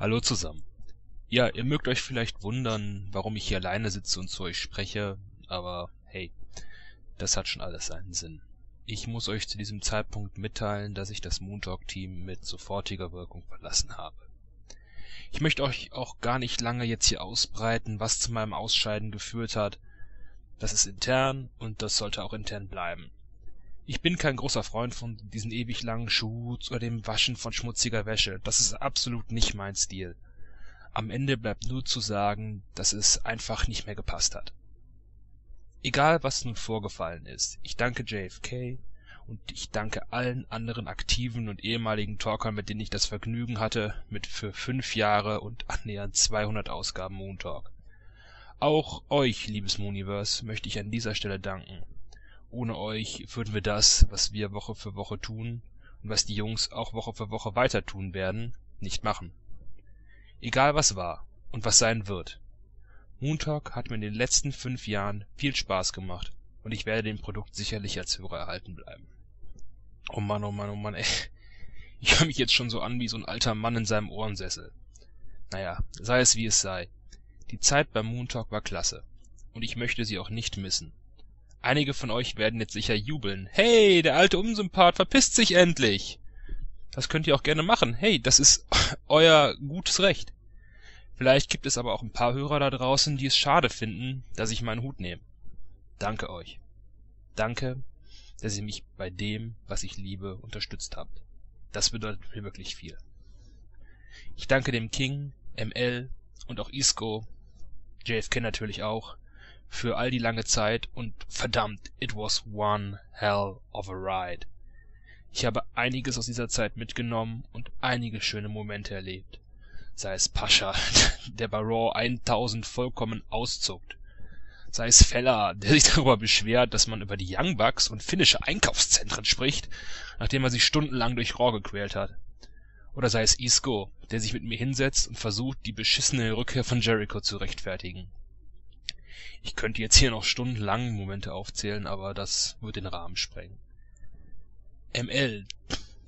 Hallo zusammen. Ja, ihr mögt euch vielleicht wundern, warum ich hier alleine sitze und zu euch spreche, aber hey, das hat schon alles seinen Sinn. Ich muss euch zu diesem Zeitpunkt mitteilen, dass ich das Moontalk-Team mit sofortiger Wirkung verlassen habe. Ich möchte euch auch gar nicht lange jetzt hier ausbreiten, was zu meinem Ausscheiden geführt hat. Das ist intern und das sollte auch intern bleiben. Ich bin kein großer Freund von diesen ewig langen Shoots oder dem Waschen von schmutziger Wäsche. Das ist absolut nicht mein Stil. Am Ende bleibt nur zu sagen, dass es einfach nicht mehr gepasst hat. Egal, was nun vorgefallen ist, ich danke JFK und ich danke allen anderen aktiven und ehemaligen Talkern, mit denen ich das Vergnügen hatte, mit für fünf Jahre und annähernd 200 Ausgaben Moon Talk. Auch euch, liebes Mooniverse, möchte ich an dieser Stelle danken. Ohne euch würden wir das, was wir Woche für Woche tun und was die Jungs auch Woche für Woche weiter tun werden, nicht machen. Egal was war und was sein wird. Moontalk hat mir in den letzten fünf Jahren viel Spaß gemacht und ich werde dem Produkt sicherlich als Hörer erhalten bleiben. Oh Mann, oh Mann, oh Mann, ey. Ich höre mich jetzt schon so an wie so ein alter Mann in seinem Ohrensessel. Naja, sei es wie es sei. Die Zeit beim Moontalk war klasse. Und ich möchte sie auch nicht missen. Einige von euch werden jetzt sicher jubeln. Hey, der alte Unsympath verpisst sich endlich. Das könnt ihr auch gerne machen. Hey, das ist euer gutes Recht. Vielleicht gibt es aber auch ein paar Hörer da draußen, die es schade finden, dass ich meinen Hut nehme. Danke euch. Danke, dass ihr mich bei dem, was ich liebe, unterstützt habt. Das bedeutet mir wirklich viel. Ich danke dem King, ML und auch Isco, JFK natürlich auch, für all die lange Zeit und verdammt, it was one hell of a ride. Ich habe einiges aus dieser Zeit mitgenommen und einige schöne Momente erlebt. Sei es Pascha, der bei Raw 1000 vollkommen auszuckt. Sei es Feller, der sich darüber beschwert, dass man über die Young Bucks und finnische Einkaufszentren spricht, nachdem er sich stundenlang durch Raw gequält hat. Oder sei es Isco, der sich mit mir hinsetzt und versucht, die beschissene Rückkehr von Jericho zu rechtfertigen. Ich könnte jetzt hier noch stundenlang Momente aufzählen, aber das wird den Rahmen sprengen. ML.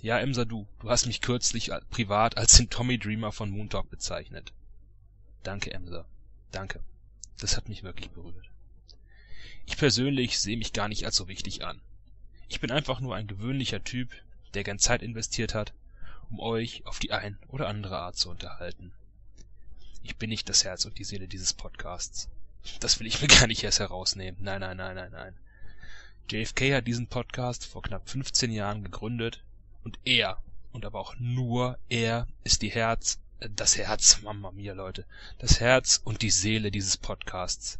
Ja, Emsa, du. Du hast mich kürzlich privat als den Tommy Dreamer von Moontalk bezeichnet. Danke, Emsa. Danke. Das hat mich wirklich berührt. Ich persönlich sehe mich gar nicht als so wichtig an. Ich bin einfach nur ein gewöhnlicher Typ, der gern Zeit investiert hat, um euch auf die ein oder andere Art zu unterhalten. Ich bin nicht das Herz und die Seele dieses Podcasts. Das will ich mir gar nicht erst herausnehmen. Nein, nein, nein, nein, nein. JFK hat diesen Podcast vor knapp 15 Jahren gegründet und er, und aber auch nur er, ist die Herz, äh, das Herz, Mama mia Leute, das Herz und die Seele dieses Podcasts.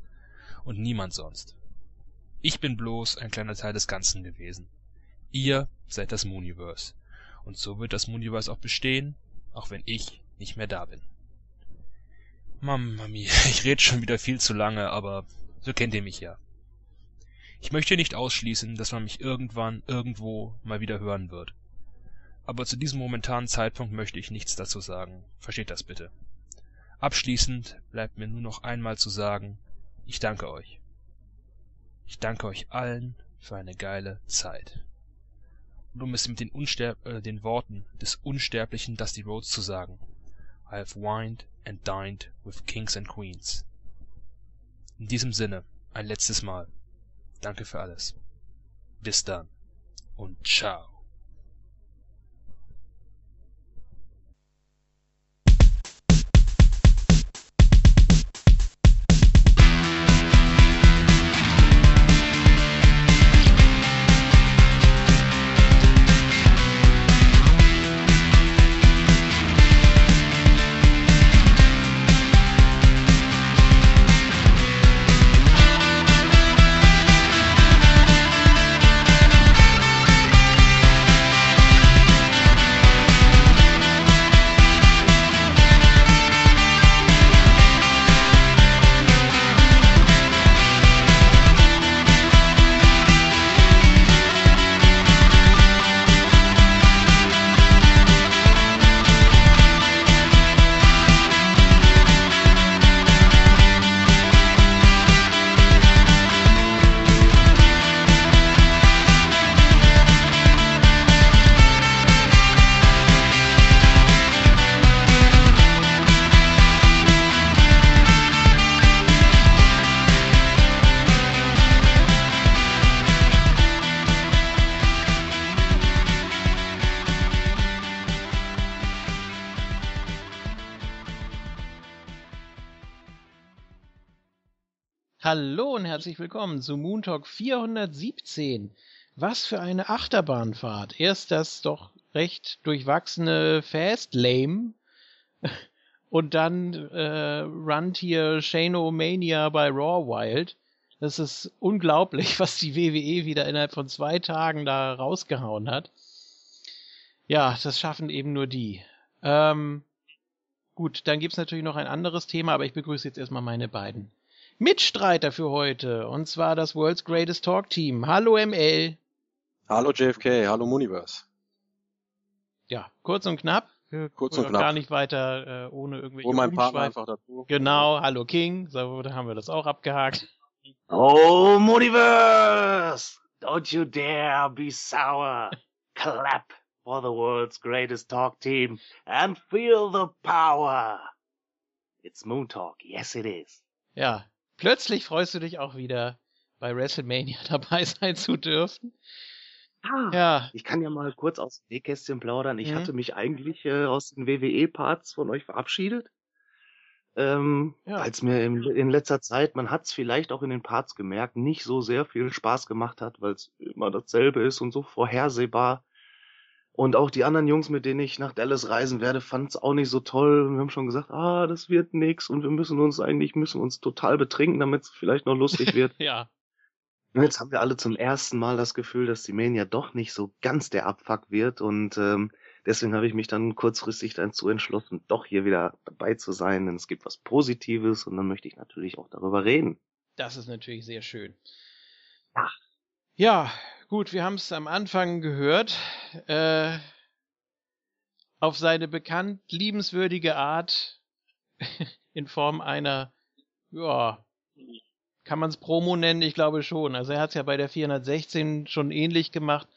Und niemand sonst. Ich bin bloß ein kleiner Teil des Ganzen gewesen. Ihr seid das Mooniverse. Und so wird das Mooniverse auch bestehen, auch wenn ich nicht mehr da bin. Mama mia, ich red schon wieder viel zu lange, aber so kennt ihr mich ja. Ich möchte nicht ausschließen, dass man mich irgendwann irgendwo mal wieder hören wird. Aber zu diesem momentanen Zeitpunkt möchte ich nichts dazu sagen. Versteht das bitte. Abschließend bleibt mir nur noch einmal zu sagen, ich danke euch. Ich danke euch allen für eine geile Zeit. Und um es mit den, Unsterb äh, den Worten des unsterblichen Dusty Rhodes zu sagen, I have wined and dined with kings and queens. In diesem Sinne, ein letztes Mal. Danke für alles. Bis dann und ciao. Hallo und herzlich willkommen zu Moon Talk 417. Was für eine Achterbahnfahrt. Erst das doch recht durchwachsene Fast Lame und dann äh, runnt hier Shano Mania bei Raw Wild. Das ist unglaublich, was die WWE wieder innerhalb von zwei Tagen da rausgehauen hat. Ja, das schaffen eben nur die. Ähm, gut, dann gibt's natürlich noch ein anderes Thema, aber ich begrüße jetzt erstmal meine beiden Mitstreiter für heute. Und zwar das World's Greatest Talk Team. Hallo ML. Hallo JFK, hallo Muniverse. Ja, kurz und knapp. Kurz und knapp. Gar nicht weiter äh, ohne irgendwelche Hol mein Partner einfach dazu. Genau, hallo King. So, da haben wir das auch abgehakt. Oh, Muniverse! Don't you dare be sour. Clap for the world's greatest talk team and feel the power. It's Moon Talk. Yes, it is. Ja, plötzlich freust du dich auch wieder bei WrestleMania dabei sein zu dürfen. Ah, Ja, Ich kann ja mal kurz aus dem Nähkästchen plaudern. Ich Mhm. hatte mich eigentlich äh, aus den WWE-Parts von euch verabschiedet. Ähm, Ja. Es mir in, in letzter Zeit, man hat es vielleicht auch in den Parts gemerkt, nicht so sehr viel Spaß gemacht hat, weil es immer dasselbe ist und so vorhersehbar. Und auch die anderen Jungs, mit denen ich nach Dallas reisen werde, fanden es auch nicht so toll. Und wir haben schon gesagt, ah, das wird nix und wir müssen uns eigentlich, müssen uns total betrinken, damit es vielleicht noch lustig wird. ja, Und jetzt haben wir alle zum ersten Mal das Gefühl, dass die Mania doch nicht so ganz der Abfuck wird und ähm, deswegen habe ich mich dann kurzfristig dazu entschlossen, doch hier wieder dabei zu sein, denn es gibt was Positives und dann möchte ich natürlich auch darüber reden. das ist natürlich sehr schön. Ja. Ja, gut, wir haben es am Anfang gehört. Äh, auf seine bekannt liebenswürdige Art in Form einer, ja, kann man es Promo nennen? Ich glaube schon. Also er hat es ja bei der 416 schon ähnlich gemacht.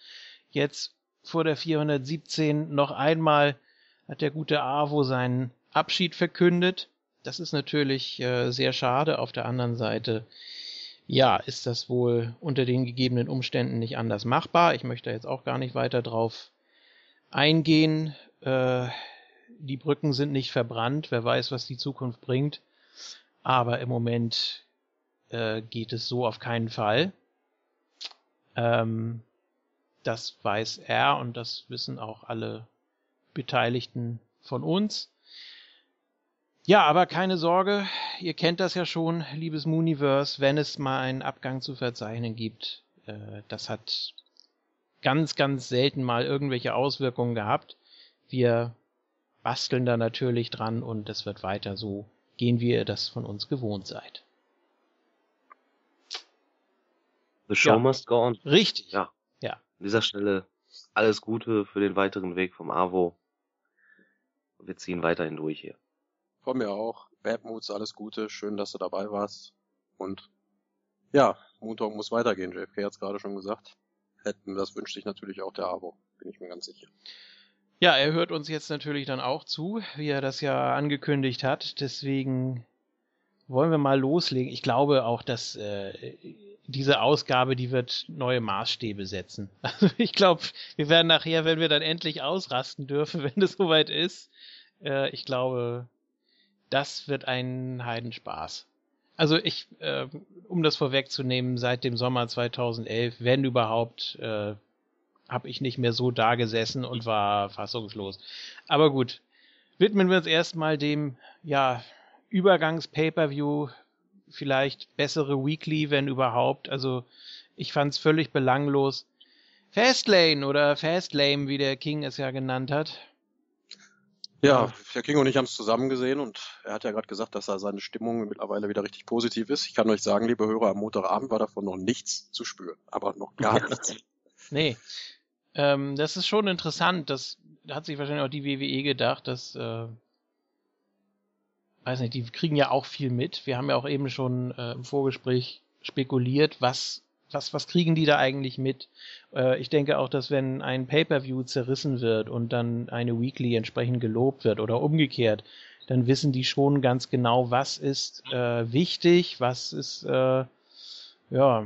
Jetzt vor der 417 noch einmal hat der gute Avo seinen Abschied verkündet. Das ist natürlich äh, sehr schade. Auf der anderen Seite, ja, ist das wohl unter den gegebenen Umständen nicht anders machbar. Ich möchte jetzt auch gar nicht weiter drauf eingehen. Äh, die Brücken sind nicht verbrannt. Wer weiß, was die Zukunft bringt. Aber im Moment äh, geht es so auf keinen Fall. Ähm, das weiß er und das wissen auch alle Beteiligten von uns. Ja, aber keine Sorge, ihr kennt das ja schon, liebes Mooniverse, wenn es mal einen Abgang zu verzeichnen gibt. Äh, das hat ganz, ganz selten mal irgendwelche Auswirkungen gehabt. Wir basteln da natürlich dran und es wird weiter so gehen, wie ihr das von uns gewohnt seid. The show Ja. must go on. Richtig. Ja. Ja. An dieser Stelle alles Gute für den weiteren Weg vom AWO. Wir ziehen weiterhin durch hier. Von mir auch. Bad Moods, alles Gute. Schön, dass du dabei warst. Und ja, Montag muss weitergehen. JFK hat es gerade schon gesagt. Hätten, das wünscht sich natürlich auch der Abo. Bin ich mir ganz sicher. Ja, er hört uns jetzt natürlich dann auch zu, wie er das ja angekündigt hat. Deswegen wollen wir mal loslegen. Ich glaube auch, dass äh, diese Ausgabe, die wird neue Maßstäbe setzen. Also ich glaube, wir werden nachher, wenn wir dann endlich ausrasten dürfen, wenn es soweit ist, äh, ich glaube, das wird ein Heidenspaß. Also ich, äh, um das vorwegzunehmen, seit dem Sommer 2011, wenn überhaupt, äh, habe ich nicht mehr so da gesessen und war fassungslos. Aber gut, widmen wir uns erstmal dem, ja, Übergangs-Pay-Per-View, vielleicht bessere Weekly, wenn überhaupt. Also ich fand's völlig belanglos. Fastlane oder Fastlame, wie der King es ja genannt hat. Ja, Herr King und ich haben es zusammen gesehen und er hat ja gerade gesagt, dass da seine Stimmung mittlerweile wieder richtig positiv ist. Ich kann euch sagen, liebe Hörer, am Montagabend war davon noch nichts zu spüren. Aber noch gar nichts. Nee. Ähm, das ist schon interessant. Das hat sich wahrscheinlich auch die WWE gedacht, dass, äh, weiß nicht, die kriegen ja auch viel mit. Wir haben ja auch eben schon äh, im Vorgespräch spekuliert, was, was, was kriegen die da eigentlich mit? Äh, ich denke auch, dass wenn ein Pay-Per-View zerrissen wird und dann eine Weekly entsprechend gelobt wird oder umgekehrt, dann wissen die schon ganz genau, was ist äh, wichtig, was ist, äh, ja,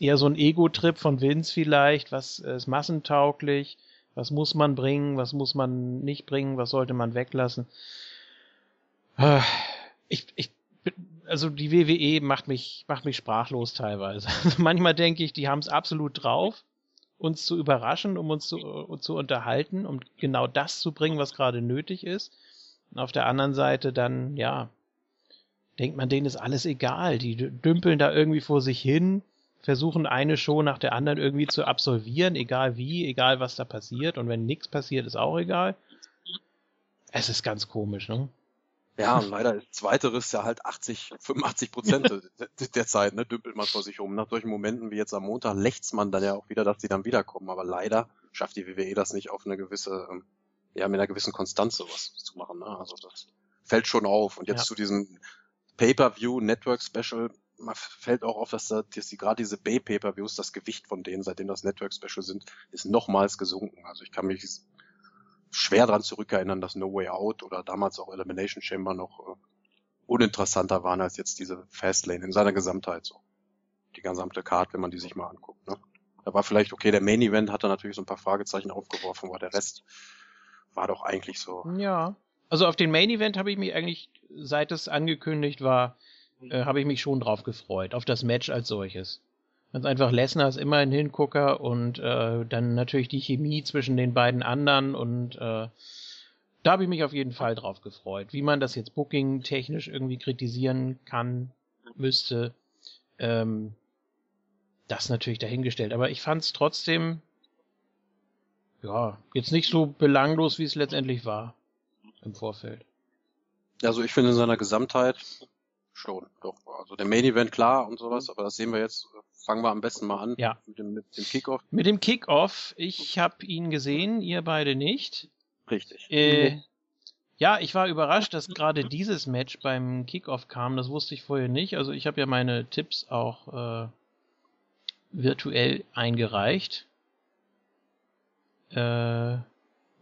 eher so ein Ego-Trip von Vince vielleicht, was ist massentauglich, was muss man bringen, was muss man nicht bringen, was sollte man weglassen. Äh, Ich, ich also die WWE macht mich, macht mich sprachlos teilweise. Also manchmal denke ich, die haben es absolut drauf, uns zu überraschen, um uns zu, uh, zu unterhalten, um genau das zu bringen, was gerade nötig ist. Und auf der anderen Seite dann, ja, denkt man, denen ist alles egal. Die dümpeln da irgendwie vor sich hin, versuchen eine Show nach der anderen irgendwie zu absolvieren, egal wie, egal was da passiert. Und wenn nichts passiert, ist auch egal. Es ist ganz komisch, ne? Ja, leider ist zweiteres ja halt 80, 85 Prozent der Zeit, ne, dümpelt man vor sich um. Nach solchen Momenten wie jetzt am Montag lächzt man dann ja auch wieder, dass die dann wiederkommen. Aber leider schafft die WWE das nicht auf eine gewisse, ähm, ja, mit einer gewissen Konstanz sowas zu machen. Ne? Also das fällt schon auf. Und jetzt ja. zu diesem Pay-Per-View Network Special, man fällt auch auf, dass, da, dass die, gerade diese Bay-Pay-Per-Views, das Gewicht von denen, seitdem das Network Special sind, ist nochmals gesunken. Also ich kann mich schwer dran zurückerinnern, dass No Way Out oder damals auch Elimination Chamber noch äh, uninteressanter waren als jetzt diese Fastlane in seiner Gesamtheit so. Die gesamte Card, wenn man die sich mal anguckt. Ne? Da war vielleicht, okay, der Main Event hat da natürlich so ein paar Fragezeichen aufgeworfen, aber der Rest war doch eigentlich so. Ja. Also auf den Main Event habe ich mich eigentlich, seit es angekündigt war, äh, habe ich mich schon drauf gefreut. Auf das Match als solches. Ganz einfach, Lesnar ist immer ein Hingucker und äh, dann natürlich die Chemie zwischen den beiden anderen und äh, da habe ich mich auf jeden Fall drauf gefreut. Wie man das jetzt Booking technisch irgendwie kritisieren kann, müsste, ähm, das natürlich dahingestellt. Aber ich fand es trotzdem, ja, jetzt nicht so belanglos, wie es letztendlich war im Vorfeld. Also ich finde in seiner Gesamtheit schon, doch. Also der Main Event klar und sowas, aber das sehen wir jetzt fangen wir am besten mal an ja. mit dem, dem Kickoff. Mit dem Kickoff, ich habe ihn gesehen, ihr beide nicht. Richtig. Äh, ja, ich war überrascht, dass gerade dieses Match beim Kickoff kam. Das wusste ich vorher nicht. Also ich habe ja meine Tipps auch äh, virtuell eingereicht. Äh,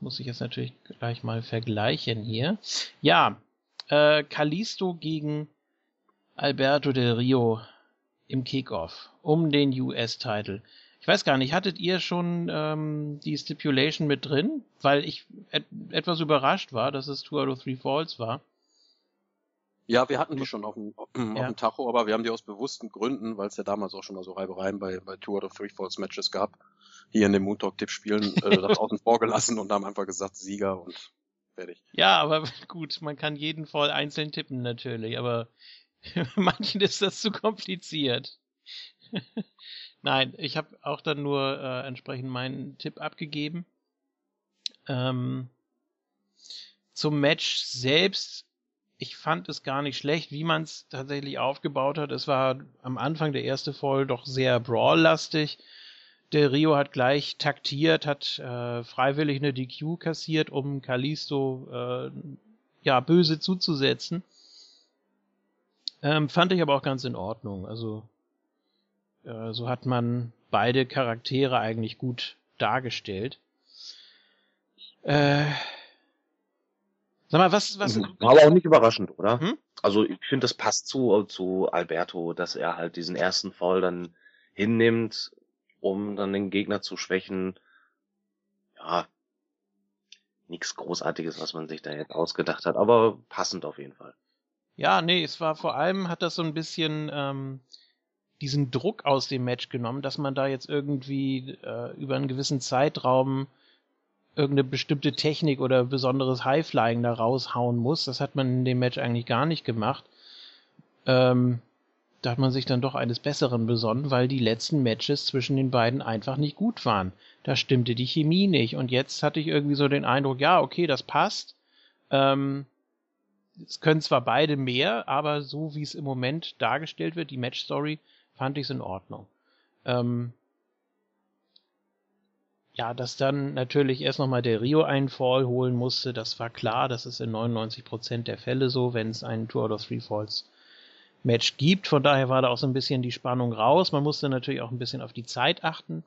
muss ich jetzt natürlich gleich mal vergleichen hier. Ja, äh, Kalisto gegen Alberto del Rio im Kickoff um den US-Title. Ich weiß gar nicht, hattet ihr schon ähm, die Stipulation mit drin? Weil ich et etwas überrascht war, dass es Two out of Three Falls war. Ja, wir hatten die schon auf dem, auf ja. dem Tacho, aber wir haben die aus bewussten Gründen, weil es ja damals auch schon mal so Reibereien bei, bei Two out of Three Falls Matches gab, hier in den Moon Talk Tipp spielen, äh, das außen vor gelassen und haben einfach gesagt Sieger und fertig. Ja, aber gut, man kann jeden Fall einzeln tippen natürlich, aber manchen ist das zu kompliziert. Nein, ich habe auch dann nur äh, entsprechend meinen Tipp abgegeben. Ähm, zum Match selbst, ich fand es gar nicht schlecht, wie man es tatsächlich aufgebaut hat. Es war am Anfang der erste Voll doch sehr brawl-lastig. Der Rio hat gleich taktiert, hat äh, freiwillig eine DQ kassiert, um Kalisto äh, ja böse zuzusetzen. Ähm, fand ich aber auch ganz in Ordnung. Also äh, so hat man beide Charaktere eigentlich gut dargestellt. Äh, sag mal, was, was. War aber auch nicht überraschend, oder? Hm? Also ich finde, das passt zu, zu Alberto, dass er halt diesen ersten Fall dann hinnimmt, um dann den Gegner zu schwächen. Ja, nichts Großartiges, was man sich da jetzt ausgedacht hat, aber passend auf jeden Fall. Ja, nee, es war vor allem, hat das so ein bisschen ähm, diesen Druck aus dem Match genommen, dass man da jetzt irgendwie äh, über einen gewissen Zeitraum irgendeine bestimmte Technik oder besonderes Highflying da raushauen muss. Das hat man in dem Match eigentlich gar nicht gemacht. Ähm, da hat man sich dann doch eines Besseren besonnen, weil die letzten Matches zwischen den beiden einfach nicht gut waren. Da stimmte die Chemie nicht. Und jetzt hatte ich irgendwie so den Eindruck, ja, okay, das passt. Ähm, es können zwar beide mehr, aber so wie es im Moment dargestellt wird, die Match-Story, fand ich es in Ordnung. Ähm, ja, dass dann natürlich erst nochmal der Rio einen Fall holen musste, das war klar, das ist in 99% der Fälle so, wenn es einen Two out of Three Falls Match gibt. Von daher war da auch so ein bisschen die Spannung raus. Man musste natürlich auch ein bisschen auf die Zeit achten.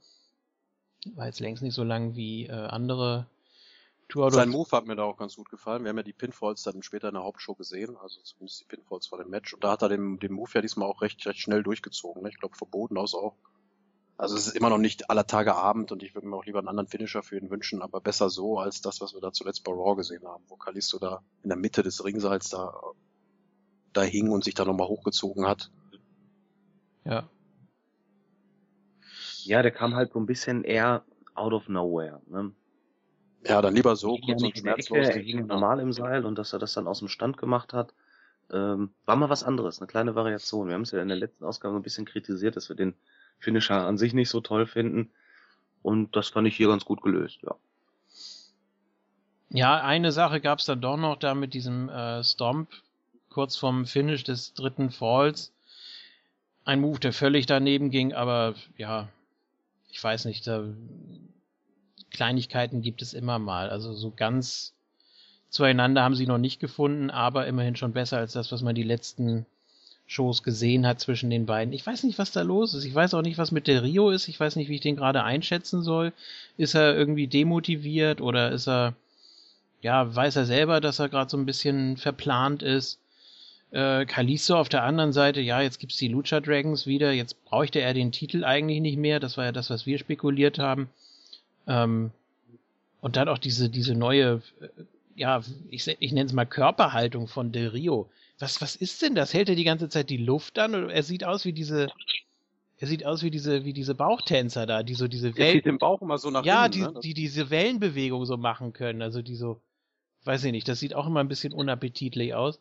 War jetzt längst nicht so lang wie äh, andere sein Move hat mir da auch ganz gut gefallen. Wir haben ja die Pinfalls dann später in der Hauptshow gesehen, also zumindest die Pinfalls vor dem Match. Und da hat er den, den Move ja diesmal auch recht, recht schnell durchgezogen. Ne? Ich glaube, verboten aus auch. Also es ist immer noch nicht aller Tage Abend und ich würde mir auch lieber einen anderen Finisher für ihn wünschen, aber besser so als das, was wir da zuletzt bei Raw gesehen haben, wo Kalisto da in der Mitte des Ringseils da, da hing und sich dann nochmal hochgezogen hat. Ja. Ja, der kam halt so ein bisschen eher out of nowhere. Ne? Ja, dann lieber so, kurz und der Ecke, schmerzlos. er hing normal im Seil und dass er das dann aus dem Stand gemacht hat, ähm, war mal was anderes, eine kleine Variation. Wir haben es ja in der letzten Ausgabe so ein bisschen kritisiert, dass wir den Finisher an sich nicht so toll finden. Und das fand ich hier ganz gut gelöst, ja. Ja, eine Sache gab's dann doch noch da mit diesem äh, Stomp kurz vorm Finish des dritten Falls. Ein Move, der völlig daneben ging, aber ja, ich weiß nicht, da Kleinigkeiten gibt es immer mal. Also so ganz zueinander haben sie noch nicht gefunden, aber immerhin schon besser als das, was man die letzten Shows gesehen hat zwischen den beiden. Ich weiß nicht, was da los ist. Ich weiß auch nicht, was mit der Rio ist. Ich weiß nicht, wie ich den gerade einschätzen soll. Ist er irgendwie demotiviert oder ist er, ja, weiß er selber, dass er gerade so ein bisschen verplant ist? Äh, Kalisto auf der anderen Seite, ja, jetzt gibt's die Lucha Dragons wieder. Jetzt bräuchte er den Titel eigentlich nicht mehr. Das war ja das, was wir spekuliert haben. Ähm, und dann auch diese, diese neue, äh, ja, ich, ich nenne es mal Körperhaltung von Del Rio. Was, was ist denn das? Hält er die ganze Zeit die Luft an? Oder er sieht aus wie diese, er sieht aus wie diese, wie diese Bauchtänzer da, die so diese Wellen, den Bauch immer so nach ja, innen. die, ne? Die diese Wellenbewegung so machen können. Also die so, weiß ich nicht, das sieht auch immer ein bisschen unappetitlich aus.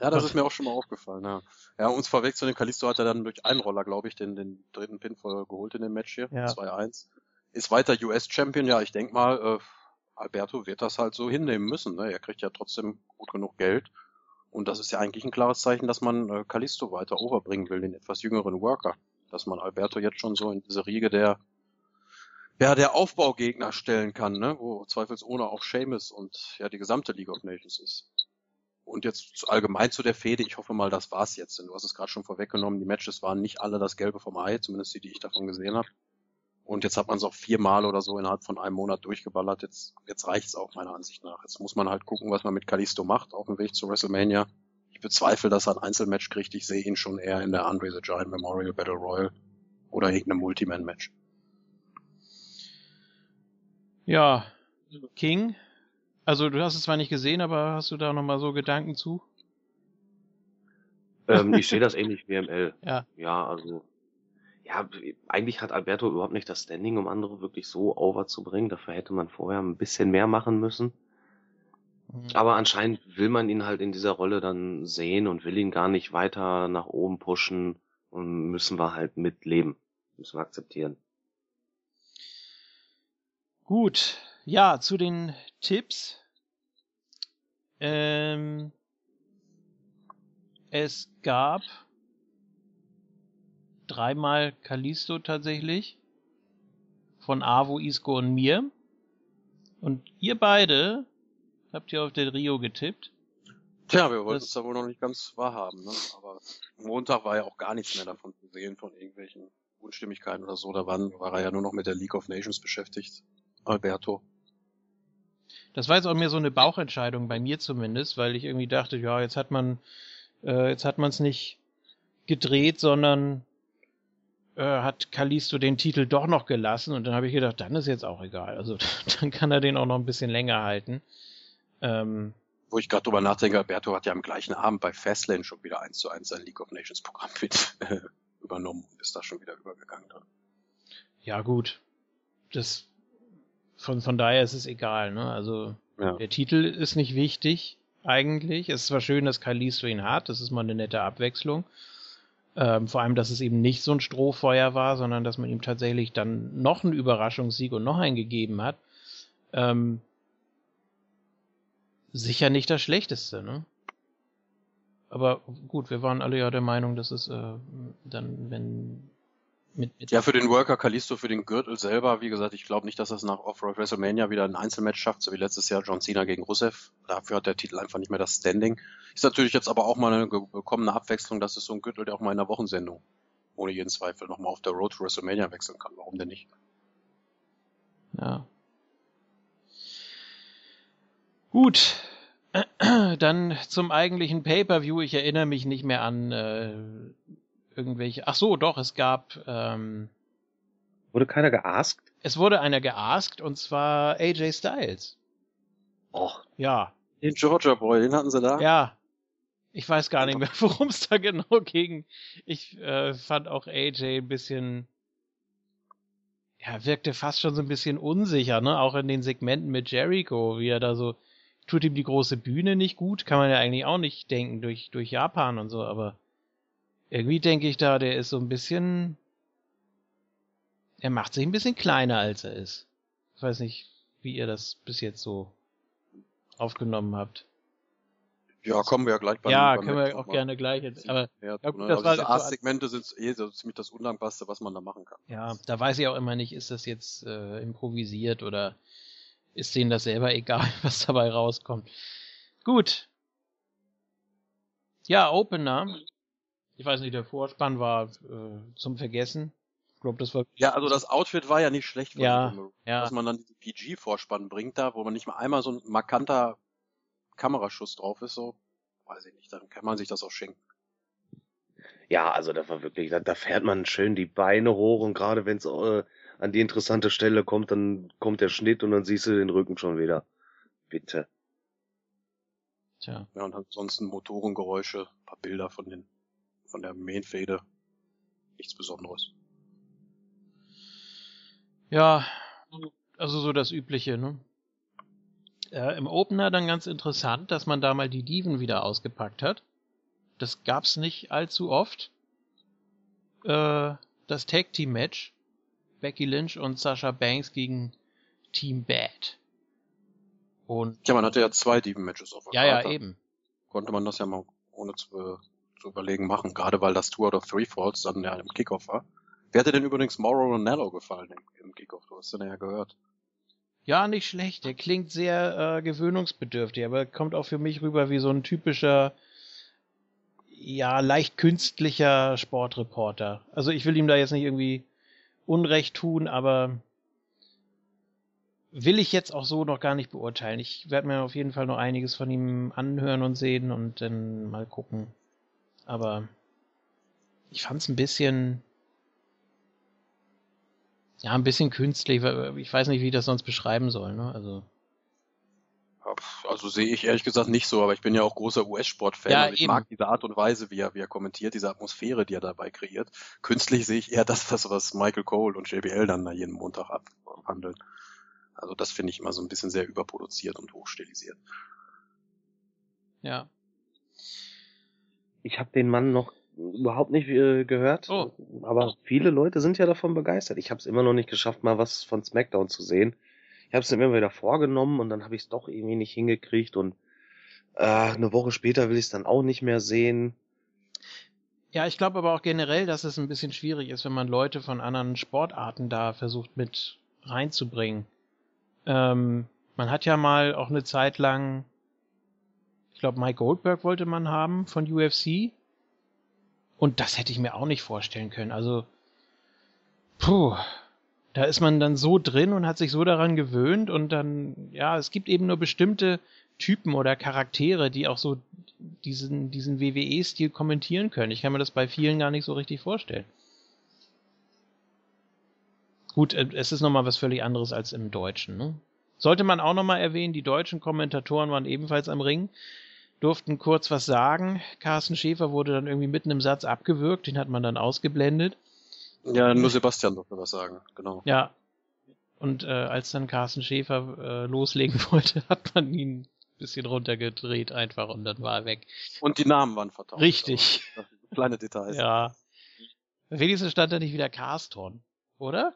Ja, das ist mir auch schon mal aufgefallen, ja. Ja, uns vorweg zu dem Kalisto hat er dann durch einen Roller, glaube ich, den, den dritten Pinfall geholt in dem Match hier. Ja. 2-1. Ist weiter US-Champion, ja, ich denk mal, äh, Alberto wird das halt so hinnehmen müssen, ne? Er kriegt ja trotzdem gut genug Geld. Und das ist ja eigentlich ein klares Zeichen, dass man äh, Kalisto weiter overbringen will, den etwas jüngeren Worker. Dass man Alberto jetzt schon so in diese Riege der, ja, der Aufbaugegner stellen kann, ne? Wo zweifelsohne auch Seamus und ja die gesamte League of Nations ist. Und jetzt allgemein zu der Fehde, ich hoffe mal, das war's jetzt, denn du hast es gerade schon vorweggenommen, die Matches waren nicht alle das Gelbe vom Ei, zumindest die, die ich davon gesehen habe. Und jetzt hat man es auch viermal oder so innerhalb von einem Monat durchgeballert. Jetzt, jetzt reicht's auch meiner Ansicht nach. Jetzt muss man halt gucken, was man mit Kalisto macht auf dem Weg zu WrestleMania. Ich bezweifle, dass er ein Einzelmatch kriegt. Ich sehe ihn schon eher in der Andre the Giant Memorial Battle Royal oder irgendeinem Multiman-Match. Ja, King. Also du hast es zwar nicht gesehen, aber hast du da nochmal so Gedanken zu? Ähm, ich sehe das ähnlich wie ML. Ja. Ja, also, ja, eigentlich hat Alberto überhaupt nicht das Standing, um andere wirklich so over zu bringen. Dafür hätte man vorher ein bisschen mehr machen müssen. Mhm. Aber anscheinend will man ihn halt in dieser Rolle dann sehen und will ihn gar nicht weiter nach oben pushen und müssen wir halt mitleben. Müssen wir akzeptieren. Gut, ja, zu den Tipps. Ähm, es gab dreimal Kalisto tatsächlich. Von Avo, Isco und mir. Und ihr beide habt ihr auf Del Rio getippt. Tja, wir wollten es da wohl noch nicht ganz wahrhaben, ne? Aber Montag war ja auch gar nichts mehr davon zu sehen, von irgendwelchen Unstimmigkeiten oder so. Da waren, war er ja nur noch mit der League of Nations beschäftigt. Alberto. Das war jetzt auch mehr so eine Bauchentscheidung bei mir zumindest, weil ich irgendwie dachte, ja, jetzt hat man, äh, jetzt hat man es nicht gedreht, sondern äh, hat Kalisto den Titel doch noch gelassen und dann habe ich gedacht, dann ist jetzt auch egal. Also dann kann er den auch noch ein bisschen länger halten. Ähm, Wo ich gerade drüber nachdenke, Alberto hat ja am gleichen Abend bei Fastlane schon wieder eins zu eins sein League of Nations Programm mit äh, übernommen und ist da schon wieder übergegangen dann. ja gut, das von von daher ist es egal. Ne? Also Ja. Der Titel ist nicht wichtig, eigentlich. Es ist zwar schön, dass Kalisto ihn hat, das ist mal eine nette Abwechslung. Ähm, vor allem, dass es eben nicht so ein Strohfeuer war, sondern dass man ihm tatsächlich dann noch einen Überraschungssieg und noch einen gegeben hat. Ähm, sicher nicht das Schlechteste, ne? Aber gut, wir waren alle ja der Meinung, dass es äh, dann, wenn mit, mit Ja, für den Worker Kalisto, für den Gürtel selber, wie gesagt, ich glaube nicht, dass das nach Off-Road WrestleMania wieder ein Einzelmatch schafft, so wie letztes Jahr John Cena gegen Rusev. Dafür hat der Titel einfach nicht mehr das Standing. Ist natürlich jetzt aber auch mal eine ge- bekommene Abwechslung, dass es so ein Gürtel, der auch mal in der Wochensendung ohne jeden Zweifel nochmal auf der Road to WrestleMania wechseln kann. Warum denn nicht? Ja. Gut. Dann zum eigentlichen Pay-per-View. Ich erinnere mich nicht mehr an äh, irgendwelche. Ach so, doch, es gab. Ähm, Wurde keiner geaskt? es wurde einer geaskt und zwar AJ Styles. Och, Ja, Den Georgia Boy, den hatten sie da? ja. Ich weiß gar nicht mehr, worum es da genau ging. Ich äh, fand auch AJ ein bisschen, ja, wirkte fast schon so ein bisschen unsicher, ne? Auch in den Segmenten mit Jericho, wie er da so, tut ihm die große Bühne nicht gut, kann man ja eigentlich auch nicht denken durch, durch Japan und so, aber irgendwie denke ich da, der ist so ein bisschen, er macht sich ein bisschen kleiner, als er ist. Ich weiß nicht, wie ihr das bis jetzt so aufgenommen habt. Ja, kommen wir ja gleich beim Ja, beim können wir auch mal. gerne gleich jetzt. Aber ja, ja, gut, das also diese A-Segmente sind eh so ziemlich das Undankbarste, was man da machen kann. Ja, da weiß ich auch immer nicht, ist das jetzt äh, improvisiert oder ist denen das selber egal, was dabei rauskommt. Gut. Ja, Opener. Ich weiß nicht, der Vorspann war äh, zum Vergessen. Ich glaube, das war. Ja, also das Outfit war ja nicht schlecht, ja, ja. dass man dann diesen PG-Vorspann bringt da, wo man nicht mal einmal so ein markanter Kameraschuss drauf ist, so, weiß ich nicht, dann kann man sich das auch schenken. Ja, also da war wirklich, da, da fährt man schön die Beine hoch und gerade wenn es äh, an die interessante Stelle kommt, dann kommt der Schnitt und dann siehst du den Rücken schon wieder. Bitte. Tja. Ja, und ansonsten Motorengeräusche, paar Bilder von den, von der Mainfade. Nichts Besonderes. Ja, also so das Übliche, ne? äh, im Opener dann ganz interessant, dass man da mal die Diven wieder ausgepackt hat. Das gab's nicht allzu oft. Äh, das Tag Team Match. Becky Lynch und Sasha Banks gegen Team Bad. Und ja, man hatte ja zwei Diven-Matches auf der Ja, Karte. ja, eben. Konnte man das ja mal ohne zu, überlegen machen, gerade weil das Two out of Three Falls dann ja im Kickoff war. Wer hätte denn übrigens Mauro Ronaldo gefallen im, im Kickoff? Du hast den ja gehört. Ja, nicht schlecht. Der klingt sehr äh, gewöhnungsbedürftig, aber kommt auch für mich rüber wie so ein typischer, ja, leicht künstlicher Sportreporter. Also ich will ihm da jetzt nicht irgendwie Unrecht tun, aber will ich jetzt auch so noch gar nicht beurteilen. Ich werde mir auf jeden Fall noch einiges von ihm anhören und sehen und dann mal gucken. Aber ich fand es ein bisschen ja, ein bisschen künstlich. Ich weiß nicht, wie ich das sonst beschreiben soll. Ne? Also. Also sehe ich ehrlich gesagt nicht so, aber ich bin ja auch großer US-Sport-Fan ja, ich eben. mag diese Art und Weise, wie er, wie er kommentiert, diese Atmosphäre, die er dabei kreiert. Künstlich sehe ich eher das, was, was Michael Cole und JBL dann da jeden Montag abhandeln. Also das finde ich immer so ein bisschen sehr überproduziert und hochstilisiert. Ja. Ich habe den Mann noch überhaupt nicht äh, gehört. Oh. Aber viele Leute sind ja davon begeistert. Ich habe es immer noch nicht geschafft, mal was von SmackDown zu sehen. Ich habe es mir immer wieder vorgenommen und dann habe ich es doch irgendwie nicht hingekriegt und äh, eine Woche später will ich es dann auch nicht mehr sehen. Ja, ich glaube aber auch generell, dass es ein bisschen schwierig ist, wenn man Leute von anderen Sportarten da versucht mit reinzubringen. Ähm, man hat ja mal auch eine Zeit lang, ich glaube, Mike Goldberg wollte man haben von UFC. Und das hätte ich mir auch nicht vorstellen können. Also, puh, da ist man dann so drin und hat sich so daran gewöhnt und dann, ja, es gibt eben nur bestimmte Typen oder Charaktere, die auch so diesen, diesen WWE-Stil kommentieren können. Ich kann mir das bei vielen gar nicht so richtig vorstellen. Gut, äh, es ist nochmal was völlig anderes als im Deutschen. Ne? Sollte man auch nochmal erwähnen, die deutschen Kommentatoren waren ebenfalls am Ring durften kurz was sagen. Carsten Schäfer wurde dann irgendwie mitten im Satz abgewürgt, den hat man dann ausgeblendet. Ja, nur Sebastian durfte was sagen, genau. Ja. Und äh, als dann Carsten Schäfer äh, loslegen wollte, hat man ihn ein bisschen runtergedreht einfach und dann war er weg. Und die Namen waren vertauscht. Richtig. Kleine Details. Ja. Wenigstens stand da nicht wieder Carston, oder?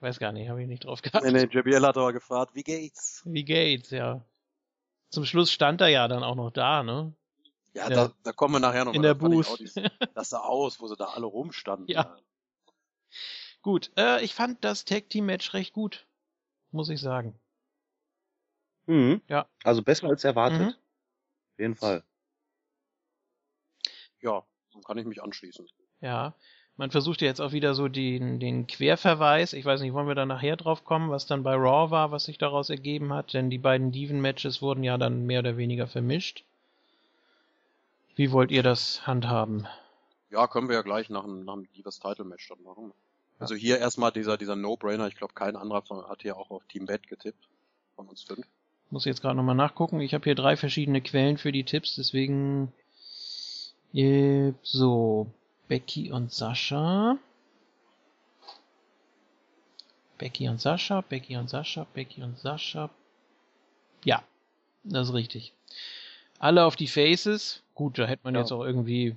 Weiß gar nicht, habe ich nicht drauf gehabt. Nee, nee, JBL hat aber gefragt, wie geht's? Wie geht's, ja. Zum Schluss stand er ja dann auch noch da, ne? Ja, da, da kommen wir nachher noch in der Booth. Das sah aus, wo sie da alle rumstanden. Ja. Gut, äh, ich fand das Tag Team Match recht gut, muss ich sagen. Mhm. Ja. Also besser als erwartet. Mhm. Auf jeden Fall. Ja, so kann ich mich anschließen. Ja. Man versucht ja jetzt auch wieder so den, den Querverweis. Ich weiß nicht, wollen wir da nachher drauf kommen, was dann bei Raw war, was sich daraus ergeben hat? Denn die beiden Diven-Matches wurden ja dann mehr oder weniger vermischt. Wie wollt ihr das handhaben? Ja, können wir ja gleich nach einem, nach einem Divas Title Match dann machen. Also hier erstmal dieser, dieser No-Brainer. Ich glaube, kein anderer von, hat hier auch auf Team Bad getippt. Von uns fünf. Muss jetzt gerade nochmal nachgucken. Ich habe hier drei verschiedene Quellen für die Tipps, deswegen Äh, so, Becky und Sascha. Becky und Sascha, Becky und Sascha, Becky und Sascha. Ja, das ist richtig. Alle auf die Faces. Gut, da hätte man Ja. jetzt auch irgendwie.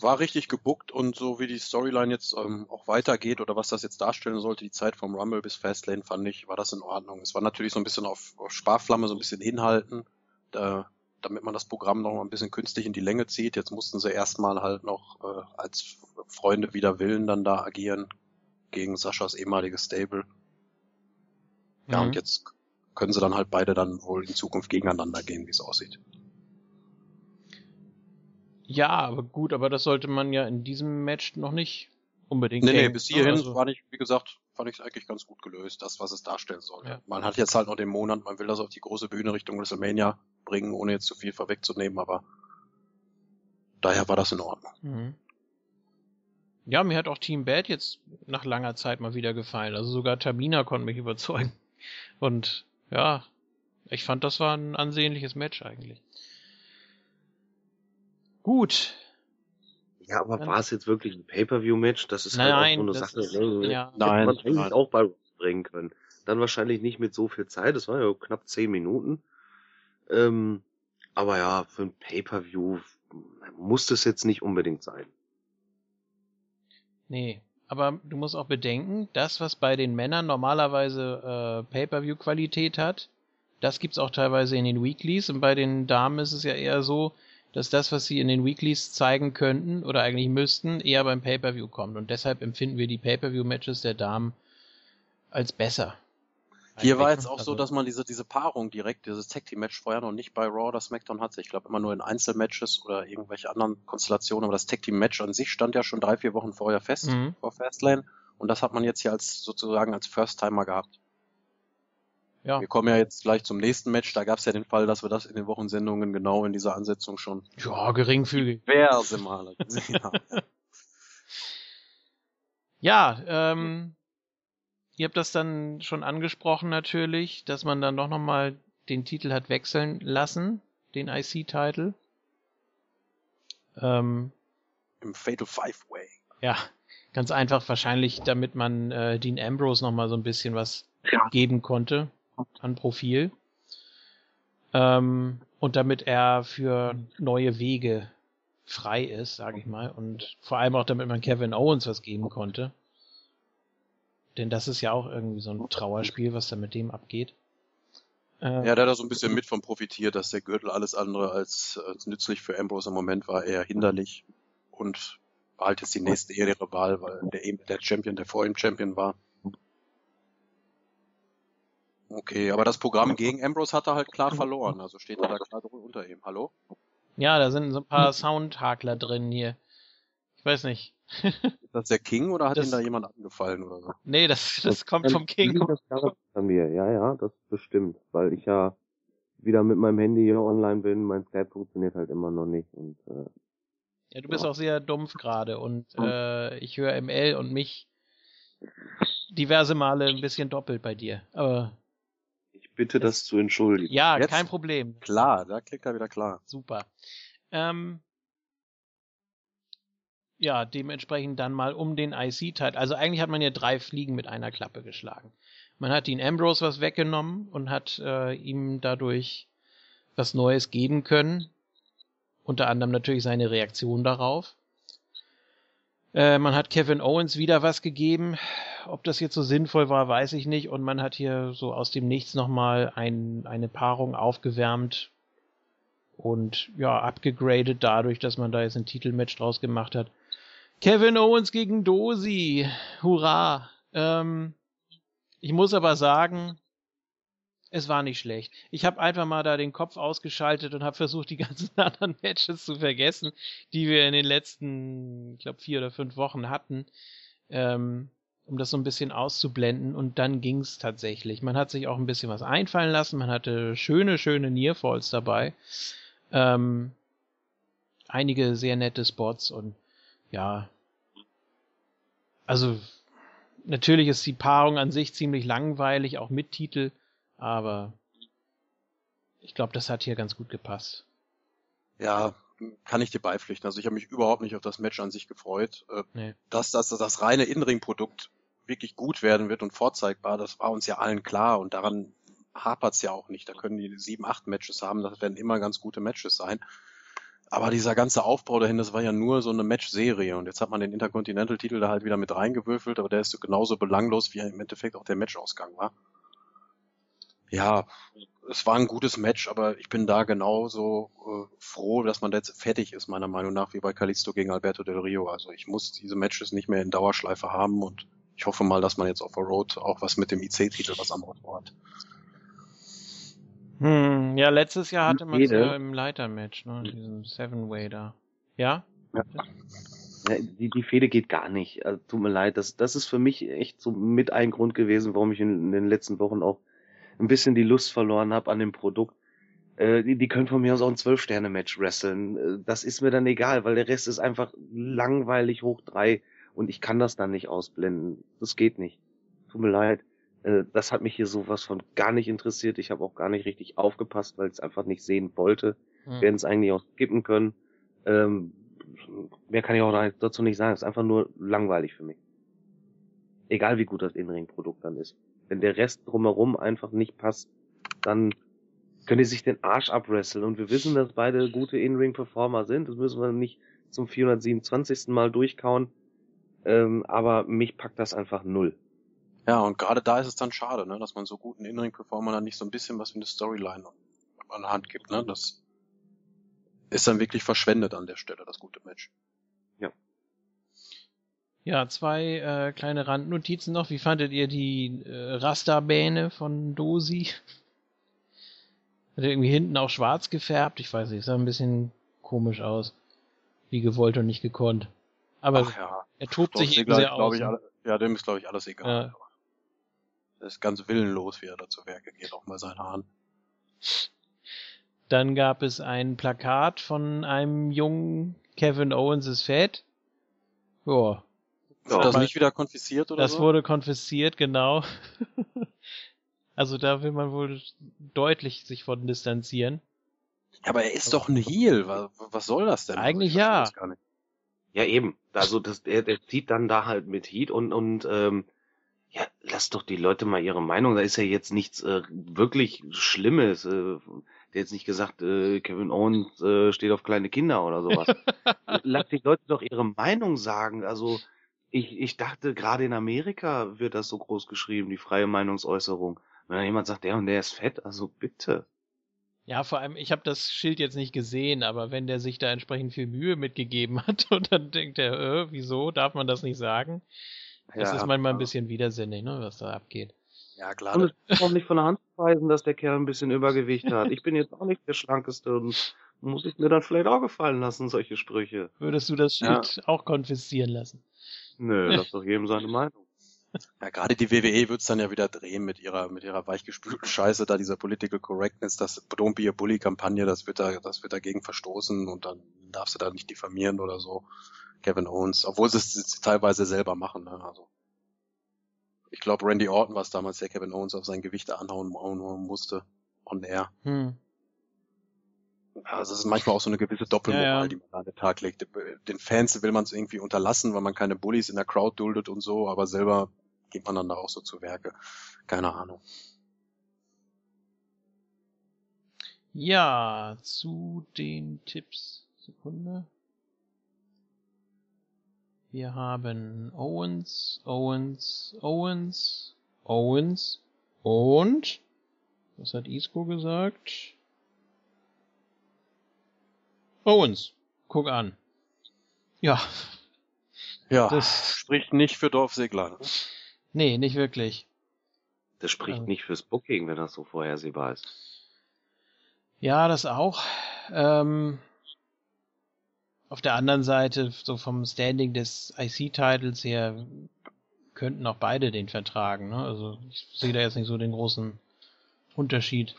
War richtig gebuckt und so wie die Storyline jetzt ähm, auch weitergeht oder was das jetzt darstellen sollte, die Zeit vom Rumble bis Fastlane fand ich, war das in Ordnung. Es war natürlich so ein bisschen auf, auf Sparflamme, so ein bisschen hinhalten, da, damit man das Programm noch mal ein bisschen künstlich in die Länge zieht. Jetzt mussten sie erstmal halt noch äh, als Freunde wider Willen dann da agieren gegen Saschas ehemaliges Stable. Ja, Mhm. und jetzt können sie dann halt beide dann wohl in Zukunft gegeneinander gehen, wie es aussieht. Ja, aber gut, aber das sollte man ja in diesem Match noch nicht unbedingt. Nee, nee, bis ne? hierhin Also- war ich, wie gesagt, fand ich es eigentlich ganz gut gelöst, das, was es darstellen sollte. Ja. Man hat jetzt halt noch den Monat, man will das auf die große Bühne Richtung WrestleMania bringen, ohne jetzt zu viel vorwegzunehmen, aber daher war das in Ordnung. Mhm. Ja, mir hat auch Team Bad jetzt nach langer Zeit mal wieder gefallen. Also sogar Tamina konnte mich überzeugen. Und ja, ich fand, das war ein ansehnliches Match eigentlich. Gut. Ja, aber war es jetzt wirklich ein Pay-Per-View-Match? Das ist Nein, halt auch so eine das Sache. ist- ne? ja. Hätte Nein, man eigentlich nein. auch bei bringen können. Dann wahrscheinlich nicht mit so viel Zeit. Das war ja knapp zehn Minuten. Ähm, aber ja, für ein Pay-Per-View muss das jetzt nicht unbedingt sein. Nee. Aber du musst auch bedenken, das, was bei den Männern normalerweise äh, Pay-Per-View-Qualität hat, das gibt's auch teilweise in den Weeklies. Und bei den Damen ist es ja eher so, dass das, was sie in den Weeklies zeigen könnten oder eigentlich müssten, eher beim Pay-Per-View kommt. Und deshalb empfinden wir die Pay-Per-View-Matches der Damen als besser. Hier war jetzt auch also- so, dass man diese, diese Paarung direkt, dieses Tag Team Match vorher noch nicht bei Raw oder SmackDown hatte. Ich glaube immer nur in Einzelmatches oder irgendwelche anderen Konstellationen, aber das Tag Team Match an sich stand ja schon drei, vier Wochen vorher fest, Mhm. vor Fastlane. Und das hat man jetzt hier als sozusagen als First Timer gehabt. Ja. Wir kommen ja jetzt gleich zum nächsten Match. Da gab es ja den Fall, dass wir das in den Wochensendungen genau in dieser Ansetzung schon ja, geringfügig. diverse Male gesehen haben. Ja, ähm, ihr habt das dann schon angesprochen natürlich, dass man dann doch nochmal den Titel hat wechseln lassen, den IC-Titel. Ähm, Im Fatal Five Way. ja, ganz einfach wahrscheinlich, damit man äh, Dean Ambrose nochmal so ein bisschen was Ja. geben konnte an Profil. Ähm, und damit er für neue Wege frei ist, sage ich mal. Und vor allem auch, damit man Kevin Owens was geben konnte. Denn das ist ja auch irgendwie so ein Trauerspiel, was da mit dem abgeht. Äh, Ja, der hat da so ein bisschen mit von profitiert, dass der Gürtel alles andere als, als nützlich für Ambrose im Moment war, eher hinderlich. Und halt jetzt die nächste ehre Wahl, weil der der Champion, der vor ihm Champion war. Okay, aber das Programm gegen Ambrose hat er halt klar verloren, also steht er da klar unter ihm. Hallo? ja, da sind so ein paar Soundhakler drin hier. Ich weiß nicht. Ist das der King oder hat Das- ihm da jemand angefallen oder so? nee, das, das kommt vom King. Das bei mir, ja, ja, das bestimmt. Weil ich ja wieder mit meinem Handy hier online bin, mein Skype funktioniert halt immer noch nicht und äh, Ja, du bist Ja. auch sehr dumpf gerade und äh, ich höre ML und mich diverse Male ein bisschen doppelt bei dir. Aber bitte das zu entschuldigen. ja, Jetzt? kein Problem. Klar, da klickt er wieder klar. Super. Ähm, ja, dementsprechend dann mal um den IC-Titel. Also eigentlich hat man ja drei Fliegen mit einer Klappe geschlagen. Man hat ihn Ambrose was weggenommen und hat äh, ihm dadurch was Neues geben können. Unter anderem natürlich seine Reaktion darauf. Äh, man hat Kevin Owens wieder was gegeben. Ob das jetzt so sinnvoll war, weiß ich nicht. Und man hat hier so aus dem Nichts nochmal ein, eine Paarung aufgewärmt und ja, abgegradet dadurch, dass man da jetzt ein Titelmatch draus gemacht hat. Kevin Owens gegen Dosi. Hurra. Ähm, ich muss aber sagen, es war nicht schlecht. Ich habe einfach mal da den Kopf ausgeschaltet und habe versucht, die ganzen anderen Matches zu vergessen, die wir in den letzten, ich glaube, vier oder fünf Wochen hatten, ähm, um das so ein bisschen auszublenden. Und dann ging's tatsächlich. Man hat sich auch ein bisschen was einfallen lassen. Man hatte schöne, schöne Nearfalls dabei. Ähm, einige sehr nette Spots und ja. Also, natürlich ist die Paarung an sich ziemlich langweilig, auch mit Titel, aber ich glaube, das hat hier ganz gut gepasst. Ja, kann ich dir beipflichten. Also ich habe mich überhaupt nicht auf das Match an sich gefreut. Äh, Nee. Dass das, das reine In-Ring-Produkt wirklich gut werden wird und vorzeigbar, das war uns ja allen klar und daran hapert's ja auch nicht. Da können die sieben, acht Matches haben, das werden immer ganz gute Matches sein. Aber dieser ganze Aufbau dahin, das war ja nur so eine Match-Serie und jetzt hat man den Intercontinental-Titel da halt wieder mit reingewürfelt, aber der ist so genauso belanglos, wie im Endeffekt auch der Matchausgang war. Ja, es war ein gutes Match, aber ich bin da genauso äh, froh, dass man jetzt fertig ist, meiner Meinung nach, wie bei Kalisto gegen Alberto Del Rio. Also ich muss diese Matches nicht mehr in Dauerschleife haben und ich hoffe mal, dass man jetzt auf der Road auch was mit dem IC-Titel was am Ort hat. Hm, ja, letztes Jahr hatte man es ja im Leitermatch, ne? Diesem Seven-Way da. Ja? Ja, die, die Fehde geht gar nicht. Also, tut mir leid, das, das ist für mich echt so mit ein Grund gewesen, warum ich in, in den letzten Wochen auch ein bisschen die Lust verloren habe an dem Produkt. Äh, die, die können von mir aus auch ein Zwölf-Sterne-Match wresteln. Äh, Das ist mir dann egal, weil der Rest ist einfach langweilig hoch drei und ich kann das dann nicht ausblenden. Das geht nicht. Tut mir leid. Äh, Das hat mich hier sowas von gar nicht interessiert. Ich habe auch gar nicht richtig aufgepasst, weil ich es einfach nicht sehen wollte. Hm. Wir hätten es eigentlich auch skippen können. Ähm, mehr kann ich auch da- dazu nicht sagen. Es ist einfach nur langweilig für mich. Egal wie gut das Inring-Produkt dann ist. Wenn der Rest drumherum einfach nicht passt, dann können die sich den Arsch abwresteln. Und wir wissen, dass beide gute In-Ring-Performer sind. Das müssen wir nicht zum 427. Mal durchkauen. Ähm, aber mich packt das einfach null. Ja, und gerade da ist es dann schade, ne, dass man so guten In-Ring-Performern dann nicht so ein bisschen was wie eine Storyline an der Hand gibt. Ne? Das ist dann wirklich verschwendet an der Stelle, das gute Match. Ja, zwei äh, kleine Randnotizen noch. Wie fandet ihr die äh, Rasterbähne von Dosi? Hat er irgendwie hinten auch schwarz gefärbt? Ich weiß nicht, sah ein bisschen komisch aus. Wie gewollt und nicht gekonnt. Aber ja, er tobt sich eben sehr aus. ich, ne? ja, dem ist glaube ich alles egal. Ja. Das ist ganz willenlos, wie er da zu Werke geht, auch mal seinen Haaren. Dann gab es ein Plakat von einem jungen Kevin Owens ist fett. Ja, Ist das nicht wieder konfisziert oder das so? wurde konfisziert, genau. also da will man wohl deutlich sich von distanzieren. Ja, aber er ist doch ein Heel. Was, was soll das denn? Eigentlich ja. das Gar nicht. Ja, eben. Also das, der, der zieht dann da halt mit Heat und, und ähm, ja, lass doch die Leute mal ihre Meinung. Da ist ja jetzt nichts äh, wirklich Schlimmes. Äh, der jetzt nicht gesagt, äh, Kevin Owens äh, steht auf kleine Kinder oder sowas. lass die Leute doch ihre Meinung sagen. Also ich, ich dachte, gerade in Amerika wird das so groß geschrieben, die freie Meinungsäußerung. Wenn dann jemand sagt, der und der ist fett, also bitte. Ja, vor allem, ich habe das Schild jetzt nicht gesehen, aber wenn der sich da entsprechend viel Mühe mitgegeben hat und dann denkt er, äh, wieso, darf man das nicht sagen? Das Ja, ist manchmal ein bisschen widersinnig, ne, was da abgeht. Ja, klar. Und es ist auch nicht von der Hand zu weisen, dass der Kerl ein bisschen Übergewicht hat. Ich bin jetzt auch nicht der Schlankeste und muss ich mir dann vielleicht auch gefallen lassen, solche Sprüche. Würdest du das Schild auch konfiszieren lassen? Nö, lass doch jedem seine Meinung. Ja, gerade die WWE wird's dann ja wieder drehen mit ihrer, mit ihrer weichgespülten Scheiße, da dieser Political Correctness, das Don't Be a Bully Kampagne, das wird da, das wird dagegen verstoßen und dann darfst du da nicht diffamieren oder so. Kevin Owens, obwohl sie es teilweise selber machen, ne, also. Ich glaube, Randy Orton war es damals, der Kevin Owens auf sein Gewicht anhauen, anhauen musste. On air. Hm. Also es ist manchmal auch so eine gewisse Doppelmoral, Ja, ja. die man an den Tag legt. Den Fans will man es irgendwie unterlassen, weil man keine Bullies in der Crowd duldet und so, aber selber geht man dann da auch so zu Werke. Keine Ahnung. Ja, zu den Tipps. Sekunde. Wir haben Owens, Owens, Owens, Owens und was hat Isco gesagt? Owens. Guck an. Ja, Ja, Das- spricht nicht für Dorf Segler. Ne? nee, nicht wirklich. Das spricht Ja. nicht fürs Booking, wenn das so vorhersehbar ist. Ja, das auch. Ähm, auf der anderen Seite, so vom Standing des IC-Titles her, könnten auch beide den vertragen. Ne? Also ich sehe da jetzt nicht so den großen Unterschied.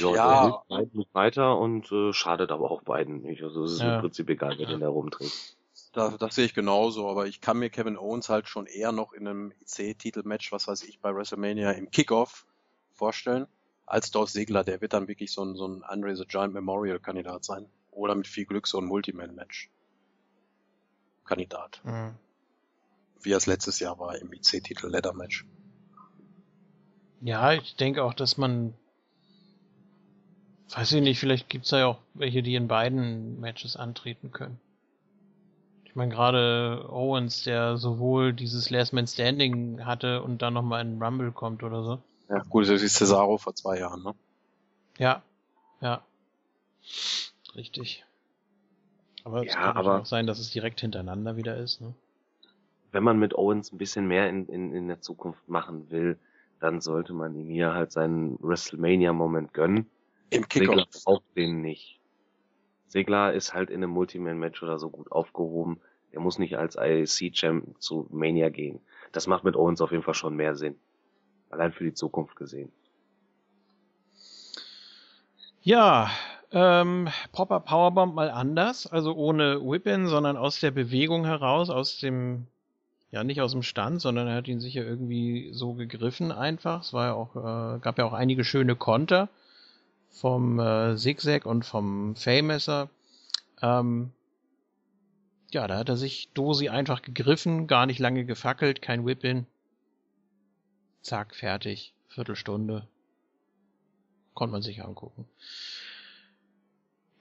Ja, Ja. der hilft beiden weiter und äh, schadet aber auch beiden nicht. Also es ist Ja. im Prinzip egal, wer den da rumträgt. Das, das sehe ich genauso, aber ich kann mir Kevin Owens halt schon eher noch in einem IC-Titelmatch, was weiß ich, bei WrestleMania im Kickoff vorstellen, als Dorf Segler. Der wird dann wirklich so ein, so ein Andre the Giant Memorial-Kandidat sein. oder mit viel Glück so ein Multiman-Match. Kandidat. Mhm. Wie es letztes Jahr war im IC-Titel Leather Match. Ja, ich denke auch, dass man, weiß ich nicht, vielleicht gibt's da ja auch welche, die in beiden Matches antreten können. Ich meine, gerade Owens, der sowohl dieses Last Man Standing hatte und dann nochmal in Rumble kommt oder so. Ja, gut, das ist Cesaro vor zwei Jahren, ne? Ja, ja. Richtig. Aber es Ja, kann natürlich aber- auch sein, dass es direkt hintereinander wieder ist, ne? Wenn man mit Owens ein bisschen mehr in, in, in der Zukunft machen will, dann sollte man ihm hier halt seinen WrestleMania-Moment gönnen. Im Segler Kickoff. braucht den nicht. Segler ist halt in einem Multiman-Match oder so gut aufgehoben. Er muss nicht als IC-Champ zu Mania gehen. Das macht mit Owens auf jeden Fall schon mehr Sinn. Allein für die Zukunft gesehen. Ja, ähm, Popper Powerbomb mal anders, also ohne Whip-In, sondern aus der Bewegung heraus, aus dem, ja nicht aus dem Stand, sondern er hat ihn sicher irgendwie so gegriffen einfach. Es war ja auch, äh, gab ja auch einige schöne Konter vom äh, Zigzag und vom Faymesser. Ähm, ja, da hat er sich Dosi einfach gegriffen, gar nicht lange gefackelt, kein Whip-In. Zack, fertig. Viertelstunde. Konnte man sich angucken.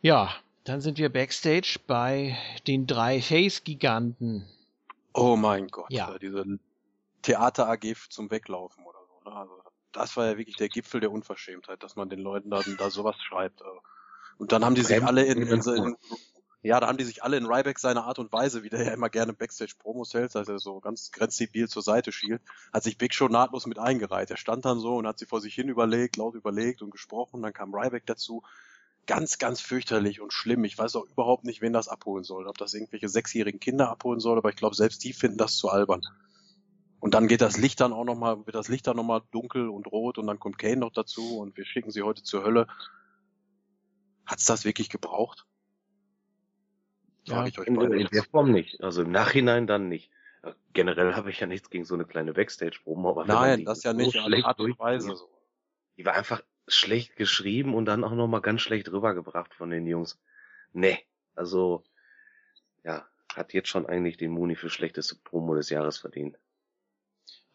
Ja, dann sind wir backstage bei den drei Face-Giganten. Oh mein Gott, Ja. äh, diese Theater-AG zum Weglaufen oder so. Ne? Also, das war ja wirklich der Gipfel der Unverschämtheit, dass man den Leuten da, da sowas schreibt. äh. Und dann haben die sich alle in, in, in- ja, da haben die sich alle in Ryback seine Art und Weise, wie der ja immer gerne Backstage-Promos hält, dass er so ganz grenzdebil zur Seite schielt, hat sich Big Show nahtlos mit eingereiht. Er stand dann so und hat sie vor sich hin überlegt, laut überlegt und gesprochen. Dann kam Ryback dazu. Ganz, ganz fürchterlich und schlimm. Ich weiß auch überhaupt nicht, wen das abholen soll. Ob das irgendwelche sechsjährigen Kinder abholen soll, aber ich glaube, selbst die finden das zu albern. Und dann geht das Licht dann auch nochmal, wird das Licht dann nochmal dunkel und rot und dann kommt Kane noch dazu und wir schicken sie heute zur Hölle. Hat's das wirklich gebraucht? Ja, Frage ich euch In, in der Form nicht. Also im Nachhinein dann nicht. Äh, Generell habe ich ja nichts gegen so eine kleine Backstage-Promo, aber Nein, das ja so nicht, schlecht Art und Weise so. Die war einfach schlecht geschrieben und dann auch nochmal ganz schlecht rübergebracht von den Jungs. Nee, also, ja, hat jetzt schon eigentlich den Muni für schlechteste Promo des Jahres verdient.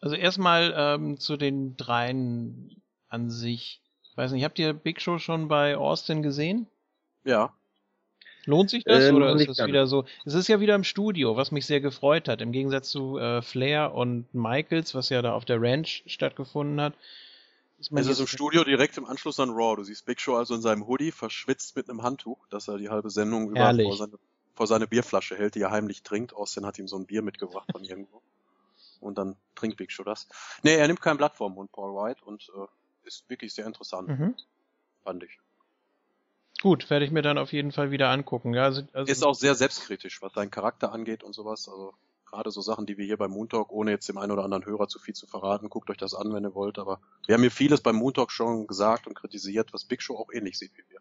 Also erstmal ähm, zu den dreien an sich. Ich weiß nicht, habt ihr Big Show schon bei Austin gesehen? Ja. Lohnt sich das Äh, oder ist es ganz. wieder so? Es ist ja wieder im Studio, was mich sehr gefreut hat. Im Gegensatz zu äh, Flair und Michaels, was ja da auf der Ranch stattgefunden hat. Ist Es ist im Studio direkt im Anschluss an Raw. Du siehst Big Show also in seinem Hoodie, verschwitzt mit einem Handtuch, dass er die halbe Sendung über vor seine, vor seine Bierflasche hält, die er heimlich trinkt. Austin hat ihm so ein Bier mitgebracht von irgendwo. Und dann trinkt Big Show das. Nee, er nimmt kein Blatt vom Mund, Paul White, und äh, ist wirklich sehr interessant, Mhm. fand ich. Gut, werde ich mir dann auf jeden Fall wieder angucken. Ja, also, also Ist auch sehr selbstkritisch, was seinen Charakter angeht und sowas. Also gerade so Sachen, die wir hier beim Moon Talk, ohne jetzt dem einen oder anderen Hörer zu viel zu verraten, guckt euch das an, wenn ihr wollt. Aber wir haben hier vieles beim Moon Talk schon gesagt und kritisiert, was Big Show auch ähnlich sieht wie wir.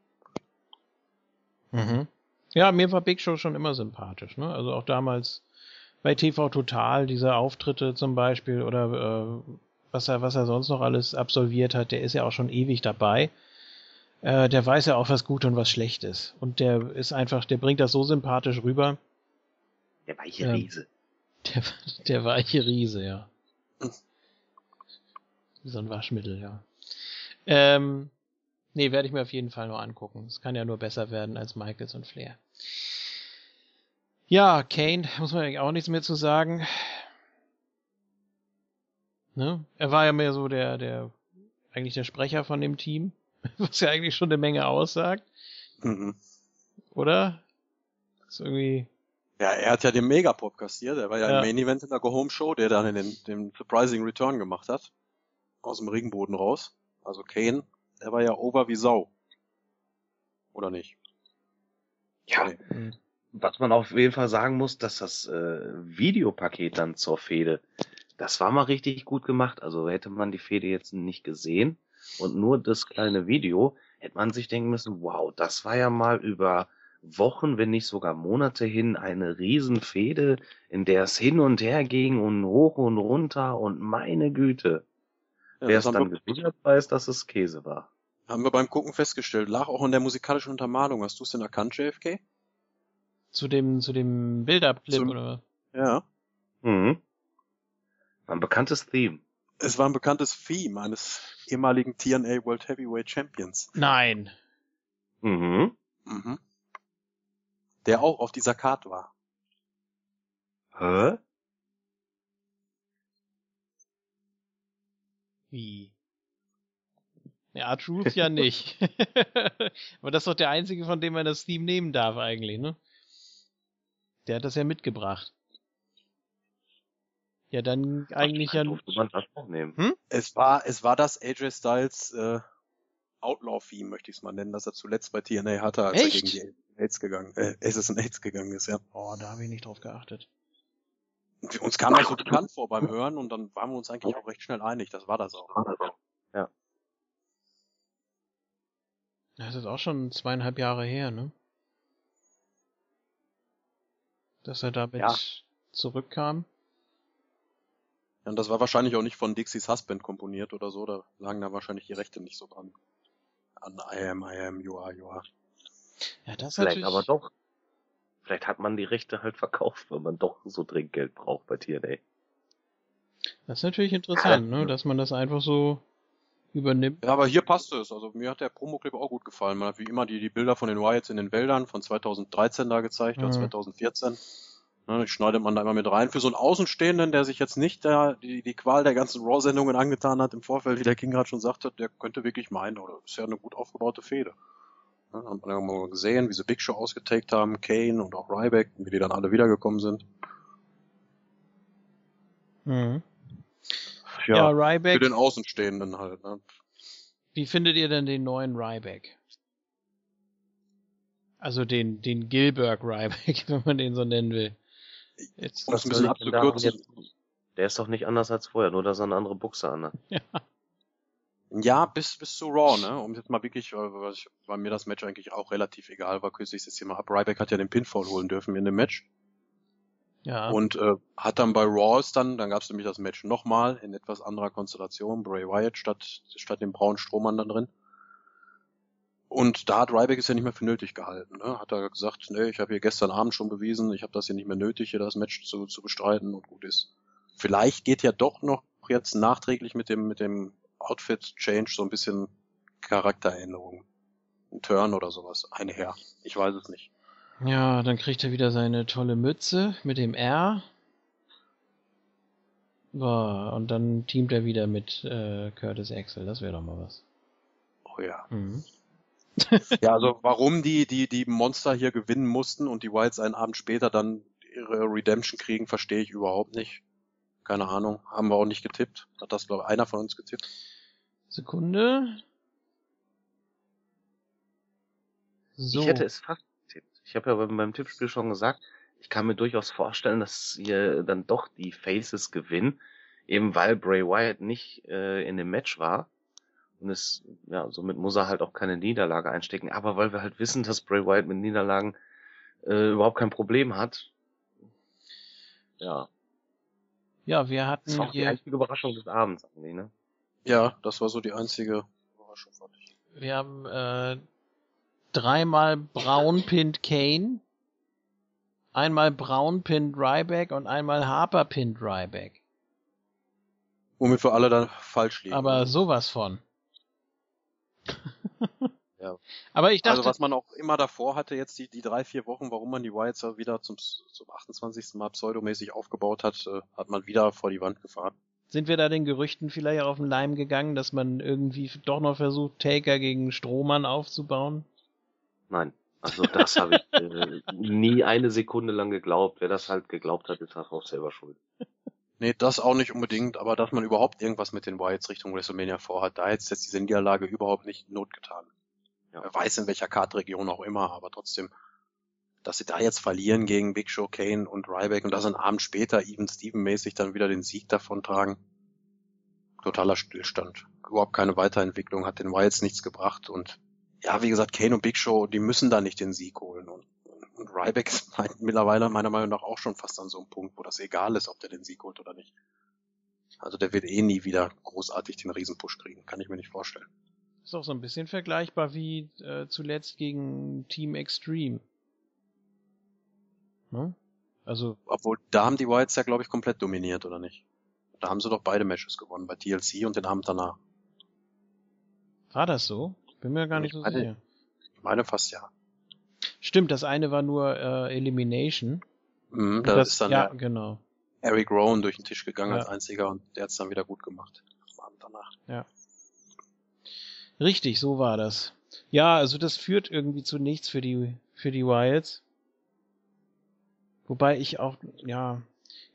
Mhm. Ja, mir war Big Show schon immer sympathisch. Ne? Also auch damals bei TV Total, diese Auftritte zum Beispiel oder äh, was er, was er sonst noch alles absolviert hat, der ist ja auch schon ewig dabei. Äh, der weiß ja auch, was gut und was schlecht ist. Und der ist einfach, der bringt das so sympathisch rüber. Der weiche. Riese. Der, der weiche Riese, ja. So ein Waschmittel, ja. Ähm, nee, werde ich mir auf jeden Fall nur angucken. Es kann ja nur besser werden als Michaels und Flair. Ja, Kane, muss man eigentlich auch nichts mehr zu sagen. Ne? Er war ja mehr so der, der, eigentlich der Sprecher von dem Team, was ja eigentlich schon eine Menge aussagt, Mhm. oder? ist irgendwie, Ja, er hat ja den Megapop kassiert. Er war ja, Ja. im Main Event in der Go Home Show, der dann in den, den Surprising Return gemacht hat. Aus dem Regenboden raus. Also Kane, der war ja over wie Sau. Oder nicht? Ja, Nee. hm. Was man auf jeden Fall sagen muss, dass das äh, Videopaket dann zur Fehde, das war mal richtig gut gemacht. Also hätte man die Fehde jetzt nicht gesehen und nur das kleine Video, hätte man sich denken müssen, wow, das war ja mal über Wochen, wenn nicht sogar Monate hin eine Riesenfehde, in der es hin und her ging und hoch und runter und meine Güte. Ja, Wer es dann hat, weiß, dass es Käse war. Haben wir beim Gucken festgestellt. Lag auch in der musikalischen Untermalung. Hast du es denn erkannt, JFK? Zu dem, zu dem Build-Up-Clip oder was? Ja. Mhm. Ein bekanntes Theme. Es war ein bekanntes Theme eines ehemaligen TNA World Heavyweight Champions. Nein. Mhm. Mhm. Der auch auf dieser Card war. Hä? Wie? Ja, Truth ja nicht. Aber das ist doch der einzige, von dem man das Theme nehmen darf eigentlich, ne? Der hat das ja mitgebracht. Ja, dann eigentlich ja. Durfte man das auch nehmen. Es war, es war das AJ Styles äh, Outlaw-Theme, möchte ich es mal nennen, das er zuletzt bei TNA hatte, als Echt? er gegen die AIDS gegangen, äh, Aces and AIDS gegangen ist, ja. Oh, da habe ich nicht drauf geachtet. Und Uns kam das so bekannt vor beim Hören und dann waren wir uns eigentlich auch recht schnell einig, das war das auch. Das ist auch schon zweieinhalb Jahre her, ne? Dass er damit Ja. zurückkam. Ja, Und das war wahrscheinlich auch nicht von Dixie's Husband komponiert oder so, da lagen da wahrscheinlich die Rechte nicht so dran. An I am, I am, you are, you are. Ja, das ist Vielleicht natürlich. aber doch. Vielleicht hat man die Rechte halt verkauft, weil man doch so dringend Geld braucht bei TNA. Das ist natürlich interessant, ne? Dass man das einfach so übernimmt. Ja, aber hier passte es. Also mir hat der Promoclip auch gut gefallen. Man hat wie immer die, die Bilder von den Wyatts in den Wäldern von 2013 da gezeigt oder Mhm. 2014. Ne, die schneidet man da immer mit rein. Für so einen Außenstehenden, der sich jetzt nicht der, die, die Qual der ganzen Raw-Sendungen angetan hat im Vorfeld, wie der King gerade schon sagte, der könnte wirklich meinen, oder ist ja eine gut aufgebaute Fehde. Ne, hat man ja mal gesehen, wie sie Big Show ausgetaked haben, Kane und auch Ryback, wie die dann alle wiedergekommen sind. Mhm. Ja, für Ryback. den Außenstehenden halt. Ne. Wie findet ihr denn den neuen Ryback? Also den, den Gilbert Ryback, wenn man den so nennen will. Jetzt, Um es ein bisschen abzukürzen. Der ist doch nicht anders als vorher, nur dass er eine andere Buchse an hat. ja. Ja, bis, bis zu Raw, ne? Um jetzt mal wirklich, äh, weil mir das Match eigentlich auch relativ egal war, kürze ich es jetzt hier mal ab. Ryback hat ja den Pinfall holen dürfen in dem Match. Ja. Und äh, hat dann bei Raws dann, dann gab es nämlich das Match nochmal in etwas anderer Konstellation, Bray Wyatt statt, statt dem braunen Strohmann da drin. Und da hat Ryback es ja nicht mehr für nötig gehalten. Ne? Hat er gesagt, nee, ich habe hier gestern Abend schon bewiesen, ich habe das hier nicht mehr nötig, hier das Match zu, zu bestreiten und gut ist. Vielleicht geht ja doch noch jetzt nachträglich mit dem, mit dem Outfit-Change so ein bisschen Charakteränderung. Ein Turn oder sowas einher. Ich weiß es nicht. Ja, dann kriegt er wieder seine tolle Mütze mit dem R. Boah, und dann teamt er wieder mit äh, Curtis Axel. Das wäre doch mal was. Oh ja. Mhm. Ja, also warum die, die, die Monster hier gewinnen mussten und die Wilds einen Abend später dann ihre Redemption kriegen, verstehe ich überhaupt nicht. Keine Ahnung. Haben wir auch nicht getippt. Hat das, glaube ich, einer von uns getippt? Sekunde. So. Ich hätte es fast. Ich habe ja beim, beim Tippspiel schon gesagt, ich kann mir durchaus vorstellen, dass hier dann doch die Faces gewinnen, eben weil Bray Wyatt nicht äh, in dem Match war. Und es, ja, somit muss er halt auch keine Niederlage einstecken. Aber weil wir halt wissen, dass Bray Wyatt mit Niederlagen äh, überhaupt kein Problem hat. Ja, ja, wir das hatten war auch die einzige Überraschung des Abends eigentlich, ne? Ja, das war so die einzige Überraschung, fand ich. wir haben äh, dreimal Braun pinnt Kane, einmal Braun pinnt Ryback und einmal Harper pinnt Ryback. Womit wir alle dann falsch liegen. Aber sowas von. Ja. Aber ich dachte, also was man auch immer davor hatte, jetzt die, die drei, vier Wochen, warum man die ja wieder zum, zum 28. Mal pseudomäßig aufgebaut hat, äh, hat man wieder vor die Wand gefahren. sind wir da den Gerüchten vielleicht auf den Leim gegangen, dass man irgendwie doch noch versucht, Taker gegen Strohmann aufzubauen? Nein. Also das habe ich äh, nie eine Sekunde lang geglaubt. Wer das halt geglaubt hat, ist halt auch selber schuld. Nee, das auch nicht unbedingt, aber dass man überhaupt irgendwas mit den Wilds Richtung WrestleMania vorhat, da hätte jetzt diese Niederlage überhaupt nicht Not getan. Ja. Wer weiß in welcher Kartregion auch immer, aber trotzdem, dass sie da jetzt verlieren gegen Big Show, Kane und Ryback und das einen Abend später even Steven-mäßig dann wieder den Sieg davontragen. Totaler Stillstand. Überhaupt keine Weiterentwicklung, hat den Wilds nichts gebracht und ja, wie gesagt, Kane und Big Show, die müssen da nicht den Sieg holen und, und Ryback ist mein- mittlerweile meiner Meinung nach auch schon fast an so einem Punkt, wo das egal ist, ob der den Sieg holt oder nicht. Also der wird eh nie wieder großartig den Riesenpush kriegen, kann ich mir nicht vorstellen. Ist auch so ein bisschen vergleichbar wie äh, zuletzt gegen Team Extreme. Ne? Also. Obwohl, da haben die Whites ja, glaube ich, komplett dominiert, oder nicht? Da haben sie doch beide Matches gewonnen, bei TLC und den Abend danach. War das so? Bin mir gar nicht Ich so meine- sicher. Ich meine fast ja. Stimmt, das eine war nur äh, Elimination. Mhm, da das, ist dann ja, genau. Eric Rowan durch den Tisch gegangen Ja. als einziger und der hat's dann wieder gut gemacht. Am Abend danach. Richtig, so war das. Ja, also das führt irgendwie zu nichts für die für die Wilds. Wobei ich auch, ja,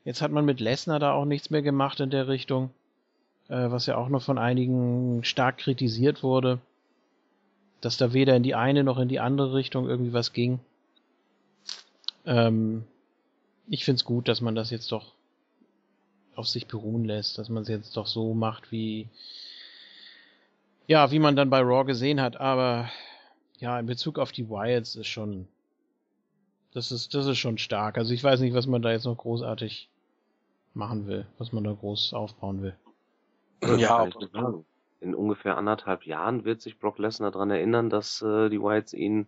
jetzt hat man mit Lesnar da auch nichts mehr gemacht in der Richtung, äh, was ja auch noch von einigen stark kritisiert wurde, dass da weder in die eine noch in die andere Richtung irgendwie was ging. Ähm, ich find's gut, dass man das jetzt doch auf sich beruhen lässt, dass man es jetzt doch so macht, wie ja, wie man dann bei Raw gesehen hat, aber ja, in Bezug auf die Wilds ist schon, das ist, das ist schon stark. Also ich weiß nicht, was man da jetzt noch großartig machen will, was man da groß aufbauen will. Das Ja, In ungefähr anderthalb Jahren wird sich Brock Lesnar daran erinnern, dass äh, die Whites ihn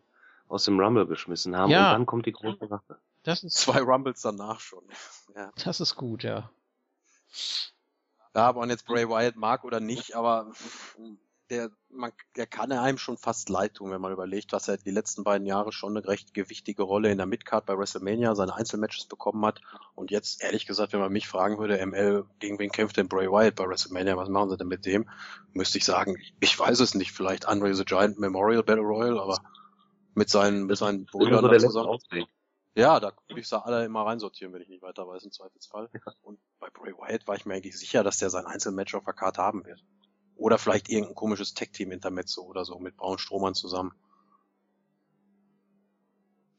aus dem Rumble geschmissen haben Ja. und dann kommt die große Rache. Das ist, Zwei Rumbles danach schon. Ja. das ist gut, ja. Ja, ob man jetzt Bray Wyatt mag oder nicht, aber der, man, der kann einem schon fast leid tun, wenn man überlegt, was er die letzten beiden Jahre schon eine recht gewichtige Rolle in der Midcard bei WrestleMania, seine Einzelmatches bekommen hat. Und jetzt, ehrlich gesagt, wenn man mich fragen würde, ML, gegen wen kämpft denn Bray Wyatt bei WrestleMania, was machen sie denn mit dem? Müsste ich sagen, ich weiß es nicht, vielleicht Andre the Giant Memorial Battle Royal, aber mit seinen, mit seinen Brüdern so da zusammen. Ja, da würde ich sie alle immer reinsortieren, wenn ich nicht weiter weiß, im Zweifelsfall. Und bei Bray Wyatt war ich mir eigentlich sicher, dass der sein Einzelmatch auf der Karte haben wird. Oder vielleicht irgendein komisches Tag-Team-Intermezzo oder so mit Braun Strohmann zusammen.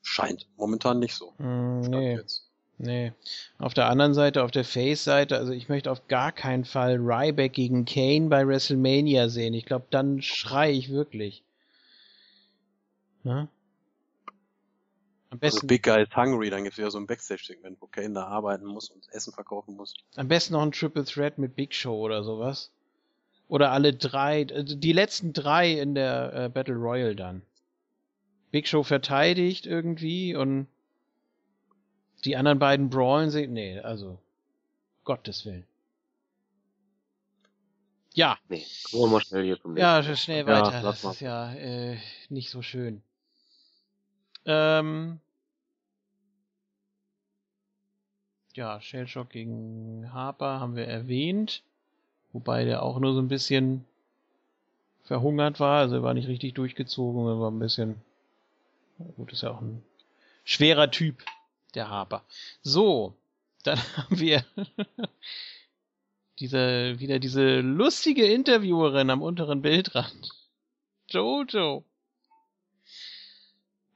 Scheint momentan nicht so. Mm, nee, jetzt. nee. Auf der anderen Seite, auf der Face-Seite, also ich möchte auf gar keinen Fall Ryback gegen Kane bei WrestleMania sehen. Ich glaube, dann schrei ich wirklich. Ne? Am Also besten, Big Guy is hungry, dann gibt's wieder so ein Backstage-Segment, wo Kane da arbeiten muss und Essen verkaufen muss. am besten noch ein Triple Threat mit Big Show oder sowas. Oder alle drei, äh, die letzten drei in der äh, Battle Royal dann. Big Show verteidigt irgendwie und die anderen beiden brawlen sich. Nee, also Gottes Willen. Ja, Nee, wir mal schnell hier zum ja, nächsten. schnell Ja, weiter. lass das ist ja äh, nicht so schön. Ähm, ja, Shellshock gegen Harper haben wir erwähnt. Wobei der auch nur so ein bisschen verhungert war. Also er war nicht richtig durchgezogen, er war ein bisschen. Gut, ist ja auch ein schwerer Typ, der Harper. So, dann haben wir diese, wieder diese lustige Interviewerin am unteren Bildrand. Jojo.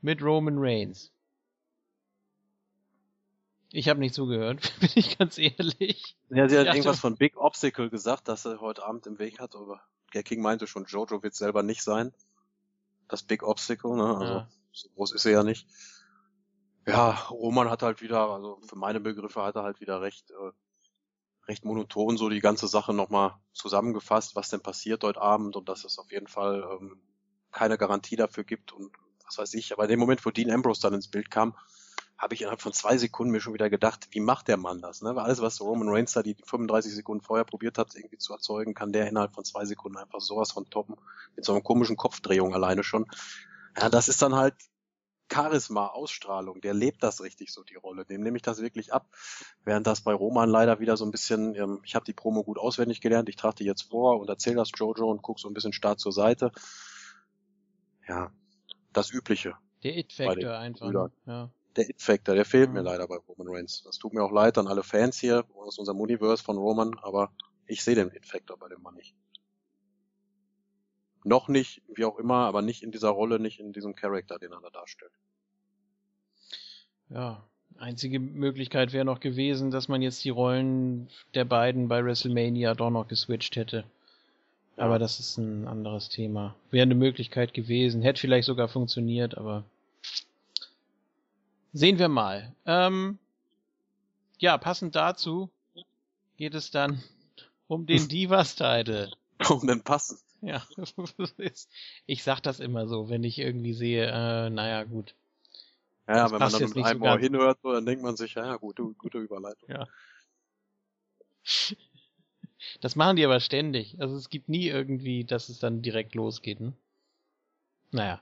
Mit Roman Reigns. Ich habe nicht zugehört, bin ich ganz ehrlich. Ja, sie hat irgendwas von Big Obstacle gesagt, dass er heute Abend im Weg hat, aber der King meinte schon, Jojo wird selber nicht sein. Das Big Obstacle, ne? Also Ja. so groß ist er ja nicht. Ja, Roman hat halt wieder, also für meine Begriffe hat er halt wieder recht, äh, recht monoton so die ganze Sache nochmal zusammengefasst, was denn passiert heute Abend und dass es auf jeden Fall ähm, keine Garantie dafür gibt und was weiß ich. Aber in dem Moment, wo Dean Ambrose dann ins Bild kam, habe ich innerhalb von zwei Sekunden mir schon wieder gedacht, wie macht der Mann das? Ne? Weil alles, was Roman Reigns da die 35 Sekunden vorher probiert hat, irgendwie zu erzeugen, kann der innerhalb von zwei Sekunden einfach sowas von toppen. Mit so einer komischen Kopfdrehung alleine schon. Ja, das ist dann halt Charisma, Ausstrahlung. Der lebt das richtig so, die Rolle. Dem nehme ich das wirklich ab. Während das bei Roman leider wieder so ein bisschen, ähm, ich habe die Promo gut auswendig gelernt, ich trage die jetzt vor und erzähle das Jojo und guck so ein bisschen stark zur Seite. Ja, das Übliche. Der It-Factor einfach. Ja. Der It-Factor, der fehlt Mhm. mir leider bei Roman Reigns. Das tut mir auch leid an alle Fans hier aus unserem Universe von Roman, aber ich sehe den It-Factor bei dem Mann nicht. Noch nicht, wie auch immer, aber nicht in dieser Rolle, nicht in diesem Charakter, den er da darstellt. ja. Einzige Möglichkeit wäre noch gewesen, dass man jetzt die Rollen der beiden bei WrestleMania doch noch geswitcht hätte. Aber das ist ein anderes Thema. Wäre eine Möglichkeit gewesen. Hätte vielleicht sogar funktioniert, aber sehen wir mal. Ähm, ja, passend dazu geht es dann um den Divas-Title. Um den passen. Ja, ich sag das immer so, wenn ich irgendwie sehe, äh, naja, gut. Ja, Das wenn man dann mit nicht einem so Ohr hinhört, so, dann denkt man sich, ja, ja, gute, gute Überleitung. Ja. Das machen die aber ständig. Also es gibt nie irgendwie, dass es dann direkt losgeht. Ne? Naja.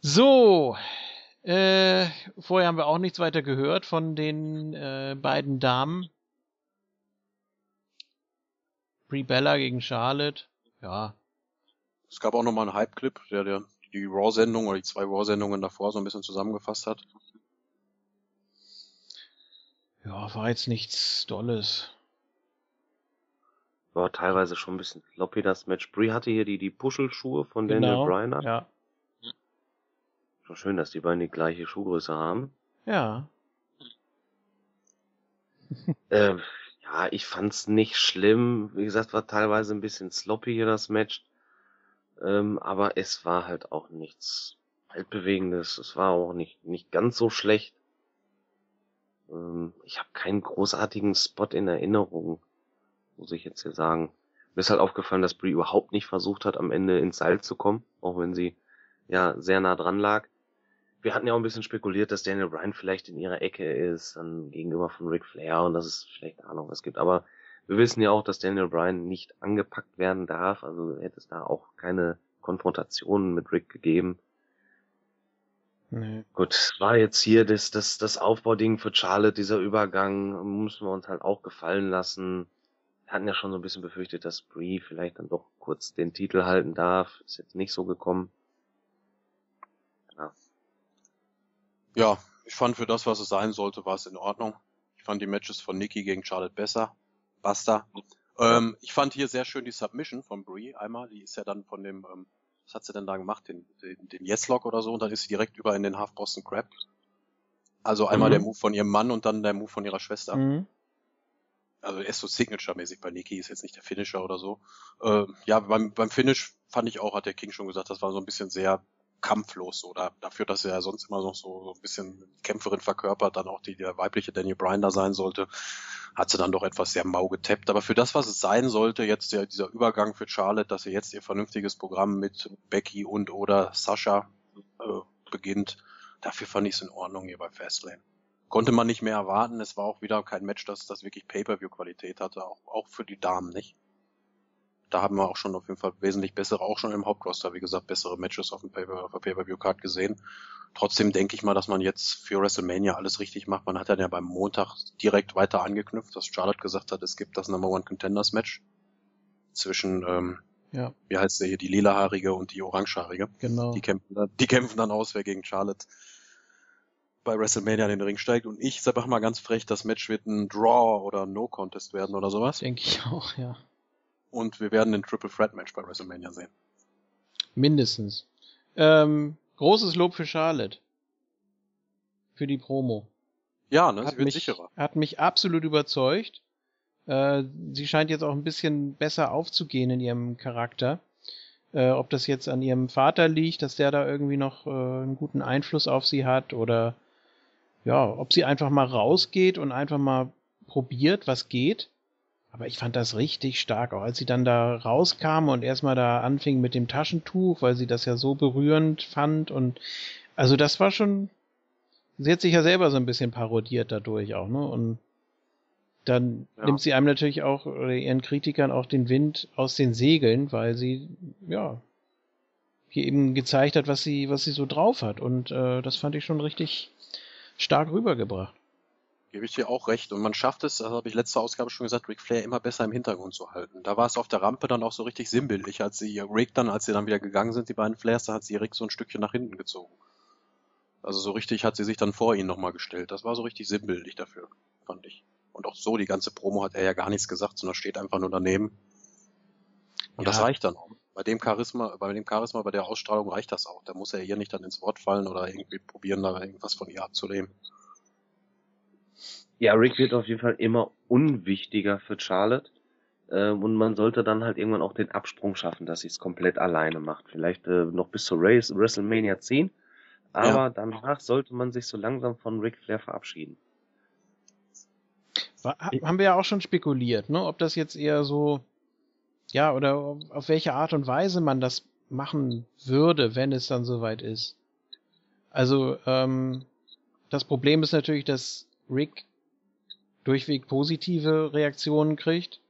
So. Äh, vorher haben wir auch nichts weiter gehört von den äh, beiden Damen. Brie Bella gegen Charlotte. Ja. Es gab auch nochmal einen Hype-Clip, der, der die Raw-Sendung oder die zwei Raw-Sendungen davor so ein bisschen zusammengefasst hat. Ja, war jetzt nichts Dolles. War teilweise schon ein bisschen floppy, das Match. Brie hatte hier die, die Puschelschuhe von Daniel Bryan an. Genau. Ja. Schon schön, dass die beiden die gleiche Schuhgröße haben. Ja. Ähm, ja, ich fand's nicht schlimm. Wie gesagt, war teilweise ein bisschen sloppy hier das Match. Ähm, aber es war halt auch nichts Weltbewegendes. Es war auch nicht, nicht ganz so schlecht. Ähm, ich habe keinen großartigen Spot in Erinnerung, muss ich jetzt hier sagen. Mir ist halt aufgefallen, dass Brie überhaupt nicht versucht hat, am Ende ins Seil zu kommen, auch wenn sie ja sehr nah dran lag. Wir hatten ja auch ein bisschen spekuliert, dass Daniel Bryan vielleicht in ihrer Ecke ist, dann gegenüber von Ric Flair und dass es vielleicht Ahnung was gibt. Aber wir wissen ja auch, dass Daniel Bryan nicht angepackt werden darf, also hätte es da auch keine Konfrontationen mit Rick gegeben. Nee. Gut, war jetzt hier das, das, das Aufbauding für Charlotte, dieser Übergang, müssen wir uns halt auch gefallen lassen. Wir hatten ja schon so ein bisschen befürchtet, dass Brie vielleicht dann doch kurz den Titel halten darf. Ist jetzt nicht so gekommen. Ja, ich fand für das, was es sein sollte, war es in Ordnung. Ich fand die Matches von Nikki gegen Charlotte besser. Basta. Ähm, ich fand hier sehr schön die Submission von Brie einmal. Die ist ja dann von dem, ähm, was hat sie denn da gemacht? Den, den, den Yes-Lock oder so und dann ist sie direkt über in den Half Boston Crab. Also einmal Mhm. der Move von ihrem Mann und dann der Move von ihrer Schwester. Mhm. Also er ist so Signature-mäßig bei Nikki, ist jetzt nicht der Finisher oder so. Äh, ja, beim, beim Finish fand ich auch, hat der King schon gesagt, das war so ein bisschen sehr kampflos. Da, dafür, dass er ja sonst immer noch so, so ein bisschen Kämpferin verkörpert, dann auch die der weibliche Daniel Bryan da sein sollte, hat sie dann doch etwas sehr mau getappt. Aber für das, was es sein sollte, jetzt der, dieser Übergang für Charlotte, dass sie jetzt ihr vernünftiges Programm mit Becky und oder Sascha äh, beginnt, dafür fand ich es in Ordnung hier bei Fastlane. Konnte man nicht mehr erwarten. Es war auch wieder kein Match, das, das wirklich Pay-Per-View-Qualität hatte, auch, auch für die Damen nicht. Da haben wir auch schon auf jeden Fall wesentlich bessere, auch schon im Hauptroster, wie gesagt, bessere Matches auf dem auf der Pay-Per-View-Card gesehen. Trotzdem denke ich mal, dass man jetzt für WrestleMania alles richtig macht. Man hat dann ja beim Montag direkt weiter angeknüpft, dass Charlotte gesagt hat, es gibt das Number One Contenders Match zwischen, ähm, Ja, wie heißt der hier, die lilahaarige und die orangehaarige. genau. Die kämpfen, dann, die kämpfen dann aus, wer gegen Charlotte bei WrestleMania in den Ring steigt. Und ich sag mal ganz frech, das Match wird ein Draw oder ein No Contest werden oder sowas. Denke ich auch, ja. Und wir werden ein Triple Threat Match bei WrestleMania sehen. Mindestens. Ähm, großes Lob für Charlotte. Für die Promo. Ja, ne, sie hat, wird mich, sicherer. hat mich absolut überzeugt. Äh, sie scheint jetzt auch ein bisschen besser aufzugehen in ihrem Charakter. Äh, ob das jetzt an ihrem Vater liegt, dass der da irgendwie noch äh, einen guten Einfluss auf sie hat oder ja, ob sie einfach mal rausgeht und einfach mal probiert, was geht. Aber ich fand das richtig stark, auch als sie dann da rauskam und erstmal da anfing mit dem Taschentuch, weil sie das ja so berührend fand und also das war schon, sie hat sich ja selber so ein bisschen parodiert dadurch auch, ne? Und dann Ja. nimmt sie einem natürlich auch oder ihren Kritikern auch den Wind aus den Segeln, weil sie ja hier eben gezeigt hat, was sie was sie so drauf hat und äh, das fand ich schon richtig stark rübergebracht. Gebe ich dir auch recht. Und man schafft es, das habe ich letzte Ausgabe schon gesagt, Ric Flair immer besser im Hintergrund zu halten. Da war es auf der Rampe dann auch so richtig sinnbildlich, als sie Rick dann, als sie dann wieder gegangen sind, die beiden Flairs, da hat sie Rick so ein Stückchen nach hinten gezogen. Also so richtig hat sie sich dann vor ihn nochmal gestellt. Das war so richtig sinnbildlich dafür, fand ich. Und auch so, die ganze Promo hat er ja gar nichts gesagt, sondern steht einfach nur daneben. Und Ja. das reicht dann auch. Bei dem Charisma, bei dem Charisma, bei der Ausstrahlung reicht das auch. Da muss er ihr nicht dann ins Wort fallen oder irgendwie probieren, da irgendwas von ihr abzunehmen. Ja, Rick wird auf jeden Fall immer unwichtiger für Charlotte. Ähm, und man sollte dann halt irgendwann auch den Absprung schaffen, dass sie es komplett alleine macht. Vielleicht äh, noch bis zur Race, WrestleMania 10. Aber Ja. danach sollte man sich so langsam von Ric Flair verabschieden. War, ha- haben wir ja auch schon spekuliert, ne? Ob das jetzt eher so ja, oder auf welche Art und Weise man das machen würde, wenn es dann soweit ist. Also, ähm, das Problem ist natürlich, dass Rick durchweg positive Reaktionen kriegt.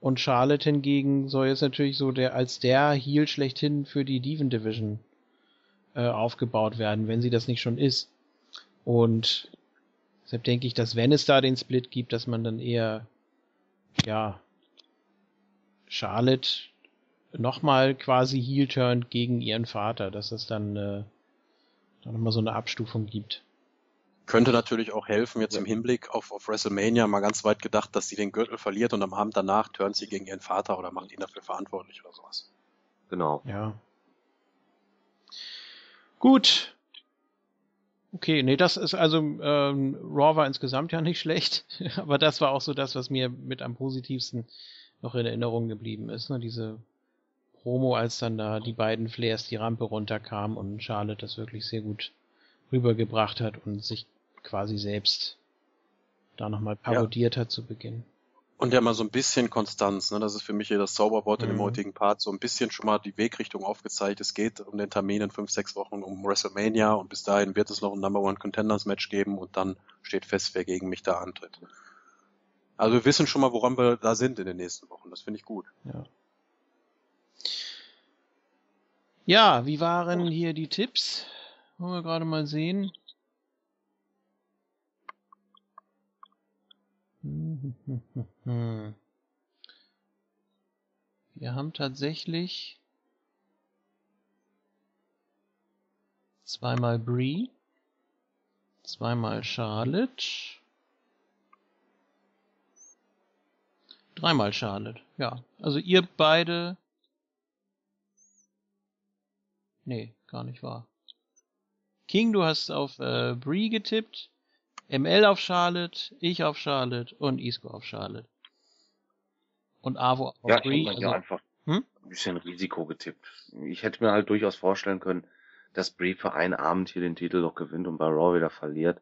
Und Charlotte hingegen soll jetzt natürlich so der als der Heal schlechthin für die Demon Division äh, aufgebaut werden, wenn sie das nicht schon ist. Und deshalb denke ich, dass wenn es da den Split gibt, dass man dann eher ja Charlotte nochmal quasi Heel turnt gegen ihren Vater, dass es dann, äh, dann nochmal so eine Abstufung gibt. Könnte natürlich auch helfen, jetzt ja. im Hinblick auf, auf WrestleMania mal ganz weit gedacht, dass sie den Gürtel verliert und am Abend danach turnt sie gegen ihren Vater oder macht ihn dafür verantwortlich oder sowas. Genau. Ja. Gut. Okay, nee, das ist also ähm, Raw war insgesamt ja nicht schlecht, aber das war auch so das, was mir mit am positivsten noch in Erinnerung geblieben ist. Ne? Diese Promo, als dann da die beiden Flares die Rampe runterkamen und Charlotte das wirklich sehr gut rübergebracht hat und sich quasi selbst da nochmal parodiert ja. hat zu Beginn. Und ja mal so ein bisschen Konstanz, ne? das ist für mich hier das Zauberwort mhm. in dem mhm. heutigen Part, so ein bisschen schon mal die Wegrichtung aufgezeigt. Es geht um den Termin in fünf, sechs Wochen um WrestleMania und bis dahin wird es noch ein Number One Contenders Match geben und dann steht fest, wer gegen mich da antritt. Also wir wissen schon mal, woran wir da sind in den nächsten Wochen. Das finde ich gut. Ja. Ja, wie waren hier die Tipps? Wollen wir gerade mal sehen. Wir haben tatsächlich zweimal Brie, zweimal Charlotte, dreimal Charlotte. Ja, also ihr beide. Nee, gar nicht wahr. King, du hast auf äh, Brie getippt. ML auf Charlotte, ich auf Charlotte und Isco auf Charlotte. Und Avo auf ja, Brie. Ja, also, einfach hm? ein bisschen Risiko getippt. Ich hätte mir halt durchaus vorstellen können, dass Brie für einen Abend hier den Titel noch gewinnt und bei Raw wieder verliert.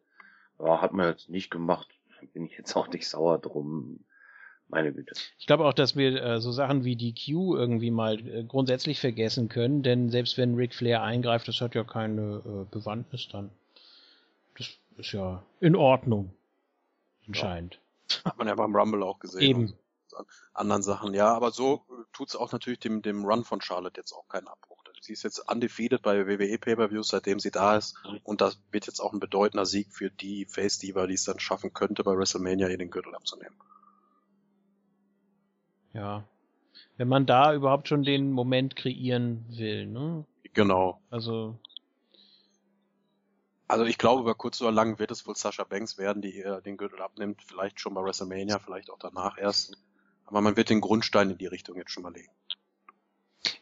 Aber hat man jetzt nicht gemacht. Bin ich jetzt auch nicht sauer drum. Meine Güte. Ich glaube auch, dass wir äh, so Sachen wie die Q irgendwie mal äh, grundsätzlich vergessen können, denn selbst wenn Ric Flair eingreift, das hat ja keine äh, Bewandtnis dann. Ist ja in Ordnung. Anscheinend. Ja. Hat man ja beim Rumble auch gesehen. Eben. Anderen Sachen, ja, aber so tut's auch natürlich dem, dem Run von Charlotte jetzt auch keinen Abbruch. Sie ist jetzt undefeated bei WWE Pay-Per-Views, seitdem sie da ist. Und das wird jetzt auch ein bedeutender Sieg für die Face-Diva, die es dann schaffen könnte, bei WrestleMania hier den Gürtel abzunehmen. Ja. Wenn man da überhaupt schon den Moment kreieren will, ne? Genau. Also, also ich glaube, über kurz oder lang wird es wohl Sascha Banks werden, die ihr den Gürtel abnimmt. Vielleicht schon bei WrestleMania, vielleicht auch danach erst. Aber man wird den Grundstein in die Richtung jetzt schon mal legen.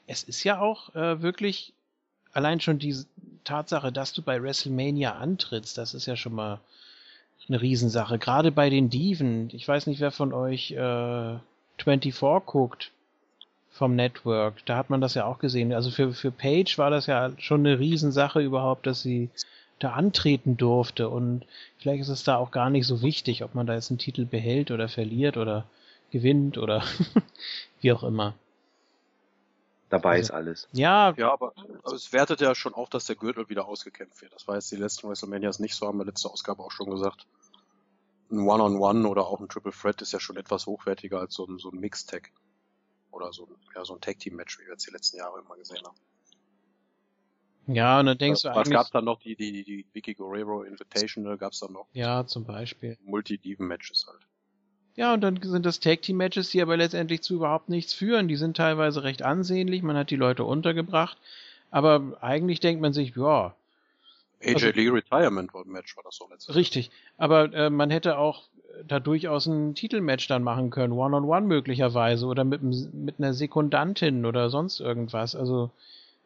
Es ist ja auch äh, wirklich allein schon die Tatsache, dass du bei WrestleMania antrittst, das ist ja schon mal eine Riesensache. Gerade bei den Diven. Ich weiß nicht, wer von euch äh, 24 guckt vom Network. Da hat man das ja auch gesehen. Also für, für Paige war das ja schon eine Riesensache überhaupt, dass sie da antreten durfte. Und vielleicht ist es da auch gar nicht so wichtig, ob man da jetzt einen Titel behält oder verliert oder gewinnt oder wie auch immer. Dabei also, ist alles. Ja. Ja, aber, aber es wertet ja schon auf, dass der Gürtel wieder ausgekämpft wird. Das war jetzt die letzten WrestleManias nicht so, haben wir letzte Ausgabe auch schon gesagt. Ein One-on-One -on -One oder auch ein Triple Threat ist ja schon etwas hochwertiger als so ein, so ein Mix-Tag. Oder so, ja, so ein Tag-Team-Match, wie wir jetzt die letzten Jahre immer gesehen haben. Ja, und dann denkst du eigentlich. Was gab's dann noch? Die, die, die Vicky Guerrero Invitational gab's dann noch. Ja, zum Beispiel. Multi-Diven-Matches halt. Ja, und dann sind das Tag-Team-Matches, die aber letztendlich zu überhaupt nichts führen. Die sind teilweise recht ansehnlich, man hat die Leute untergebracht, aber eigentlich denkt man sich, ja. AJ also, Lee Retirement Match war das so letztes Richtig, aber äh, man hätte auch da durchaus ein Titelmatch dann machen können, One-on-One -on -one möglicherweise oder mit, mit einer Sekundantin oder sonst irgendwas. Also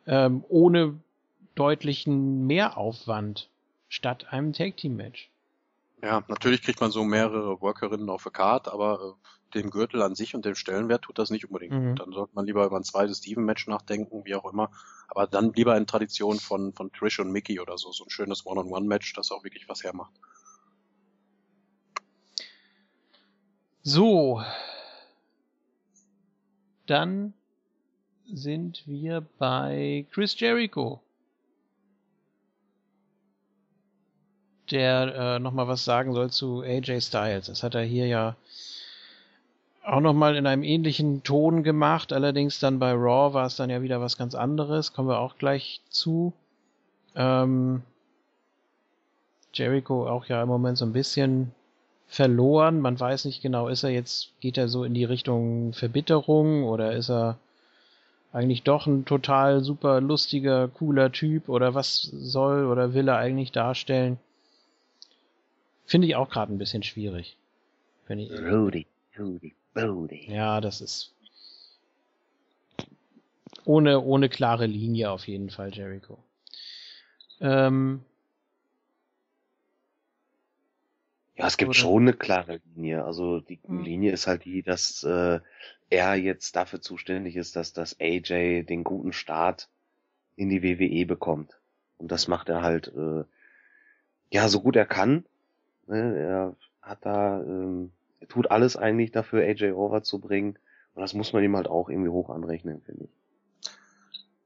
ähm, ohne deutlichen Mehraufwand statt einem Tag Team Match. Ja, natürlich kriegt man so mehrere Workerinnen auf der Card, aber äh, dem Gürtel an sich und dem Stellenwert tut das nicht unbedingt. Mhm. Dann sollte man lieber über ein zweites Steven-Match nachdenken, wie auch immer. Aber dann lieber in Tradition von, von Trish und Mickey oder so. So ein schönes One-on-One-Match, das auch wirklich was hermacht. So. dann sind wir bei Chris Jericho. Der äh, nochmal was sagen soll zu AJ Styles. Das hat er hier ja auch nochmal in einem ähnlichen Ton gemacht. Allerdings dann bei Raw war es dann ja wieder was ganz anderes. Kommen wir auch gleich zu. Ähm, Jericho auch ja im Moment so ein bisschen verloren. Man weiß nicht genau, ist er jetzt, geht er so in die Richtung Verbitterung oder ist er eigentlich doch ein total super lustiger, cooler Typ oder was soll oder will er eigentlich darstellen? Finde ich auch gerade ein bisschen schwierig. Wenn ich, Rudy, Rudy, Rudy. ja, das ist ohne, ohne klare Linie auf jeden Fall, Jericho. Ähm, Ja, es gibt Oder- schon eine klare Linie. Also die Hm. Linie ist halt die, dass äh, er jetzt dafür zuständig ist, dass das AJ den guten Start in die WWE bekommt. Und das macht er halt äh, ja so gut er kann. Ne? Er hat da, ähm, er tut alles eigentlich dafür, AJ over zu bringen. Und das muss man ihm halt auch irgendwie hoch anrechnen, finde ich.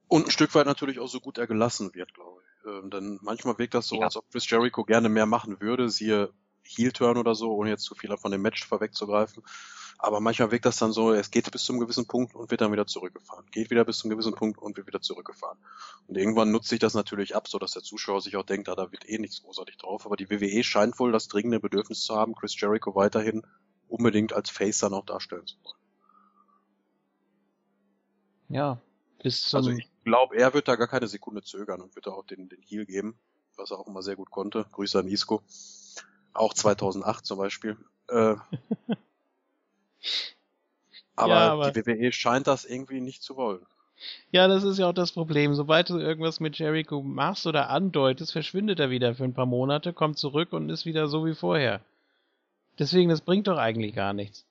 Und ein Stück weit natürlich auch so gut er gelassen wird, glaube ich. Ähm, denn manchmal wirkt das so, Ja. als ob Chris Jericho gerne mehr machen würde, siehe Heel-Turn oder so, ohne jetzt zu viel von dem Match vorwegzugreifen. Aber manchmal wirkt das dann so, es geht bis zum gewissen Punkt und wird dann wieder zurückgefahren. Geht wieder bis zum gewissen Punkt und wird wieder zurückgefahren. Und irgendwann nutzt sich das natürlich ab, so dass der Zuschauer sich auch denkt, ah, da wird eh nichts großartig drauf. Aber die WWE scheint wohl das dringende Bedürfnis zu haben, Chris Jericho weiterhin unbedingt als Face dann auch darstellen zu wollen. ja, bis zum, Also ich glaube, er wird da gar keine Sekunde zögern und wird da auch den, den Heal geben, was er auch immer sehr gut konnte. Grüße an Isco. Auch 2008 zum Beispiel. Äh, aber, Ja, aber- die WWE scheint das irgendwie nicht zu wollen. Ja, das ist ja auch das Problem. Sobald du irgendwas mit Jericho machst oder andeutest, verschwindet er wieder für ein paar Monate, kommt zurück und ist wieder so wie vorher. Deswegen, das bringt doch eigentlich gar nichts.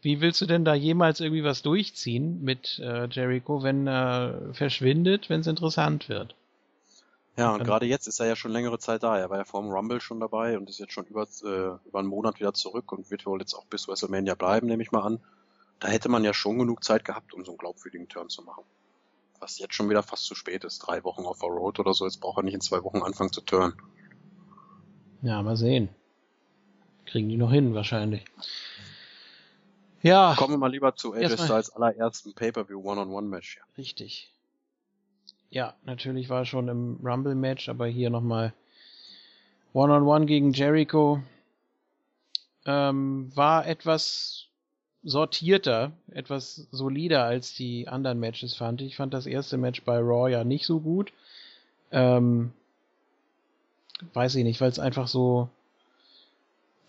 Wie willst du denn da jemals irgendwie was durchziehen mit äh, Jericho, wenn er verschwindet, wenn es interessant wird? Ja, und gerade jetzt ist er ja schon längere Zeit da. Er war ja vor dem Rumble schon dabei und ist jetzt schon über, äh, über einen Monat wieder zurück und wird wohl jetzt auch bis WrestleMania bleiben, nehme ich mal an. Da hätte man ja schon genug Zeit gehabt, um so einen glaubwürdigen Turn zu machen. Was jetzt schon wieder fast zu spät ist. Drei Wochen auf der Road oder so. Jetzt braucht er nicht in zwei Wochen anfangen zu turnen. Ja, mal sehen. Kriegen die noch hin, wahrscheinlich. Ja, Kommen wir mal lieber zu AJ Styles allerersten Pay-Per-View One-on-One-Match. Ja. Richtig. Ja, natürlich war er schon im Rumble-Match, aber hier nochmal One-on-One gegen Jericho. Ähm, war etwas sortierter, etwas solider als die anderen Matches, fand ich. Ich fand das erste Match bei Raw ja nicht so gut. Ähm, weiß ich nicht, weil es einfach so.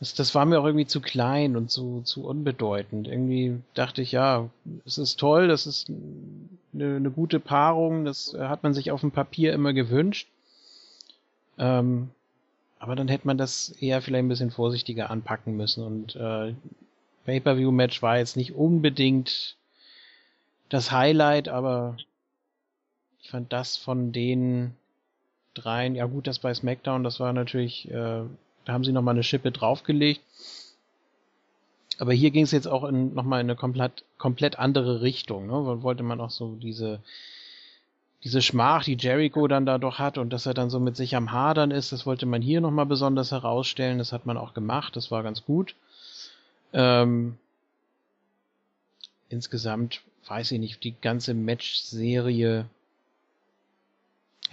Das, das war mir auch irgendwie zu klein und zu, zu unbedeutend. Irgendwie dachte ich, ja, es ist toll, das ist eine, eine gute Paarung, das hat man sich auf dem Papier immer gewünscht. Ähm, aber dann hätte man das eher vielleicht ein bisschen vorsichtiger anpacken müssen. Und äh, Pay-Per-View-Match war jetzt nicht unbedingt das Highlight, aber ich fand das von den dreien, ja gut, das bei SmackDown, das war natürlich, äh, da haben sie nochmal eine Schippe draufgelegt. Aber hier ging es jetzt auch nochmal in eine komplett, komplett andere Richtung. Ne? Wollte man auch so diese, diese Schmach, die Jericho dann da doch hat und dass er dann so mit sich am Hadern ist, das wollte man hier nochmal besonders herausstellen. Das hat man auch gemacht, das war ganz gut. Ähm, insgesamt weiß ich nicht, die ganze Match-Serie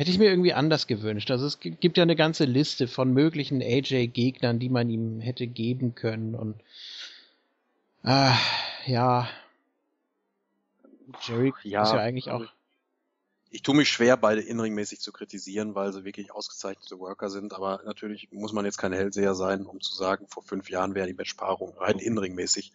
hätte ich mir irgendwie anders gewünscht. Also es gi- gibt ja eine ganze Liste von möglichen AJ-Gegnern, die man ihm hätte geben können und ah, ja, Jericho Ja, ist ja eigentlich auch Ich tue mich schwer, beide inringmäßig zu kritisieren, weil sie wirklich ausgezeichnete Worker sind, aber natürlich muss man jetzt kein Hellseher sein, um zu sagen, vor fünf Jahren wäre die Matchpaarung rein inringmäßig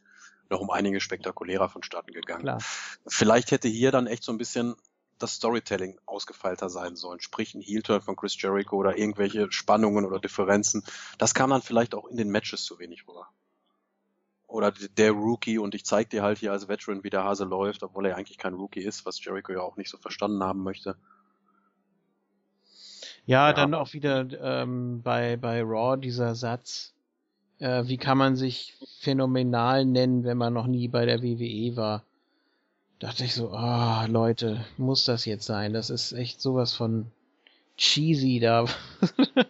noch um einige spektakulärer vonstatten gegangen. klar. Vielleicht hätte hier dann echt so ein bisschen das Storytelling ausgefeilter sein sollen, sprich ein Heel-Turn von Chris Jericho oder irgendwelche Spannungen oder Differenzen. Das kam dann vielleicht auch in den Matches zu wenig rüber. Oder der Rookie und ich zeig dir halt hier als Veteran, wie der Hase läuft, obwohl er eigentlich kein Rookie ist, was Jericho ja auch nicht so verstanden haben möchte. Ja, Ja. dann auch wieder ähm, bei, bei Raw dieser Satz, äh, wie kann man sich phänomenal nennen, wenn man noch nie bei der WWE war? Dachte ich so, ah, oh, Leute, muss das jetzt sein? Das ist echt sowas von cheesy da.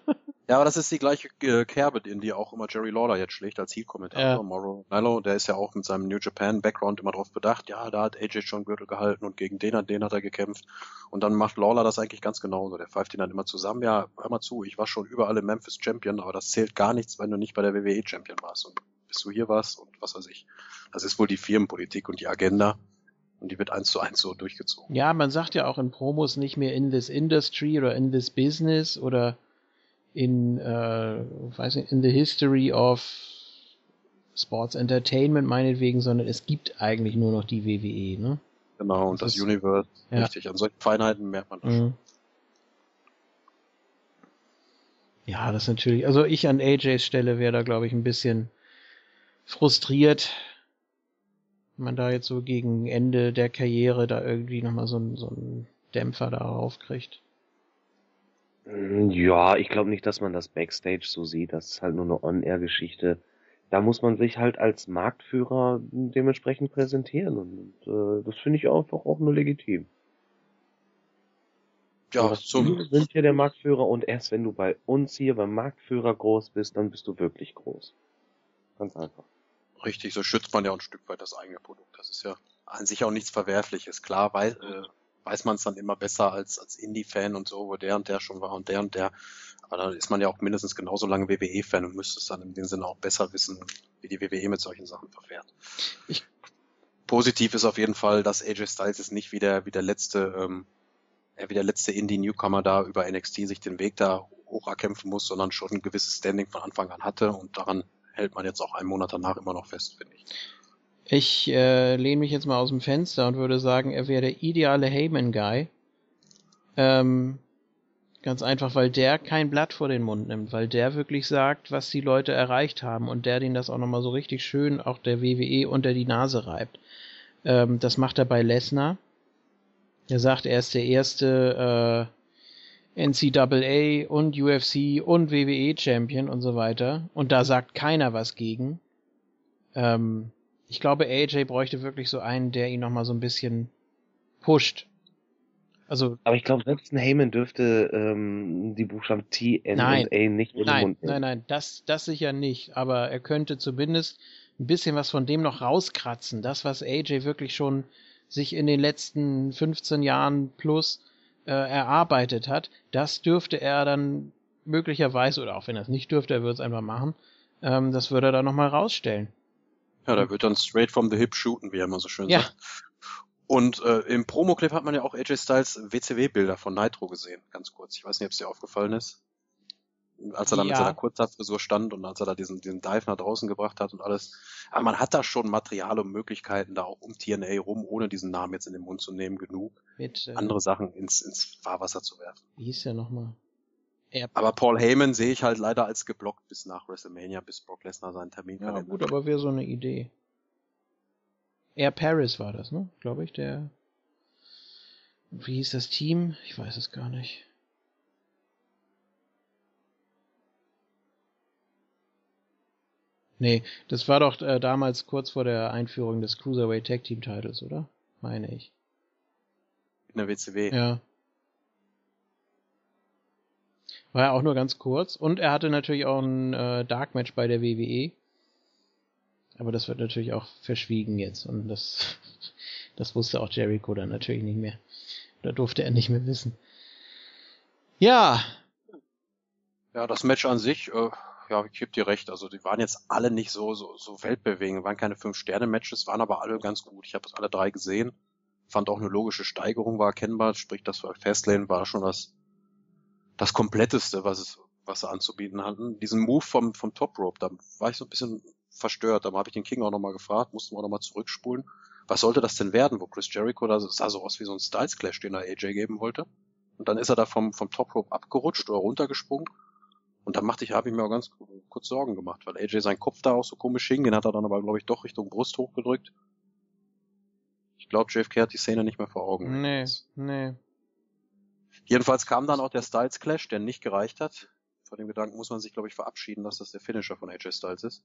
Ja, aber das ist die gleiche äh, Kerbe, in die auch immer Jerry Lawler jetzt schlägt als Heel-Kommentator. Ja. Morrow Mello, der ist ja auch mit seinem New Japan-Background immer darauf bedacht, ja, da hat AJ schon Gürtel gehalten und gegen den hat, den hat er gekämpft. Und dann macht Lawler das eigentlich ganz genauso. Der pfeift ihn dann immer zusammen, ja, hör mal zu, ich war schon überall im Memphis Champion, aber das zählt gar nichts, wenn du nicht bei der WWE Champion warst und bis du hier warst und was weiß ich. Das ist wohl die Firmenpolitik und die Agenda. Und die wird eins zu eins so durchgezogen. Ja, man sagt ja auch in Promos nicht mehr in this industry oder in this business oder in, äh, weiß nicht, in the history of Sports Entertainment meinetwegen, sondern es gibt eigentlich nur noch die WWE, ne? Genau, und das, das Universe, ja. richtig. An solchen Feinheiten merkt man das mhm. schon. Ja, das ist natürlich, also ich an AJs Stelle wäre da, glaube ich, ein bisschen frustriert, man da jetzt so gegen Ende der Karriere da irgendwie nochmal so, so einen Dämpfer darauf kriegt. Hm, ja, ich glaube nicht, dass man das Backstage so sieht. Das ist halt nur eine On-Air-Geschichte. Da muss man sich halt als Marktführer dementsprechend präsentieren. Und äh, das finde ich einfach auch nur legitim. Ja, zum wir sind hier der Marktführer und erst wenn du bei uns hier beim Marktführer groß bist, dann bist du wirklich groß. Ganz einfach. Richtig, so schützt man ja auch ein Stück weit das eigene Produkt. Das ist ja an sich auch nichts Verwerfliches. Klar, weil äh, weiß man es dann immer besser als, als Indie-Fan und so, wo der und der schon war und der und der. Aber dann ist man ja auch mindestens genauso lange WWE-Fan und müsste es dann in dem Sinne auch besser wissen, wie die WWE mit solchen Sachen verfährt. Ich, positiv ist auf jeden Fall, dass AJ Styles jetzt nicht wie der, wie der letzte, ähm, wie der letzte Indie-Newcomer da über NXT sich den Weg da hoch erkämpfen muss, sondern schon ein gewisses Standing von Anfang an hatte und daran hält man jetzt auch einen Monat danach immer noch fest, finde ich. Ich äh, lehne mich jetzt mal aus dem Fenster und würde sagen, er wäre der ideale Heyman-Guy. Ähm, ganz einfach, weil der kein Blatt vor den Mund nimmt, weil der wirklich sagt, was die Leute erreicht haben und der den das auch nochmal so richtig schön auch der WWE unter die Nase reibt. Ähm, das macht er bei Lesnar. Er sagt, er ist der erste äh, NCAA und UFC und WWE Champion und so weiter. Und da sagt keiner was gegen. Ähm, ich glaube, AJ bräuchte wirklich so einen, der ihn nochmal so ein bisschen pusht. Also, aber ich glaube, selbst ein Heyman dürfte ähm, die Buchstaben T, N nein, und A nicht in den Mund nehmen. Nein, nein, das, das sicher nicht. Aber er könnte zumindest ein bisschen was von dem noch rauskratzen. Das, was AJ wirklich schon sich in den letzten 15 Jahren plus äh, erarbeitet hat, das dürfte er dann möglicherweise, oder auch wenn er es nicht dürfte, er würde es einfach machen, ähm, das würde er dann nochmal rausstellen. Ja, da wird dann straight from the hip shooten, wie er immer so schön ja. sagt. Und äh, im Promo-Clip hat man ja auch AJ Styles WCW-Bilder von Nitro gesehen, ganz kurz. Ich weiß nicht, ob es dir aufgefallen ist. Als er da ja. mit seiner Kurzhaarfrisur stand und als er da diesen, diesen Dive nach draußen gebracht hat und alles. Aber man hat da schon Material und Möglichkeiten, da auch um TNA rum, ohne diesen Namen jetzt in den Mund zu nehmen, genug, mit, äh, andere Sachen ins, ins Fahrwasser zu werfen. Wie hieß der nochmal? Aber Paul Heyman sehe ich halt leider als geblockt bis nach WrestleMania, bis Brock Lesnar seinen Termin Ja, gut, aber wäre so eine Idee. Air Paris war das, ne? Glaube ich, der. Wie hieß das Team? Ich weiß es gar nicht. Nee, das war doch äh, damals kurz vor der Einführung des Cruiserweight Tag Team Titles, oder? Meine ich. In der WCW. Ja. War ja auch nur ganz kurz. Und er hatte natürlich auch ein äh, Dark Match bei der WWE. Aber das wird natürlich auch verschwiegen jetzt. Und das, das wusste auch Jericho dann natürlich nicht mehr. Da durfte er nicht mehr wissen. Ja. Ja, das Match an sich, äh, ja, ich gebe dir recht. Also die waren jetzt alle nicht so, so, so weltbewegend. Waren keine Fünf-Sterne-Matches, waren aber alle ganz gut. Ich habe alle drei gesehen. Fand auch eine logische Steigerung war erkennbar. Sprich, das war Fastlane war schon was das kompletteste, was es, was sie anzubieten hatten. Diesen Move vom, vom Top Rope, da war ich so ein bisschen verstört. Da habe ich den King auch nochmal gefragt, mussten wir auch nochmal zurückspulen. Was sollte das denn werden, wo Chris Jericho, da sah so aus wie so ein Styles Clash, den er AJ geben wollte. Und dann ist er da vom, vom Top Rope abgerutscht oder runtergesprungen. Und dann machte ich, habe ich mir auch ganz kurz Sorgen gemacht, weil AJ seinen Kopf da auch so komisch hing, den hat er dann aber, glaube ich, doch Richtung Brust hochgedrückt. Ich glaube, JFK hat die Szene nicht mehr vor Augen. Nee, nee. Jedenfalls kam dann auch der Styles Clash, der nicht gereicht hat. von dem Gedanken muss man sich, glaube ich, verabschieden, dass das der Finisher von AJ Styles ist.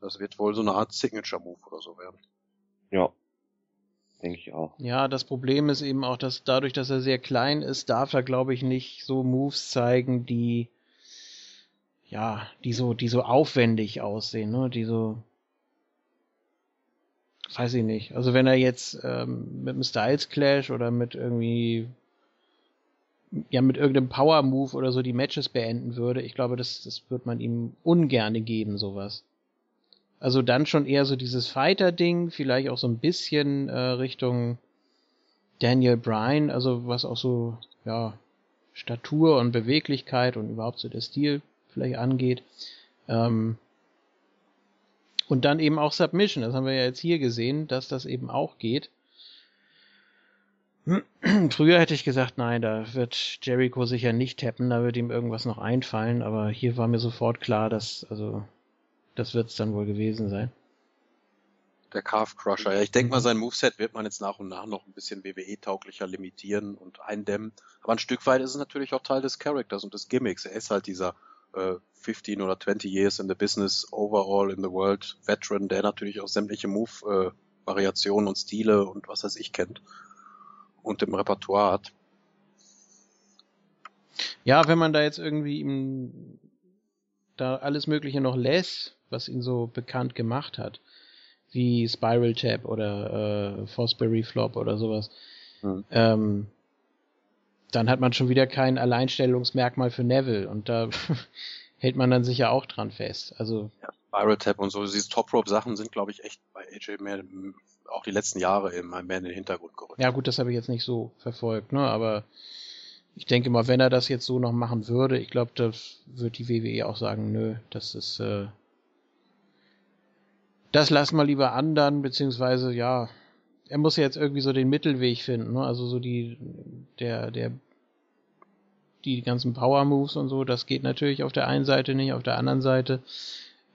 Das wird wohl so eine Art Signature-Move oder so werden. Ja. Denke ich auch. Ja, das Problem ist eben auch, dass dadurch, dass er sehr klein ist, darf er, glaube ich, nicht so Moves zeigen, die ja, die so, die so aufwendig aussehen, ne? Die so weiß ich nicht. Also wenn er jetzt ähm, mit einem Styles Clash oder mit irgendwie ja mit irgendeinem Power Move oder so die Matches beenden würde, ich glaube, das, das wird man ihm ungerne geben, sowas. Also dann schon eher so dieses Fighter-Ding, vielleicht auch so ein bisschen äh, Richtung Daniel Bryan, also was auch so, ja, Statur und Beweglichkeit und überhaupt so der Stil vielleicht angeht. Ähm, und dann eben auch Submission, das haben wir ja jetzt hier gesehen, dass das eben auch geht. Früher hätte ich gesagt, nein, da wird Jericho sicher nicht tappen, da wird ihm irgendwas noch einfallen, aber hier war mir sofort klar, dass, also das wird es dann wohl gewesen sein. Der Calf Crusher. Ja, ich denke mal, sein Moveset wird man jetzt nach und nach noch ein bisschen WWE-tauglicher limitieren und eindämmen. Aber ein Stück weit ist es natürlich auch Teil des Charakters und des Gimmicks. Er ist halt dieser äh, 15 oder 20 years in the business, overall in the world Veteran, der natürlich auch sämtliche Move-Variationen äh, und Stile und was weiß ich kennt und im Repertoire hat. Ja, wenn man da jetzt irgendwie ihm da alles Mögliche noch lässt, was ihn so bekannt gemacht hat, wie Spiral Tap oder äh, Fosbury Flop oder sowas, hm. ähm, dann hat man schon wieder kein Alleinstellungsmerkmal für Neville und da hält man dann sicher auch dran fest. Also ja, Spiral Tap und so, diese Top Rope Sachen sind, glaube ich, echt bei AJ mehr, auch die letzten Jahre immer mehr in den Hintergrund gerückt. Ja gut, das habe ich jetzt nicht so verfolgt, ne, aber ich denke mal, wenn er das jetzt so noch machen würde, ich glaube, das wird die WWE auch sagen, nö, das ist äh, das lassen wir lieber anderen, beziehungsweise ja, er muss ja jetzt irgendwie so den Mittelweg finden, ne? Also so die, der, der, die ganzen Power Moves und so, das geht natürlich auf der einen Seite nicht, auf der anderen Seite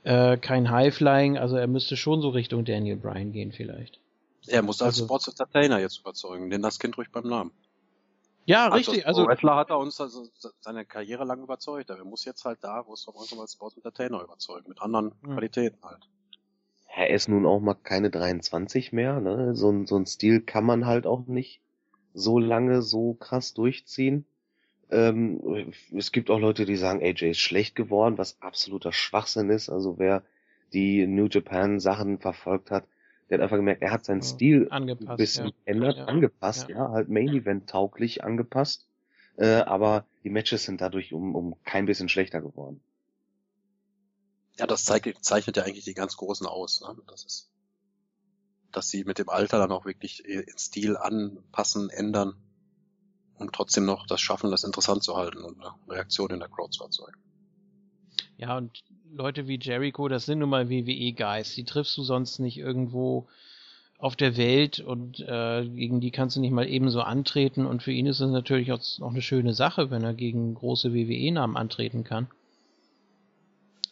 äh, kein High Flying, also er müsste schon so Richtung Daniel Bryan gehen vielleicht. Er muss als also, Sports Entertainer jetzt überzeugen, denn das Kind ruhig beim Namen. Ja, also richtig. Also Wrestler hat er uns also seine Karriere lang überzeugt, aber er muss jetzt halt da, wo es von uns als Sports Entertainer überzeugen, mit anderen hm. Qualitäten halt er ist nun auch mal keine 23 mehr, ne? So, ein so ein Stil kann man halt auch nicht so lange so krass durchziehen. Ähm, es gibt auch Leute, die sagen, AJ ist schlecht geworden, was absoluter Schwachsinn ist. Also wer die New Japan Sachen verfolgt hat, der hat einfach gemerkt, er hat seinen ja, Stil angepasst, ein bisschen ja. ändert, ja, angepasst, ja. halt Main Event tauglich angepasst. Äh, aber die Matches sind dadurch um, um kein bisschen schlechter geworden. Ja, das zeigt, zeichnet ja eigentlich die ganz Großen aus. Ne? Das ist, dass sie mit dem Alter dann auch wirklich den Stil anpassen, ändern und trotzdem noch das schaffen, das interessant zu halten und eine Reaktion in der Crowd zu erzeugen. Ja, und Leute wie Jericho, das sind nun mal WWE-Guys, die triffst du sonst nicht irgendwo auf der Welt und äh, gegen die kannst du nicht mal ebenso antreten und für ihn ist es natürlich auch noch eine schöne Sache, wenn er gegen große WWE-Namen antreten kann.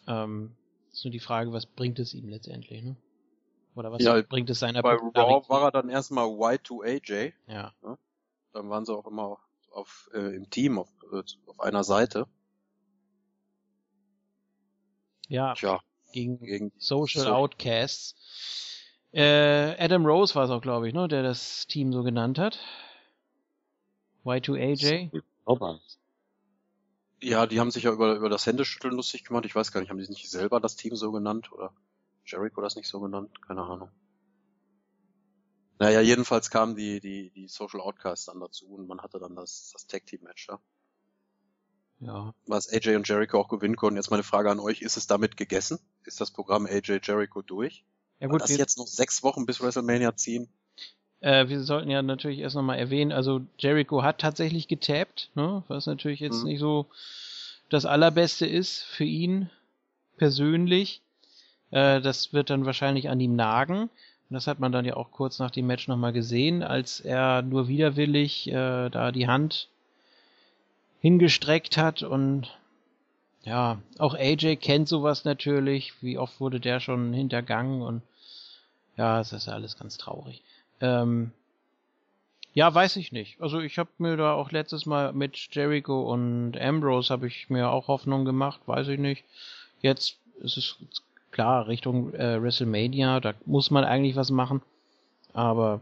Ähm, ist nur die Frage, was bringt es ihm letztendlich, ne? Oder was ja, bringt es seiner Bei Raw war er dann erstmal Y2AJ. Ja. ja. Dann waren sie auch immer auf, äh, im Team auf, äh, auf einer Seite. Ja. Tja. Gegen, gegen Social so. Outcasts. Äh, Adam Rose war es auch, glaube ich, ne, der das Team so genannt hat. Y2AJ. Ja, die haben sich ja über, über das Händeschütteln lustig gemacht. Ich weiß gar nicht, haben die nicht selber das Team so genannt oder Jericho das nicht so genannt? Keine Ahnung. Naja, jedenfalls kamen die, die, die Social Outcasts dann dazu und man hatte dann das, das Tag Team Match da. Ja. Was AJ und Jericho auch gewinnen konnten. Jetzt meine Frage an euch, ist es damit gegessen? Ist das Programm AJ Jericho durch? Ja gut. War das jetzt noch sechs Wochen bis WrestleMania ziehen? Äh, wir sollten ja natürlich erst nochmal erwähnen, also Jericho hat tatsächlich getappt, ne? was natürlich jetzt mhm. nicht so das Allerbeste ist für ihn persönlich. Äh, das wird dann wahrscheinlich an ihm nagen. Und das hat man dann ja auch kurz nach dem Match nochmal gesehen, als er nur widerwillig äh, da die Hand hingestreckt hat und ja, auch AJ kennt sowas natürlich. Wie oft wurde der schon hintergangen und ja, es ist alles ganz traurig. Ähm, Ja, weiß ich nicht. Also ich habe mir da auch letztes Mal mit Jericho und Ambrose habe ich mir auch Hoffnung gemacht, weiß ich nicht. Jetzt ist es klar Richtung äh, WrestleMania, da muss man eigentlich was machen, aber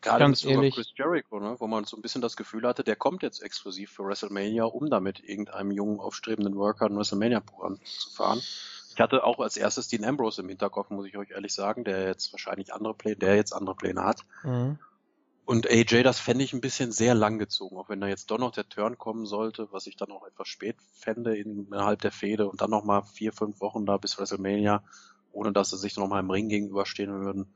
Gerade Ganz ehrlich. Chris Jericho, ne, wo man so ein bisschen das Gefühl hatte, der kommt jetzt exklusiv für WrestleMania, um damit irgendeinem jungen, aufstrebenden Worker ein WrestleMania-Programm zu fahren. Ich hatte auch als erstes Dean Ambrose im Hinterkopf, muss ich euch ehrlich sagen, der jetzt wahrscheinlich andere Pläne, der jetzt andere Pläne hat. mhm. Und AJ, das fände ich ein bisschen sehr lang gezogen, auch wenn da jetzt doch noch der Turn kommen sollte, was ich dann auch etwas spät fände innerhalb der Fehde und dann nochmal vier, fünf Wochen da bis WrestleMania, ohne dass sie sich nochmal im Ring gegenüberstehen würden.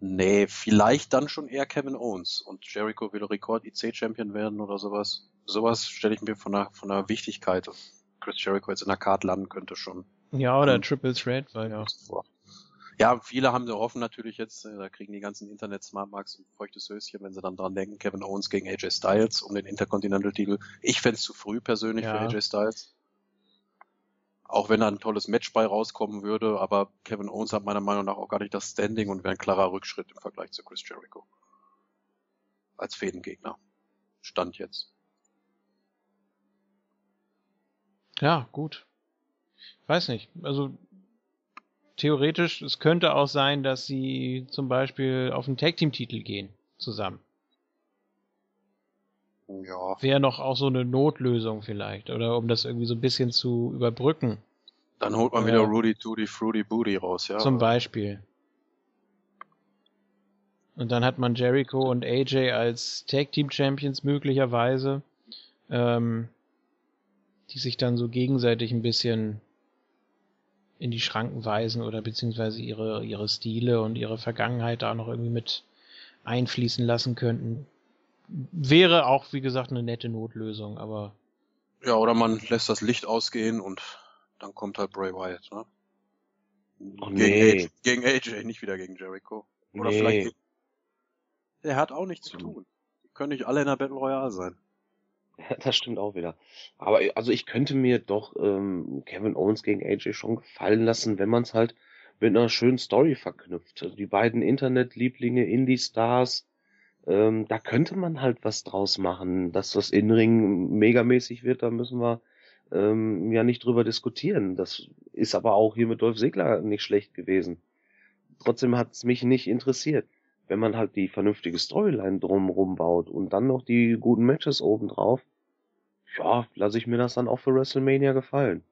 Nee, vielleicht dann schon eher Kevin Owens und Jericho will Rekord-IC-Champion werden oder sowas. Sowas stelle ich mir von der, von der Wichtigkeit, Chris Jericho jetzt in der Card landen könnte schon ja, oder Triple Threat, weil ja. vor. Ja, viele haben so hoffen natürlich jetzt, äh, da kriegen die ganzen Internet-Smartmarks ein feuchtes Höschen, wenn sie dann dran denken, Kevin Owens gegen AJ Styles um den Intercontinental-Titel. Ich fänd's zu früh persönlich Ja. für AJ Styles. Auch wenn da ein tolles Match bei rauskommen würde, aber Kevin Owens hat meiner Meinung nach auch gar nicht das Standing und wäre ein klarer Rückschritt im Vergleich zu Chris Jericho. Als Fädengegner. Stand jetzt. Ja, gut. Weiß nicht. Also theoretisch, es könnte auch sein, dass sie zum Beispiel auf den Tag Team Titel gehen zusammen. Ja, Wäre noch auch so eine Notlösung vielleicht oder um das irgendwie so ein bisschen zu überbrücken. dann holt man Ja. wieder Rudy Tudy Fruity Booty raus, ja. Zum Beispiel. Und dann hat man Jericho und AJ als Tag Team Champions möglicherweise, ähm, die sich dann so gegenseitig ein bisschen in die Schranken weisen oder beziehungsweise ihre, ihre Stile und ihre Vergangenheit da noch irgendwie mit einfließen lassen könnten. Wäre auch, wie gesagt, eine nette Notlösung, aber Ja, oder man lässt das Licht ausgehen und dann kommt halt Bray Wyatt, ne? Oh, gegen, nee. AJ, gegen AJ, nicht wieder gegen Jericho. Oder Nee. vielleicht. Der hat auch nichts zu tun. Die können nicht alle in der Battle Royale sein. Ja, das stimmt auch wieder. Aber also ich könnte mir doch ähm, Kevin Owens gegen AJ schon gefallen lassen, wenn man es halt mit einer schönen Story verknüpft. Also die beiden Internetlieblinge, Indie-Stars, ähm, da könnte man halt was draus machen. Dass das In-Ring megamäßig wird, da müssen wir ähm, ja nicht drüber diskutieren. Das ist aber auch hier mit Dolph Segler nicht schlecht gewesen. Trotzdem hat es mich nicht interessiert. Wenn man halt die vernünftige Storyline drumrum baut und dann noch die guten Matches obendrauf, ja, lasse ich mir das dann auch für WrestleMania gefallen.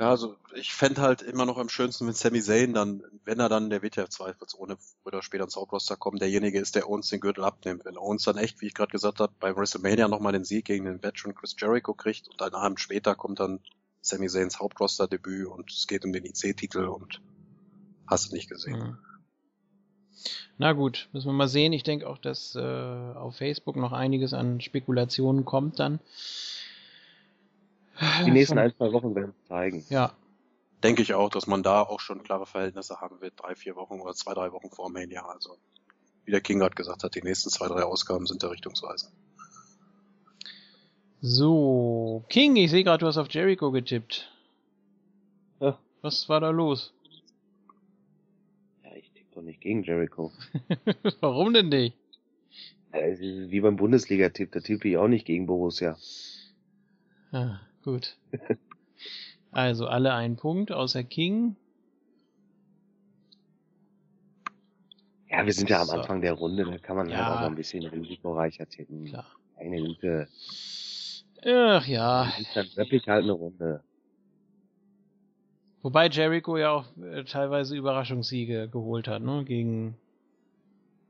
Ja, also ich fände halt immer noch am schönsten, wenn Sami Zayn dann, wenn er dann, der wird ja zweifelsohne oder später ins Hauptroster kommen, derjenige ist, der Owens den Gürtel abnimmt. Wenn Owens dann echt, wie ich gerade gesagt habe, bei WrestleMania nochmal den Sieg gegen den Veteran Chris Jericho kriegt und einen Abend später kommt dann Sami Zayns Hauptroster-Debüt und es geht um den IC-Titel und hast du nicht gesehen. Na gut, müssen wir mal sehen. Ich denke auch, dass äh, auf Facebook noch einiges an Spekulationen kommt dann. Die nächsten ein, zwei Wochen werden es zeigen. Ja, Denke ich auch, dass man da auch schon klare Verhältnisse haben wird, drei, vier Wochen oder zwei, drei Wochen vor Mania. Also, wie der King gerade gesagt hat, die nächsten zwei, drei Ausgaben sind der Richtungsweise. so. King, ich sehe gerade, du hast auf Jericho getippt. Ja. Was war da los? Ja, ich tippe doch nicht gegen Jericho. Warum denn nicht? Ja, es ist wie beim Bundesliga-Tipp, da tippe ich auch nicht gegen Borussia. Ah, gut. Also alle einen Punkt, außer King. Ja, wir sind ja am So. Anfang der Runde, da kann man Ja. halt auch mal ein bisschen risikoreicher tippen. Klar. Eine Güte. Ach ja. Dann treppe ich halt eine Runde. Wobei Jericho ja auch äh, teilweise Überraschungssiege geholt hat, ne? Gegen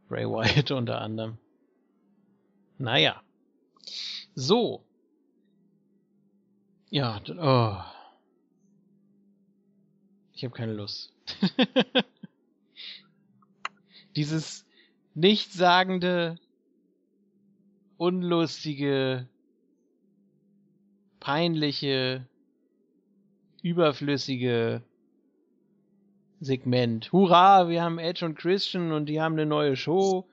Bray Wyatt unter anderem. Naja. So. Ja, oh. Ich habe keine Lust. Dieses nichtssagende, unlustige, peinliche, überflüssige Segment. Hurra, wir haben Edge und Christian und die haben eine neue Show.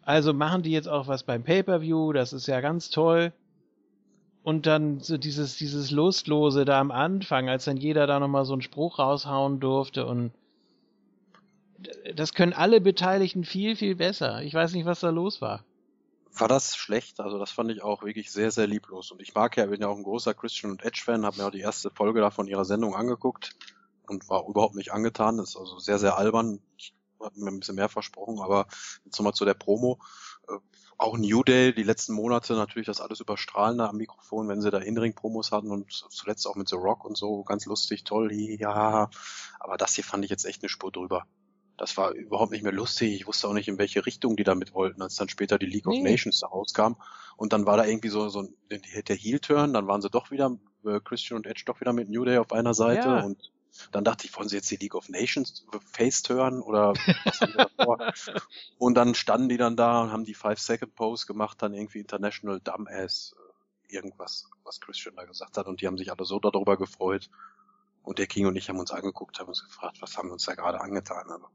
Also machen die jetzt auch was beim Pay-per-View, das ist ja ganz toll. Und dann so dieses, dieses Lustlose da am Anfang, als dann jeder da nochmal so einen Spruch raushauen durfte und das können alle Beteiligten viel, viel besser. Ich weiß nicht, was da los war. War das schlecht? Also das fand ich auch wirklich sehr, sehr lieblos. Und ich mag ja, bin ja auch ein großer Christian und Edge-Fan, habe mir auch die erste Folge da von ihrer Sendung angeguckt und war überhaupt nicht angetan. Das ist also sehr, sehr albern. Ich habe mir ein bisschen mehr versprochen, aber jetzt nochmal zu der Promo. Auch New Day, die letzten Monate natürlich das alles überstrahlender am Mikrofon, wenn sie da In-Ring-Promos hatten und zuletzt auch mit The Rock und so, ganz lustig, toll, ja. Aber das hier fand ich jetzt echt eine Spur drüber. Das war überhaupt nicht mehr lustig. Ich wusste auch nicht, in welche Richtung die damit wollten, als dann später die League of Nee. Nations da rauskam. Und dann war da irgendwie so, so ein, der Heel-Turn, dann waren sie doch wieder, äh, Christian und Edge doch wieder mit New Day auf einer Seite Ja. und dann dachte ich, wollen sie jetzt die League of Nations Face turn oder was haben sie davor? Und dann standen die dann da und haben die Five-Second-Pose gemacht, dann irgendwie International Dumbass, äh, irgendwas, was Christian da gesagt hat. Und die haben sich alle so darüber gefreut. Und der King und ich haben uns angeguckt, haben uns gefragt, was haben wir uns da gerade angetan. Aber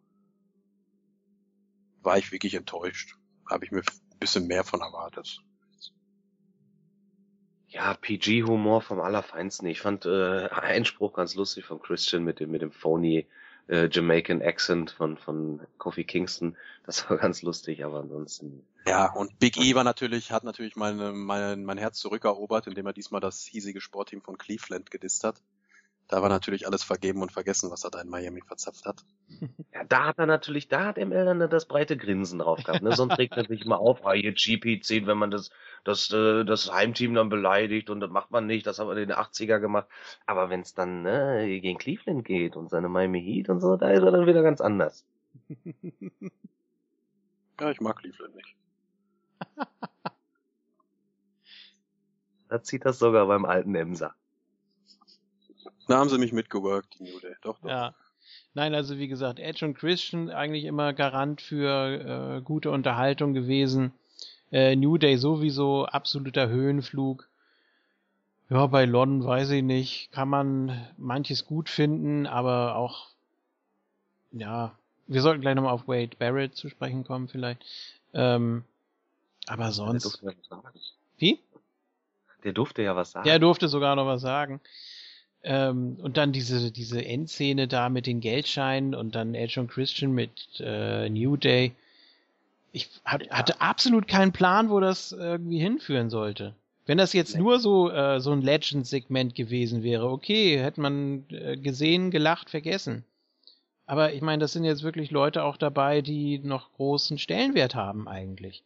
war ich wirklich enttäuscht. Habe ich mir ein bisschen mehr von erwartet. Ja, PG-Humor vom Allerfeinsten. Ich fand äh, einen Spruch ganz lustig von Christian mit dem mit dem phony äh, Jamaican Accent von von Kofi Kingston. Das war ganz lustig, aber ansonsten Ja, und Big E war natürlich, hat natürlich meine, mein, mein Herz zurückerobert, indem er diesmal das hiesige Sportteam von Cleveland gedisst hat. Da war natürlich alles vergeben und vergessen, was er da in Miami verzapft hat. Ja, da hat er natürlich, da hat ML dann das breite Grinsen drauf gehabt. Ne? Sonst regt er sich mal auf, ah, hier GP ziehen, wenn man das, das, äh, das Heimteam dann beleidigt und das macht man nicht, das haben wir in den 80er gemacht. Aber wenn es dann ne, gegen Cleveland geht und seine Miami Heat und so, da ist er dann wieder ganz anders. Ja, ich mag Cleveland nicht. Da zieht das sogar beim alten Emser. Da haben sie mich mitgeworkt, die New Day. Doch, doch. Ja. Nein, also wie gesagt, Edge und Christian eigentlich immer Garant für äh, gute Unterhaltung gewesen. Äh, New Day sowieso absoluter Höhenflug. Ja, bei London weiß ich nicht. Kann man manches gut finden, aber auch, ja, wir sollten gleich nochmal auf Wade Barrett zu sprechen kommen vielleicht. Ähm, aber Der sonst, durfte ja was sagen. wie? Der durfte ja was sagen. Der durfte sogar noch was sagen. Ähm, und dann diese, diese Endszene da mit den Geldscheinen und dann Edge und Christian mit äh, New Day. Ich hab, hatte absolut keinen Plan, wo das irgendwie hinführen sollte. Wenn das jetzt Nee. nur so, äh, so ein Legend-Segment gewesen wäre, okay, hätte man äh, gesehen, gelacht, vergessen. Aber ich meine, das sind jetzt wirklich Leute auch dabei, die noch großen Stellenwert haben eigentlich.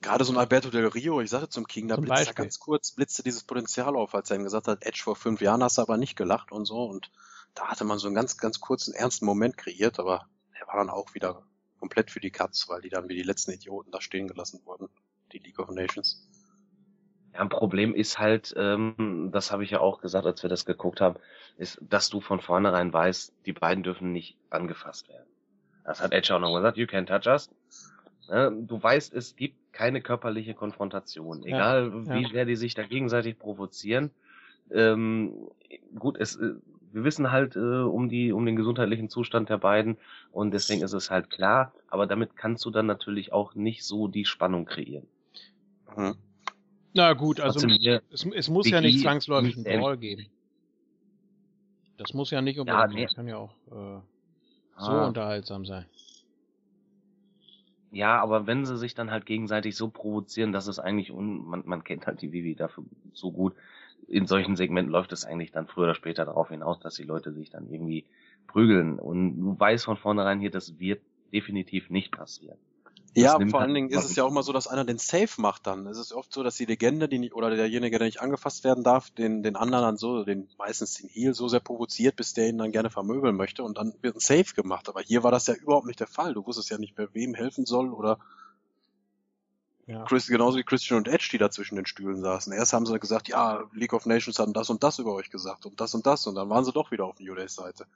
Gerade so ein Alberto Del Rio, ich sagte zum King, da Zum blitzte Beispiel. ganz kurz, blitzte dieses Potenzial auf, als er ihm gesagt hat, Edge vor fünf Jahren hast du aber nicht gelacht und so. Und da hatte man so einen ganz, ganz kurzen, ernsten Moment kreiert, aber er war dann auch wieder komplett für die Cuts, weil die dann wie die letzten Idioten da stehen gelassen wurden. Die League of Nations. Ja, ein Problem ist halt, ähm, das habe ich ja auch gesagt, als wir das geguckt haben, ist, dass du von vornherein weißt, die beiden dürfen nicht angefasst werden. Das hat Edge auch noch gesagt, you can't touch us. Ne, Du weißt, es gibt keine körperliche Konfrontation, Ja, egal wie ja. sehr die sich da gegenseitig provozieren. Ähm, gut, es, äh, wir wissen halt äh, um die um den gesundheitlichen Zustand der beiden und deswegen ist es halt klar, aber damit kannst du dann natürlich auch nicht so die Spannung kreieren. Mhm. Na gut, also es, es muss ja nicht zwangsläufig nicht einen Brawl geben. Das muss ja nicht unbedingt, Ja, nee. das kann ja auch äh, so Ah. unterhaltsam sein. Ja, aber wenn sie sich dann halt gegenseitig so provozieren, dass es eigentlich, un man, man kennt halt die Vivi dafür so gut, in solchen Segmenten läuft es eigentlich dann früher oder später darauf hinaus, dass die Leute sich dann irgendwie prügeln. Und du weißt von vornherein hier, das wird definitiv nicht passieren. Ja, vor halt allen Dingen ist es ja auch mal so, dass einer den Safe macht dann. Es ist oft so, dass die Legende, die nicht, oder derjenige, der nicht angefasst werden darf, den, den anderen dann so, den, meistens den Heel so sehr provoziert, bis der ihn dann gerne vermöbeln möchte und dann wird ein Safe gemacht. Aber hier war das ja überhaupt nicht der Fall. Du wusstest ja nicht, wer wem helfen soll oder Ja. Chris, genauso wie Christian und Edge, die da zwischen den Stühlen saßen. Erst haben sie gesagt, ja, League of Nations haben das und das über euch gesagt und das und das und dann waren sie doch wieder auf New Days Seite.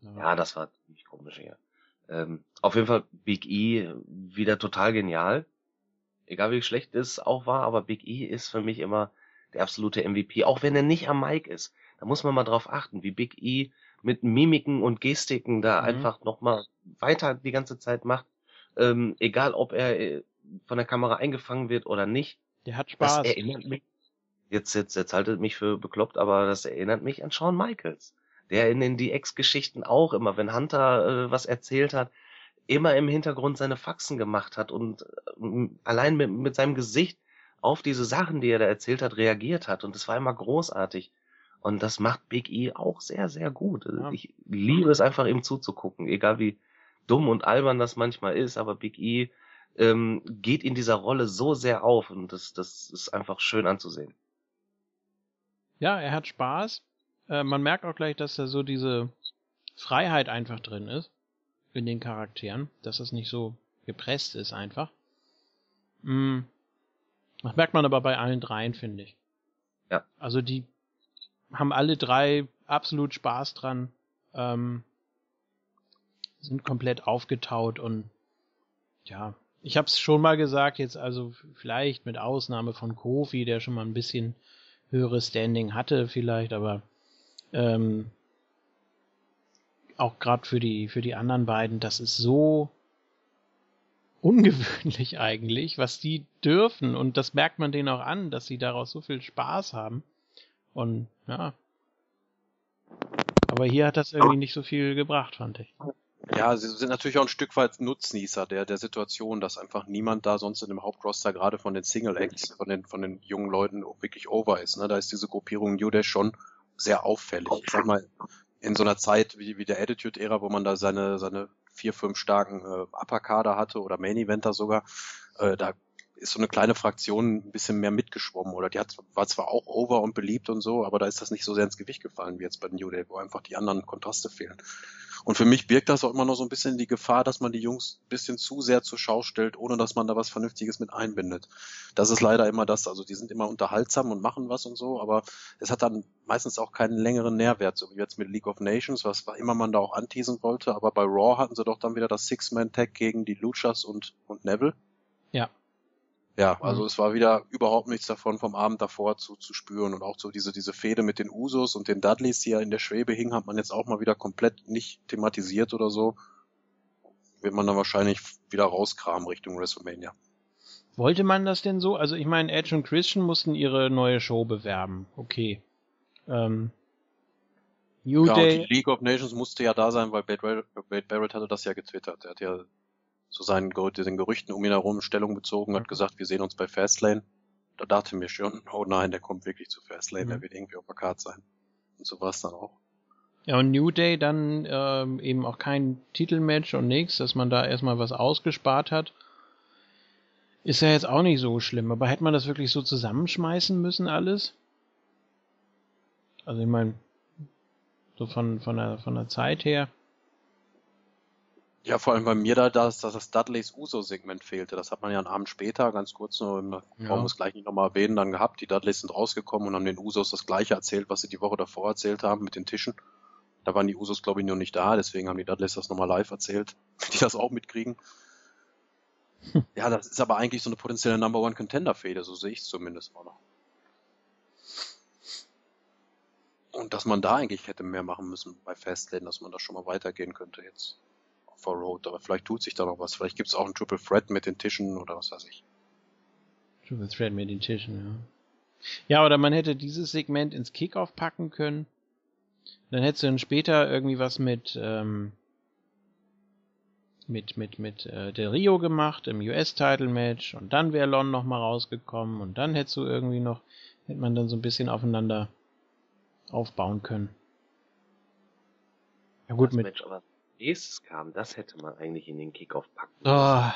Ja, das war ziemlich komisch hier. Ähm, auf jeden Fall Big E wieder total genial. Egal wie schlecht es auch war, aber Big E ist für mich immer der absolute MVP, auch wenn er nicht am Mic ist. Da muss man mal drauf achten, wie Big E mit Mimiken und Gestiken da Mhm. einfach nochmal weiter die ganze Zeit macht. Ähm, egal ob er äh, von der Kamera eingefangen wird oder nicht. Der hat Das Spaß. erinnert mich. Jetzt, jetzt, jetzt haltet mich für bekloppt, aber das erinnert mich an Shawn Michaels. Der in den DX-Geschichten auch immer, wenn Hunter äh, was erzählt hat, immer im Hintergrund seine Faxen gemacht hat und äh, allein mit, mit seinem Gesicht auf diese Sachen, die er da erzählt hat, reagiert hat. Und das war immer großartig. Und das macht Big E auch sehr, sehr gut. Also Ja. Ich liebe es einfach ihm zuzugucken, egal wie dumm und albern das manchmal ist, aber Big E ähm, geht in dieser Rolle so sehr auf und das, das ist einfach schön anzusehen. Ja, er hat Spaß. Äh, man merkt auch gleich, dass da so diese Freiheit einfach drin ist in den Charakteren, dass es nicht so gepresst ist einfach. Mm. Das merkt man aber bei allen dreien, finde ich. Ja. Also die haben alle drei absolut Spaß dran, ähm, sind komplett aufgetaut und ja, ich habe es schon mal gesagt, jetzt also vielleicht mit Ausnahme von Kofi, der schon mal ein bisschen höheres Standing hatte vielleicht, aber ähm, auch gerade für die für die anderen beiden, das ist so ungewöhnlich eigentlich, was die dürfen und das merkt man denen auch an, dass sie daraus so viel Spaß haben und ja. Aber hier hat das irgendwie nicht so viel gebracht, fand ich. Ja, sie sind natürlich auch ein Stück weit Nutznießer der, der Situation, dass einfach niemand da sonst in dem Hauptroster gerade von den Single Acts, von den, von den jungen Leuten wirklich over ist. Ne? Da ist diese Gruppierung New Day schon sehr auffällig. Ich sag mal, in so einer Zeit wie, wie der Attitude-Ära, wo man da seine, seine vier, fünf starken äh, Upper-Kader hatte oder Main-Eventer sogar, äh, da ist so eine kleine Fraktion ein bisschen mehr mitgeschwommen oder die hat, war zwar auch over und beliebt und so, aber da ist das nicht so sehr ins Gewicht gefallen wie jetzt bei New Day, wo einfach die anderen Kontraste fehlen. Und für mich birgt das auch immer noch so ein bisschen die Gefahr, dass man die Jungs ein bisschen zu sehr zur Schau stellt, ohne dass man da was Vernünftiges mit einbindet. Das ist leider immer das. Also die sind immer unterhaltsam und machen was und so, aber es hat dann meistens auch keinen längeren Nährwert, so wie jetzt mit League of Nations, was immer man da auch anteasen wollte. Aber bei Raw hatten sie doch dann wieder das Six-Man-Tag gegen die Luchas und, und Neville. Ja. Ja, also Mhm. es war wieder überhaupt nichts davon vom Abend davor zu, zu spüren und auch so diese, diese Fehde mit den Usos und den Dudleys, die ja in der Schwebe hingen, hat man jetzt auch mal wieder komplett nicht thematisiert oder so. Wird man dann wahrscheinlich wieder rauskramen Richtung WrestleMania. Wollte man das denn so? Also ich meine, Edge und Christian mussten ihre neue Show bewerben. Okay. Ähm, New Ja, und Day. die League of Nations musste ja da sein, weil Wade Barrett hatte das ja getwittert. Er hat ja zu seinen den Gerüchten um ihn herum Stellung bezogen, hat gesagt, wir sehen uns bei Fastlane. Da dachte mir schon, oh nein, der kommt wirklich zu Fastlane, Mhm. der wird irgendwie auf der Card sein. Und so war es dann auch. Ja, und New Day dann ähm, eben auch kein Titelmatch und nichts, dass man da erstmal was ausgespart hat. Ist ja jetzt auch nicht so schlimm, aber hätte man das wirklich so zusammenschmeißen müssen, alles? Also ich meine, so von, von, der, von der Zeit her. Ja, vor allem bei mir da, dass, dass das Dudleys Uso-Segment fehlte. Das hat man ja einen Abend später, ganz kurz nur, im- Ja. brauchen wir es gleich nicht nochmal erwähnen, dann gehabt. Die Dudleys sind rausgekommen und haben den Usos das gleiche erzählt, was sie die Woche davor erzählt haben mit den Tischen. Da waren die Usos, glaube ich, noch nicht da, deswegen haben die Dudleys das nochmal live erzählt, die das auch mitkriegen. Ja, das ist aber eigentlich so eine potenzielle Number One Contender-Fehde, so sehe ich es zumindest auch noch. Und dass man da eigentlich hätte mehr machen müssen bei Fastlane, dass man da schon mal weitergehen könnte jetzt der Road. Aber vielleicht tut sich da noch was. Vielleicht gibt es auch einen Triple Threat mit den Tischen oder was weiß ich. Triple Threat mit den Tischen, ja. Ja, oder man hätte dieses Segment ins Kickoff packen können. Dann hättest du dann später irgendwie was mit, ähm, mit, mit, mit äh, Del Rio gemacht im US-Title-Match und dann wäre Lon nochmal rausgekommen und dann hättest du irgendwie noch, hätte man dann so ein bisschen aufeinander aufbauen können. Ja gut, das mit. Match aber nächstes kam, das hätte man eigentlich in den Kickoff packen Oh.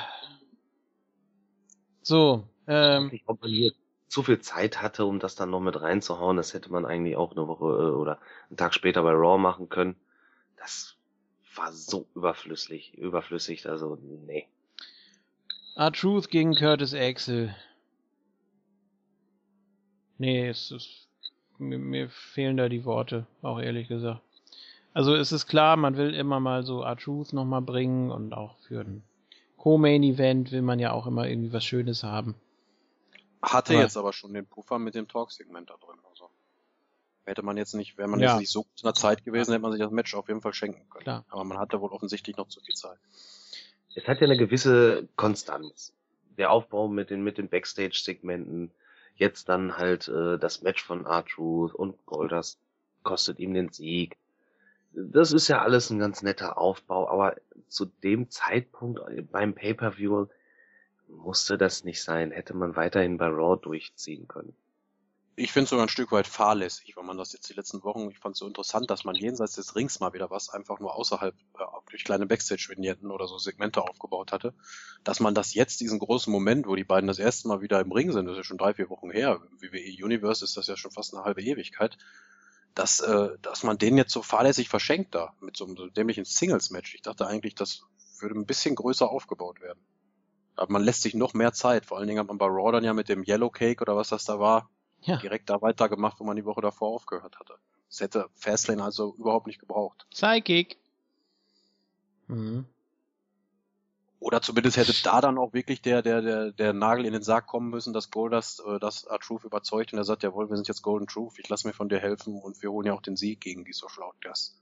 So, ähm, Ich ob man hier zu viel Zeit hatte, um das dann noch mit reinzuhauen. Das hätte man eigentlich auch eine Woche äh, oder einen Tag später bei Raw machen können. Das war so überflüssig, überflüssig, also nee. R-Truth gegen Curtis Axel. Nee, es ist, mir, mir fehlen da die Worte, auch ehrlich gesagt. Also es ist klar, man will immer mal so R-Truth nochmal bringen und auch für ein Co-Main-Event will man ja auch immer irgendwie was Schönes haben. Hatte Aber- jetzt aber schon den Puffer mit dem Talk-Segment da drin. Also hätte man jetzt nicht, wäre man Ja. jetzt nicht so gut in der Zeit gewesen, hätte man sich das Match auf jeden Fall schenken können. Klar. Aber man hatte wohl offensichtlich noch zu viel Zeit. Es hat ja eine gewisse Konstanz. Der Aufbau mit den, mit den Backstage-Segmenten, jetzt dann halt äh, das Match von R-Truth und Goldust kostet ihm den Sieg. Das ist ja alles ein ganz netter Aufbau, aber zu dem Zeitpunkt beim Pay-per-View musste das nicht sein. Hätte man weiterhin bei Raw durchziehen können. Ich finde es sogar ein Stück weit fahrlässig, wenn man das jetzt die letzten Wochen, ich fand es so interessant, dass man jenseits des Rings mal wieder was einfach nur außerhalb äh, durch kleine Backstage-Vignetten oder so Segmente aufgebaut hatte, dass man das jetzt, diesen großen Moment, wo die beiden das erste Mal wieder im Ring sind, das ist ja schon drei, vier Wochen her, im WWE Universe ist das ja schon fast eine halbe Ewigkeit, dass, äh, dass man den jetzt so fahrlässig verschenkt da, mit so einem so dämlichen Singles-Match. Ich dachte eigentlich, das würde ein bisschen größer aufgebaut werden. Aber man lässt sich noch mehr Zeit. Vor allen Dingen hat man bei Raw dann ja mit dem Yellow Cake oder was das da war, ja. direkt da weitergemacht, wo man die Woche davor aufgehört hatte. Das hätte Fastlane also überhaupt nicht gebraucht. Psychic. Mhm. Oder zumindest hätte da dann auch wirklich der, der, der, der Nagel in den Sarg kommen müssen, dass Goldust, äh, dass R-Truth überzeugt und er sagt, jawohl, wir sind jetzt Golden Truth, ich lasse mir von dir helfen und wir holen ja auch den Sieg gegen die Social Outcasts.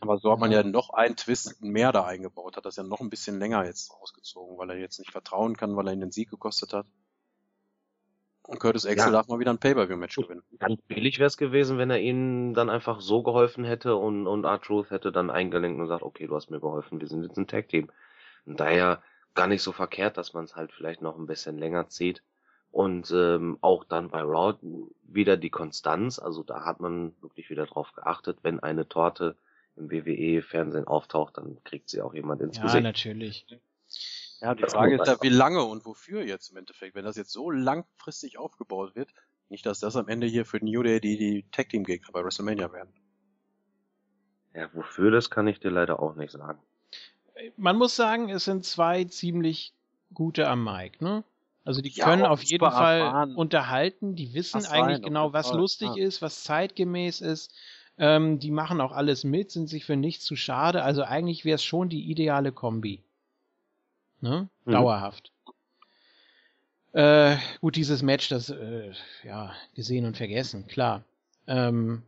Aber so hat man ja noch einen Twist mehr da eingebaut, hat das ja noch ein bisschen länger jetzt ausgezogen, weil er jetzt nicht vertrauen kann, weil er ihn den Sieg gekostet hat. Und Curtis Axel ja. darf mal wieder ein Pay-Per-View-Match gewinnen. Ganz billig wäre es gewesen, wenn er ihnen dann einfach so geholfen hätte und, und R-Truth hätte dann eingelenkt und gesagt, okay, du hast mir geholfen, wir sind jetzt ein Tag-Team. Und daher gar nicht so verkehrt, dass man es halt vielleicht noch ein bisschen länger zieht. Und ähm, auch dann bei Raw wieder die Konstanz, also da hat man wirklich wieder drauf geachtet, wenn eine Torte im WWE-Fernsehen auftaucht, dann kriegt sie auch jemand ins ja, Gesicht. Ja, natürlich. Ja, die das Frage ist ja, wie lange und wofür jetzt im Endeffekt. Wenn das jetzt so langfristig aufgebaut wird, nicht, dass das am Ende hier für New Day die, die Tag Team Gegner bei WrestleMania werden. Ja, wofür das kann ich dir leider auch nicht sagen. Man muss sagen, es sind zwei ziemlich gute am Mike, ne? Also die ja, können auf jeden Fall erfahren. unterhalten, die wissen was eigentlich rein, genau, was lustig ja. ist, was zeitgemäß ist. Ähm, die machen auch alles mit, sind sich für nichts zu schade. Also eigentlich wäre es schon die ideale Kombi ne? Mhm. Dauerhaft. Äh, gut, dieses Match, das, äh, ja, gesehen und vergessen, klar. Ähm,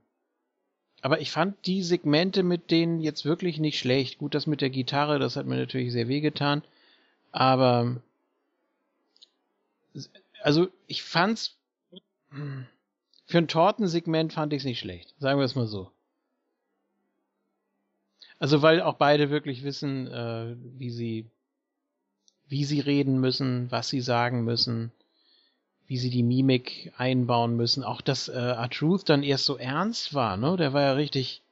aber ich fand die Segmente mit denen jetzt wirklich nicht schlecht. Gut, das mit der Gitarre, das hat mir natürlich sehr wehgetan. Aber, also, ich fand's, hm, für ein Tortensegment fand ich es nicht schlecht. Sagen wir es mal so. Also, weil auch beide wirklich wissen, äh, wie sie wie sie reden müssen, was sie sagen müssen, wie sie die Mimik einbauen müssen. Auch dass äh, R-Truth dann erst so ernst war, ne? Der war ja richtig,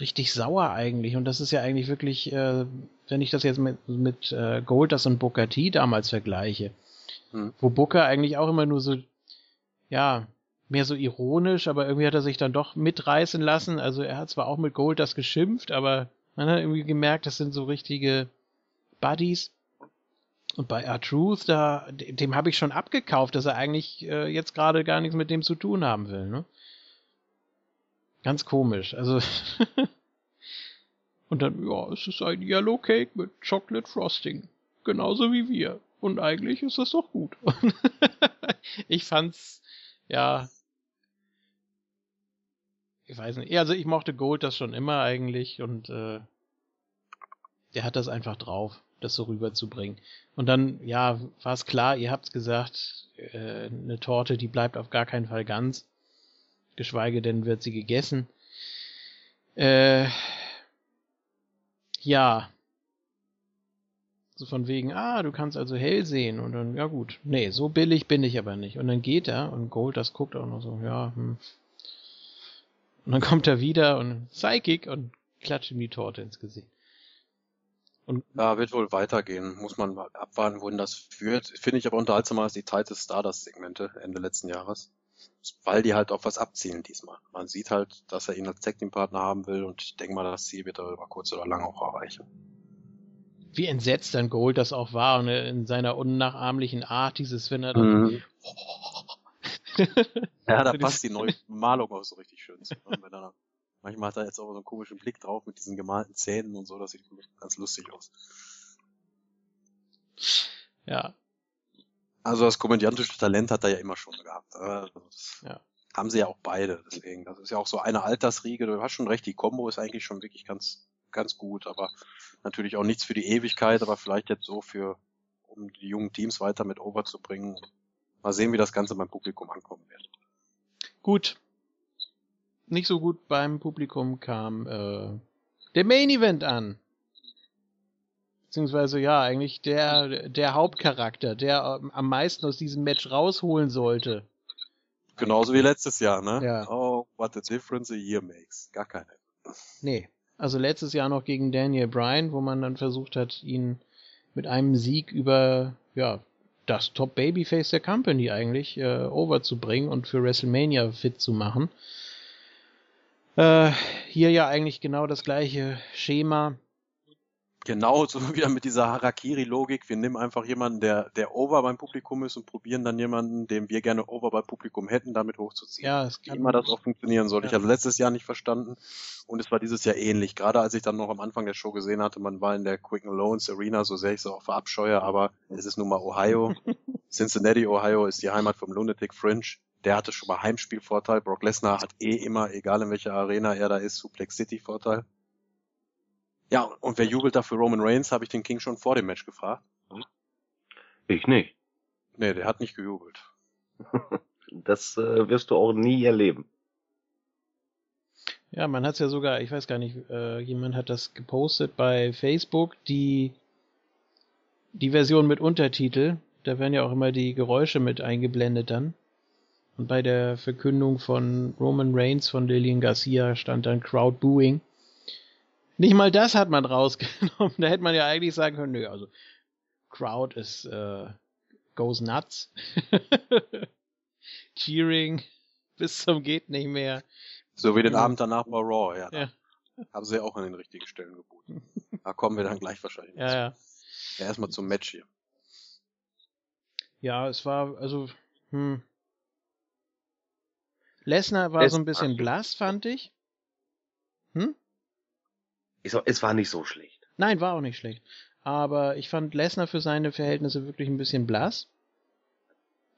richtig sauer eigentlich. Und das ist ja eigentlich wirklich, äh, wenn ich das jetzt mit, mit äh, Goldust und Booker T damals vergleiche, hm. wo Booker eigentlich auch immer nur so, ja, mehr so ironisch, aber irgendwie hat er sich dann doch mitreißen lassen. Also er hat zwar auch mit Goldust geschimpft, aber man hat irgendwie gemerkt, das sind so richtige Buddies. Und bei R-Truth, da, dem habe ich schon abgekauft, dass er eigentlich äh, jetzt gerade gar nichts mit dem zu tun haben will, ne? Ganz komisch. Also. Und dann, ja, es ist ein Yellow Cake mit Chocolate Frosting. Genauso wie wir. Und eigentlich ist das doch gut. ich fand's, ja. Ich weiß nicht. Also ich mochte Gold das schon immer eigentlich und äh, der hat das einfach drauf das so rüberzubringen. Und dann, ja, war es klar, ihr habt gesagt, äh, eine Torte, die bleibt auf gar keinen Fall ganz. Geschweige denn wird sie gegessen. Äh, ja. So von wegen, ah, du kannst also hell sehen. Und dann, ja gut, nee, so billig bin ich aber nicht. Und dann geht er und Gold, das guckt auch noch so, ja, hm. Und dann kommt er wieder und Psychic und klatscht ihm die Torte ins Gesicht. Und ja, wird wohl weitergehen. Muss man mal abwarten, wohin das führt. Finde ich aber unterhaltsamer als die Titus Stardust-Segmente Ende letzten Jahres. Weil die halt auf was abzielen diesmal. Man sieht halt, dass er ihn als Tag Partner haben will und ich denke mal, das Ziel wird er über kurz oder lang auch erreichen. Wie entsetzt dann Gold das auch war und in seiner unnachahmlichen Art, dieses, wenn er dann. Mhm. ja, da passt die neue Malung auch so richtig schön zu. Ne? Wenn er Manchmal hat er jetzt auch so einen komischen Blick drauf mit diesen gemalten Zähnen und so, das sieht ganz lustig aus. Ja. Also das komödiantische Talent hat er ja immer schon gehabt. Das ja. Haben sie ja auch beide, deswegen. Das ist ja auch so eine Altersriege. Du hast schon recht, die Combo ist eigentlich schon wirklich ganz, ganz gut, aber natürlich auch nichts für die Ewigkeit, aber vielleicht jetzt so für, um die jungen Teams weiter mit over zu bringen. Mal sehen, wie das Ganze beim Publikum ankommen wird. Gut, nicht so gut beim Publikum kam äh, der Main Event an. Beziehungsweise ja, eigentlich der, der Hauptcharakter, der ähm, am meisten aus diesem Match rausholen sollte. Genauso wie letztes Jahr, ne? Ja. Oh, what a difference a year makes. Gar keine. Nee. Also letztes Jahr noch gegen Daniel Bryan, wo man dann versucht hat, ihn mit einem Sieg über, ja, das Top Babyface der Company eigentlich äh, overzubringen und für WrestleMania fit zu machen. Äh, hier ja eigentlich genau das gleiche Schema. Genau, so wieder mit dieser Harakiri-Logik. Wir nehmen einfach jemanden, der, der over beim Publikum ist und probieren dann jemanden, den wir gerne over beim Publikum hätten, damit hochzuziehen. Ja, es Wie kann immer das auch funktionieren soll. Ich Ja. hatte letztes Jahr nicht verstanden und es war dieses Jahr ähnlich. Gerade als ich dann noch am Anfang der Show gesehen hatte, man war in der Quick and Loans Arena, so sehr ich es auch verabscheue, aber es ist nun mal Ohio. Cincinnati, Ohio ist die Heimat vom Lunatic Fringe. Der hatte schon mal Heimspielvorteil. Brock Lesnar hat eh immer, egal in welcher Arena er da ist, Suplex City Vorteil. Ja, und wer jubelt da für Roman Reigns, habe ich den King schon vor dem Match gefragt. Ich nicht. Nee, der hat nicht gejubelt. Das äh, wirst du auch nie erleben. Ja, man hat es ja sogar, ich weiß gar nicht, äh, jemand hat das gepostet bei Facebook, die, die Version mit Untertitel. Da werden ja auch immer die Geräusche mit eingeblendet dann. Und bei der Verkündung von Roman Reigns von Lillian Garcia stand dann Crowd Booing. Nicht mal das hat man rausgenommen. Da hätte man ja eigentlich sagen können, nö, also Crowd ist äh, goes nuts. Cheering bis zum geht nicht mehr. So wie den. Abend danach bei Raw, ja. Ja. Haben sie ja auch an den richtigen Stellen geboten. Da kommen wir dann gleich wahrscheinlich. Ja, zu. ja. ja erstmal zum Match hier. Ja, es war, also, hm. Lesnar war so ein bisschen blass, fand ich. Hm? Es war nicht so schlecht. Nein, war auch nicht schlecht. Aber ich fand Lesnar für seine Verhältnisse wirklich ein bisschen blass.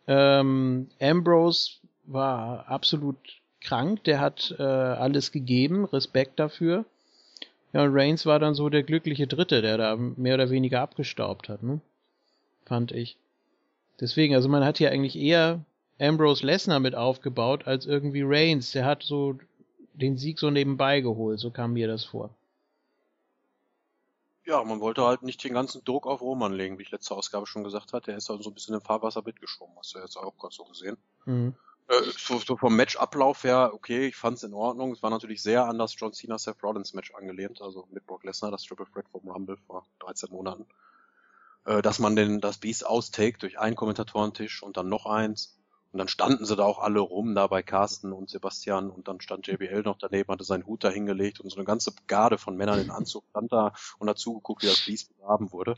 Ähm, Ambrose war absolut krank, der hat äh, alles gegeben, Respekt dafür. Ja, und Reigns war dann so der glückliche Dritte, der da mehr oder weniger abgestaubt hat, ne? Fand ich. Deswegen, also man hat hier eigentlich eher Ambrose Lesnar mit aufgebaut als irgendwie Reigns. Der hat so den Sieg so nebenbei geholt, so kam mir das vor. Ja, man wollte halt nicht den ganzen Druck auf Roman legen, wie ich letzte Ausgabe schon gesagt hatte. Er ist halt so ein bisschen im Fahrwasser mitgeschwommen. Hast du jetzt auch gerade so gesehen. Mhm. Äh, so, so vom Matchablauf her, okay, ich fand's in Ordnung. Es war natürlich sehr an das John Cena Seth Rollins Match angelehnt, also mit Brock Lesnar, das Triple Threat vom Rumble vor 13 Monaten. Äh, dass man den, das Beast austake durch einen Kommentatorentisch und dann noch eins. Und dann standen sie da auch alle rum, da bei Carsten und Sebastian und dann stand JBL noch daneben, hatte seinen Hut da hingelegt und so eine ganze Garde von Männern in Anzug stand da und dazu geguckt, wie das Beast begraben wurde.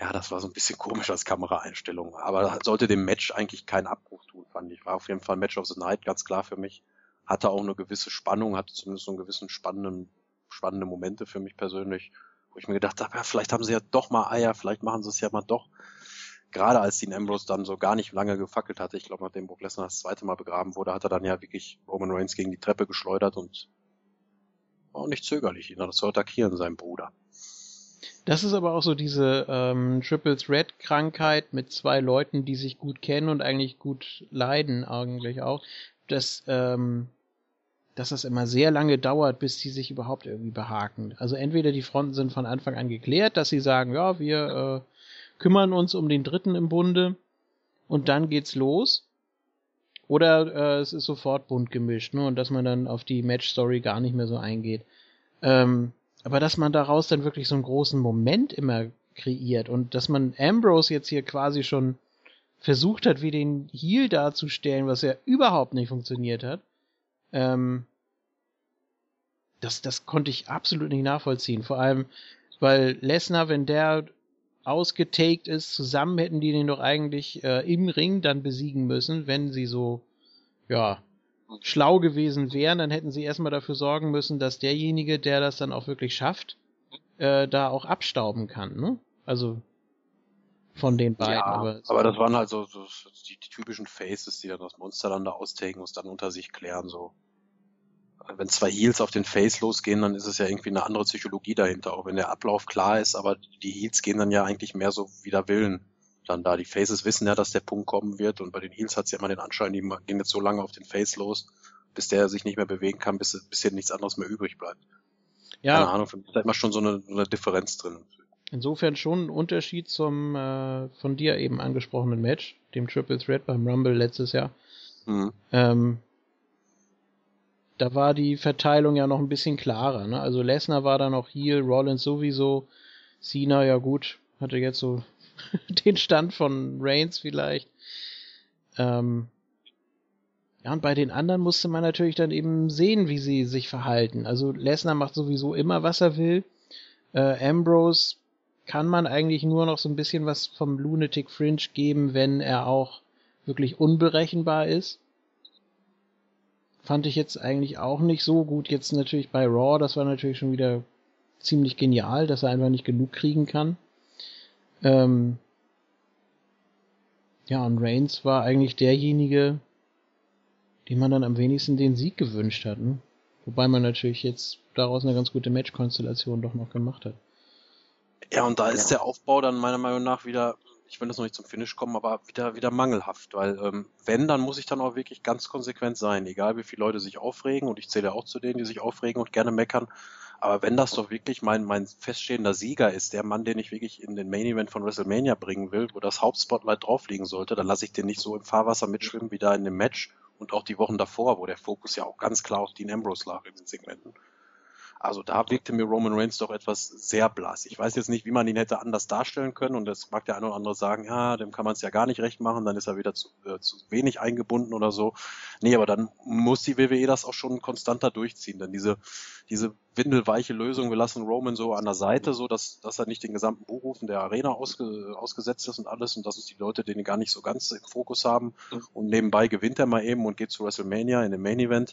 Ja, das war so ein bisschen komisch als Kameraeinstellung, aber sollte dem Match eigentlich keinen Abbruch tun, fand ich. War auf jeden Fall Match of the Night, ganz klar für mich. Hatte auch eine gewisse Spannung, hatte zumindest so einen gewissen spannenden, spannende Momente für mich persönlich, wo ich mir gedacht habe, ja, vielleicht haben sie ja doch mal Eier, vielleicht machen sie es ja mal doch. Gerade als Dean Ambrose dann so gar nicht lange gefackelt hatte, ich glaube, nachdem Brock Lesnar das zweite Mal begraben wurde, hat er dann ja wirklich Roman Reigns gegen die Treppe geschleudert und war auch nicht zögerlich, ihn zu attackieren, seinem Bruder. Das ist aber auch so diese ähm, Triple Threat Krankheit mit zwei Leuten, die sich gut kennen und eigentlich gut leiden eigentlich auch, dass ähm, dass das immer sehr lange dauert, bis die sich überhaupt irgendwie behaken. Also entweder die Fronten sind von Anfang an geklärt, dass sie sagen, ja, wir äh, kümmern uns um den Dritten im Bunde und dann geht's los. Oder äh, es ist sofort bunt gemischt, ne? Und dass man dann auf die Match-Story gar nicht mehr so eingeht. Ähm, aber dass man daraus dann wirklich so einen großen Moment immer kreiert und dass man Ambrose jetzt hier quasi schon versucht hat, wie den Heal darzustellen, was ja überhaupt nicht funktioniert hat, ähm, das, das konnte ich absolut nicht nachvollziehen. Vor allem, weil Lesnar, wenn der ausgetaked ist, zusammen hätten die den doch eigentlich äh, im Ring dann besiegen müssen, wenn sie so, ja, schlau gewesen wären, dann hätten sie erstmal dafür sorgen müssen, dass derjenige, der das dann auch wirklich schafft, äh, da auch abstauben kann, ne? Also von den beiden. ja, aber, aber das waren halt so, so die, die typischen Faces, die dann das Monster dann da austaken und dann unter sich klären, so. Wenn zwei Heels auf den Face losgehen, dann ist es ja irgendwie eine andere Psychologie dahinter, auch wenn der Ablauf klar ist, aber die Heels gehen dann ja eigentlich mehr so wider Willen dann da. Die Faces wissen ja, dass der Punkt kommen wird und bei den Heels hat es ja immer den Anschein, die gehen jetzt so lange auf den Face los, bis der sich nicht mehr bewegen kann, bis, bis hier nichts anderes mehr übrig bleibt. Ja, Keine Ahnung, mich ist da immer schon so eine, so eine Differenz drin. insofern schon ein Unterschied zum äh, von dir eben angesprochenen Match, dem Triple Threat beim Rumble letztes Jahr. Mhm. Ähm, da war die Verteilung ja noch ein bisschen klarer. Ne? Also Lesnar war da noch Heel, Rollins sowieso, Cena ja gut, hatte jetzt so den Stand von Reigns vielleicht. Ähm, ja, und bei den anderen musste man natürlich dann eben sehen, wie sie sich verhalten. Also Lesnar macht sowieso immer, was er will. Äh, Ambrose kann man eigentlich nur noch so ein bisschen was vom Lunatic Fringe geben, wenn er auch wirklich unberechenbar ist. Fand ich jetzt eigentlich auch nicht so gut. Jetzt natürlich bei Raw, das war natürlich schon wieder ziemlich genial, dass er einfach nicht genug kriegen kann. Ähm ja, und Reigns war eigentlich derjenige, dem man dann am wenigsten den Sieg gewünscht hat. Ne? Wobei man natürlich jetzt daraus eine ganz gute Matchkonstellation doch noch gemacht hat. Ja, und da ist der Aufbau dann meiner Meinung nach wieder, ich will das noch nicht zum Finish kommen, aber wieder, wieder mangelhaft, weil ähm, wenn, dann muss ich dann auch wirklich ganz konsequent sein, egal wie viele Leute sich aufregen und ich zähle auch zu denen, die sich aufregen und gerne meckern, aber wenn das doch wirklich mein, mein feststehender Sieger ist, der Mann, den ich wirklich in den Main Event von WrestleMania bringen will, wo das Hauptspotlight drauf liegen sollte, dann lasse ich den nicht so im Fahrwasser mitschwimmen wie da in dem Match und auch die Wochen davor, wo der Fokus ja auch ganz klar auf Dean Ambrose lag in den Segmenten. Also da wirkte mir Roman Reigns doch etwas sehr blass. Ich weiß jetzt nicht, wie man ihn hätte anders darstellen können und das mag der eine oder andere sagen, ja, dem kann man es ja gar nicht recht machen, dann ist er wieder zu, äh, zu wenig eingebunden oder so. Nee, aber dann muss die WWE das auch schon konstanter durchziehen, denn diese, diese windelweiche Lösung, wir lassen Roman so an der Seite, so dass, dass er nicht den gesamten Buchrufen der Arena ausge, ausgesetzt ist und alles und dass es die Leute, den ihn gar nicht so ganz im Fokus haben und nebenbei gewinnt er mal eben und geht zu WrestleMania in dem Main Event.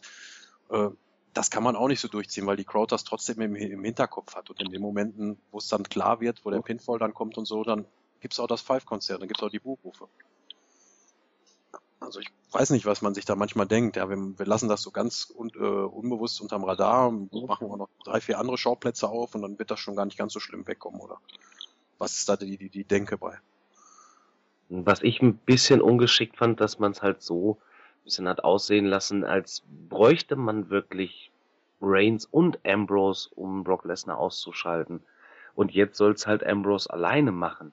Äh, das kann man auch nicht so durchziehen, weil die Crowd das trotzdem im, im Hinterkopf hat. Und in den Momenten, wo es dann klar wird, wo der Pinfall dann kommt und so, dann gibt's auch das Five-Konzert, dann gibt's auch die Buchrufe. Also ich weiß nicht, was man sich da manchmal denkt. Ja, wir, wir lassen das so ganz un, äh, unbewusst unterm Radar, machen wir noch drei, vier andere Schauplätze auf und dann wird das schon gar nicht ganz so schlimm wegkommen, oder? Was ist da die, die, die Denke bei? Was ich ein bisschen ungeschickt fand, dass man es halt so bisschen hat aussehen lassen, als bräuchte man wirklich Reigns und Ambrose, um Brock Lesnar auszuschalten. Und jetzt soll's halt Ambrose alleine machen.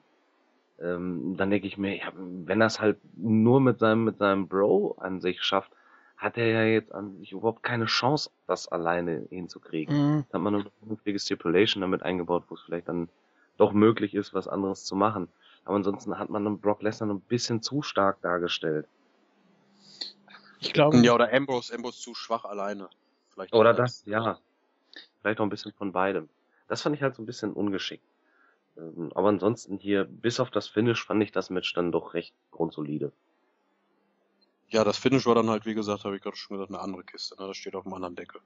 Ähm, dann denke ich mir, ja, wenn er es halt nur mit seinem, mit seinem Bro an sich schafft, hat er ja jetzt an sich überhaupt keine Chance, das alleine hinzukriegen. Mhm. Da hat man eine vernünftige Stipulation damit eingebaut, wo es vielleicht dann doch möglich ist, was anderes zu machen. Aber ansonsten hat man Brock Lesnar ein bisschen zu stark dargestellt. Ich glaube, Ja, oder Ambrose, Ambrose zu schwach alleine. Vielleicht Oder das, ja. Vielleicht auch ein bisschen von beidem. Das fand ich halt so ein bisschen ungeschickt. Ähm, Aber ansonsten hier, bis auf das Finish, fand ich das Match dann doch recht grundsolide. Ja, das Finish war dann halt, wie gesagt, habe ich gerade schon gesagt, eine andere Kiste. Ne? Das steht auf einem anderen Deckel.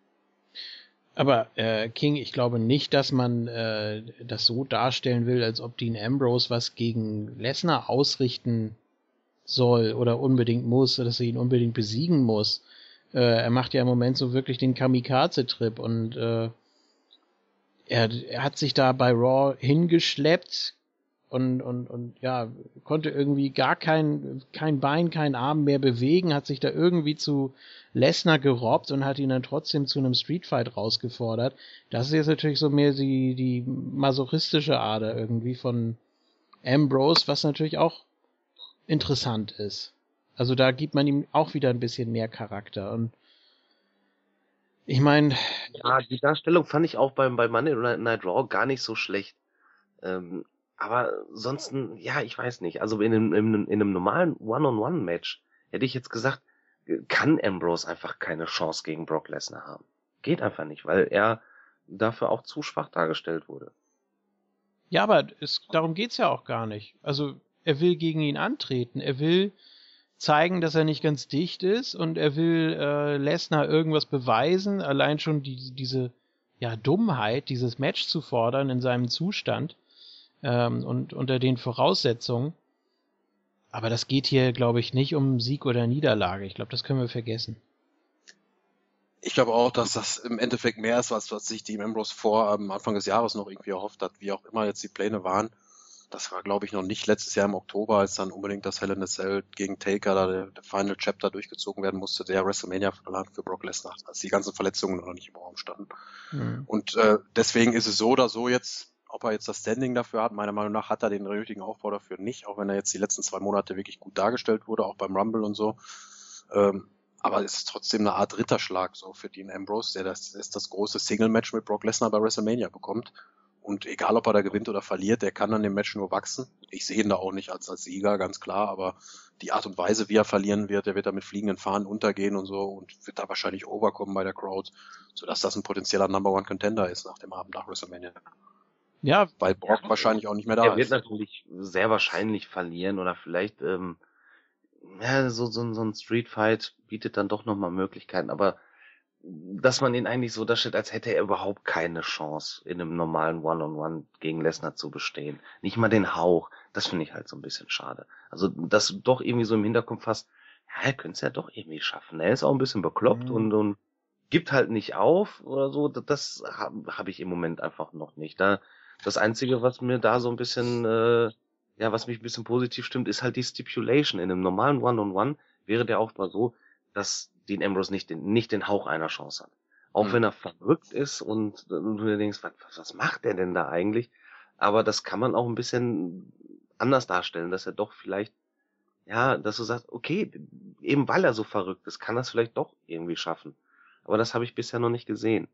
aber äh, King, ich glaube nicht, dass man äh, das so darstellen will, als ob Dean Ambrose was gegen Lesnar ausrichten soll oder unbedingt muss, dass er ihn unbedingt besiegen muss. Äh, er macht ja im Moment so wirklich den Kamikaze-Trip und äh, er, er hat sich da bei Raw hingeschleppt und, und, und ja, konnte irgendwie gar kein, kein Bein, kein Arm mehr bewegen, hat sich da irgendwie zu Lesnar gerobbt und hat ihn dann trotzdem zu einem Streetfight rausgefordert. Das ist jetzt natürlich so mehr die, die masochistische Ader irgendwie von Ambrose, was natürlich auch interessant ist. Also da gibt man ihm auch wieder ein bisschen mehr Charakter und ich meine, Ja, die Darstellung fand ich auch beim, bei Monday Night Raw gar nicht so schlecht. Ähm, aber ansonsten, ja, ich weiß nicht. Also in einem, in einem, in einem normalen One-on-One-Match hätte ich jetzt gesagt, kann Ambrose einfach keine Chance gegen Brock Lesnar haben. Geht einfach nicht, weil er dafür auch zu schwach dargestellt wurde. Ja, aber es, darum geht's ja auch gar nicht. Also er will gegen ihn antreten. Er will zeigen, dass er nicht ganz dicht ist und er will äh, Lesnar irgendwas beweisen. Allein schon die, diese ja, Dummheit, dieses Match zu fordern in seinem Zustand ähm, und unter den Voraussetzungen. Aber das geht hier, glaube ich, nicht um Sieg oder Niederlage. Ich glaube, das können wir vergessen. Ich glaube auch, dass das im Endeffekt mehr ist, als was sich Dean Ambrose vor am Anfang des Jahres noch irgendwie erhofft hat, wie auch immer jetzt die Pläne waren. Das war glaube ich noch nicht letztes Jahr im Oktober, als dann unbedingt das Hell in a Cell gegen Taker, da der, der Final Chapter durchgezogen werden musste, der WrestleMania-Verlag für Brock Lesnar, als die ganzen Verletzungen noch nicht im Raum standen. Mhm. Und äh, deswegen ist es so oder so jetzt, ob er jetzt das Standing dafür hat, meiner Meinung nach hat er den nötigen Aufbau dafür nicht, auch wenn er jetzt die letzten zwei Monate wirklich gut dargestellt wurde, auch beim Rumble und so. Ähm, aber es ist trotzdem eine Art Ritterschlag so für Dean Ambrose, der das ist das große Single-Match mit Brock Lesnar bei WrestleMania bekommt. Und egal, ob er da gewinnt oder verliert, der kann an dem Match nur wachsen. Ich sehe ihn da auch nicht als, als Sieger, ganz klar, aber die Art und Weise, wie er verlieren wird, der wird da mit fliegenden Fahnen untergehen und so und wird da wahrscheinlich overkommen bei der Crowd, sodass das ein potenzieller Number One Contender ist nach dem Abend nach WrestleMania. Ja. Weil Brock ja, wahrscheinlich auch nicht mehr da er ist. Er wird natürlich sehr wahrscheinlich verlieren oder vielleicht, ähm, ja, so, so, so ein Street Fight bietet dann doch nochmal Möglichkeiten, aber dass man ihn eigentlich so darstellt, als hätte er überhaupt keine Chance, in einem normalen One-on-One -on -One gegen Lesnar zu bestehen. Nicht mal den Hauch. Das finde ich halt so ein bisschen schade. Also, dass du doch irgendwie so im Hinterkopf hast, ja, er könnte es ja doch irgendwie schaffen. Er ist auch ein bisschen bekloppt mhm. und, und gibt halt nicht auf oder so. Das habe hab ich im Moment einfach noch nicht. Da, das Einzige, was mir da so ein bisschen, äh, ja, was mich ein bisschen positiv stimmt, ist halt die Stipulation. In einem normalen One-on-One -on -One wäre der Aufbau so, dass Dean Ambrose nicht den, nicht den Hauch einer Chance hat. Auch mhm. wenn er verrückt ist und, und du dir denkst, was, was macht er denn da eigentlich? Aber das kann man auch ein bisschen anders darstellen, dass er doch vielleicht, ja, dass du sagst, okay, eben weil er so verrückt ist, kann er es vielleicht doch irgendwie schaffen. Aber das habe ich bisher noch nicht gesehen.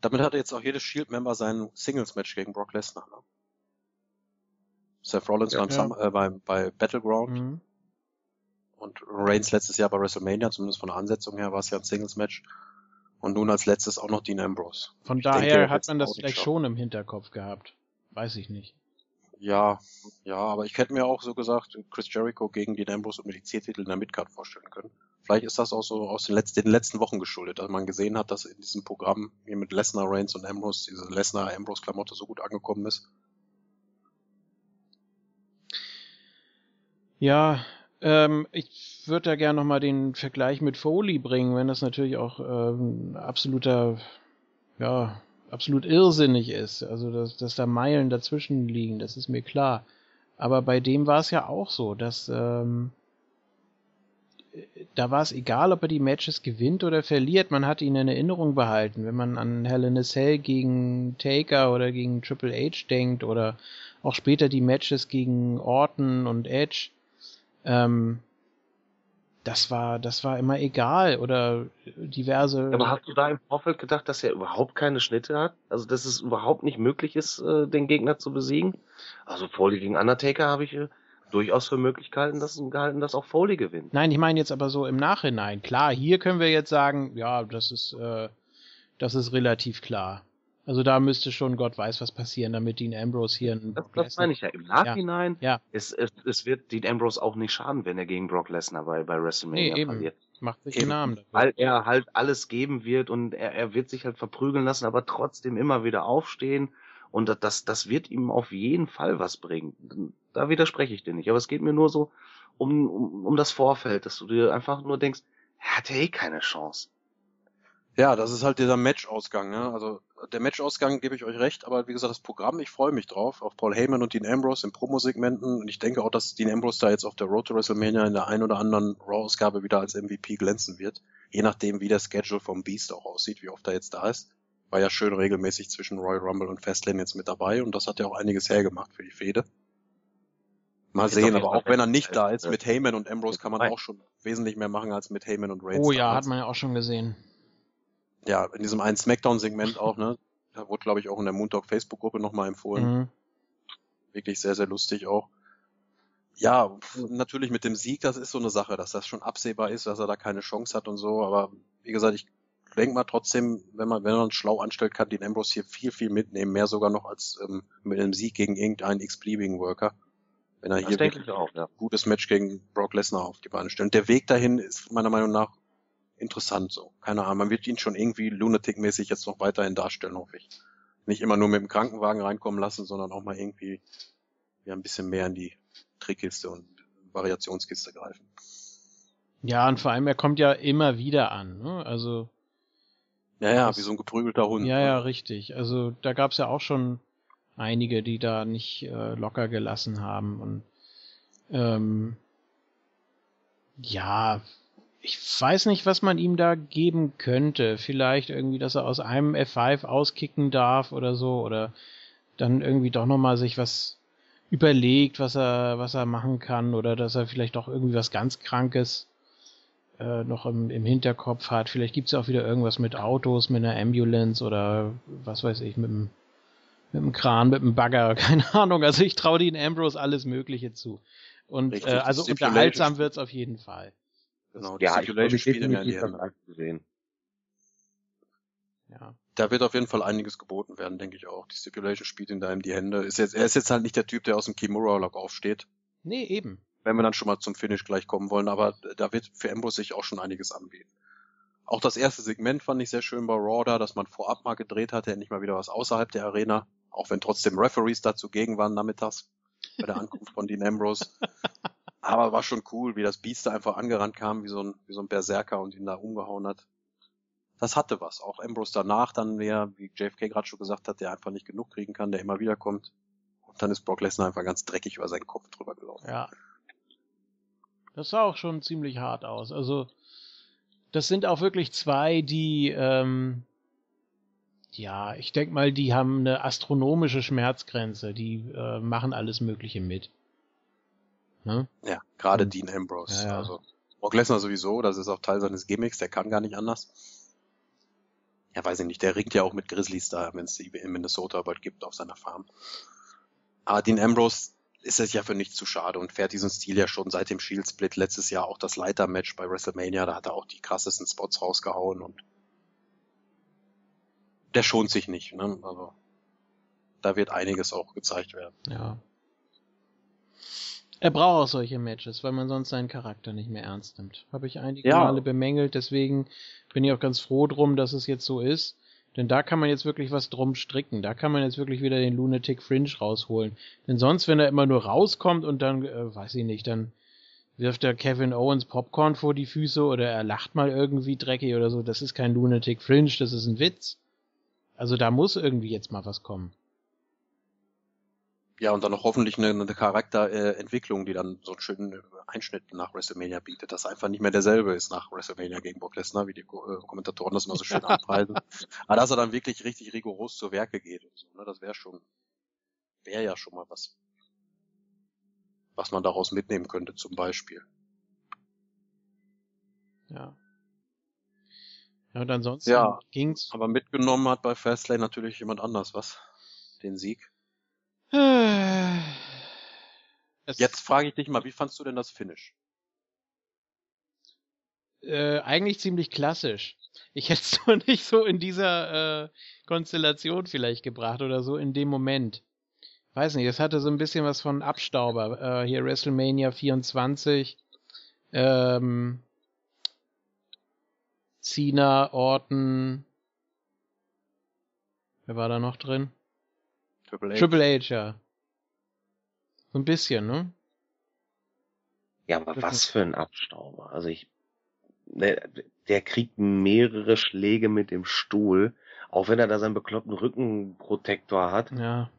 Damit hat jetzt auch jedes Shield-Member sein Singles-Match gegen Brock Lesnar. Ne? Seth Rollins ja, beim, ja. Äh, bei, bei Battleground mhm. Und Reigns letztes Jahr bei WrestleMania, zumindest von der Ansetzung her war es ja ein Singles-Match. Und nun als letztes auch noch Dean Ambrose. Von ich daher denke, hat man das vielleicht schon im Hinterkopf gehabt. Weiß ich nicht. Ja, ja, aber ich hätte mir auch so gesagt, Chris Jericho gegen Dean Ambrose um die C-Titel in der Midcard vorstellen können. Vielleicht ist das auch so aus den letzten, den letzten Wochen geschuldet, dass man gesehen hat, dass in diesem Programm hier mit Lesnar, Reigns und Ambrose diese Lesnar-Ambrose-Klamotte so gut angekommen ist. Ja, ähm, ich würde da gerne nochmal den Vergleich mit Foley bringen, wenn das natürlich auch ähm, absoluter, ja, absolut irrsinnig ist. Also, dass, dass da Meilen dazwischen liegen, das ist mir klar. Aber bei dem war es ja auch so, dass ähm, da war es egal, ob er die Matches gewinnt oder verliert. Man hat ihn in Erinnerung behalten. Wenn man an Hell in gegen Taker oder gegen Triple H denkt oder auch später die Matches gegen Orton und Edge, ähm, das war, das war immer egal oder diverse. Aber hast du da im Vorfeld gedacht, dass er überhaupt keine Schnitte hat? Also, dass es überhaupt nicht möglich ist, äh, den Gegner zu besiegen? Also, Foley gegen Undertaker habe ich äh, durchaus für Möglichkeiten dass, gehalten, dass auch Foley gewinnt. Nein, ich meine jetzt aber so im Nachhinein. Klar, hier können wir jetzt sagen, ja, das ist, äh, das ist relativ klar. Also da müsste schon Gott weiß was passieren, damit Dean Ambrose hier einen Das, das meine ich ja. Im Nachhinein, ja. ja. Es, es, es wird Dean Ambrose auch nicht schaden, wenn er gegen Brock Lesnar bei, bei WrestleMania nee, eben. verliert. Macht sich den Namen dafür. Weil er halt alles geben wird und er, er wird sich halt verprügeln lassen, aber trotzdem immer wieder aufstehen. Und das, das wird ihm auf jeden Fall was bringen. Da widerspreche ich dir nicht. Aber es geht mir nur so um, um, um das Vorfeld, dass du dir einfach nur denkst, er hatte eh keine Chance. Ja, das ist halt dieser Match-Ausgang. Ne? Also der Match-Ausgang gebe ich euch recht, aber wie gesagt, das Programm, ich freue mich drauf, auf Paul Heyman und Dean Ambrose in Promo-Segmenten und ich denke auch, dass Dean Ambrose da jetzt auf der Road to WrestleMania in der ein oder anderen Raw-Ausgabe wieder als MVP glänzen wird, je nachdem, wie der Schedule vom Beast auch aussieht, wie oft er jetzt da ist. War ja schön regelmäßig zwischen Royal Rumble und Fastlane jetzt mit dabei und das hat ja auch einiges hergemacht für die Fehde. Mal sehen, aber auch wenn er nicht da ist, mit Heyman und Ambrose kann man auch schon wesentlich mehr machen als mit Heyman und Reigns. Oh ja, hat man ja auch schon gesehen ja, in diesem einen Smackdown-Segment auch, ne? Da wurde, glaube ich, auch in der Moondog Facebook-Gruppe nochmal empfohlen. Mhm. Wirklich sehr, sehr lustig auch. Ja, natürlich mit dem Sieg, das ist so eine Sache, dass das schon absehbar ist, dass er da keine Chance hat und so, aber wie gesagt, ich denke mal trotzdem, wenn man, wenn man schlau anstellt, kann den Ambrose hier viel, viel mitnehmen, mehr sogar noch als ähm, mit einem Sieg gegen irgendeinen x-beliebigen Worker. Wenn er das hier auch, ja. gutes Match gegen Brock Lesnar auf die Beine stellt. Der Weg dahin ist meiner Meinung nach interessant so. Keine Ahnung, man wird ihn schon irgendwie Lunatic-mäßig jetzt noch weiterhin darstellen, hoffe ich. Nicht immer nur mit dem Krankenwagen reinkommen lassen, sondern auch mal irgendwie ja, ein bisschen mehr in die Trickkiste und Variationskiste greifen. Ja, und vor allem, er kommt ja immer wieder an, ne? Also. Ja, ja, wie so ein geprügelter Hund. Ja, ja, richtig. Also da gab's ja auch schon einige, die da nicht äh, locker gelassen haben. Und ähm, ja, ich weiß nicht, was man ihm da geben könnte. Vielleicht irgendwie, dass er aus einem F5 auskicken darf oder so, oder dann irgendwie doch nochmal sich was überlegt, was er, was er machen kann, oder dass er vielleicht doch irgendwie was ganz Krankes äh, noch im, im Hinterkopf hat. Vielleicht gibt's ja auch wieder irgendwas mit Autos, mit einer Ambulance oder was weiß ich, mit einem, mit einem Kran, mit einem Bagger, keine Ahnung. Also ich traue Dean Ambrose alles Mögliche zu. Und Richtig, äh, also unterhaltsam wird's auf jeden Fall. Genau, die Ja, mich spielt in das Hände. Ja. Da wird auf jeden Fall einiges geboten werden, denke ich auch. Die Stipulation spielt in da die Hände. Ist jetzt, er ist jetzt halt nicht der Typ, der aus dem Kimura-Log aufsteht. Nee, eben. wenn wir dann schon mal zum Finish gleich kommen wollen, aber da wird für Ambrose sich auch schon einiges anbieten. Auch das erste Segment fand ich sehr schön bei Raw da, dass man vorab mal gedreht hatte, endlich mal wieder was außerhalb der Arena, auch wenn trotzdem Referees da zugegen waren nachmittags bei der Ankunft von Dean Ambrose. Aber war schon cool, wie das Biest da einfach angerannt kam, wie so ein, wie so ein Berserker und ihn da umgehauen hat. Das hatte was. Auch Ambrose danach dann mehr, wie JFK gerade schon gesagt hat, der einfach nicht genug kriegen kann, der immer wieder kommt. Und dann ist Brock Lesnar einfach ganz dreckig über seinen Kopf drüber gelaufen. Ja. Das sah auch schon ziemlich hart aus. Also, das sind auch wirklich zwei, die, ähm, ja, ich denke mal, die haben eine astronomische Schmerzgrenze. Die äh, machen alles Mögliche mit. Ne? Ja, gerade. Dean Ambrose. Ja, ja. Also Brock Lesnar sowieso, das ist auch Teil seines Gimmicks, der kann gar nicht anders. Ja, weiß ich nicht, der ringt ja auch mit Grizzlies da, wenn es die in Minnesota bald gibt auf seiner Farm. Aber Dean Ambrose ist es ja für nichts zu schade und fährt diesen Stil ja schon seit dem Shield Split letztes Jahr auch das Leitermatch bei WrestleMania, da hat er auch die krassesten Spots rausgehauen und der schont sich nicht, ne? Also da wird einiges auch gezeigt werden. Ja. Er braucht auch solche Matches, weil man sonst seinen Charakter nicht mehr ernst nimmt. Habe ich einige Ja. Male bemängelt, deswegen bin ich auch ganz froh drum, dass es jetzt so ist. Denn da kann man jetzt wirklich was drum stricken. Da kann man jetzt wirklich wieder den Lunatic Fringe rausholen. Denn sonst, wenn er immer nur rauskommt und dann, äh, weiß ich nicht, dann wirft er Kevin Owens Popcorn vor die Füße oder er lacht mal irgendwie dreckig oder so. Das ist kein Lunatic Fringe, das ist ein Witz. Also da muss irgendwie jetzt mal was kommen. Ja, und dann noch hoffentlich eine, eine Charakterentwicklung, die dann so einen schönen Einschnitt nach WrestleMania bietet, dass einfach nicht mehr derselbe ist nach WrestleMania gegen Brock Lesnar, wie die äh, Kommentatoren das immer so schön anpreisen. Aber dass er dann wirklich richtig rigoros zu Werke geht und so, ne, das wäre schon, wäre ja schon mal was, was man daraus mitnehmen könnte, zum Beispiel. Ja. Ja, und ansonsten Ja. ging's. Aber mitgenommen hat bei Fastlane natürlich jemand anders was. Den Sieg. Es, Jetzt frage ich dich mal, wie fandst du denn das Finish? Äh, eigentlich ziemlich klassisch. Ich hätte es nur nicht so in dieser äh, Konstellation vielleicht gebracht oder so in dem Moment. Weiß nicht, es hatte so ein bisschen was von Abstauber. Äh, hier WrestleMania 24. Ähm, Cena, Orton. Wer war da noch drin? Triple H. Triple H, ja. So ein bisschen, ne? Ja, aber Das was für ein Abstauber. Also ich, der, der kriegt mehrere Schläge mit dem Stuhl, auch wenn er da seinen bekloppten Rückenprotektor hat, Ja.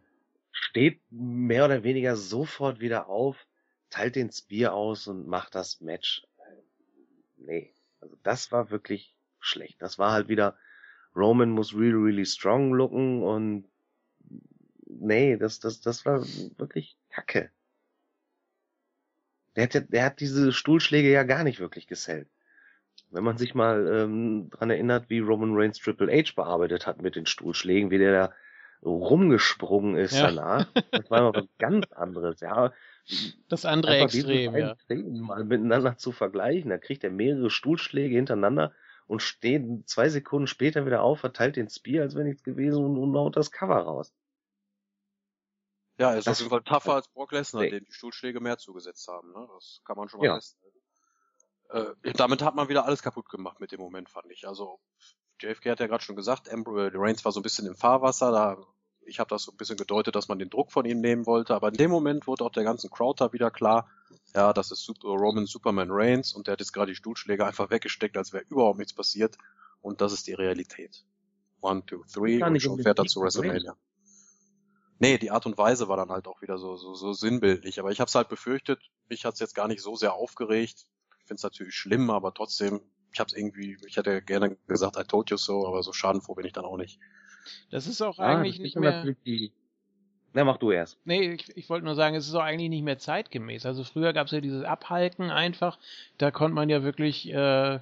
steht mehr oder weniger sofort wieder auf, teilt den Spear aus und macht das Match. Nee, also das war wirklich schlecht. Das war halt wieder, Roman muss really, really strong looken und nee, das, das, das war wirklich kacke. Der hat, ja- der hat diese Stuhlschläge ja gar nicht wirklich gesellt. Wenn man sich mal ähm, dran erinnert, wie Roman Reigns Triple H bearbeitet hat mit den Stuhlschlägen, wie der da rumgesprungen ist Ja. danach, das war noch was ganz anderes. Ja, Das andere Extrem, ja. Szenen mal miteinander zu vergleichen. Da kriegt er mehrere Stuhlschläge hintereinander und steht zwei Sekunden später wieder auf, verteilt den Spear, als wäre nichts gewesen und, und haut das Cover raus. Ja, er ist Das- auf jeden Fall tougher als Brock Lesnar, Nee. dem die Stuhlschläge mehr zugesetzt haben. Ne? Das kann man schon mal Ja. festhalten. Äh, damit hat man wieder alles kaputt gemacht mit dem Moment, fand ich. Also JFK hat ja gerade schon gesagt, Amber Reigns war so ein bisschen im Fahrwasser. Da, ich habe das so ein bisschen gedeutet, dass man den Druck von ihm nehmen wollte. Aber in dem Moment wurde auch der ganzen Crowd da wieder klar, ja, das ist Super, Roman Superman Reigns und der hat jetzt gerade die Stuhlschläge einfach weggesteckt, als wäre überhaupt nichts passiert. Und das ist die Realität. One, two, three und schon fährt er zu Reigns. WrestleMania. Nee, die Art und Weise war dann halt auch wieder so, so, so sinnbildlich. Aber ich habe es halt befürchtet, mich hat's jetzt gar nicht so sehr aufgeregt. Ich finde es natürlich schlimm, aber trotzdem, ich habe es irgendwie, ich hätte gerne gesagt, I told you so, aber so schadenfroh bin ich dann auch nicht. Das ist auch Ah, eigentlich nicht mehr. Na, mach du erst. Nee, ich, ich wollte nur sagen, es ist auch eigentlich nicht mehr zeitgemäß. Also früher gab es ja dieses Abhalten einfach. Da konnte man ja wirklich äh,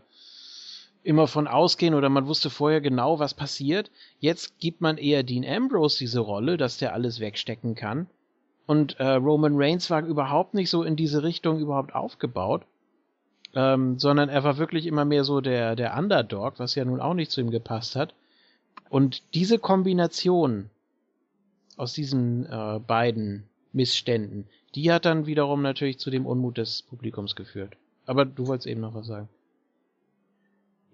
immer von ausgehen oder man wusste vorher genau, was passiert. Jetzt gibt man eher Dean Ambrose diese Rolle, dass der alles wegstecken kann. Und äh, Roman Reigns war überhaupt nicht so in diese Richtung überhaupt aufgebaut. Ähm, sondern er war wirklich immer mehr so der, der Underdog, was ja nun auch nicht zu ihm gepasst hat. Und diese Kombination aus diesen äh, beiden Missständen, die hat dann wiederum natürlich zu dem Unmut des Publikums geführt. Aber du wolltest eben noch was sagen.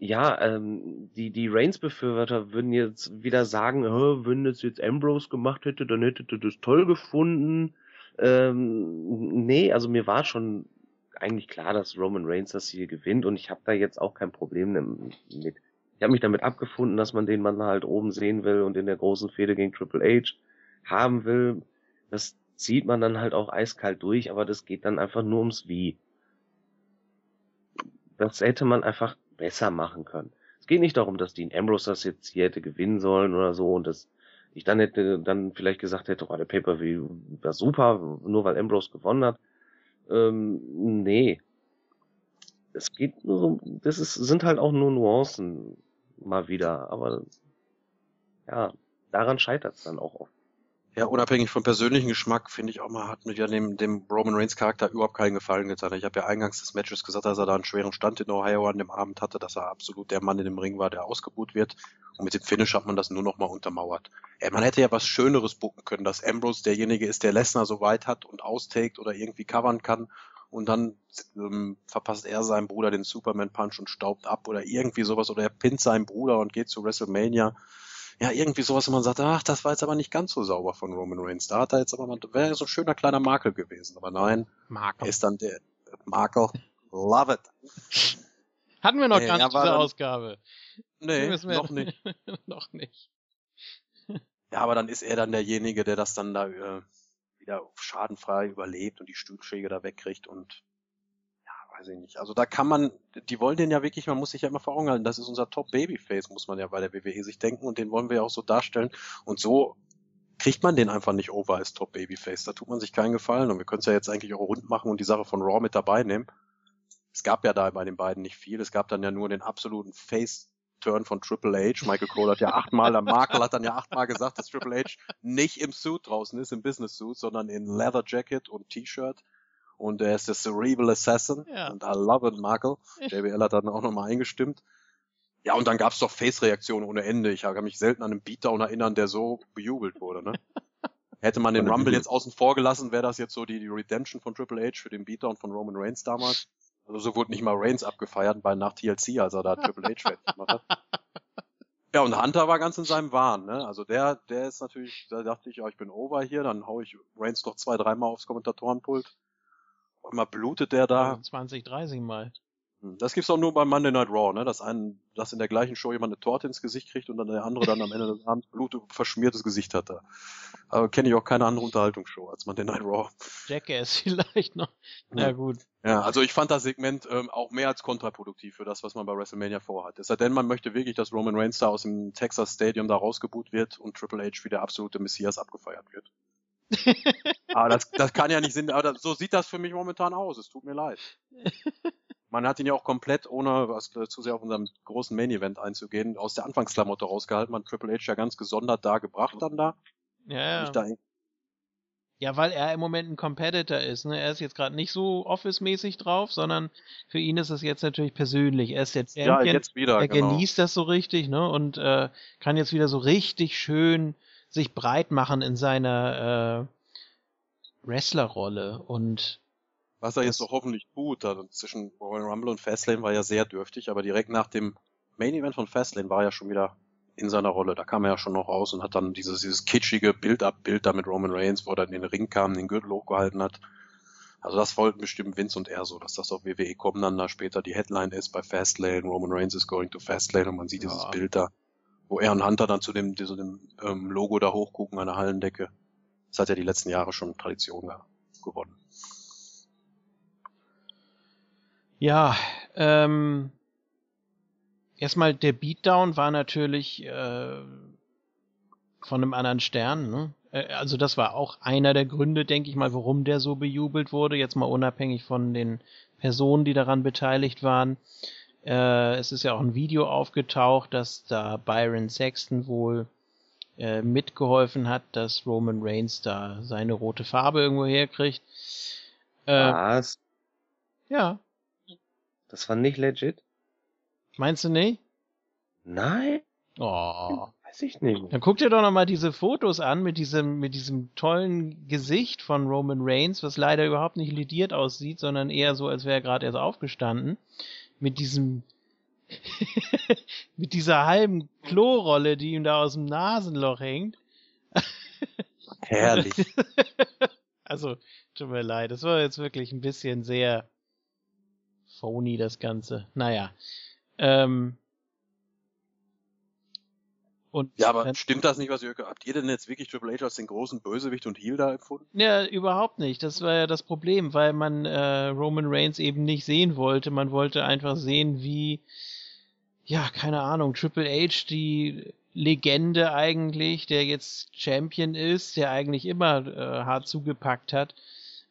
Ja, ähm, die, die Reigns-Befürworter würden jetzt wieder sagen, "Hä, wenn das jetzt Ambrose gemacht hätte, dann hättet ihr das toll gefunden. Ähm, nee, also mir war schon eigentlich klar, dass Roman Reigns das hier gewinnt und ich habe da jetzt auch kein Problem mit. Ich habe mich damit abgefunden, dass man den Mann halt oben sehen will und in der großen Fehde gegen Triple H haben will. Das zieht man dann halt auch eiskalt durch, aber das geht dann einfach nur ums Wie. Das hätte man einfach besser machen können. Es geht nicht darum, dass Dean Ambrose das jetzt hier hätte gewinnen sollen oder so und dass ich dann hätte dann vielleicht gesagt hätte, oh, der Pay-Per-View war super, nur weil Ambrose gewonnen hat. Ähm, nee. Es geht nur so, das ist, sind halt auch nur Nuancen mal wieder, aber ja, daran scheitert es dann auch oft. Ja, unabhängig vom persönlichen Geschmack, finde ich auch mal, hat mir ja dem, dem Roman Reigns Charakter überhaupt keinen Gefallen getan. Ich habe ja eingangs des Matches gesagt, dass er da einen schweren Stand in Ohio an dem Abend hatte, dass er absolut der Mann in dem Ring war, der ausgebuht wird. Und mit dem Finish hat man das nur noch mal untermauert. Ey, man hätte ja was Schöneres bucken können, dass Ambrose derjenige ist, der Lesnar so weit hat und austaked oder irgendwie covern kann. Und dann ähm, verpasst er seinem Bruder den Superman Punch und staubt ab oder irgendwie sowas. Oder er pinnt seinen Bruder und geht zu WrestleMania ja, irgendwie sowas, wo man sagt, ach, das war jetzt aber nicht ganz so sauber von Roman Reigns. Da hat er jetzt aber mal, wäre so ein schöner kleiner Makel gewesen. Aber nein, Mark. er ist dann der Makel. Love it. Hatten wir noch Nee, gar nicht war diese Ausgabe. Nee, noch nicht. noch nicht. Ja, aber dann ist er dann derjenige, der das dann da äh, wieder schadenfrei überlebt und die Stuhlschläge da wegkriegt und ja, weiß ich nicht. Also da kann man, die wollen den ja wirklich, man muss sich ja immer vor Augen halten, das ist unser Top Babyface, muss man ja bei der WWE sich denken und den wollen wir ja auch so darstellen und so kriegt man den einfach nicht over als Top Babyface. Da tut man sich keinen Gefallen und wir können es ja jetzt eigentlich auch rund machen und die Sache von Raw mit dabei nehmen. Es gab ja da bei den beiden nicht viel. Es gab dann ja nur den absoluten Face-Turn von Triple H. Michael Cole hat ja achtmal, der Markel hat dann ja achtmal gesagt, dass Triple H nicht im Suit draußen ist, im Business Suit, sondern in Leather Jacket und T-Shirt. Und er ist der Cerebral Assassin. Ja. Und I love it, Markel. JBL hat dann auch nochmal eingestimmt. Ja, und dann gab's doch Face-Reaktionen ohne Ende. Ich kann mich selten an einen Beatdown erinnern, der so bejubelt wurde, ne? Hätte man den Rumble jetzt außen vor gelassen, wäre das jetzt so die, die Redemption von Triple H für den Beatdown von Roman Reigns damals. Also so wurde nicht mal Reigns abgefeiert, weil nach TLC, als er da Triple H fertig gemacht hat. Ja, und Hunter war ganz in seinem Wahn, ne? Also der, der ist natürlich, da dachte ich, ja, ich bin over hier, dann hau ich Reigns noch zwei, dreimal aufs Kommentatorenpult. Mal blutet der da. 20, 30 Mal. Hm, Das gibt's auch nur bei Monday Night Raw, ne? Dass ein, dass in der gleichen Show jemand eine Torte ins Gesicht kriegt und dann der andere dann am Ende des Abends Blut verschmiertes Gesicht hat da. Aber kenne ich auch keine andere Unterhaltungsshow als Monday Night Raw. Jackass vielleicht noch. Na Ja. gut. Ja, also ich fand das Segment ähm, auch mehr als kontraproduktiv für das, was man bei WrestleMania vorhat. Es sei denn, man möchte wirklich, dass Roman Reigns da aus dem Texas Stadium da rausgebuht wird und Triple H wie der absolute Messias abgefeiert wird. aber das, das kann ja nicht Sinn, aber das, so sieht das für mich momentan aus. Es tut mir leid. Man hat ihn ja auch komplett, ohne was äh, zu sehr auf unserem großen Main Event einzugehen, aus der Anfangsklamotte rausgehalten. Man hat Triple H ja ganz gesondert da gebracht dann da. Ja, ja. da ja, weil er im Moment ein Competitor ist. Ne? Er ist jetzt gerade nicht so Office-mäßig drauf, sondern für ihn ist es jetzt natürlich persönlich. Er ist der ja, jetzt wieder, er genau. genießt das so richtig, ne? Und äh, kann jetzt wieder so richtig schön sich breit machen in seiner äh, Wrestlerrolle. Und Was er jetzt doch hoffentlich tut, also zwischen Royal Rumble und Fastlane war ja sehr dürftig, aber direkt nach dem Main Event von Fastlane war er ja schon wieder in seiner Rolle. Da kam er ja schon noch raus und hat dann dieses, dieses kitschige Bild-Up-Bild da mit Roman Reigns, wo er dann in den Ring kam, den Gürtel hochgehalten hat. Also das wollten bestimmt Vince und er so, dass das auf WWE kommen dann da später die Headline ist bei Fastlane, Roman Reigns is going to Fastlane und man sieht dieses Ja. Bild da, wo er und Hunter dann zu dem, zu dem ähm, Logo da hochgucken an der Hallendecke. Das hat ja die letzten Jahre schon Tradition ge- gewonnen. Ja, ähm, erstmal der Beatdown war natürlich äh, von einem anderen Stern. Ne? Äh, Also das war auch einer der Gründe, denke ich mal, warum der so bejubelt wurde. Jetzt mal unabhängig von den Personen, die daran beteiligt waren. Äh, es ist ja auch ein Video aufgetaucht, dass da Byron Sexton wohl äh, mitgeholfen hat, dass Roman Reigns da seine rote Farbe irgendwo herkriegt. Äh, Was? ja, Das war nicht legit? meinst du nicht? Nein? Oh. Weiß ich nicht. Dann guck dir doch noch mal diese Fotos an mit diesem, mit diesem tollen Gesicht von Roman Reigns, was leider überhaupt nicht lidiert aussieht, sondern eher so, als wäre er gerade erst aufgestanden. Mit diesem, mit dieser halben Klorolle, die ihm da aus dem Nasenloch hängt. Herrlich. Also, tut mir leid, das war jetzt wirklich ein bisschen sehr phony, das Ganze. Naja. Ähm, und Ja, aber stimmt das nicht, was ihr habt ihr denn jetzt wirklich Triple H als den großen Bösewicht und Heel da empfunden? Ja, überhaupt nicht. Das war ja das Problem, weil man äh, Roman Reigns eben nicht sehen wollte. Man wollte einfach sehen, wie, ja, keine Ahnung, Triple H, die Legende eigentlich, der jetzt Champion ist, der eigentlich immer äh, hart zugepackt hat,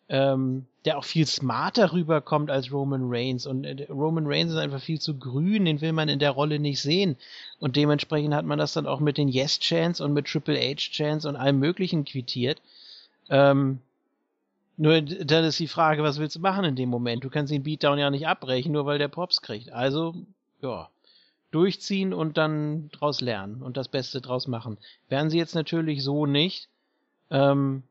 ähm, der auch viel smarter rüberkommt als Roman Reigns. Und äh, Roman Reigns ist einfach viel zu grün, den will man in der Rolle nicht sehen. Und dementsprechend hat man das dann auch mit den Yes-Chants und mit Triple H-Chants und allem Möglichen quittiert. Ähm, nur dann ist die Frage, was willst du machen in dem Moment? Du kannst den Beatdown ja nicht abbrechen, nur weil der Pops kriegt. Also, ja, durchziehen und dann draus lernen und das Beste draus machen. Werden sie jetzt natürlich so nicht. Ähm,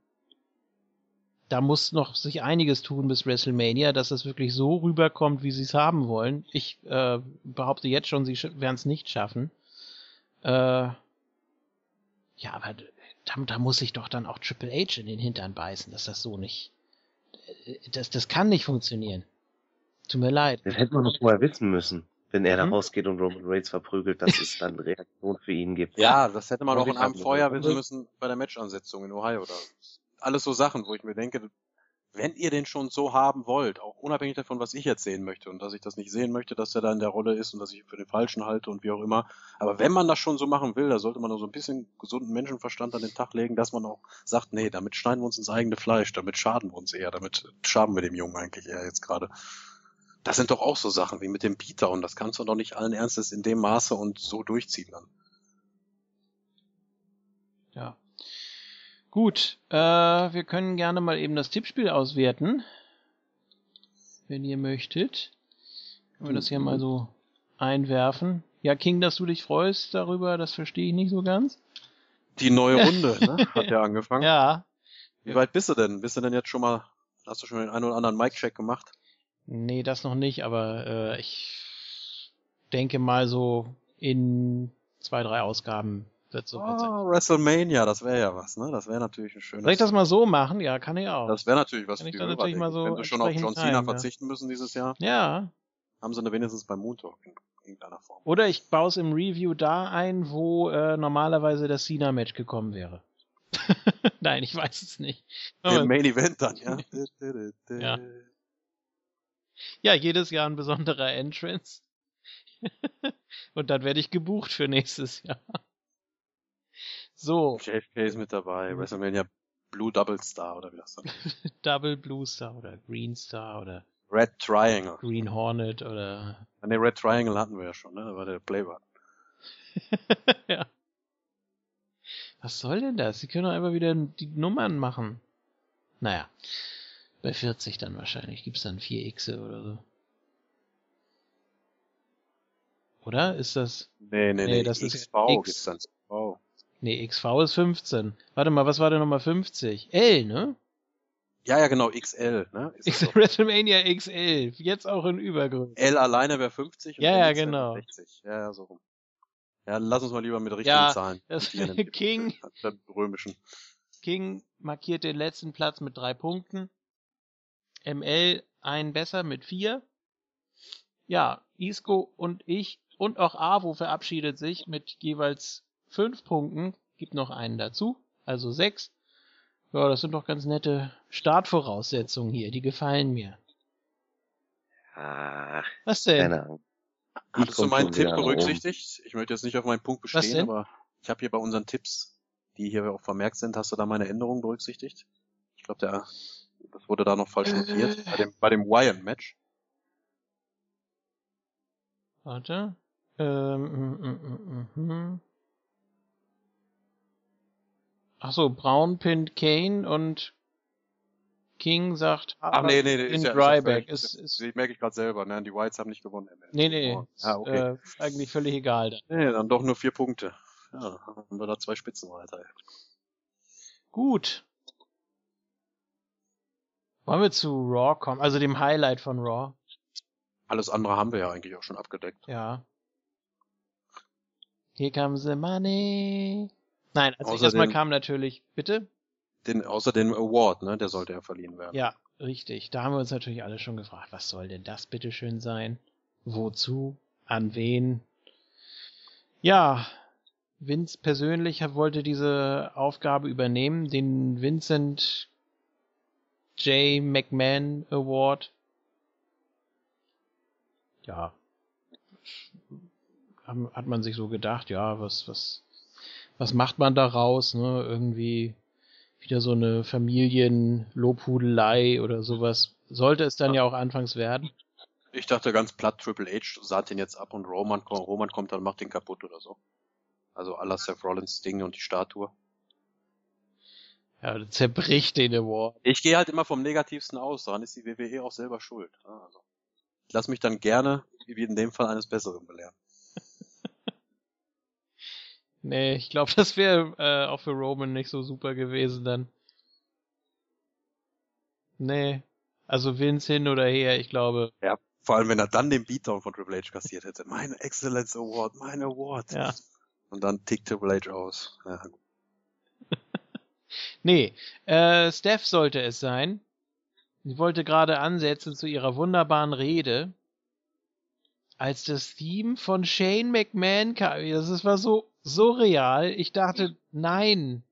da muss noch sich einiges tun bis WrestleMania, dass es wirklich so rüberkommt, wie sie es haben wollen. Ich äh, behaupte jetzt schon, sie werden es nicht schaffen. Äh, ja, aber da, da muss sich doch dann auch Triple H in den Hintern beißen, dass das so nicht. äh, Das, das kann nicht funktionieren. Tut mir leid. Das hätte man doch vorher wissen müssen. Wenn er da Hm? rausgeht und Roman Reigns verprügelt, dass es dann Reaktion für ihn gibt. Ja, das hätte man auch sicher. Abend vorher wissen müssen bei der Matchansetzung in Ohio. Oder alles so Sachen, wo ich mir denke, wenn ihr den schon so haben wollt, auch unabhängig davon, was ich jetzt sehen möchte und dass ich das nicht sehen möchte, dass er da in der Rolle ist und dass ich ihn für den Falschen halte und wie auch immer. Aber wenn man das schon so machen will, da sollte man nur so ein bisschen gesunden Menschenverstand an den Tag legen, dass man auch sagt, nee, damit schneiden wir uns ins eigene Fleisch, damit schaden wir uns eher, damit schaden wir dem Jungen eigentlich eher jetzt gerade. Das sind doch auch so Sachen wie mit dem Beatdown. Das kannst du doch nicht allen Ernstes in dem Maße und so durchziehen dann. Ja. Gut, äh, wir können gerne mal eben das Tippspiel auswerten. Wenn ihr möchtet. Können wir das hier mal so einwerfen. Ja, King, dass du dich freust darüber, das verstehe ich nicht so ganz. Die neue Runde, ne? Hat ja angefangen. Ja. Wie weit bist du denn? Bist du denn jetzt schon mal, hast du schon den einen oder anderen Mic-Check gemacht? Nee, das noch nicht, aber äh, ich denke mal so in zwei, drei Ausgaben wird sein. Ah, WrestleMania, das wäre ja was, ne? Das wäre natürlich ein schönes. Soll ich das mal so machen? Ja, kann ich auch. das wäre natürlich was Kann für die natürlich mal ich. so Wenn sie schon auf John Cena ja. verzichten müssen dieses Jahr, ja. haben sie wenigstens beim Moon Talk in irgendeiner Form. Oder ich baue es im Review da ein, wo äh, normalerweise das Cena-Match gekommen wäre. Nein, ich weiß es nicht. Aber, Im Main Event dann, ja. Ja. ja, jedes Jahr ein besonderer Entrance. Und dann werde ich gebucht für nächstes Jahr. So, JFK ist mit dabei, WrestleMania Blue Double Star oder wie das dann heißt. Double Blue Star oder Green Star oder Red Triangle. Green Hornet oder Ah, Ne, Red Triangle hatten wir ja schon, ne? Da war der Playbutton. ja. Was soll denn das? Sie können doch einfach wieder die Nummern machen. Naja. Bei 40 dann wahrscheinlich. Gibt's dann 4 X oder so. Oder? Ist das. Nee, nee, Nee, nee, das ist XV X. gibt's dann. Nee, XV ist 15. Warte mal, was war denn Nummer 50? L, ne? Ja, ja, genau, XL, ne? Ist doch. WrestleMania XL. Jetzt auch in Übergröße. L alleine wäre 50 und Ja, ja, XL genau. 60. Ja, ja, so rum. Ja, lass uns mal lieber mit richtigen Ja, Zahlen. das- King. römischen. King markiert den letzten Platz mit drei Punkten. ML einen besser mit vier. Ja, Isco und ich und auch Avo verabschiedet sich mit jeweils fünf Punkten. Gibt noch einen dazu, also sechs. Ja, das sind doch ganz nette Startvoraussetzungen hier, die gefallen mir. Ach, Was denn? keine Ahnung. Hattest du meinen Tipp berücksichtigt? Ich möchte jetzt nicht auf meinen Punkt bestehen, aber ich habe hier bei unseren Tipps, die hier auch vermerkt sind, hast du da meine Änderungen berücksichtigt? Ich glaube, der das wurde da noch falsch notiert. Bei dem, bei dem Wyan-Match. Warte. Ähm, mm, mm, mm, mm. Ach so, Braun pinnt Kane und King sagt Ach nee, nee, nee, in ist ja, Dryback. Ist, Ist, ja, ist, das merke ich gerade selber, ne? Die Whites haben nicht gewonnen. im nee, Endeffekt. nee, Oh, ist, Ja, okay. äh, eigentlich völlig egal dann. Nee, dann doch nur vier Punkte. Ja, haben wir da zwei Spitzen weiter. Gut. Wollen wir zu Raw kommen? Also dem Highlight von Raw. Alles andere haben wir ja eigentlich auch schon abgedeckt. Ja. Here comes the money. Nein, also Außerdem- erstmal kam natürlich, bitte? Den, außer dem Award, ne? Der sollte ja verliehen werden. Ja, richtig. Da haben wir uns natürlich alle schon gefragt, was soll denn das bitteschön sein? Wozu? An wen? Ja, Vince persönlich wollte diese Aufgabe übernehmen, den Vincent J. McMahon Award. Ja. Hat man sich so gedacht, ja, was, was, was macht man daraus, ne? Irgendwie wieder so eine Familienlobhudelei oder sowas. Sollte es dann ja auch anfangs werden. Ich dachte ganz platt, Triple H sahnt den jetzt ab und Roman, Roman kommt dann und macht den kaputt oder so. Also à la Seth Rollins Ding und die Statue. Ja, zerbricht den Award. Ich gehe halt immer vom Negativsten aus, daran ist die WWE auch selber schuld. Ja, Also, ich lasse mich dann gerne, wie in dem Fall, eines Besseren belehren. Nee, ich glaube, das wäre äh, auch für Roman nicht so super gewesen dann. Nee. Also Vince hin oder her, ich glaube. Ja. Vor allem, wenn er dann den Beatdown von Triple H kassiert hätte. Mein Excellence Award, mein Award. Ja. Und dann tickt Triple H aus. Ja. Nee, äh, Steph sollte es sein. Sie wollte gerade ansetzen zu ihrer wunderbaren Rede, als das Theme von Shane McMahon kam. Das war so surreal. Ich dachte, nein,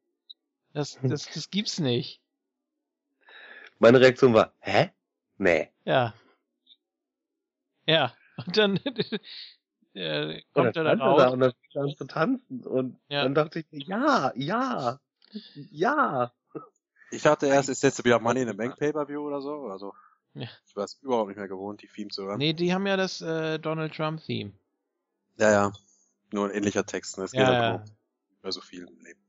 das, das, das gibt's nicht. Meine Reaktion war, hä? Nee. Ja. Ja. Und dann äh, Und kommt er dann dann stand er da raus. und dann fing er an zu tanzen. Und Ja. dann dachte ich, mir, ja, ja, ja. Ich dachte erst, ist jetzt wieder Money in the Bank Pay-Per-View oder so. Also, Ja. ich war es überhaupt nicht mehr gewohnt, die Theme zu hören. Nee, die haben ja das äh, Donald Trump-Theme. Ja, ja. Nur ein ähnlicher Text. Ne? Es geht Ja, halt ja. bei so viel im Leben.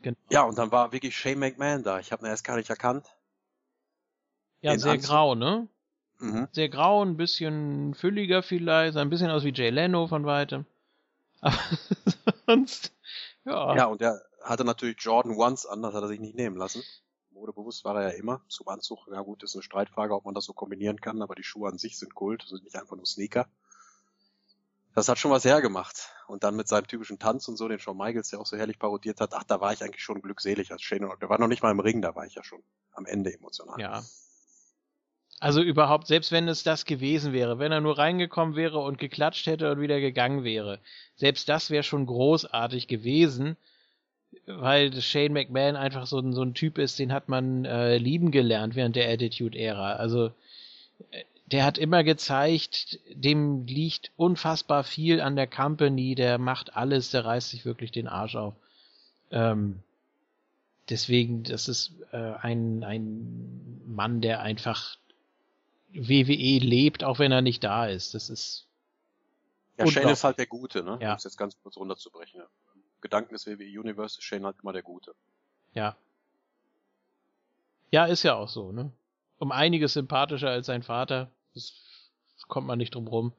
Genau. Ja, und dann war wirklich Shane McMahon da. Ich habe ihn erst gar nicht erkannt. Ja, Den sehr Anzug. grau, ne? Mhm. Sehr grau, ein bisschen fülliger vielleicht, ein bisschen aus wie Jay Leno von weitem. Aber sonst, ja. Ja, und er hatte natürlich Jordan Ones an, das hat er sich nicht nehmen lassen. Modebewusst war er ja immer. Zum Anzug, ja gut, ist eine Streitfrage, ob man das so kombinieren kann, aber die Schuhe an sich sind Kult, das sind nicht einfach nur Sneaker. Das hat schon was hergemacht. Und dann mit seinem typischen Tanz und so, den Shawn Michaels ja auch so herrlich parodiert hat, ach, da war ich eigentlich schon glückselig als Shane. Der war noch nicht mal im Ring, da war ich ja schon am Ende emotional. Ja. Also überhaupt, selbst wenn es das gewesen wäre, wenn er nur reingekommen wäre und geklatscht hätte und wieder gegangen wäre, selbst das wäre schon großartig gewesen, weil Shane McMahon einfach so ein, so ein Typ ist, den hat man äh, lieben gelernt während der Attitude-Ära. Also äh, der hat immer gezeigt, dem liegt unfassbar viel an der Company, der macht alles, der reißt sich wirklich den Arsch auf. Ähm, deswegen, das ist äh, ein, ein Mann, der einfach WWE lebt, auch wenn er nicht da ist. Das ist Ja, Shane ist halt der Gute, ne? Ja. Um es jetzt ganz kurz runterzubrechen. Im Gedanken des WWE Universe ist Shane halt immer der Gute. ja. Ja, ist ja auch so, ne? Um einiges sympathischer als sein Vater. Das, kommt man nicht drum rum.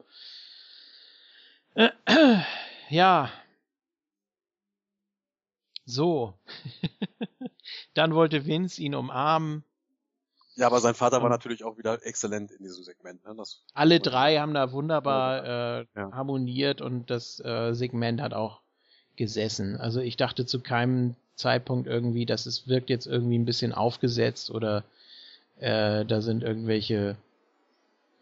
Äh, ja. So. Dann wollte Vince ihn umarmen. Ja, aber sein Vater war natürlich auch wieder exzellent in diesem Segment. Ne? Das, Alle drei haben da wunderbar äh, Ja. harmoniert und das äh, Segment hat auch gesessen. Also ich dachte zu keinem Zeitpunkt irgendwie, dass es wirkt jetzt irgendwie ein bisschen aufgesetzt oder äh, da sind irgendwelche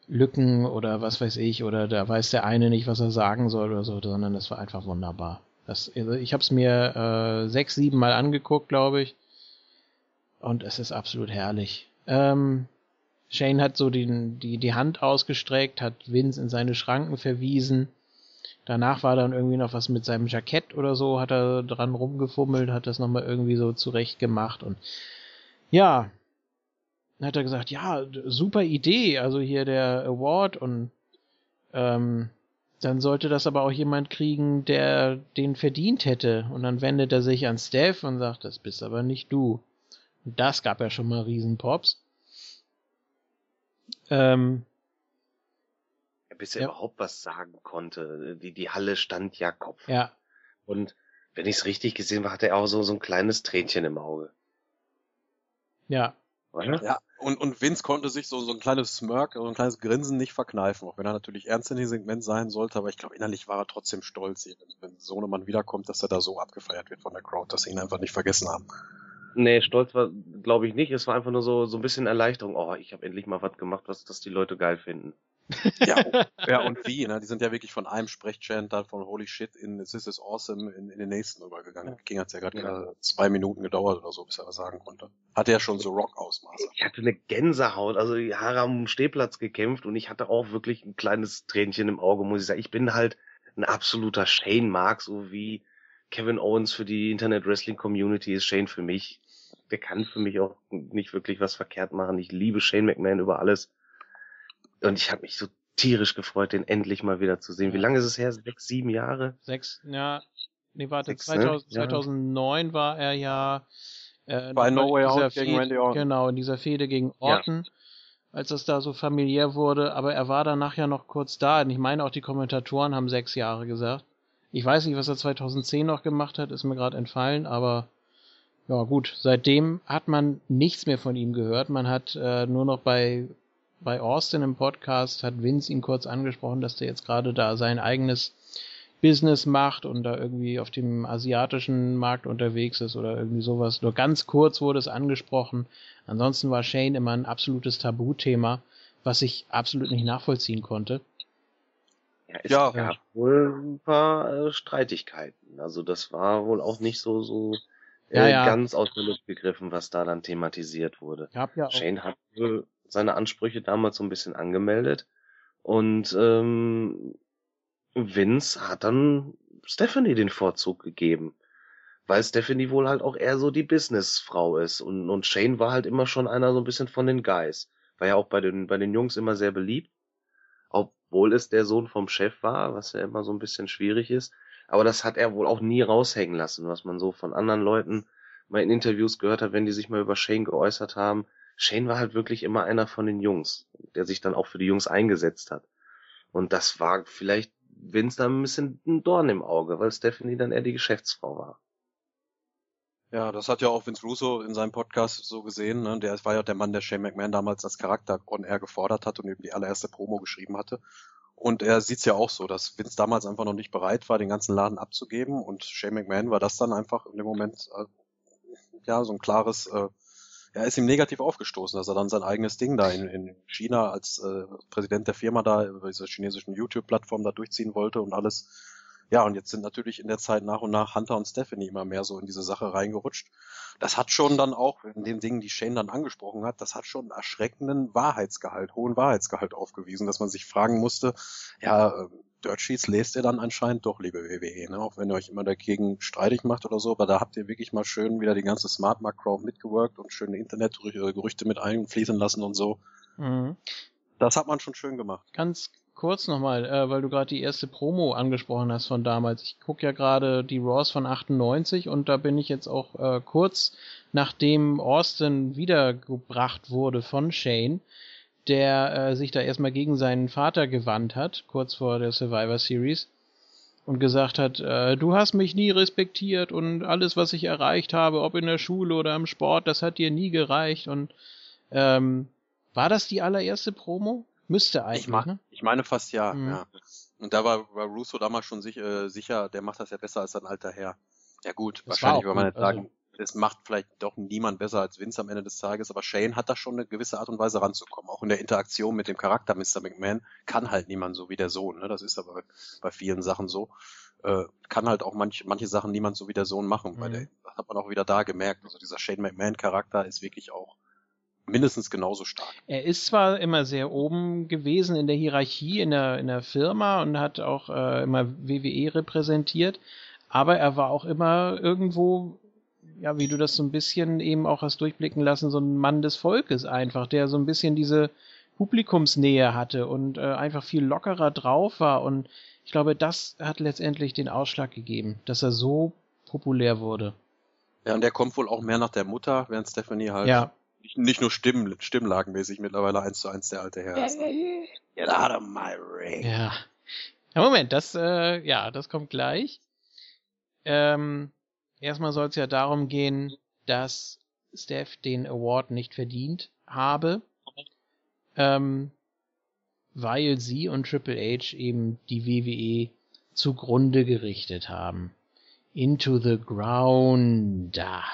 Lücken oder was weiß ich oder da weiß der eine nicht, was er sagen soll oder so, sondern das war einfach wunderbar. Das, also ich habe es mir äh, sechs, sieben Mal angeguckt, glaube ich. Und es ist absolut herrlich. Ähm, Shane hat so den, die, die Hand ausgestreckt, hat Vince in seine Schranken verwiesen. Danach war dann irgendwie noch was mit seinem Jackett oder so, hat er dran rumgefummelt, hat das nochmal irgendwie so zurecht gemacht und ja, dann hat er gesagt, ja, super Idee, also hier der Award und ähm, dann sollte das aber auch jemand kriegen, der den verdient hätte. Und dann wendet er sich an Steph und sagt, das bist aber nicht du. Und das gab ja schon mal Riesenpops. Ähm, bis er Ja. überhaupt was sagen konnte. Die, die Halle stand ja Kopf. ja, Und wenn ich es richtig gesehen habe, hatte er auch so, so ein kleines Tränchen im Auge. ja, Oder? Ja, und, und Vince konnte sich so, so ein kleines Smirk, so ein kleines Grinsen nicht verkneifen, auch wenn er natürlich ernst in dem Segment sein sollte, aber ich glaube, innerlich war er trotzdem stolz, wenn, wenn Sohnemann wiederkommt, dass er da so abgefeiert wird von der Crowd, dass sie ihn einfach nicht vergessen haben. Nee, stolz war, glaube ich, nicht. Es war einfach nur so, so ein bisschen Erleichterung. Oh, ich habe endlich mal was gemacht, was das die Leute geil finden. Ja, ja und wie, ne? Die sind ja wirklich von einem Sprechchant dann von Holy Shit in This is Awesome in, in den nächsten übergegangen. King hat's ja gerade Ja. zwei Minuten gedauert oder so, bis er was sagen konnte. Hatte ja schon so Rock-Ausmaße. Ich hatte eine Gänsehaut, also die Haare haben am Stehplatz gekämpft und ich hatte auch wirklich ein kleines Tränchen im Auge, muss ich sagen. Ich bin halt ein absoluter Shane-Mark, so wie Kevin Owens für die Internet Wrestling Community ist Shane für mich. Der kann für mich auch nicht wirklich was verkehrt machen. Ich liebe Shane McMahon über alles. Und ich habe mich so tierisch gefreut, den endlich mal wieder zu sehen. Wie lange ist es her? Sechs, sieben Jahre? sechs, ja, nee, warte, Sechs, ne? 2000, Ja. 2009 war er ja äh, Bei No Way Out gegen Randy Orton. Genau, in dieser Fehde gegen Orton, als das da so familiär wurde, aber er war danach ja noch kurz da und ich meine auch die Kommentatoren haben sechs Jahre gesagt. Ich weiß nicht, was er 2010 noch gemacht hat, ist mir gerade entfallen, aber ja gut, seitdem hat man nichts mehr von ihm gehört. Man hat äh, nur noch bei bei Austin im Podcast hat Vince ihn kurz angesprochen, dass der jetzt gerade da sein eigenes Business macht und da irgendwie auf dem asiatischen Markt unterwegs ist oder irgendwie sowas. Nur ganz kurz wurde es angesprochen. Ansonsten war Shane immer ein absolutes Tabuthema, was ich absolut nicht nachvollziehen konnte. Ja, es Ja. gab wohl ein paar äh, Streitigkeiten. Also das war wohl auch nicht so so äh, Ja, ja. ganz aus der Luft gegriffen, was da dann thematisiert wurde. Ja auch, Shane hat wohl seine Ansprüche damals so ein bisschen angemeldet und ähm, Vince hat dann Stephanie den Vorzug gegeben, weil Stephanie wohl halt auch eher so die Businessfrau ist und, und Shane war halt immer schon einer so ein bisschen von den Guys. War ja auch bei den, bei den Jungs immer sehr beliebt, obwohl es der Sohn vom Chef war, was ja immer so ein bisschen schwierig ist. Aber das hat er wohl auch nie raushängen lassen, was man so von anderen Leuten mal in Interviews gehört hat, wenn die sich mal über Shane geäußert haben. Shane war halt wirklich immer einer von den Jungs, der sich dann auch für die Jungs eingesetzt hat. Und das war vielleicht Vince da ein bisschen ein Dorn im Auge, weil Stephanie dann eher die Geschäftsfrau war. Ja, das hat ja auch Vince Russo in seinem Podcast so gesehen. Ne? Der war ja der Mann, der Shane McMahon damals als Charakter on air gefordert hat und eben die allererste Promo geschrieben hatte. Und er sieht's ja auch so, dass Vince damals einfach noch nicht bereit war, den ganzen Laden abzugeben. Und Shane McMahon war das dann einfach in dem Moment äh, ja so ein klares, äh, er ist ihm negativ aufgestoßen, dass er dann sein eigenes Ding da in, in China als äh, Präsident der Firma da über diese chinesischen YouTube-Plattform da durchziehen wollte und alles. Ja, und jetzt sind natürlich in der Zeit nach und nach Hunter und Stephanie immer mehr so in diese Sache reingerutscht. Das hat schon dann auch, in den Dingen, die Shane dann angesprochen hat, das hat schon erschreckenden Wahrheitsgehalt, hohen Wahrheitsgehalt aufgewiesen, dass man sich fragen musste, ja, äh, Dirt Sheets lest ihr dann anscheinend doch, liebe WWE, ne? auch wenn ihr euch immer dagegen streitig macht oder so, aber da habt ihr wirklich mal schön wieder die ganze Smart Mark Crowd mitgewirkt und schöne Internetgerüchte mit einfließen lassen und so. mhm. Das hat man schon schön gemacht. Ganz kurz nochmal, äh, weil du gerade die erste Promo angesprochen hast von damals. Ich gucke ja gerade die Raws von 98 und da bin ich jetzt auch äh, kurz nachdem Austin wiedergebracht wurde von Shane, der äh, sich da erstmal gegen seinen Vater gewandt hat, kurz vor der Survivor Series und gesagt hat, äh, du hast mich nie respektiert und alles, was ich erreicht habe, ob in der Schule oder im Sport, das hat dir nie gereicht und ähm, war das die allererste Promo? Müsste eigentlich, Ich, mach, ne? ich meine fast ja, Mhm. ja. Und da war, war Russo damals schon sich, äh, sicher, der macht das ja besser als sein alter Herr. Ja gut, Das wahrscheinlich, weil man jetzt sagen, das macht vielleicht doch niemand besser als Vince am Ende des Tages, aber Shane hat da schon eine gewisse Art und Weise ranzukommen. Auch in der Interaktion mit dem Charakter Mr. McMahon kann halt niemand so wie der Sohn. Ne? Das ist aber bei vielen Sachen so. Äh, kann halt auch manch, manche Sachen niemand so wie der Sohn machen. Mhm. Bei der, das hat man auch wieder da gemerkt. Also dieser Shane McMahon-Charakter ist wirklich auch mindestens genauso stark. Er ist zwar immer sehr oben gewesen in der Hierarchie in der, in der Firma und hat auch äh, immer WWE repräsentiert, aber er war auch immer irgendwo, ja, wie du das so ein bisschen eben auch hast durchblicken lassen, so ein Mann des Volkes einfach, der so ein bisschen diese Publikumsnähe hatte und äh, einfach viel lockerer drauf war und ich glaube, das hat letztendlich den Ausschlag gegeben, dass er so populär wurde. Ja, und der kommt wohl auch mehr nach der Mutter, während Stephanie halt ja nicht, nicht nur Stimmen, stimmlagenmäßig mittlerweile eins zu eins der alte Herr ist. Get out of my ring. Ja. ja Moment, das, äh, ja, das kommt gleich. Ähm, erstmal soll es ja darum gehen, dass Steph den Award nicht verdient habe, ähm, weil sie und Triple H eben die WWE zugrunde gerichtet haben. Into the ground. Ja,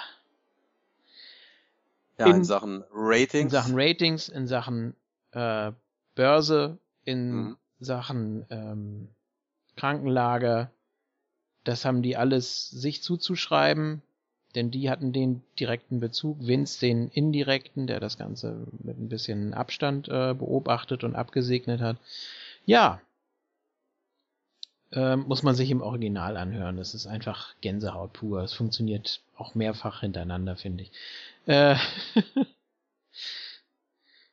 in, in, Sachen Ratings. In Sachen Ratings, in Sachen äh, Börse, in mhm. Sachen ähm, Krankenlager. Das haben die alles sich zuzuschreiben, denn die hatten den direkten Bezug, Vince den indirekten, der das Ganze mit ein bisschen Abstand äh, beobachtet und abgesegnet hat. Ja, äh, muss man sich im Original anhören. Das ist einfach Gänsehaut pur. Es funktioniert auch mehrfach hintereinander, finde ich. Äh,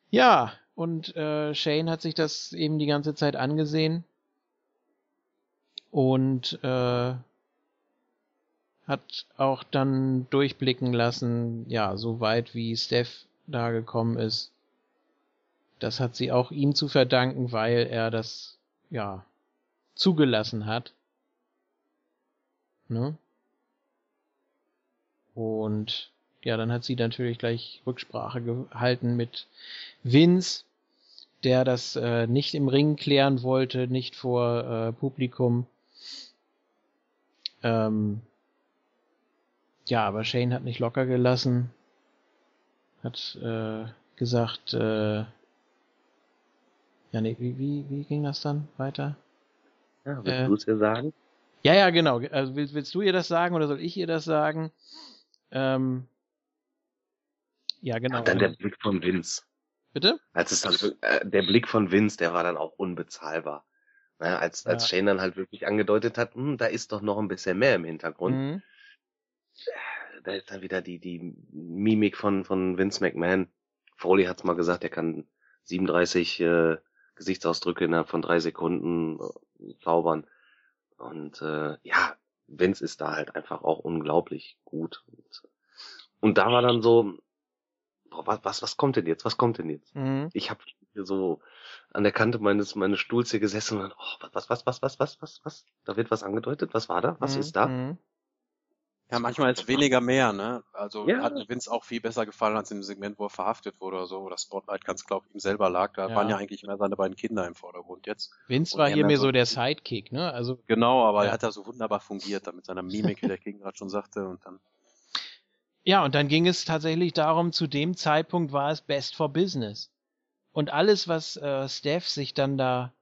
ja, und äh, Shane hat sich das eben die ganze Zeit angesehen und äh, hat auch dann durchblicken lassen, ja, so weit wie Steph da gekommen ist. Das hat sie auch ihm zu verdanken, weil er das, ja, zugelassen hat. Ne? Und ja, dann hat sie natürlich gleich Rücksprache gehalten mit Vince, der das äh, nicht im Ring klären wollte, nicht vor äh, Publikum. Ähm, ja, aber Shane hat nicht locker gelassen, hat äh, gesagt, äh, ja, nee, wie, wie, wie ging das dann weiter? Ja, willst äh, du es ihr sagen? Ja, ja, genau. Also willst, willst, du ihr das sagen oder soll ich ihr das sagen? Ähm, ja, genau. Und dann der Blick von Vince. Bitte? Als es dann, äh, der Blick von Vince, der war dann auch unbezahlbar. Ne, als, als ja. Shane dann halt wirklich angedeutet hat, hm, da ist doch noch ein bisschen mehr im Hintergrund. Mhm. Da ist dann wieder die, die Mimik von, von Vince McMahon. Foley hat's mal gesagt, er kann 37 äh, Gesichtsausdrücke innerhalb von drei Sekunden äh, zaubern. Und äh, ja, Vince ist da halt einfach auch unglaublich gut. Und, und da war dann so, boah, was, was, was kommt denn jetzt? Was kommt denn jetzt? Mhm. Ich habe so an der Kante meines meines Stuhls hier gesessen und oh, was, was, was, was, was, was, was? Da wird was angedeutet. Was war da? Was mhm. ist da? Mhm. Ja, manchmal ist weniger mehr, ne? Also ja. hat mir Vince auch viel besser gefallen als im Segment, wo er verhaftet wurde oder so, oder Spotlight ganz auf ihm selber lag. Da ja. waren ja eigentlich mehr seine beiden Kinder im Vordergrund jetzt. Vince war hier mehr so der Sidekick, ne? Also genau, aber ja. er hat da so wunderbar fungiert, da mit seiner Mimik, wie der King gerade schon sagte, und dann. Ja, und dann ging es tatsächlich darum, zu dem Zeitpunkt war es Best for Business. Und alles, was äh, Steph sich dann da